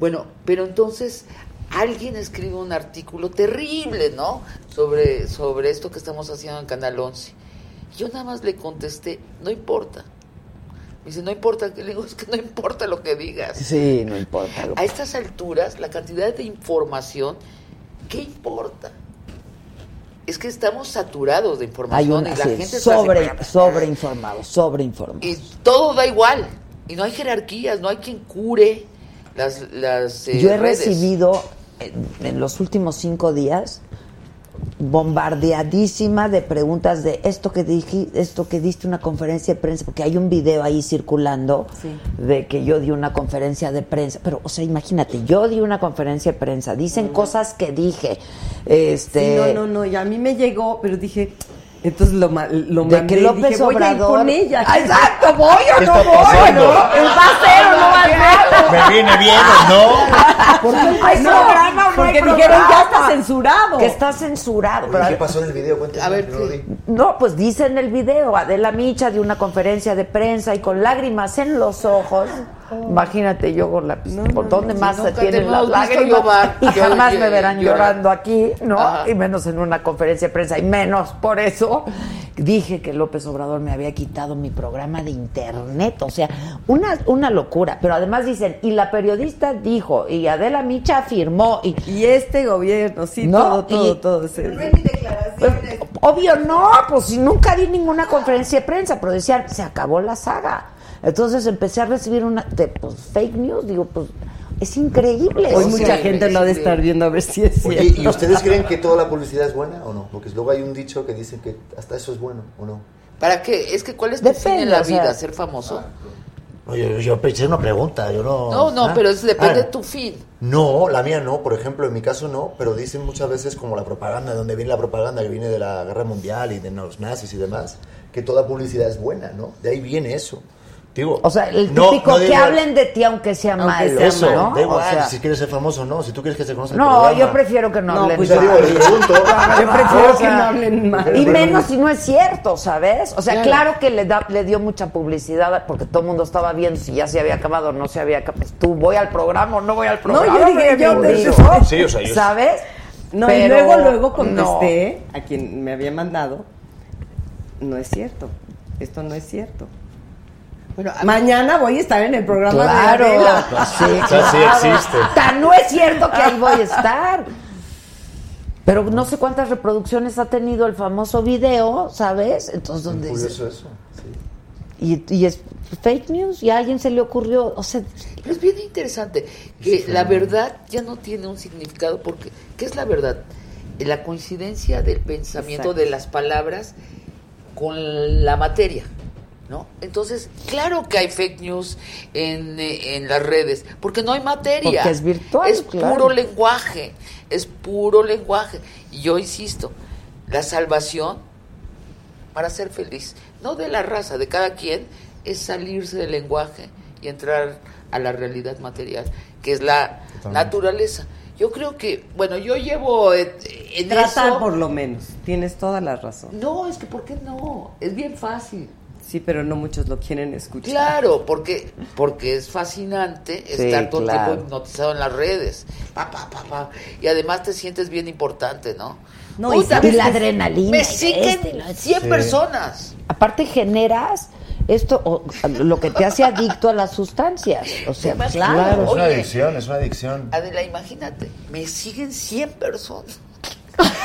Speaker 8: Bueno, pero entonces alguien escribe un artículo terrible, ¿no? Sobre, sobre esto que estamos haciendo en Canal 11. Yo nada más le contesté, no importa. Me dice, no importa, que *laughs* le digo, es que no importa lo que digas.
Speaker 1: Sí, no importa.
Speaker 8: A estas alturas, la cantidad de información, ¿qué importa? Es que estamos saturados de
Speaker 1: Hay
Speaker 8: información
Speaker 1: una
Speaker 8: y la
Speaker 1: sí,
Speaker 8: gente está
Speaker 1: sobre, sobreinformado, sobreinformado.
Speaker 8: y todo da igual. Y no hay jerarquías, no hay quien cure las, las eh,
Speaker 1: Yo he
Speaker 8: redes.
Speaker 1: recibido en, en los últimos cinco días bombardeadísima de preguntas de esto que dije, esto que diste una conferencia de prensa, porque hay un video ahí circulando
Speaker 10: Sí.
Speaker 1: de que yo di una conferencia de prensa, pero o sea, imagínate, yo di una conferencia de prensa, dicen cosas que dije, este
Speaker 10: Sí, no, no, no, y a mí me llegó, pero dije, entonces lo, ma- lo
Speaker 1: de
Speaker 10: mandé
Speaker 1: que López
Speaker 10: dije, voy a ir
Speaker 1: Obrador
Speaker 10: con ella.
Speaker 1: Ah, *laughs* Exacto, voy o
Speaker 11: ¿Qué
Speaker 1: no
Speaker 11: está
Speaker 1: voy,
Speaker 11: pasando?
Speaker 1: ¿no? ¿Va a ser o no va a ser?
Speaker 11: ¿Me viene bien o no? *laughs*
Speaker 1: ¿Por qué hay
Speaker 10: No,
Speaker 1: programa o no hay
Speaker 10: porque dijeron
Speaker 1: programa?
Speaker 10: ya está censurado.
Speaker 1: Que está censurado.
Speaker 11: Oye, ¿Qué pasó en el video? Cuéntame.
Speaker 8: A ver,
Speaker 11: no vi.
Speaker 1: No, pues dice en el video, Adela Micha de una conferencia de prensa y con lágrimas en los ojos Imagínate yo con la ¿Por dónde
Speaker 8: no,
Speaker 1: más se tienen las lágrimas? Y jamás me verán
Speaker 8: llorar.
Speaker 1: llorando aquí, ¿no?
Speaker 8: Ajá.
Speaker 1: Y menos en una conferencia de prensa. Y menos por eso dije que López Obrador me había quitado mi programa de internet. O sea, una, una locura. Pero además dicen, y la periodista dijo, y Adela Micha afirmó, y,
Speaker 10: Y este gobierno, sí,
Speaker 1: No,
Speaker 10: todo, todo,
Speaker 1: y-
Speaker 10: todo. sí.
Speaker 1: Pues, obvio no, pues si nunca di ninguna conferencia de prensa, pero decían, se acabó la saga. Entonces empecé a recibir una de, pues, fake news, digo, pues es increíble.
Speaker 10: Hoy mucha gente lo ha de estar viendo a ver si es
Speaker 11: Oye,
Speaker 10: cierto.
Speaker 11: ¿y ustedes creen que toda la publicidad es buena o no? Porque luego hay un dicho que dice que hasta eso es bueno o no.
Speaker 8: ¿Para qué? Es que ¿cuál es tu fin
Speaker 1: Depende,
Speaker 8: en la
Speaker 1: o sea-
Speaker 8: vida? ¿Ser famoso?
Speaker 11: No, yo, yo pensé una pregunta, yo no...
Speaker 8: No, no,
Speaker 11: ¿Ah?
Speaker 8: pero es- depende
Speaker 11: Ah,
Speaker 8: de tu fin.
Speaker 11: No, la mía no, por ejemplo, en mi caso no, pero dicen muchas veces como la propaganda, de donde viene la propaganda que viene de la guerra mundial y de los nazis y demás, que toda publicidad es buena, ¿no? De ahí viene eso. Digo,
Speaker 1: O sea, el
Speaker 11: no-
Speaker 1: típico
Speaker 11: no
Speaker 1: que
Speaker 11: digo-
Speaker 1: hablen de ti aunque sea
Speaker 10: Aunque
Speaker 1: malo,
Speaker 11: Eso,
Speaker 1: ¿no?
Speaker 11: da igual,
Speaker 1: O sea,
Speaker 11: si quieres ser famoso o no, si tú quieres que se conozca el
Speaker 1: no,
Speaker 11: programa.
Speaker 1: yo prefiero que no,
Speaker 10: No,
Speaker 1: hablen
Speaker 10: pues
Speaker 1: mal.
Speaker 11: digo, les pregunto. *laughs*
Speaker 10: Yo prefiero
Speaker 1: O
Speaker 10: que no hablen mal.
Speaker 1: Y menos si no es cierto, ¿sabes? O sea,
Speaker 8: Claro.
Speaker 1: claro, que le, da, le dio mucha publicidad porque todo el mundo estaba viendo si ya se había acabado o no se había acabado. Pues tú, ¿voy al programa o no voy al programa?
Speaker 10: yo dije, yo
Speaker 1: digo,
Speaker 11: Sí, o sea, yo-
Speaker 1: ¿Sabes?
Speaker 10: No,
Speaker 1: Pero
Speaker 10: y luego, luego
Speaker 1: no.
Speaker 10: contesté a quien me había mandado. No es cierto. Esto no es cierto.
Speaker 8: Bueno,
Speaker 10: Mañana voy a estar en el programa
Speaker 1: Claro,
Speaker 10: de Adela.
Speaker 1: pues *laughs* sí,
Speaker 11: O sea, sí
Speaker 1: claro.
Speaker 11: existe.
Speaker 1: Tan no es cierto que ahí voy a *laughs* estar. Pero no sé cuántas reproducciones ha tenido el famoso video, ¿sabes? Entonces, ¿dónde dice?
Speaker 11: Curioso eso. sí.
Speaker 1: Y, y es fake news y a alguien se le ocurrió, o sea,
Speaker 8: Pero es bien interesante que la verdad ya no tiene un significado porque ¿qué es la verdad? La coincidencia del pensamiento
Speaker 10: Exacto.
Speaker 8: de las palabras con la materia, ¿no? Entonces, claro que hay fake news en, eh, en las redes, porque no hay materia.
Speaker 1: Porque es virtual,
Speaker 8: Es
Speaker 1: claro.
Speaker 8: puro lenguaje, es puro lenguaje. Y yo insisto, la salvación para ser feliz, no de la raza, de cada quien, es salirse del lenguaje y entrar a la realidad material, que es la naturaleza. Yo creo que, bueno, yo llevo eh, en
Speaker 10: Tratar
Speaker 8: eso...
Speaker 10: por lo menos. Tienes toda la razón.
Speaker 8: No, es que ¿por qué no? Es bien fácil.
Speaker 10: Sí, pero no muchos lo quieren escuchar.
Speaker 8: Claro, porque porque es fascinante
Speaker 1: Sí,
Speaker 8: estar todo
Speaker 1: claro.
Speaker 8: el tiempo hipnotizado en las redes. Pa, pa, pa, pa. Y además te sientes bien importante, ¿no?
Speaker 10: No, y sabes
Speaker 1: la adrenalina.
Speaker 8: me siguen
Speaker 1: este, lo-
Speaker 8: 100 personas.
Speaker 1: Aparte generas esto, o, lo que te hace adicto a las sustancias. O sea,
Speaker 8: Además,
Speaker 1: claro.
Speaker 8: claro.
Speaker 11: Es una
Speaker 8: Oye.
Speaker 11: adicción, es una adicción.
Speaker 8: Adela, imagínate, me siguen 100 personas. *laughs*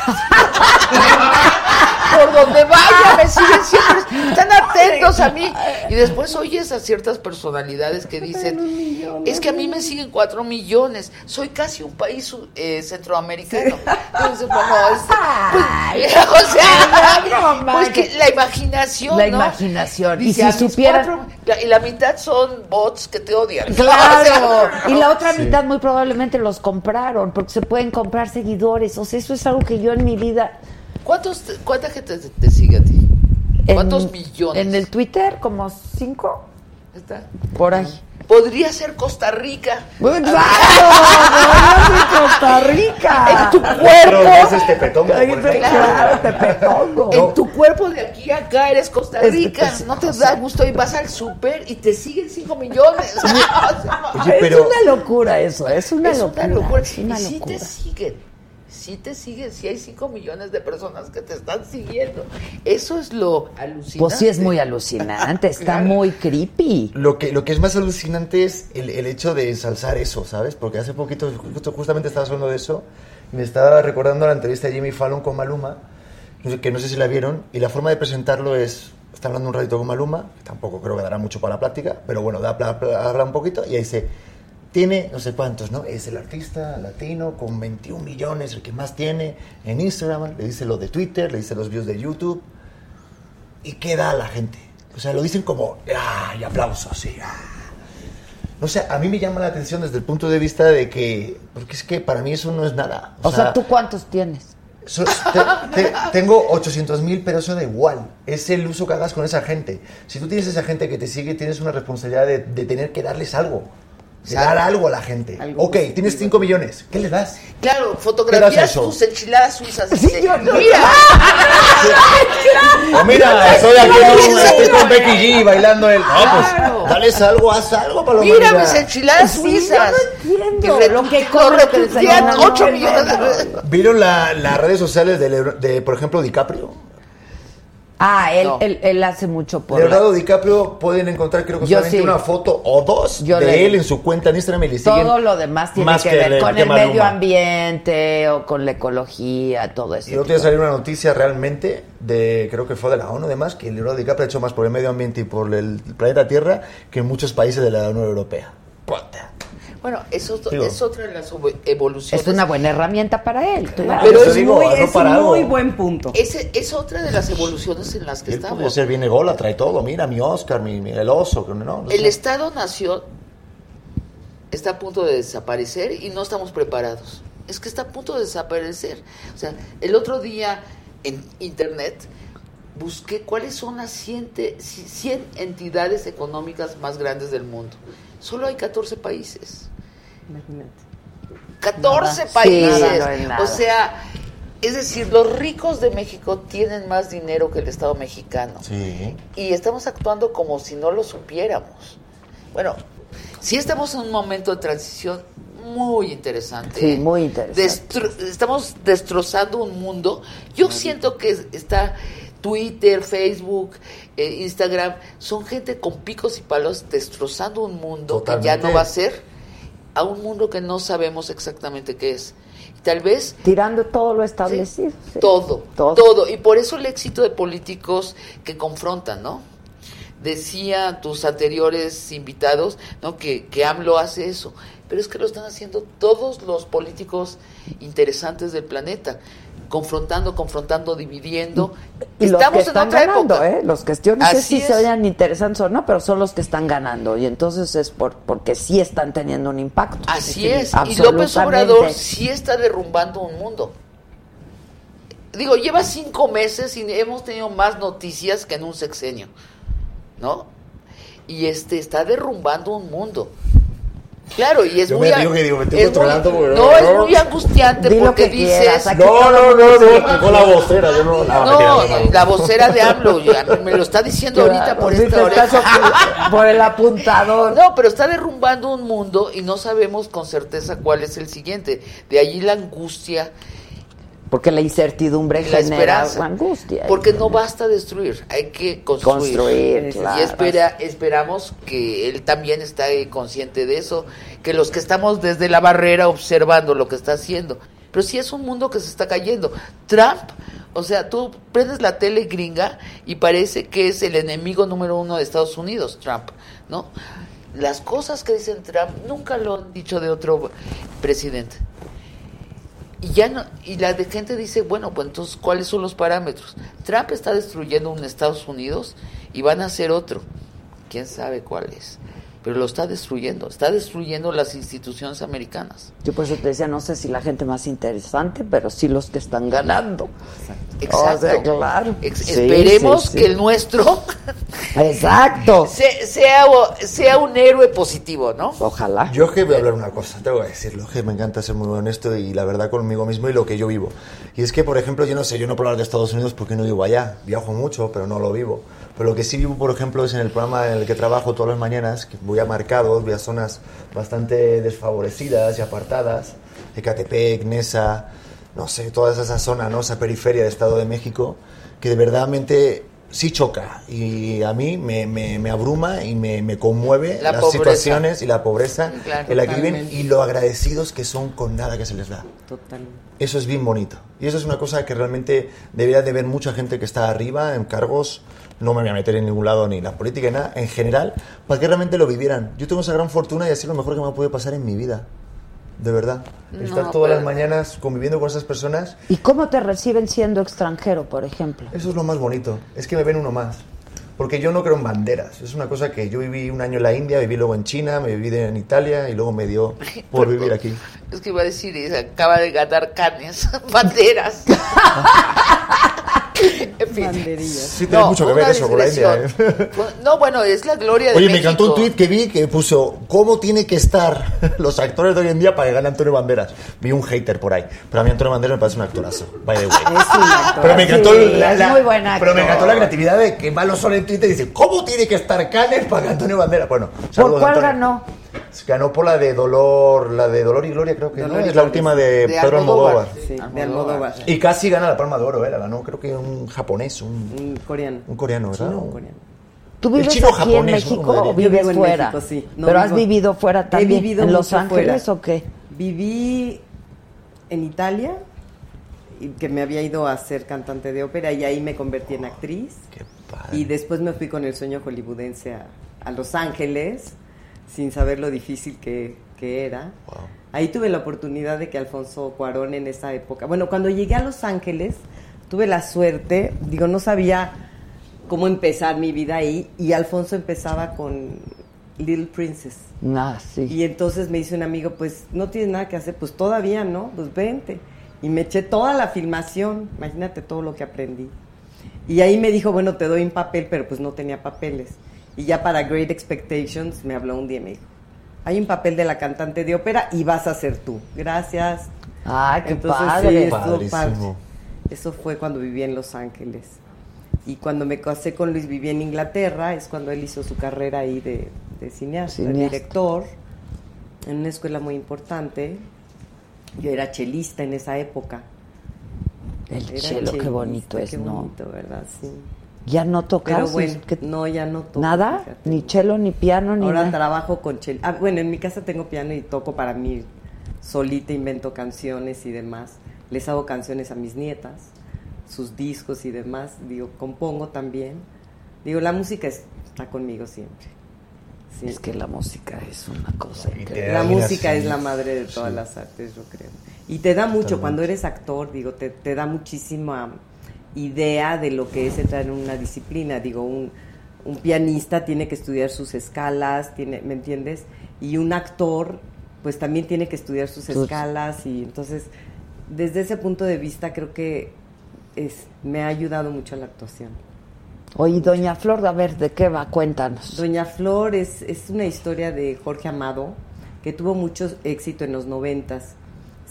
Speaker 8: Por donde vaya, me siguen 100 personas. Están atentos a mí. Y después oyes a ciertas personalidades que dicen, es que a mí me siguen 4 millones. Soy casi un país eh, centroamericano. Entonces, bueno, pues, *laughs* o sea, *laughs* pues que la imaginación,
Speaker 1: La
Speaker 8: ¿no?
Speaker 1: imaginación. Y
Speaker 8: Dice,
Speaker 1: si supieran-
Speaker 8: cuatro- y la mitad son bots que te odian. *laughs*
Speaker 1: Claro. Y la otra mitad muy probablemente los compraron, porque se pueden comprar seguidores. O sea, eso es algo que yo en mi vida...
Speaker 8: ¿Cuántos, ¿Cuánta gente te, te sigue a ti?
Speaker 1: en-
Speaker 8: ¿Cuántos millones?
Speaker 1: En el Twitter, como cinco,
Speaker 8: Está.
Speaker 1: por ahí.
Speaker 8: Podría ser Costa Rica.
Speaker 1: ¡Claro! ¡No, Costa Rica! *laughs*
Speaker 8: En tu cuerpo.
Speaker 11: ese es Tepetongo, por ejemplo.
Speaker 1: Claro, *laughs* Tepetongo.
Speaker 8: En tu cuerpo de aquí a acá eres Costa Rica. no te da gusto y vas al súper y te siguen 5 millones.
Speaker 11: Oye, *laughs* pero-
Speaker 1: Es una locura eso, es una
Speaker 8: es
Speaker 1: locura.
Speaker 8: una locura.
Speaker 1: Es una
Speaker 8: y sí te siguen. Sí te siguen. Sí hay 5 millones de personas que te están siguiendo. Eso es lo alucinante.
Speaker 1: Pues sí es muy alucinante, *laughs* está
Speaker 8: Claro.
Speaker 1: muy creepy.
Speaker 11: Lo que, lo que es más alucinante es el, el hecho de ensalzar eso, ¿sabes? Porque hace poquito, justo- justamente estabas hablando de eso, y me estaba recordando la entrevista de Jimmy Fallon con Maluma, que no sé si la vieron, y la forma de presentarlo es, está hablando un ratito con Maluma, que tampoco creo que dará mucho para la plática, pero bueno, da, habla un poquito, y ahí dice, tiene no sé cuántos, ¿no? Es el artista latino con 21 millones, el que más tiene en Instagram, le dice lo de Twitter, le dice los views de YouTube, y qué da a la gente. O sea, lo dicen como, ¡ah! y aplausos, sí, ¡ah! No sé, a mí me llama la atención desde el punto de vista de que, porque es que para mí eso no es nada.
Speaker 1: O sea, ¿tú cuántos tienes?
Speaker 11: so- te- te- tengo 800 mil, pero eso da igual. Es el uso que hagas con esa gente. Si tú tienes esa gente que te sigue, tienes una responsabilidad de, de tener que darles algo. De dar algo a la gente. ok, tienes 5 millones. ¿Qué le das?
Speaker 8: Claro,
Speaker 11: ¿Qué das
Speaker 8: fotografías tus enchiladas suizas. dice,
Speaker 1: yo no-
Speaker 8: Mira.
Speaker 11: O *laughs* mira, estoy aquí con, estoy con Becky G bailando el. No,
Speaker 8: Claro.
Speaker 11: pues, dales algo, haz algo para la
Speaker 8: Mira mis enchiladas
Speaker 1: Sí,
Speaker 8: suizas.
Speaker 1: yo no entiendo
Speaker 8: Que
Speaker 1: lo que corre que el
Speaker 8: retuitean
Speaker 1: señor
Speaker 8: 8
Speaker 1: no
Speaker 8: millones.
Speaker 11: ¿Vieron la- las redes sociales de, de, por ejemplo, DiCaprio?
Speaker 1: Ah, él,
Speaker 8: No.
Speaker 1: él, él hace mucho por la-
Speaker 11: Leonardo DiCaprio pueden encontrar creo que
Speaker 1: Yo
Speaker 11: solamente
Speaker 1: sí.
Speaker 11: una foto o dos
Speaker 1: Yo
Speaker 11: de
Speaker 1: le-
Speaker 11: él en su cuenta en Instagram y le siguen
Speaker 1: Todo lo demás tiene
Speaker 11: más
Speaker 1: que, ver
Speaker 11: le-
Speaker 1: con
Speaker 11: que
Speaker 1: el
Speaker 11: Maluma.
Speaker 1: medio ambiente o con la ecología, todo eso.
Speaker 11: Y otro día salió una noticia realmente de, creo que fue de la ONU además, que Leonardo DiCaprio ha hecho más por el medio ambiente y por el planeta Tierra que en muchos países de la Unión Europea. Puta.
Speaker 8: Bueno, eso
Speaker 11: Digo.
Speaker 8: es otra de las evo- evoluciones.
Speaker 1: Es una buena herramienta para él. claro.
Speaker 8: Pero es
Speaker 11: digo,
Speaker 10: muy,
Speaker 11: no
Speaker 10: es un muy buen punto.
Speaker 8: Ese es otra de las evoluciones en las que
Speaker 11: Él
Speaker 8: estamos.
Speaker 11: ser bien ególatra y todo. Mira, mi Oscar, mi, mi- el oso. que No, no
Speaker 8: El
Speaker 11: sé.
Speaker 8: Estado-nación está a punto de desaparecer y no estamos preparados. Es que está a punto de desaparecer. O sea, el otro día en internet busqué cuáles son las 100, te- 100 entidades económicas más grandes del mundo. Solo hay 14 países.
Speaker 10: Imagínate.
Speaker 8: 14
Speaker 1: Nada.
Speaker 8: países.
Speaker 1: Sí, nada, no es nada.
Speaker 8: O sea, es decir, los ricos de México tienen más dinero que el Estado mexicano.
Speaker 11: Sí.
Speaker 8: Y estamos actuando como si no lo supiéramos. Bueno, sí estamos en un momento de transición muy interesante.
Speaker 1: Sí, muy interesante.
Speaker 8: Destro- estamos destrozando un mundo. Yo siento que es- está Twitter, Facebook, eh, Instagram, son gente con picos y palos destrozando un mundo que ya no va a ser a un mundo que no sabemos exactamente qué es. Y tal vez
Speaker 1: Tirando todo lo establecido. sí.
Speaker 8: todo,
Speaker 1: Todo.
Speaker 8: todo, Y por eso el éxito de políticos que confrontan, ¿no? Decía tus anteriores invitados, ¿no? Que, que AMLO hace eso. Pero es que lo están haciendo todos los políticos interesantes del planeta. Confrontando, confrontando, dividiendo.
Speaker 1: Y los
Speaker 8: Estamos
Speaker 1: que
Speaker 8: en
Speaker 1: están
Speaker 8: otra
Speaker 1: ganando,
Speaker 8: época.
Speaker 1: ¿eh? Los que yo no sé si
Speaker 8: es.
Speaker 1: se oyan interesantes o no, pero son los que están ganando. Y entonces es por porque sí están teniendo un impacto.
Speaker 8: Así es. Y López. Obrador sí está derrumbando un mundo. Digo, lleva cinco meses y hemos tenido más noticias que en un sexenio, ¿no? Y este está derrumbando un mundo. Claro, y es
Speaker 11: Yo
Speaker 8: muy...
Speaker 11: me
Speaker 8: a-
Speaker 11: digo que digo, me estoy
Speaker 8: es muy-
Speaker 11: controlando
Speaker 8: no, es muy angustiante porque
Speaker 1: quieras,
Speaker 8: dices...
Speaker 11: No, no, no, no, con la vocera, yo no.
Speaker 8: No, la vocera de AMLO, ya, me lo está diciendo ahorita por esta oreja. *laughs*
Speaker 1: por el apuntador.
Speaker 8: No, pero está derrumbando un mundo y no sabemos con certeza cuál es el siguiente. De allí la angustia,
Speaker 1: Porque la incertidumbre
Speaker 8: la
Speaker 1: genera angustia.
Speaker 8: Porque no basta destruir, hay que construir.
Speaker 1: Construir,
Speaker 8: y
Speaker 1: claro.
Speaker 8: espera, esperamos que él también está consciente de eso, que los que estamos desde la barrera observando lo que está haciendo. Pero sí es un mundo que se está cayendo. Trump, o sea, tú prendes la tele gringa y parece que es el enemigo número uno de Estados Unidos, Trump, ¿no? Las cosas que dicen Trump nunca lo han dicho de otro presidente. Y ya no, y la de gente dice, bueno, pues entonces, ¿cuáles son los parámetros? Trump está destruyendo un Estados Unidos y van a hacer otro. ¿Quién sabe cuál es? Pero lo está destruyendo, está destruyendo las instituciones americanas.
Speaker 1: Yo por eso te decía, no sé si la gente más interesante, pero sí los que están ganando.
Speaker 8: Exacto.
Speaker 1: O sea, claro.
Speaker 8: Ex-
Speaker 1: Sí,
Speaker 8: esperemos
Speaker 1: sí, sí.
Speaker 8: que el nuestro *laughs*
Speaker 1: Exacto.
Speaker 8: se- sea, sea un héroe positivo, ¿no?
Speaker 1: Ojalá.
Speaker 11: Yo que voy a hablar una cosa, te voy a decirlo, que me encanta ser muy honesto y la verdad conmigo mismo y lo que yo vivo. Y es que, por ejemplo, yo no sé, yo no puedo hablar de Estados Unidos porque no vivo allá, viajo mucho, pero no lo vivo. Pero lo que sí vivo, por ejemplo, es en el programa en el que trabajo todas las mañanas, que voy a marcados, voy a zonas bastante desfavorecidas y apartadas, Ecatepec, Nesa, no sé, toda esa zona, ¿no? esa periferia del Estado de México, que de verdadmente sí choca y a mí me, me, me abruma y me, me conmueve
Speaker 8: La
Speaker 11: las
Speaker 8: pobreza.
Speaker 11: situaciones y la pobreza
Speaker 8: Claro,
Speaker 11: en la que viven y lo agradecidos que son con nada que se les da.
Speaker 10: Totalmente.
Speaker 11: Eso es bien bonito. Y eso es una cosa que realmente debería de ver mucha gente que está arriba en cargos. No me voy a meter en ningún lado ni en la política ni nada, en general, para que realmente lo vivieran. Yo tengo esa gran fortuna y así lo mejor que me puede pasar en mi vida. De verdad.
Speaker 8: No,
Speaker 11: Estar todas
Speaker 8: pero-
Speaker 11: las mañanas conviviendo con esas personas,
Speaker 1: ¿Y cómo te reciben siendo extranjero, por ejemplo?
Speaker 11: eso es lo más bonito. Es que me ven uno más. Porque yo no creo en banderas. Es una cosa que yo viví un año en la India, viví luego en China, me viví en Italia y luego me dio *laughs* por vivir aquí.
Speaker 8: Es que iba a decir, acaba de ganar canes, *laughs* banderas. *laughs* fin.
Speaker 11: Sí, tiene mucho que ver eso con la India. ¿eh?
Speaker 8: No, bueno, es la gloria de
Speaker 11: Oye, me encantó un tuit que vi que puso ¿Cómo tiene que estar *laughs* los actores de hoy en día para que gane Antonio Banderas? Vi un hater por ahí. Pero a mí Antonio Banderas me parece un actorazo. By the way.
Speaker 1: Es un actor.
Speaker 11: Pero me encantó,
Speaker 1: Sí,
Speaker 11: la,
Speaker 1: es
Speaker 11: la-
Speaker 1: muy buen actor.
Speaker 11: pero me encantó la creatividad de que Malo Sol en Twitter dice ¿Cómo tiene que estar Canes para que Antonio Banderas? Bueno,
Speaker 1: ¿Por cuál
Speaker 11: Antonio.
Speaker 1: ganó?
Speaker 11: Ganó por la de Dolor, la de Dolor y Gloria creo que no, es la última de,
Speaker 10: De
Speaker 11: Pedro
Speaker 10: Almodóvar.
Speaker 11: Almodóvar.
Speaker 10: Sí, de Almodóvar.
Speaker 11: Y casi gana la Palma de Oro, ¿eh? la ganó creo que un japonés, un,
Speaker 10: Un coreano.
Speaker 11: un coreano, ¿verdad?
Speaker 10: Chino o coreano.
Speaker 1: ¿Tú vives
Speaker 11: chino
Speaker 1: aquí en. México o vives
Speaker 10: Yo
Speaker 1: fuera?
Speaker 10: México, sí. No,
Speaker 1: ¿Pero has vivido fuera también?
Speaker 10: He vivido
Speaker 1: ¿En Los Ángeles
Speaker 10: fuera.
Speaker 1: o qué?
Speaker 10: Viví en Italia, y que me había ido a ser cantante de ópera y ahí me convertí en actriz. Y después me fui con el sueño hollywoodense a, a Los Ángeles, sin saber lo difícil que, que era. Ahí tuve la oportunidad de que Alfonso Cuarón en esa época, bueno, cuando llegué a Los Ángeles, tuve la suerte, digo, no sabía cómo empezar mi vida ahí y Alfonso empezaba con Little Princess.
Speaker 1: Ah, sí.
Speaker 10: Y entonces me dice un amigo, pues no tienes nada que hacer, pues todavía no, pues vente. Y me eché toda la filmación, imagínate todo lo que aprendí. Y ahí me dijo, bueno, te doy un papel, pero pues no tenía papeles. Y ya para Great Expectations me habló un día y me dijo, hay un papel de la cantante de ópera y vas a ser tú. Gracias.
Speaker 1: Ay, qué
Speaker 10: Entonces,
Speaker 1: padre.
Speaker 10: sí, padre. Eso fue cuando viví en Los Ángeles. Y cuando me casé con Luis, viví en Inglaterra, es cuando él hizo su carrera ahí de, de cineasta, de
Speaker 1: Cineasta.
Speaker 10: director, en una escuela muy importante. Yo era chelista en esa época.
Speaker 1: El
Speaker 10: Era
Speaker 1: chelo, qué
Speaker 10: chelista,
Speaker 1: bonito es,
Speaker 10: qué
Speaker 1: ¿no?
Speaker 10: bonito, ¿verdad? Sí.
Speaker 1: ¿Ya no tocas?
Speaker 10: Pero bueno,
Speaker 1: ¿Qué-
Speaker 10: no, ya no toco.
Speaker 1: ¿Nada?
Speaker 10: fíjate.
Speaker 1: ¿Ni chelo, ni piano, ni
Speaker 10: Ahora
Speaker 1: nada?
Speaker 10: trabajo con chel. Ah, bueno, en mi casa tengo piano y toco para mí. Solita invento canciones y demás. Les hago canciones a mis nietas, sus discos y demás. Digo, compongo también. Digo, la música es- está conmigo siempre. Sí.
Speaker 1: Es que la música es una cosa increíble.
Speaker 10: La música es la madre de todas las artes, yo creo. Y te da mucho,
Speaker 1: Totalmente.
Speaker 10: cuando eres actor, digo, te, te da muchísima idea de lo que es entrar en una disciplina. Digo, un, un pianista tiene que estudiar sus escalas, tiene, ¿me entiendes? Y un actor, pues también tiene que estudiar sus escalas. Y entonces, desde ese punto de vista, creo que es, me ha ayudado mucho la actuación.
Speaker 1: Oye, doña Flor, a ver, ¿de qué va? Cuéntanos.
Speaker 10: Doña Flor es, es una historia de Jorge Amado que tuvo mucho éxito en los noventas.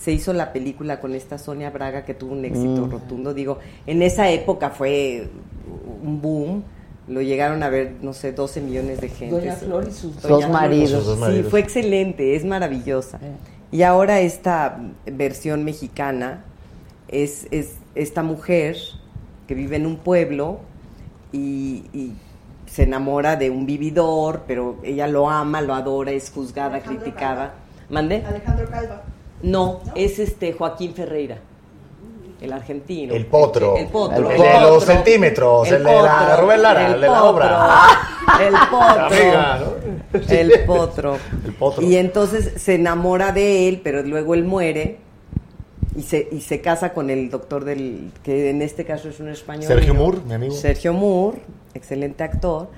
Speaker 10: Se hizo la película con esta Sonia Braga que tuvo un éxito
Speaker 1: Mm.
Speaker 10: rotundo. Digo, en esa época fue un boom. Lo llegaron a ver, no sé, 12 millones de gente.
Speaker 8: Doña Flor y sus
Speaker 10: Doña
Speaker 1: dos maridos. Sus
Speaker 11: dos
Speaker 10: Sí, fue excelente, es maravillosa. Y ahora esta versión mexicana es, es esta mujer que vive en un pueblo y, y se enamora de un vividor, pero ella lo ama, lo adora, es juzgada,
Speaker 5: Alejandro
Speaker 10: criticada. ¿Mande?
Speaker 5: Alejandro Calva.
Speaker 10: No, es este Joaquín Ferreira, el argentino.
Speaker 11: El potro.
Speaker 10: El potro.
Speaker 11: El de los centímetros, el de la
Speaker 10: potro,
Speaker 11: Rubén Lara, el de la obra. *laughs*
Speaker 10: El potro.
Speaker 11: amiga, ¿no?
Speaker 10: El potro.
Speaker 11: El potro.
Speaker 10: Y entonces se enamora de él, pero luego él muere y se, y se casa con el doctor del, que en este caso es un español.
Speaker 11: Sergio Moore, mi amigo.
Speaker 10: Sergio Moore, excelente actor.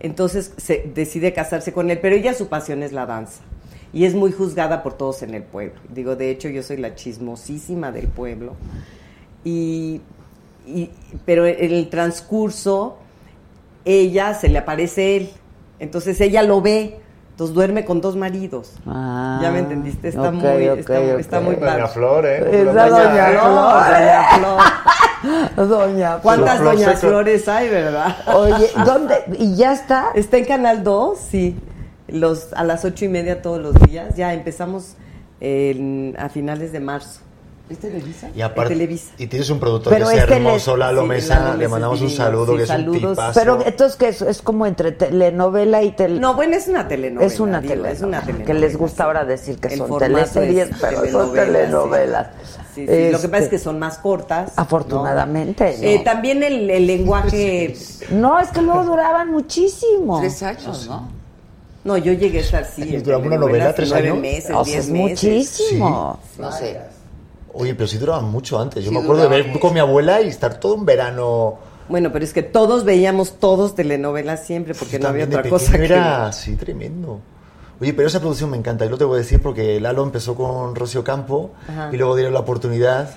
Speaker 10: Entonces se decide casarse con él, pero ella su pasión es la danza. Y es muy juzgada por todos en el pueblo. Digo, de hecho, yo soy la chismosísima del pueblo. Y, y- pero en el transcurso, ella se le aparece él. Entonces ella lo ve. Entonces duerme con dos maridos.
Speaker 1: Ah,
Speaker 10: ya me entendiste, está muy,
Speaker 1: ok,
Speaker 10: está,
Speaker 1: ok.
Speaker 10: está muy
Speaker 11: Doña
Speaker 10: padre.
Speaker 11: Flor, ¿eh?
Speaker 1: Esa doña
Speaker 10: Doña Flor.
Speaker 1: Flor. Doña *laughs*
Speaker 10: ¿Cuántas
Speaker 11: Flor
Speaker 10: doñas
Speaker 11: seco.
Speaker 10: Flores hay, verdad?
Speaker 1: Oye, ¿dónde? ¿Y ya está?
Speaker 10: Está en Canal 2, sí. Los, a las ocho y media todos los días. Ya empezamos en- a finales de marzo.
Speaker 8: ¿Es Televisa?
Speaker 11: Y aparte,
Speaker 10: Televisa.
Speaker 11: y tienes un productor
Speaker 1: Pero
Speaker 11: que es
Speaker 1: es que
Speaker 11: hermoso, Lalo
Speaker 10: sí,
Speaker 11: Mesa,
Speaker 10: Lalo
Speaker 11: le mandamos
Speaker 10: es
Speaker 11: un saludo,
Speaker 10: sí,
Speaker 11: que es
Speaker 10: saludos.
Speaker 11: un tipazo.
Speaker 1: Pero entonces que es, es como entre telenovela y tel...
Speaker 10: No, bueno, es una telenovela.
Speaker 1: es una
Speaker 10: digo,
Speaker 1: telenovela.
Speaker 10: es una telenovela.
Speaker 1: Que les gusta ahora decir que
Speaker 10: El
Speaker 1: son teleseries,
Speaker 10: es
Speaker 1: pero son
Speaker 10: telenovela,
Speaker 1: telenovelas.
Speaker 10: Sí, sí, Lo que pasa es
Speaker 1: Este,
Speaker 10: que son más cortas.
Speaker 1: Afortunadamente.
Speaker 10: ¿no? Eh,
Speaker 1: ¿no?
Speaker 10: también el, el lenguaje.
Speaker 1: No, es que luego duraban muchísimo.
Speaker 8: Tres años, ¿no?
Speaker 10: No, yo llegué a estar sí.
Speaker 11: ¿Duraba una novela, tres
Speaker 10: nueve
Speaker 11: años?
Speaker 10: meses,
Speaker 1: O sea,
Speaker 10: diez
Speaker 1: es
Speaker 10: meses.
Speaker 1: muchísimo.
Speaker 8: No sé.
Speaker 11: Oye, pero sí duraban mucho antes. Yo
Speaker 8: Sí
Speaker 11: me acuerdo de ver con mi abuela y estar todo un verano.
Speaker 10: Bueno, pero es que todos veíamos todos telenovelas siempre porque no había otra
Speaker 11: de
Speaker 10: cosa que
Speaker 11: era así tremendo. Oye, pero esa producción me encanta. Y lo te voy a decir porque Lalo empezó con Rocío Campo
Speaker 10: Ajá.
Speaker 11: y luego dieron la oportunidad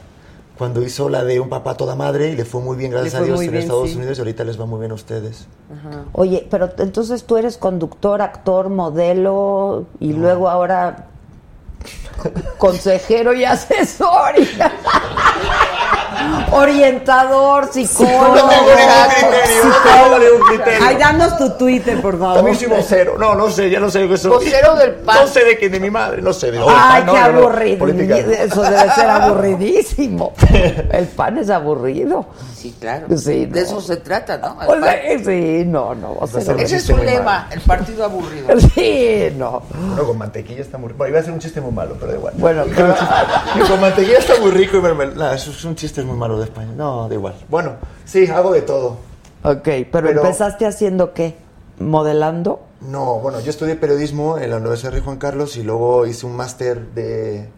Speaker 11: cuando hizo la de Un papá toda madre y le fue muy bien, gracias a Dios, en
Speaker 10: bien,
Speaker 11: Estados
Speaker 10: sí.
Speaker 11: Unidos y ahorita les va muy bien a ustedes.
Speaker 1: Oye, pero entonces tú eres conductor, actor, modelo y luego ahora consejero y *laughs* asesor. *laughs* Orientador, psicólogo.
Speaker 11: No tengo ningún criterio, no tengo ningún criterio.
Speaker 10: Ay, danos tu Twitter, por favor.
Speaker 11: También soy vocero. No, no sé, ya no sé qué soy.
Speaker 8: Vocero del PAN.
Speaker 11: No sé de quién, de mi madre, no sé. De
Speaker 1: Ay,
Speaker 11: no,
Speaker 1: qué
Speaker 11: no, no,
Speaker 1: aburrido.
Speaker 11: política.
Speaker 1: Eso debe ser aburridísimo. *laughs* El pan es aburrido.
Speaker 8: Sí, claro.
Speaker 1: Sí,
Speaker 8: De
Speaker 1: no.
Speaker 8: eso se trata, ¿no?
Speaker 1: O sea, sí, no, no. o sea,
Speaker 11: un
Speaker 8: Ese es
Speaker 11: muy
Speaker 8: lema,
Speaker 11: malo.
Speaker 8: el partido aburrido. *laughs*
Speaker 1: Sí, no.
Speaker 11: Bueno, con mantequilla está muy rico. Bueno, iba a hacer un chiste muy malo, pero da igual.
Speaker 1: Bueno, *laughs* pero-
Speaker 11: con mantequilla está muy rico y mermelada. Eso es un chiste muy malo de España. No, da igual. Bueno, sí, hago de todo.
Speaker 1: Ok, pero,
Speaker 11: Pero-
Speaker 1: empezaste haciendo qué? ¿Modelando?
Speaker 11: No, bueno, yo estudié periodismo en la Universidad Rey Juan Carlos y luego hice un máster de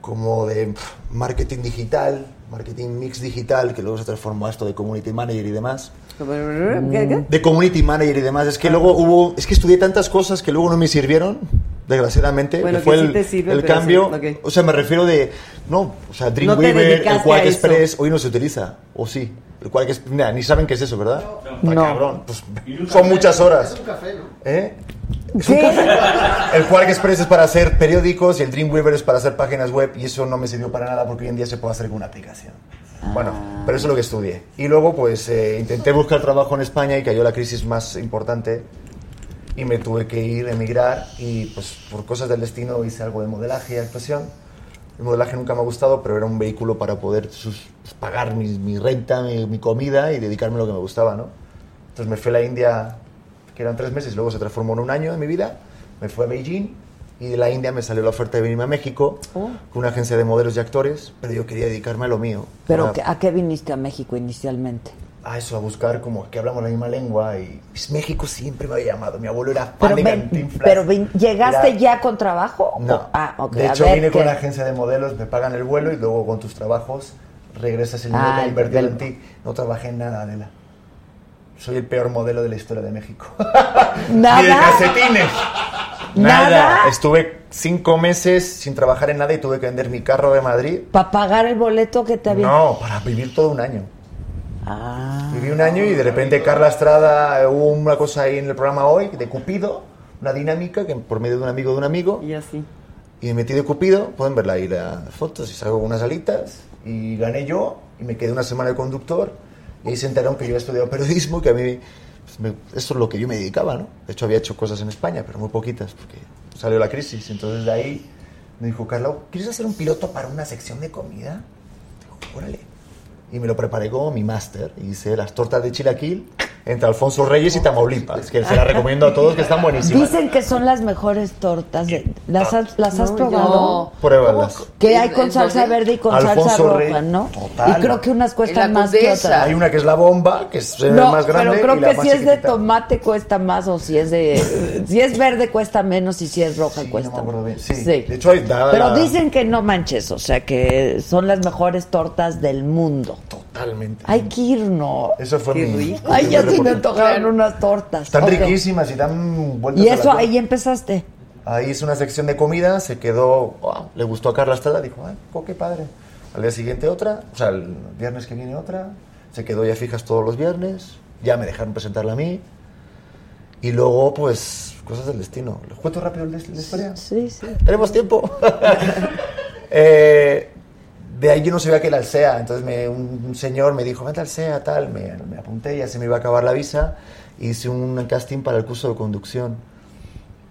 Speaker 11: como de marketing digital, marketing mix digital, que luego se transformó a esto de community manager y demás.
Speaker 10: ¿Qué, qué?
Speaker 11: De community manager y demás. Es que luego hubo, es que estudié tantas cosas que luego no me sirvieron, desgraciadamente.
Speaker 10: Bueno,
Speaker 11: que fue
Speaker 10: que sí
Speaker 11: el,
Speaker 10: te sirven,
Speaker 11: el cambio.
Speaker 10: sí, ok.
Speaker 11: O sea, me refiero de, no, o sea,
Speaker 10: No
Speaker 11: Dreamweaver, el
Speaker 10: dedicaste
Speaker 11: Quark. Express, hoy no se utiliza, o sí. El Quark Express, mira, ni saben qué es eso, ¿verdad? Está
Speaker 1: No.
Speaker 11: cabrón, pues son muchas horas. ¿Eh? Es un café. El Quark Express es para hacer periódicos y el Dreamweaver es para hacer páginas web y eso no me sirvió para nada porque hoy en día se puede hacer con una aplicación. Bueno, pero eso es lo que estudié. Y luego pues eh, intenté buscar trabajo en España y cayó la crisis más importante y me tuve que ir, emigrar y pues por cosas del destino hice algo de modelaje y actuación. El modelaje nunca me ha gustado, pero era un vehículo para poder sus- pues, pagar mi, mi renta, mi, mi comida y dedicarme a lo que me gustaba, ¿no? Entonces me fui a la India, que eran tres meses, luego se transformó en un año de mi vida. Me fui a Beijing y de la India me salió la oferta de venirme a México
Speaker 1: Oh.
Speaker 11: con una agencia de modelos y actores, pero yo quería dedicarme a lo mío.
Speaker 1: ¿Pero
Speaker 11: a,
Speaker 1: qué- a qué viniste a México inicialmente?
Speaker 11: a eso, a buscar como que hablamos la misma lengua y pues, México siempre me había llamado. Mi abuelo era fan
Speaker 1: Pero,
Speaker 11: de
Speaker 1: ven- pero ven- ¿llegaste
Speaker 11: Era-
Speaker 1: ya con trabajo?
Speaker 11: No.
Speaker 1: Ah, ok.
Speaker 11: De hecho,
Speaker 1: ver,
Speaker 11: vine con la agencia de modelos, me pagan el vuelo y luego con tus trabajos regresas el dinero
Speaker 1: Ah,
Speaker 11: he
Speaker 1: el-
Speaker 11: invertido
Speaker 1: el-
Speaker 11: en ti. No trabajé en nada, Adela. Soy el peor modelo de la historia de México. *laughs*
Speaker 1: ¿Nada?
Speaker 11: Ni de calcetines.
Speaker 1: ¿Nada?
Speaker 11: Estuve cinco meses sin trabajar en nada y tuve que vender mi carro de Madrid.
Speaker 1: ¿Para pagar el boleto que te había...?
Speaker 11: No, para vivir todo un año.
Speaker 1: Ah.
Speaker 11: Viví un año y de repente Carla Estrada, hubo una cosa ahí en el programa hoy de Cupido, una dinámica que por medio de un amigo de un amigo.
Speaker 10: Y así.
Speaker 11: Y me metí de Cupido, pueden verla ahí las fotos, y salgo con unas alitas, y gané yo, y me quedé una semana de conductor, y se enteraron que yo había estudiado periodismo, que a mí, pues, me- esto es lo que yo me dedicaba, ¿no? De hecho, había hecho cosas en España, pero muy poquitas, porque salió la crisis. Entonces, de ahí me dijo, Carla, ¿quieres hacer un piloto para una sección de comida? Digo, órale. Y me lo preparé como mi máster, hice las tortas de chilaquil entre Alfonso Reyes y Tamaulipas, que se las recomiendo a todos, que están buenísimas.
Speaker 1: Dicen que son las mejores tortas. de- ¿Las has, las has
Speaker 10: No,
Speaker 1: probado?
Speaker 8: no.
Speaker 11: Pruébalas.
Speaker 1: Que hay con
Speaker 8: ¿En
Speaker 1: salsa verde y con
Speaker 11: Alfonso
Speaker 1: salsa roja,
Speaker 11: Rey.
Speaker 1: ¿no?
Speaker 11: Total.
Speaker 1: Y creo que unas cuestan
Speaker 8: la
Speaker 1: más que otras.
Speaker 11: Hay una que es la bomba, que es eh,
Speaker 1: No,
Speaker 11: más grande.
Speaker 1: pero creo
Speaker 11: y la
Speaker 1: que
Speaker 11: más
Speaker 1: si es de tomate cuesta más o si es de si es verde cuesta menos y si es roja
Speaker 11: Sí,
Speaker 1: cuesta
Speaker 11: no
Speaker 1: más.
Speaker 11: Sí. De hecho, hay- da
Speaker 1: pero
Speaker 11: la-
Speaker 1: dicen que no manches, o sea que son las mejores tortas del mundo.
Speaker 11: Totalmente.
Speaker 1: Hay que ir, ¿no?
Speaker 11: Eso fue
Speaker 10: Qué
Speaker 11: mi.
Speaker 10: rico.
Speaker 1: Ay, ya se me antojaron unas tortas.
Speaker 11: Están riquísimas y dan vueltas
Speaker 1: Y
Speaker 11: a la
Speaker 1: eso ahí empezaste.
Speaker 11: Ahí hice una sección de comida, se quedó. wow, le gustó a Carla Estrada, dijo, ay, oh, qué padre. Al día siguiente otra, o sea, el viernes que viene otra. Se quedó ya fijas todos los viernes. Ya me dejaron presentarla a mí. Y luego, pues, cosas del destino. ¿Les cuento rápido la la historia?
Speaker 1: Sí, sí.
Speaker 11: ¿Tenemos tiempo? *laughs* Eh, de ahí yo no sabía que era el SEA, entonces me- un, un señor me dijo, vete al SEA, tal, me, me apunté, ya se me iba a acabar la visa, hice un casting para el curso de conducción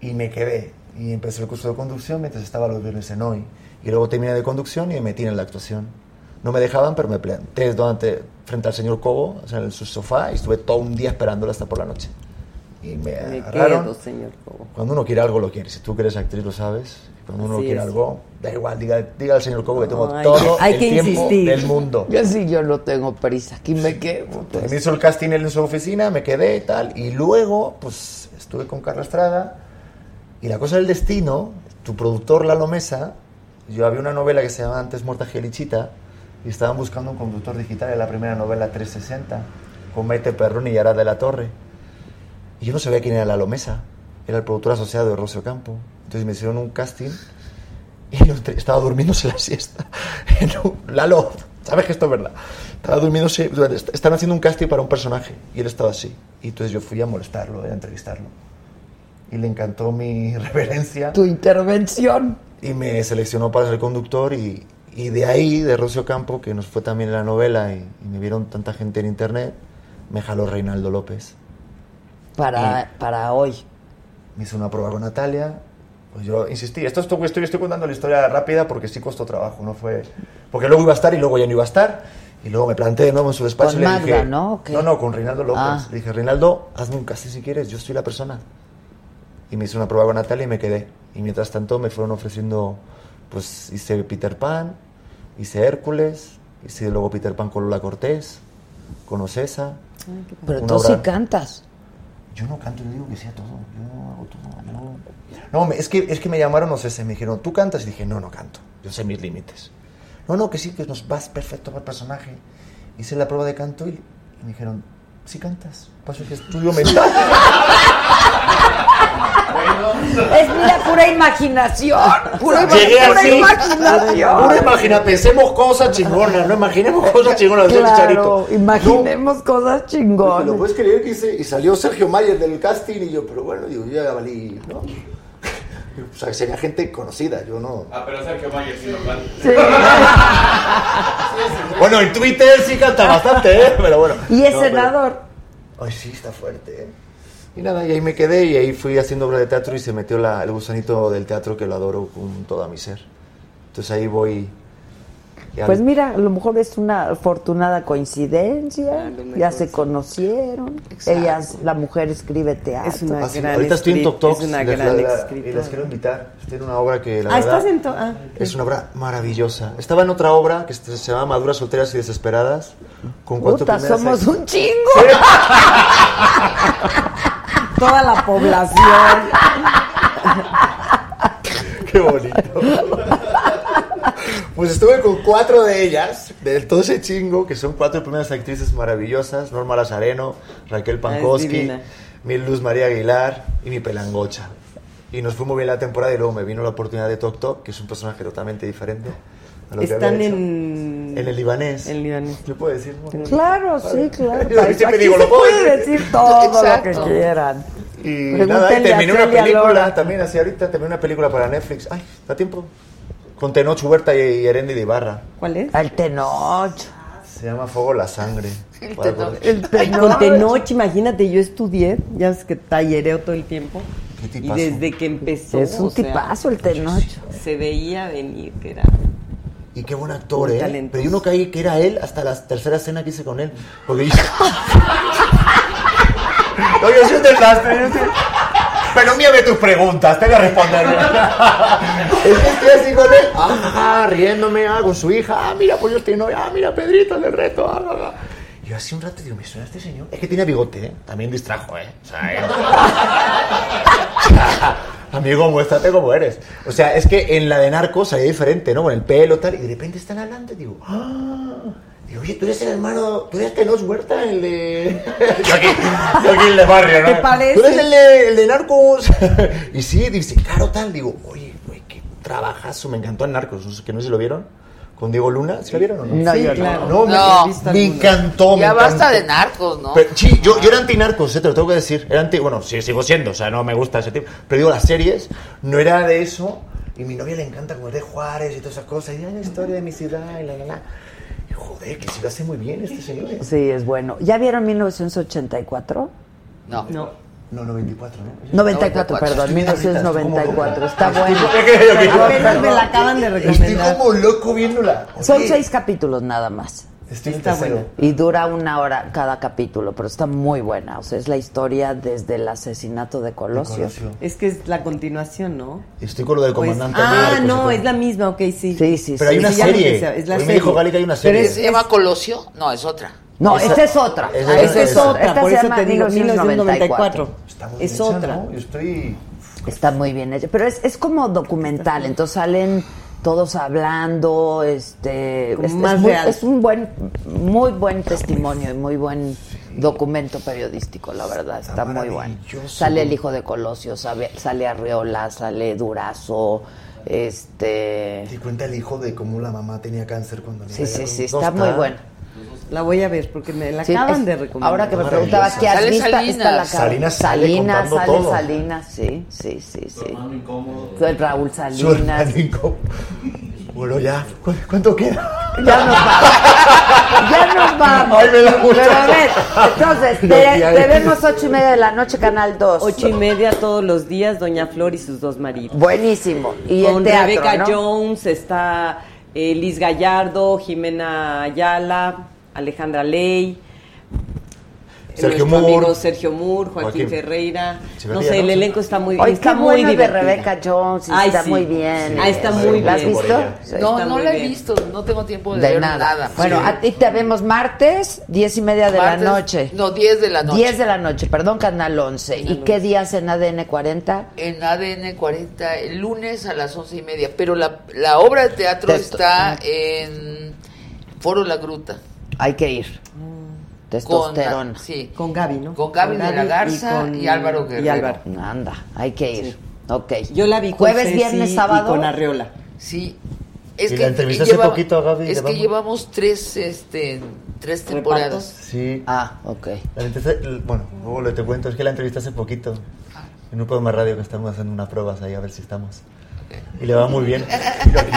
Speaker 11: y me quedé. Y empecé el curso de conducción mientras estaba los viernes en hoy. Y luego terminé de conducción y me metí en la actuación. No me dejaban, pero me planté delante, frente al señor Cobo, o sea, en su sofá, y estuve todo un día esperándolo hasta por la noche. Y me,
Speaker 10: Me
Speaker 11: agarraron.
Speaker 10: quedo, señor Cobo.
Speaker 11: Cuando uno quiere algo, lo quiere. Si tú que eres actriz, lo sabes. Cuando uno
Speaker 10: Así
Speaker 11: quiere
Speaker 10: es.
Speaker 11: algo, da igual, diga, diga al señor Cobo que tengo
Speaker 10: Ay,
Speaker 11: todo
Speaker 10: hay
Speaker 11: el
Speaker 10: que
Speaker 11: tiempo
Speaker 10: insistir.
Speaker 11: del mundo.
Speaker 1: Yo sí, yo no tengo prisa. Aquí me quedo. pues.
Speaker 11: Me hizo el casting él en su oficina, me quedé y tal. Y luego, pues, estuve con Carla Estrada. Y la cosa del destino, tu productor Lalo Mesa, yo había una novela que se llamaba Antes muerta Gelichita, y estaban buscando un conductor digital en la primera novela 360, con Maite Perroni y Yara de la Torre. Y yo no sabía quién era Lalo Mesa, era el productor asociado de Rocio Campo. Entonces me hicieron un casting y yo estaba durmiéndose la siesta. *laughs* En un- Lalo, sabes que esto es verdad. Estaba est- están haciendo un casting para un personaje y él estaba así. Y entonces yo fui a molestarlo, a entrevistarlo. Y le encantó mi *laughs* reverencia.
Speaker 1: Tu intervención.
Speaker 11: Y me seleccionó para ser conductor y, y de ahí, de Rocio Campo, que nos fue también en la novela y, y me vieron tanta gente en internet, me jaló Reinaldo López.
Speaker 1: Para, para hoy.
Speaker 11: Me hizo una prueba con Natalia. Pues yo insistí, esto, esto estoy, estoy contando la historia rápida porque sí costó trabajo, no fue... Porque luego iba a estar y luego ya no iba a estar. Y luego me planté de nuevo en su despacho
Speaker 1: Con
Speaker 11: y le
Speaker 1: Magda,
Speaker 11: dije...
Speaker 1: ¿no?
Speaker 11: No, no, con Reinaldo López.
Speaker 1: Ah.
Speaker 11: Le dije, Reinaldo, hazme un casting si quieres, yo soy la persona. Y me hizo una prueba con Natalia y me quedé. Y mientras tanto me fueron ofreciendo, pues hice Peter Pan, hice Hércules, hice luego Peter Pan con Lola Cortés, con Ocesa.
Speaker 1: Pero tú sí
Speaker 11: obra-
Speaker 1: cantas.
Speaker 11: Yo no canto, yo digo que sea todo. Yo hago todo. yo- No, es que, es que me llamaron Ocesa y me dijeron, ¿tú cantas? Y dije, no, no canto. Yo sé mis límites. No, no, que sí, que nos vas perfecto para el personaje. Hice la prueba de canto y, y me dijeron, sí cantas. Paso que estudio mental. *laughs*
Speaker 1: Es la pura imaginación. Pura, ima-
Speaker 11: Llegué
Speaker 1: pura
Speaker 11: así.
Speaker 1: imaginación.
Speaker 11: Pura imagina, pensemos cosas chingonas, no imaginemos cosas chingonas.
Speaker 1: Claro, imaginemos cosas
Speaker 11: ¿Lo
Speaker 1: chingonas.
Speaker 11: puedes creer que hice? Y salió Sergio Mayer del casting y yo, pero bueno, digo, yo ya valí, ¿no? *laughs* O sea, sería gente conocida, yo no.
Speaker 2: Ah, pero Sergio Mayer sí lo canta. *laughs*
Speaker 11: Bueno, en Twitter sí canta bastante, ¿eh? Pero bueno.
Speaker 1: Y es
Speaker 11: No, pero-
Speaker 1: senador.
Speaker 11: Ay, sí, está fuerte, ¿eh? Y nada, y ahí me quedé y ahí fui haciendo obra de teatro y se metió la- el gusanito del teatro que lo adoro con todo mi ser. Entonces ahí voy.
Speaker 1: Pues mira, a lo mejor es una afortunada coincidencia. Ya se conocieron. Ella, es- la mujer escribe teatro.
Speaker 10: Es una
Speaker 11: Ah, sí,
Speaker 10: gran
Speaker 11: ahorita estoy en Tok Toks
Speaker 10: es una
Speaker 11: les-
Speaker 10: gran
Speaker 11: la- y les quiero invitar. Estoy en una obra que la
Speaker 10: Ah,
Speaker 11: verdad
Speaker 10: estás en ah,
Speaker 11: es una obra maravillosa. Estaba en otra obra que se llama Maduras, solteras y desesperadas con cuatro
Speaker 1: Puta,
Speaker 11: primeras
Speaker 1: somos un chingo. *laughs*
Speaker 10: Toda la población.
Speaker 11: Qué bonito. Pues estuve con cuatro de ellas, de todo ese chingo, que son cuatro primeras actrices maravillosas, Norma Lazareno, Raquel Pankowski, mi Luz María Aguilar y mi Pelangocha. Y nos fue muy bien la temporada y luego me vino la oportunidad de Tok Tok, que es un personaje totalmente diferente. Lo
Speaker 10: Están en...
Speaker 11: En el libanés.
Speaker 10: En libanés.
Speaker 11: ¿Yo puedo decir?
Speaker 1: Claro, sí, claro. *laughs*
Speaker 11: Yo siempre digo, lo puedo
Speaker 1: puede
Speaker 11: decir.
Speaker 1: decir todo lo que
Speaker 11: Exacto.
Speaker 1: quieran.
Speaker 11: Y nada, y terminé una película
Speaker 1: Lora.
Speaker 11: también, así ahorita, terminé una película para Netflix. Ay, da tiempo. Con Tenoch Huerta y, y Erendi de Ibarra.
Speaker 10: ¿Cuál es?
Speaker 1: El Tenoch.
Speaker 11: Se llama Fuego la Sangre. *laughs* Poder-
Speaker 10: Ay, con Tenoch, imagínate, yo estudié, ya es que tallereo todo el tiempo.
Speaker 11: Qué
Speaker 10: Y
Speaker 11: tipazo.
Speaker 10: desde que empezó.
Speaker 1: Es un
Speaker 10: o sea,
Speaker 1: tipazo el Tenoch.
Speaker 10: Se veía venir que era.
Speaker 11: Y qué buen actor,
Speaker 10: Muy
Speaker 11: ¿eh?
Speaker 10: talentoso.
Speaker 11: Pero yo no caí que era él hasta la tercera escena que hice con él. Porque yo... *laughs* no, yo soy un desastre. yo soy- Pero mírame tus preguntas, te voy a responder. *laughs* es que estoy así con él, ah, riéndome, ah, con su hija, ah, mira, pues yo estoy novia, ah, mira, Pedrito, el del reto, ah, ah, ah. Y yo así un rato digo, ¿me suena este señor? Es que tenía bigote, ¿eh? También distrajo, ¿eh? O sea, ¿eh? *laughs* Amigo, muéstrate como eres. O sea, es que en la de Narcos salía diferente, ¿no? Con el pelo tal, y de repente están hablando y digo, ¡ah! Digo, oye, tú eres el hermano, tú eres Tenoch Huerta, el de. *laughs* yo, aquí, yo aquí el de barrio, ¿no?
Speaker 10: ¿Te parece?
Speaker 11: Tú eres el de, el de Narcos. *laughs* y sí, dice, claro, tal. Digo, oye, güey, qué trabajazo. Me encantó en Narcos, no sé, que no sé si lo vieron. Con Diego Luna, ¿sí lo vieron o no?
Speaker 1: No,
Speaker 10: Sí,
Speaker 1: yo no.
Speaker 10: claro.
Speaker 11: No, me,
Speaker 8: No.
Speaker 11: me encantó. me
Speaker 8: Ya basta
Speaker 11: encantó.
Speaker 8: de narcos, ¿no?
Speaker 11: Pero, sí, yo, yo era anti-narcos, eh, te lo tengo que decir. Era anti, bueno, sí, sigo siendo, o sea, no me gusta ese tipo. Pero digo, las series no era de eso. Y mi novia le encanta como es de Juárez y todas esas cosas. Y "Ay, la historia de mi ciudad y la, la, la. Y joder, que sí lo hace muy bien este señor. eh.
Speaker 1: Sí, es bueno. ¿Ya vieron 1984?
Speaker 8: No.
Speaker 10: No.
Speaker 11: No, 94, ¿no?
Speaker 1: 94,
Speaker 8: 94.
Speaker 1: perdón,
Speaker 11: Estoy ahorita, estoy como
Speaker 1: 1994.
Speaker 11: loco.
Speaker 1: Está bueno.
Speaker 10: Apenas me la acaban de
Speaker 11: Estoy
Speaker 10: recomendar.
Speaker 11: como loco viéndola.
Speaker 1: Son seis capítulos nada más.
Speaker 11: Estoy
Speaker 10: Está buena.
Speaker 1: Y dura una hora cada capítulo, pero está muy buena. O sea, es la historia desde el asesinato de Colosio.
Speaker 11: Colosio.
Speaker 10: Es que es la continuación, ¿no?
Speaker 11: Estoy con lo del
Speaker 10: Pues-
Speaker 11: comandante.
Speaker 10: ah,
Speaker 11: Marcos
Speaker 10: no, es la misma, ok, sí.
Speaker 1: Sí, sí,
Speaker 11: Pero hay
Speaker 1: sí.
Speaker 11: una
Speaker 10: sí,
Speaker 11: serie.
Speaker 10: empecé, es la
Speaker 11: Hoy me dijo
Speaker 10: serie.
Speaker 11: Gali que hay una serie.
Speaker 8: ¿Se llama Colosio? No, es otra.
Speaker 1: No,
Speaker 11: Esa-
Speaker 1: esta es otra.
Speaker 11: esa-
Speaker 1: Ah,
Speaker 11: esa-
Speaker 1: es
Speaker 11: esa-
Speaker 1: otra. Esta
Speaker 10: por
Speaker 1: se
Speaker 10: eso
Speaker 1: llama
Speaker 10: te digo,
Speaker 1: 1994.
Speaker 10: 1994.
Speaker 11: Está muy
Speaker 10: Es
Speaker 11: bien hecha,
Speaker 10: otra.
Speaker 11: ¿no? Yo estoy...
Speaker 1: Está muy bien hecha. Pero es, es como documental, entonces salen todos hablando, este es,
Speaker 10: más
Speaker 1: es muy-
Speaker 10: real.
Speaker 1: es un buen, muy buen testimonio y muy buen documento periodístico, la verdad, está, muy bueno. Sale el hijo de Colosio, sabe- sale Arreola, sale Durazo, Este.
Speaker 11: Y cuenta el hijo de cómo la mamá tenía cáncer cuando
Speaker 1: Sí, sí, sí, está muy
Speaker 11: tal.
Speaker 10: La voy a ver porque me la
Speaker 1: Sí,
Speaker 10: acaban
Speaker 1: es-
Speaker 10: de recomendar.
Speaker 1: Ahora que me preguntabas qué has visto,
Speaker 8: Salinas.
Speaker 1: está la cara.
Speaker 11: Salinas sale
Speaker 1: Salinas, sale
Speaker 11: todo.
Speaker 1: Salinas, sí, sí, sí, sí.
Speaker 4: Hermano incómodo.
Speaker 1: El Raúl
Speaker 11: Su
Speaker 1: Salinas.
Speaker 11: Bueno, ya. ¿cu- ¿Cuánto queda?
Speaker 1: Ya nos vamos. Ya nos vamos.
Speaker 11: Ay, me da mucho
Speaker 1: Pero a ver, entonces, te, te vemos ocho y media de la noche, Canal 2.
Speaker 10: Ocho y media todos los días, Doña Flor y sus dos maridos.
Speaker 1: Buenísimo. Y
Speaker 10: Con
Speaker 1: el teatro,
Speaker 10: Rebeca
Speaker 1: ¿no?
Speaker 10: Jones, está eh, Liz Gallardo, Jimena Ayala, Alejandra Ley.
Speaker 11: Sergio
Speaker 10: nuestro
Speaker 11: Moore.
Speaker 10: amigo Sergio Moore, Joaquín,
Speaker 11: Joaquín.
Speaker 10: Ferreira.
Speaker 11: Echeverría,
Speaker 10: no sé, el elenco está muy,
Speaker 1: Hoy
Speaker 10: está muy
Speaker 1: buena de. Rebeca Jones,
Speaker 10: Ay,
Speaker 1: está
Speaker 10: sí.
Speaker 1: muy bien.
Speaker 10: Ah, está muy
Speaker 1: ¿La has
Speaker 10: bien.
Speaker 1: visto?
Speaker 11: Sí.
Speaker 8: No, no la he
Speaker 10: bien.
Speaker 8: visto, no tengo tiempo de,
Speaker 1: De
Speaker 8: ver
Speaker 1: nada.
Speaker 8: nada.
Speaker 1: Bueno,
Speaker 8: Sí.
Speaker 1: a ti te vemos martes, diez y media de
Speaker 8: Martes-
Speaker 1: la noche.
Speaker 8: No, 10 de la noche.
Speaker 1: 10 de la noche, perdón, Canal 11. ¿Y qué días en ADN 40?
Speaker 8: En ADN 40, el lunes a las once y media. Pero la, la obra de teatro
Speaker 1: Texto.
Speaker 8: está en Foro La Gruta.
Speaker 1: Hay que ir. Testosterona.
Speaker 8: Con, sí,
Speaker 10: Con Gaby, ¿no?
Speaker 8: con Gaby de la Garza y,
Speaker 10: con-
Speaker 8: Álvaro Guerrero.
Speaker 10: Y Álvaro.
Speaker 1: Anda, hay que ir. Ok.
Speaker 10: Yo la vi con
Speaker 1: Jueves,
Speaker 10: Ceci
Speaker 1: viernes,
Speaker 10: y
Speaker 1: sábado.
Speaker 10: con Arreola.
Speaker 8: Sí. Es
Speaker 11: Y
Speaker 8: que
Speaker 11: la entrevistaste
Speaker 8: lleva-
Speaker 11: poquito a Gaby
Speaker 8: Es que
Speaker 11: Vamos.
Speaker 8: llevamos tres, este, tres temporadas.
Speaker 11: Sí.
Speaker 1: Ah, ok.
Speaker 11: La bueno, luego le te cuento, es que la entrevisté hace poquito. En un programa de radio que estamos haciendo unas pruebas ahí a ver si estamos. Y le va muy bien. *laughs*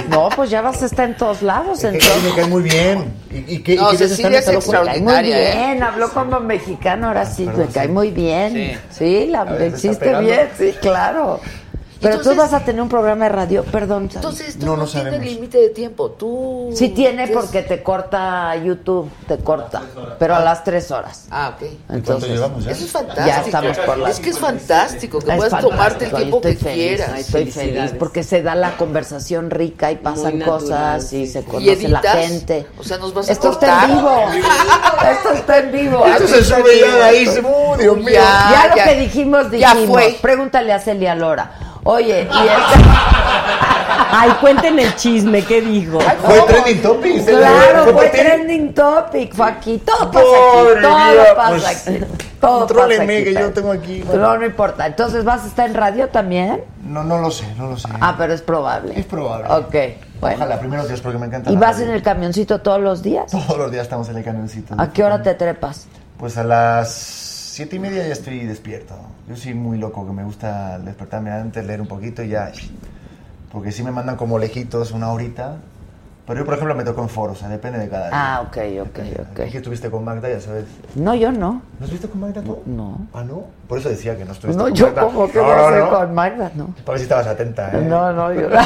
Speaker 1: No, pues ya vas a estar en todos lados.
Speaker 11: Que
Speaker 1: entonces.
Speaker 11: me cae muy bien. ¿Y, y qué,
Speaker 8: No,
Speaker 11: y qué
Speaker 8: Cecilia es
Speaker 11: en?
Speaker 1: Me cae muy
Speaker 8: extraordinaria, ¿eh?
Speaker 1: bien, habló como mexicano, ahora sí,
Speaker 11: perdón,
Speaker 1: me cae
Speaker 11: sí.
Speaker 1: muy bien.
Speaker 8: Sí.
Speaker 1: Sí, la
Speaker 11: A ver, ¿me está
Speaker 1: hiciste bien, sí, claro. Pero
Speaker 8: Entonces-
Speaker 1: tú vas a tener un programa de radio, perdón.
Speaker 8: Entonces esto
Speaker 11: No,
Speaker 8: no,
Speaker 11: no
Speaker 8: tiene
Speaker 11: sabemos.
Speaker 8: límite de tiempo. Tú.
Speaker 1: Sí tiene porque te corta YouTube, te corta, pero a las tres horas.
Speaker 8: Ah, ok.
Speaker 1: Entonces,
Speaker 11: ¿Cuánto llevamos ya?
Speaker 8: Eso es fantástico.
Speaker 1: Ya estamos por la-
Speaker 8: Es que es fantástico, que
Speaker 1: Es
Speaker 8: puedas
Speaker 1: fantástico,
Speaker 8: tomarte el tiempo que
Speaker 1: estoy feliz,
Speaker 8: quieras.
Speaker 1: Estoy feliz porque se da la conversación rica y pasan
Speaker 10: natural,
Speaker 1: cosas y
Speaker 10: sí.
Speaker 1: se
Speaker 8: ¿Y
Speaker 1: conoce la gente.
Speaker 8: O sea, nos vas a
Speaker 1: Esto
Speaker 8: cortar.
Speaker 1: está en vivo. Esto está en vivo.
Speaker 11: Esto se sube ya de ahí, se- ¡uh, Dios mío!
Speaker 8: Ya.
Speaker 1: Lo que dijimos,
Speaker 8: Ya
Speaker 1: dijimos.
Speaker 8: fue.
Speaker 1: Pregúntale a Celia Lora. Oye, y este... *laughs*
Speaker 10: Ay, cuenten el chisme, ¿qué dijo?
Speaker 11: Fue trending topic. se
Speaker 1: Claro, fue trending topic, fue aquí. Todo pasa
Speaker 11: Madre
Speaker 1: aquí, todo pasa
Speaker 11: pues,
Speaker 1: aquí. Todo pasa
Speaker 11: Contrólenme
Speaker 1: aquí,
Speaker 11: que yo tengo aquí.
Speaker 1: No, no importa. Entonces, ¿vas a estar en radio también?
Speaker 11: No, no lo sé, no lo sé.
Speaker 1: Ah, pero es probable.
Speaker 11: Es probable.
Speaker 1: Ok, bueno.
Speaker 11: Ojalá, primeros días porque me encanta.
Speaker 1: ¿Y vas
Speaker 11: radio.
Speaker 1: en el camioncito todos los días?
Speaker 11: Todos los días estamos en el camioncito.
Speaker 1: ¿A qué hora te trepas?
Speaker 11: Pues a las siete y media ya estoy despierto. Yo soy muy loco, que me gusta despertarme antes, leer un poquito y ya. Porque si me mandan como lejitos una horita. Pero yo, por ejemplo, me toco en foro, o sea, depende de cada día.
Speaker 1: Ah, ok, ok, ok.
Speaker 11: que estuviste con Magda, ya sabes.
Speaker 1: No, yo no.
Speaker 11: ¿No visto con Magda tú?
Speaker 1: No.
Speaker 11: Ah, ¿no? Por eso decía que no estuviste
Speaker 1: No,
Speaker 11: con
Speaker 1: yo
Speaker 11: Magda.
Speaker 1: como que
Speaker 11: no,
Speaker 1: no,
Speaker 11: no, no.
Speaker 1: con Magda, no.
Speaker 11: Para ver si estabas atenta, ¿eh?
Speaker 1: No, no, yo. *laughs*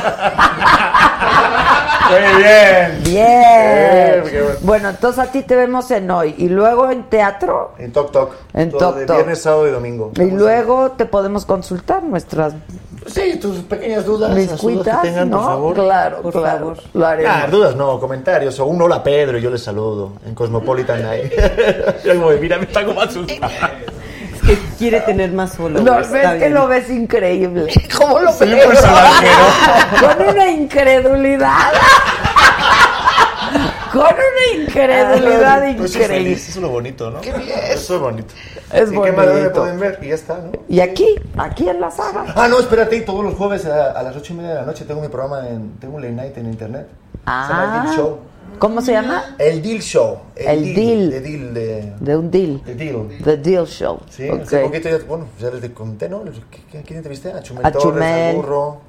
Speaker 11: Muy bien.
Speaker 1: Bien.
Speaker 11: bueno.
Speaker 1: Bueno, entonces a ti te vemos en hoy. Y luego en teatro.
Speaker 11: En Tok Tok.
Speaker 1: En
Speaker 11: de
Speaker 1: Tok.
Speaker 11: Viernes, sábado y domingo.
Speaker 1: Y luego te podemos consultar nuestras
Speaker 11: Sí, tus pequeñas dudas. las
Speaker 1: mis
Speaker 11: dudas
Speaker 1: cuitas,
Speaker 11: que tengan,
Speaker 1: ¿no?
Speaker 11: por favor.
Speaker 1: Claro,
Speaker 10: Por
Speaker 1: claro.
Speaker 10: favor.
Speaker 1: Lo haremos.
Speaker 11: Ah, dudas no, comentarios. O un hola Pedro y yo les saludo. En Cosmopolitan *laughs* como, mira, me está como asustado.
Speaker 10: Es que quiere tener más solo.
Speaker 1: Lo ves que lo ves increíble.
Speaker 8: ¿Cómo lo ves? *laughs*
Speaker 1: Con una incredulidad. Con una incredulidad
Speaker 11: Pues soy
Speaker 1: increíble.
Speaker 11: Eso es lo bonito, ¿no?
Speaker 8: Qué bien.
Speaker 11: Eso es bonito.
Speaker 1: Es
Speaker 11: ¿Y qué
Speaker 1: bonito.
Speaker 11: pueden ver? Y ya está, ¿no?
Speaker 1: Y aquí, aquí en la saga.
Speaker 11: Ah, no, espérate, todos los jueves a, a las ocho y media de la noche tengo mi programa en. Tengo un late night en internet. Se llama El
Speaker 1: Ah.
Speaker 11: Deal Show.
Speaker 1: ¿Cómo se llama?
Speaker 11: El Deal Show.
Speaker 1: El Deal.
Speaker 11: De Deal, de.
Speaker 1: De un deal.
Speaker 11: de Deal.
Speaker 1: The Deal Show.
Speaker 11: Sí,
Speaker 1: Ok.
Speaker 11: hace poquito ya, bueno, ya les conté, ¿no? ¿Qué- ¿Quién entrevisté? A Chumel
Speaker 1: A
Speaker 11: Torres,
Speaker 1: Chumel.
Speaker 11: al Burro,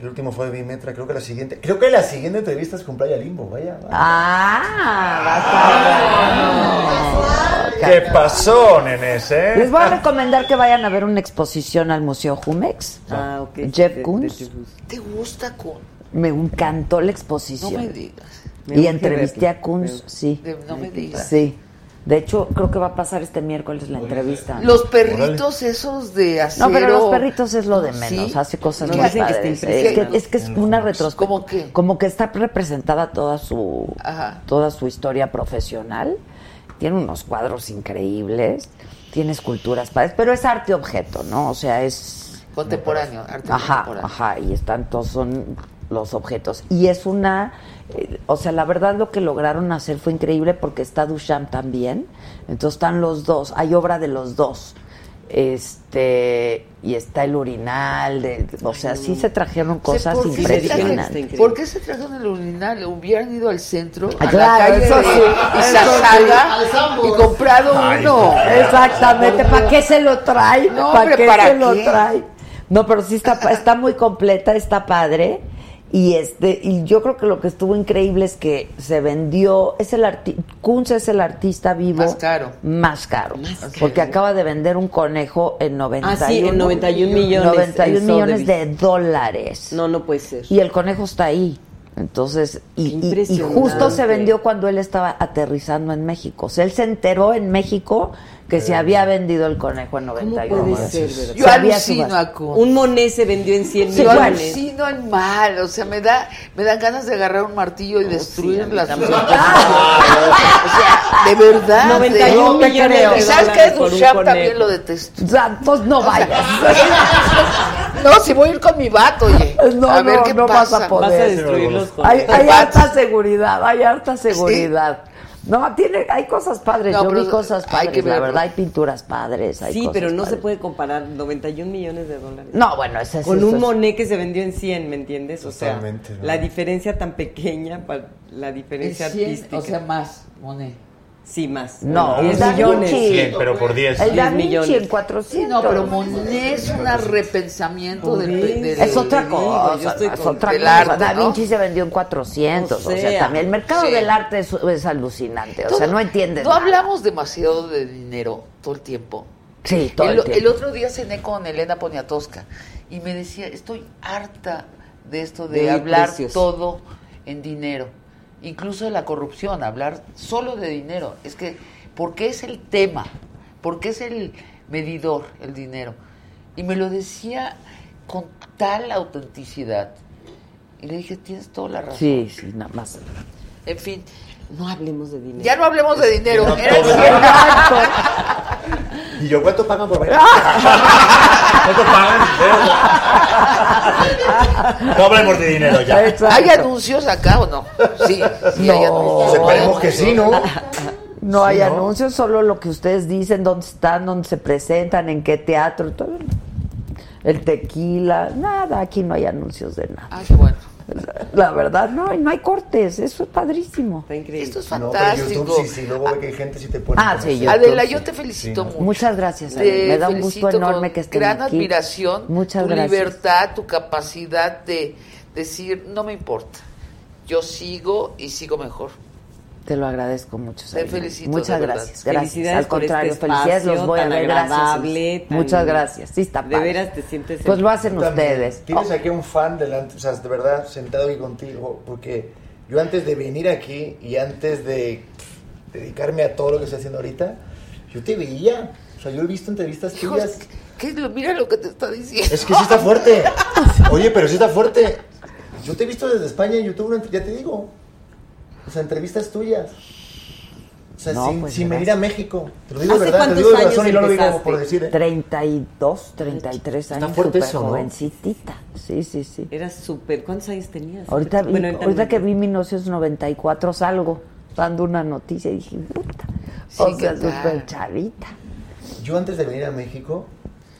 Speaker 11: El último fue de Bimetra, creo que la siguiente, creo que la siguiente entrevista es con Playa Limbo, vaya. vaya.
Speaker 1: Ah, a
Speaker 11: ¿Qué pasó, nenes, eh?
Speaker 1: Les voy a recomendar que vayan a ver una exposición al Museo Jumex.
Speaker 10: Ah, ok.
Speaker 1: Jeff Koons.
Speaker 10: Koons.
Speaker 8: ¿Te gusta con.?
Speaker 1: Me encantó la
Speaker 8: No
Speaker 1: exposición.
Speaker 8: me digas.
Speaker 10: Me
Speaker 1: y entrevisté a Kunz, sí.
Speaker 8: De- no me digas.
Speaker 1: Sí. De hecho, creo que va a pasar este miércoles la entrevista.
Speaker 8: Los perritos esos de acero.
Speaker 1: No, pero los perritos es lo de menos,
Speaker 8: Sí.
Speaker 1: hace cosas muy
Speaker 10: dicen que está.
Speaker 1: Es que, es que es una retrospectiva.
Speaker 8: ¿Cómo qué?
Speaker 1: Como que está representada toda su
Speaker 8: Ajá.
Speaker 1: toda su historia profesional. Tiene unos cuadros increíbles, tiene esculturas padres, pero es arte objeto, ¿no? O sea, es
Speaker 8: Contemporáneo, arte
Speaker 1: Ajá,
Speaker 8: contemporáneo.
Speaker 1: ajá, y están todos son los objetos. Y es una, o sea, la verdad lo que lograron hacer fue increíble porque está Duchamp también, entonces están los dos, hay obra de los dos. Este, y está el urinal, de, o sea, sí se trajeron cosas
Speaker 8: ¿Por qué se
Speaker 1: impresionantes.
Speaker 8: trajeron- ¿Por qué se trajeron el urinal? Hubieran ido al centro, a
Speaker 1: claro,
Speaker 8: la calle
Speaker 1: eso sí, eso sí.
Speaker 8: y comprado uno.
Speaker 1: Exactamente, ¿para qué se lo trae?
Speaker 8: No,
Speaker 1: ¿Para
Speaker 8: hombre,
Speaker 1: qué
Speaker 8: ¿para
Speaker 1: se lo trae? No, pero sí está, está muy completa, está padre. Y este, y yo creo que lo que estuvo increíble es que se vendió, es el arti Kunz es el artista vivo
Speaker 8: Más caro.
Speaker 1: más caro, porque acaba de vender un conejo en 91,
Speaker 10: Ah, sí, en 91 millones
Speaker 1: 91
Speaker 10: en
Speaker 1: millones de dólares.
Speaker 10: No, no puede ser.
Speaker 1: Y el conejo está ahí. Entonces, y, y- justo se vendió cuando él estaba aterrizando en México. O sea, él se enteró en México que se había vendido el conejo en 91.
Speaker 10: puede ser, verdad?
Speaker 8: Yo
Speaker 1: Se
Speaker 8: alucino a.
Speaker 10: Un Monet se vendió en 100
Speaker 8: Sí, yo
Speaker 10: millones.
Speaker 8: alucino en mal, o sea, me da, me dan ganas de agarrar un martillo y destruir
Speaker 10: sí,
Speaker 8: las
Speaker 10: también.
Speaker 8: O sea, de verdad.
Speaker 10: 91
Speaker 8: de-
Speaker 10: millones de
Speaker 8: ¿Y ¿Sabes qué? Duchamp
Speaker 10: conejo.
Speaker 8: también lo detesto.
Speaker 1: O sea, pues no vayas. *laughs*
Speaker 8: No, si voy a ir con mi vato, oye.
Speaker 1: No,
Speaker 8: a ver
Speaker 1: no,
Speaker 8: qué
Speaker 1: no vas
Speaker 8: pasa.
Speaker 1: a poder.
Speaker 10: Vas a destruir los
Speaker 1: Hay, hay harta seguridad, hay harta seguridad. No, tiene, hay cosas padres.
Speaker 8: No,
Speaker 1: Yo vi cosas
Speaker 8: hay
Speaker 1: padres,
Speaker 8: que
Speaker 1: la verdad, hay pinturas padres. Hay
Speaker 10: Sí,
Speaker 1: cosas
Speaker 10: pero no se puede comparar 91 millones de dólares.
Speaker 1: No, bueno, ese es
Speaker 10: Con
Speaker 1: eso
Speaker 10: un Monet que se vendió en 100, ¿me entiendes? O sea, la diferencia tan pequeña, para la diferencia
Speaker 8: En 100,
Speaker 10: artística.
Speaker 8: o sea, más, Monet.
Speaker 10: Sí, más.
Speaker 1: No,
Speaker 10: 10
Speaker 1: el Da
Speaker 10: millones.
Speaker 1: Vinci.
Speaker 11: 100, pero por 10.
Speaker 1: El Da
Speaker 10: 10
Speaker 1: Vinci
Speaker 10: millones.
Speaker 1: en 400.
Speaker 8: No, pero Monet es un repensamiento del,
Speaker 10: eso.
Speaker 8: del-
Speaker 1: Es otra
Speaker 10: digo,
Speaker 1: cosa,
Speaker 10: yo estoy
Speaker 1: es
Speaker 10: con-
Speaker 1: otra
Speaker 8: del
Speaker 1: cosa.
Speaker 8: arte,
Speaker 1: Da
Speaker 8: ¿no?
Speaker 1: Vinci se vendió en 400, o
Speaker 10: O
Speaker 1: sea,
Speaker 10: sea,
Speaker 1: también el mercado
Speaker 8: sí.
Speaker 1: del arte es, es alucinante, o sea, no entiendes
Speaker 8: No
Speaker 1: nada.
Speaker 8: hablamos demasiado de dinero todo el tiempo.
Speaker 1: Sí, todo el,
Speaker 8: el,
Speaker 1: tiempo.
Speaker 8: el otro día cené con Elena Poniatowska y me decía, estoy harta de esto de,
Speaker 10: De
Speaker 8: hablar
Speaker 10: precios.
Speaker 8: todo en dinero, incluso de la corrupción, hablar solo de dinero. Es que, ¿por qué es el tema? ¿Por qué es el medidor el dinero? Y me lo decía con tal autenticidad. Y le dije, tienes toda la razón.
Speaker 1: Sí, sí, nada más.
Speaker 8: En fin,
Speaker 10: No hablemos de dinero.
Speaker 8: ya no hablemos de dinero.
Speaker 11: no
Speaker 8: Era
Speaker 11: todo. *laughs* Y yo, ¿cuánto pagan por ver?
Speaker 1: Ah. *laughs*
Speaker 11: ¿Cuánto pagan? No hablemos de dinero ya.
Speaker 1: Exacto.
Speaker 8: ¿Hay anuncios acá o no? Sí, sí hay anuncios.
Speaker 11: Pues esperemos que sí, ¿no?
Speaker 1: No hay
Speaker 11: ¿no?
Speaker 1: anuncios, solo lo que ustedes dicen, dónde están, dónde se presentan, en qué teatro, todo. El tequila, nada, aquí no hay anuncios de nada.
Speaker 8: Ah, qué bueno.
Speaker 1: La verdad, no, no hay cortes, eso es padrísimo.
Speaker 10: Está increíble.
Speaker 8: Esto es
Speaker 11: No, pero
Speaker 8: fantástico.
Speaker 11: YouTube sí, sí, luego ve que hay gente sí te pone.
Speaker 1: Ah, sí, yo-
Speaker 8: Adela, yo te felicito
Speaker 11: Sí,
Speaker 8: mucho.
Speaker 1: Muchas gracias. Me da un gusto
Speaker 8: felicito
Speaker 1: enorme que estén
Speaker 8: gran
Speaker 1: aquí.
Speaker 8: admiración,
Speaker 1: Muchas
Speaker 8: tu
Speaker 1: gracias.
Speaker 8: libertad, tu capacidad de decir, no me importa. Yo sigo y sigo mejor.
Speaker 1: Te lo agradezco mucho.
Speaker 8: Te felicito,
Speaker 1: Muchas
Speaker 8: verdad.
Speaker 1: gracias. Gracias.
Speaker 10: Felicidades
Speaker 1: Al
Speaker 10: por
Speaker 1: contrario,
Speaker 10: este
Speaker 1: felicidades, los voy a ver. Gracias.
Speaker 10: tan-
Speaker 1: Muchas gracias. Sí, está
Speaker 10: De veras te sientes
Speaker 1: Pues lo hacen ustedes.
Speaker 11: Tienes
Speaker 1: Oh,
Speaker 11: aquí un fan delante, o sea, de verdad, sentado aquí contigo, porque yo antes de venir aquí y antes de dedicarme a todo lo que estoy haciendo ahorita, yo te veía. O sea, yo he visto entrevistas tuyas.
Speaker 8: ¿qué es lo- mira lo que te está diciendo.
Speaker 11: Es que sí está fuerte. *laughs* Oye, pero sí está fuerte. Yo te he visto desde España en YouTube, una- ya te digo. O sea, entrevistas tuyas. O sea,
Speaker 1: No,
Speaker 11: sin,
Speaker 1: pues,
Speaker 11: sin venir a México. Te lo digo de
Speaker 10: ¿Hace
Speaker 11: verdad, te lo
Speaker 10: cuántos
Speaker 11: digo de
Speaker 10: años
Speaker 11: razón y no lo digo por decir. ¿eh?
Speaker 1: 32, 33 años.
Speaker 11: fuerte
Speaker 1: súper
Speaker 11: eso, ¿no?
Speaker 1: jovencitita. Sí, sí, sí.
Speaker 10: Eras súper. ¿Cuántos años tenías?
Speaker 1: Ahorita, vi-
Speaker 10: Bueno,
Speaker 1: ahorita, que vi 1994 salgo dando una noticia y dije, puta.
Speaker 8: Sí,
Speaker 1: o sea, súper chavita.
Speaker 11: Yo antes de venir a México,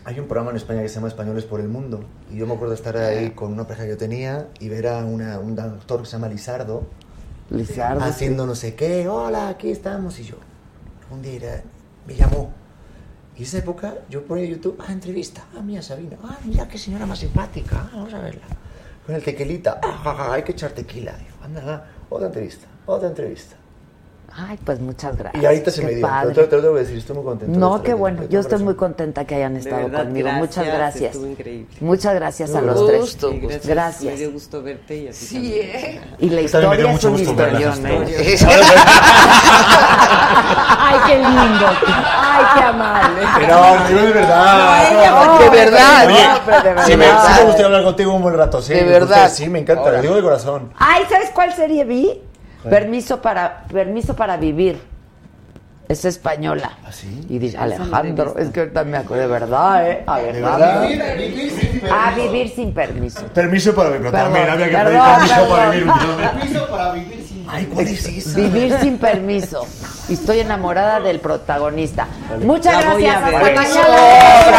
Speaker 11: hay un programa en España que se llama Españoles por el Mundo. Y yo me acuerdo estar ahí con una pareja que yo tenía y ver a una- un doctor que se llama Lizardo Haciendo no sé qué. Hola, aquí estamos. Y yo, un día me llamó. Y esa época yo ponía YouTube, ah, entrevista, ah, mía Sabina, ah, mira qué señora más simpática, ah, vamos a verla. Con el tequilita, ah, ja, hay que echar tequila. Digo, anda, otra entrevista, otra entrevista.
Speaker 1: Ay, pues muchas gracias.
Speaker 11: Y ahorita se
Speaker 1: Qué
Speaker 11: me dio,
Speaker 1: padre.
Speaker 11: te, te lo tengo que decir, estoy muy contento. de
Speaker 1: No, qué bueno. Yo estoy muy contenta que hayan estado
Speaker 10: verdad,
Speaker 1: conmigo.
Speaker 10: gracias,
Speaker 1: Muchas gracias.
Speaker 10: Estuvo increíble.
Speaker 1: Muchas gracias a los tres.
Speaker 8: Gusto, gusto.
Speaker 1: Gracias.
Speaker 10: Me dio gusto verte y así
Speaker 8: Sí,
Speaker 10: también.
Speaker 8: ¿eh?
Speaker 1: Y la
Speaker 11: También me dio
Speaker 1: historia es
Speaker 11: mucho
Speaker 1: un historión, ¿eh?
Speaker 11: ustedes. *laughs*
Speaker 1: Ay, qué lindo. Ay, qué amable.
Speaker 11: Pero, digo de verdad.
Speaker 1: No,
Speaker 8: de verdad.
Speaker 11: Sí me, gustaría hablar contigo un buen rato, sí.
Speaker 8: De
Speaker 11: me
Speaker 8: verdad.
Speaker 11: gusta, sí, me encanta, lo digo de corazón.
Speaker 1: Ay, ¿sabes cuál serie vi? Permiso para, permiso para vivir. Es española.
Speaker 11: ¿Ah, sí?
Speaker 1: Y dice, Alejandro, es que ahorita me acuerdo, de verdad, ¿eh? Alejandro.
Speaker 11: verdad? Vivir sin
Speaker 1: A
Speaker 11: permiso.
Speaker 1: vivir sin permiso.
Speaker 11: Permiso para vivir, pero
Speaker 1: Perdón,
Speaker 11: también había que
Speaker 1: perdón,
Speaker 11: pedir permiso
Speaker 1: perdón.
Speaker 11: para vivir.
Speaker 9: Permiso para vivir sin.
Speaker 11: Ay, ¿cuál es esa?
Speaker 1: Vivir sin permiso. Y estoy enamorada del protagonista. Muchas
Speaker 10: La
Speaker 1: gracias. Hasta
Speaker 10: Eso.
Speaker 1: mañana.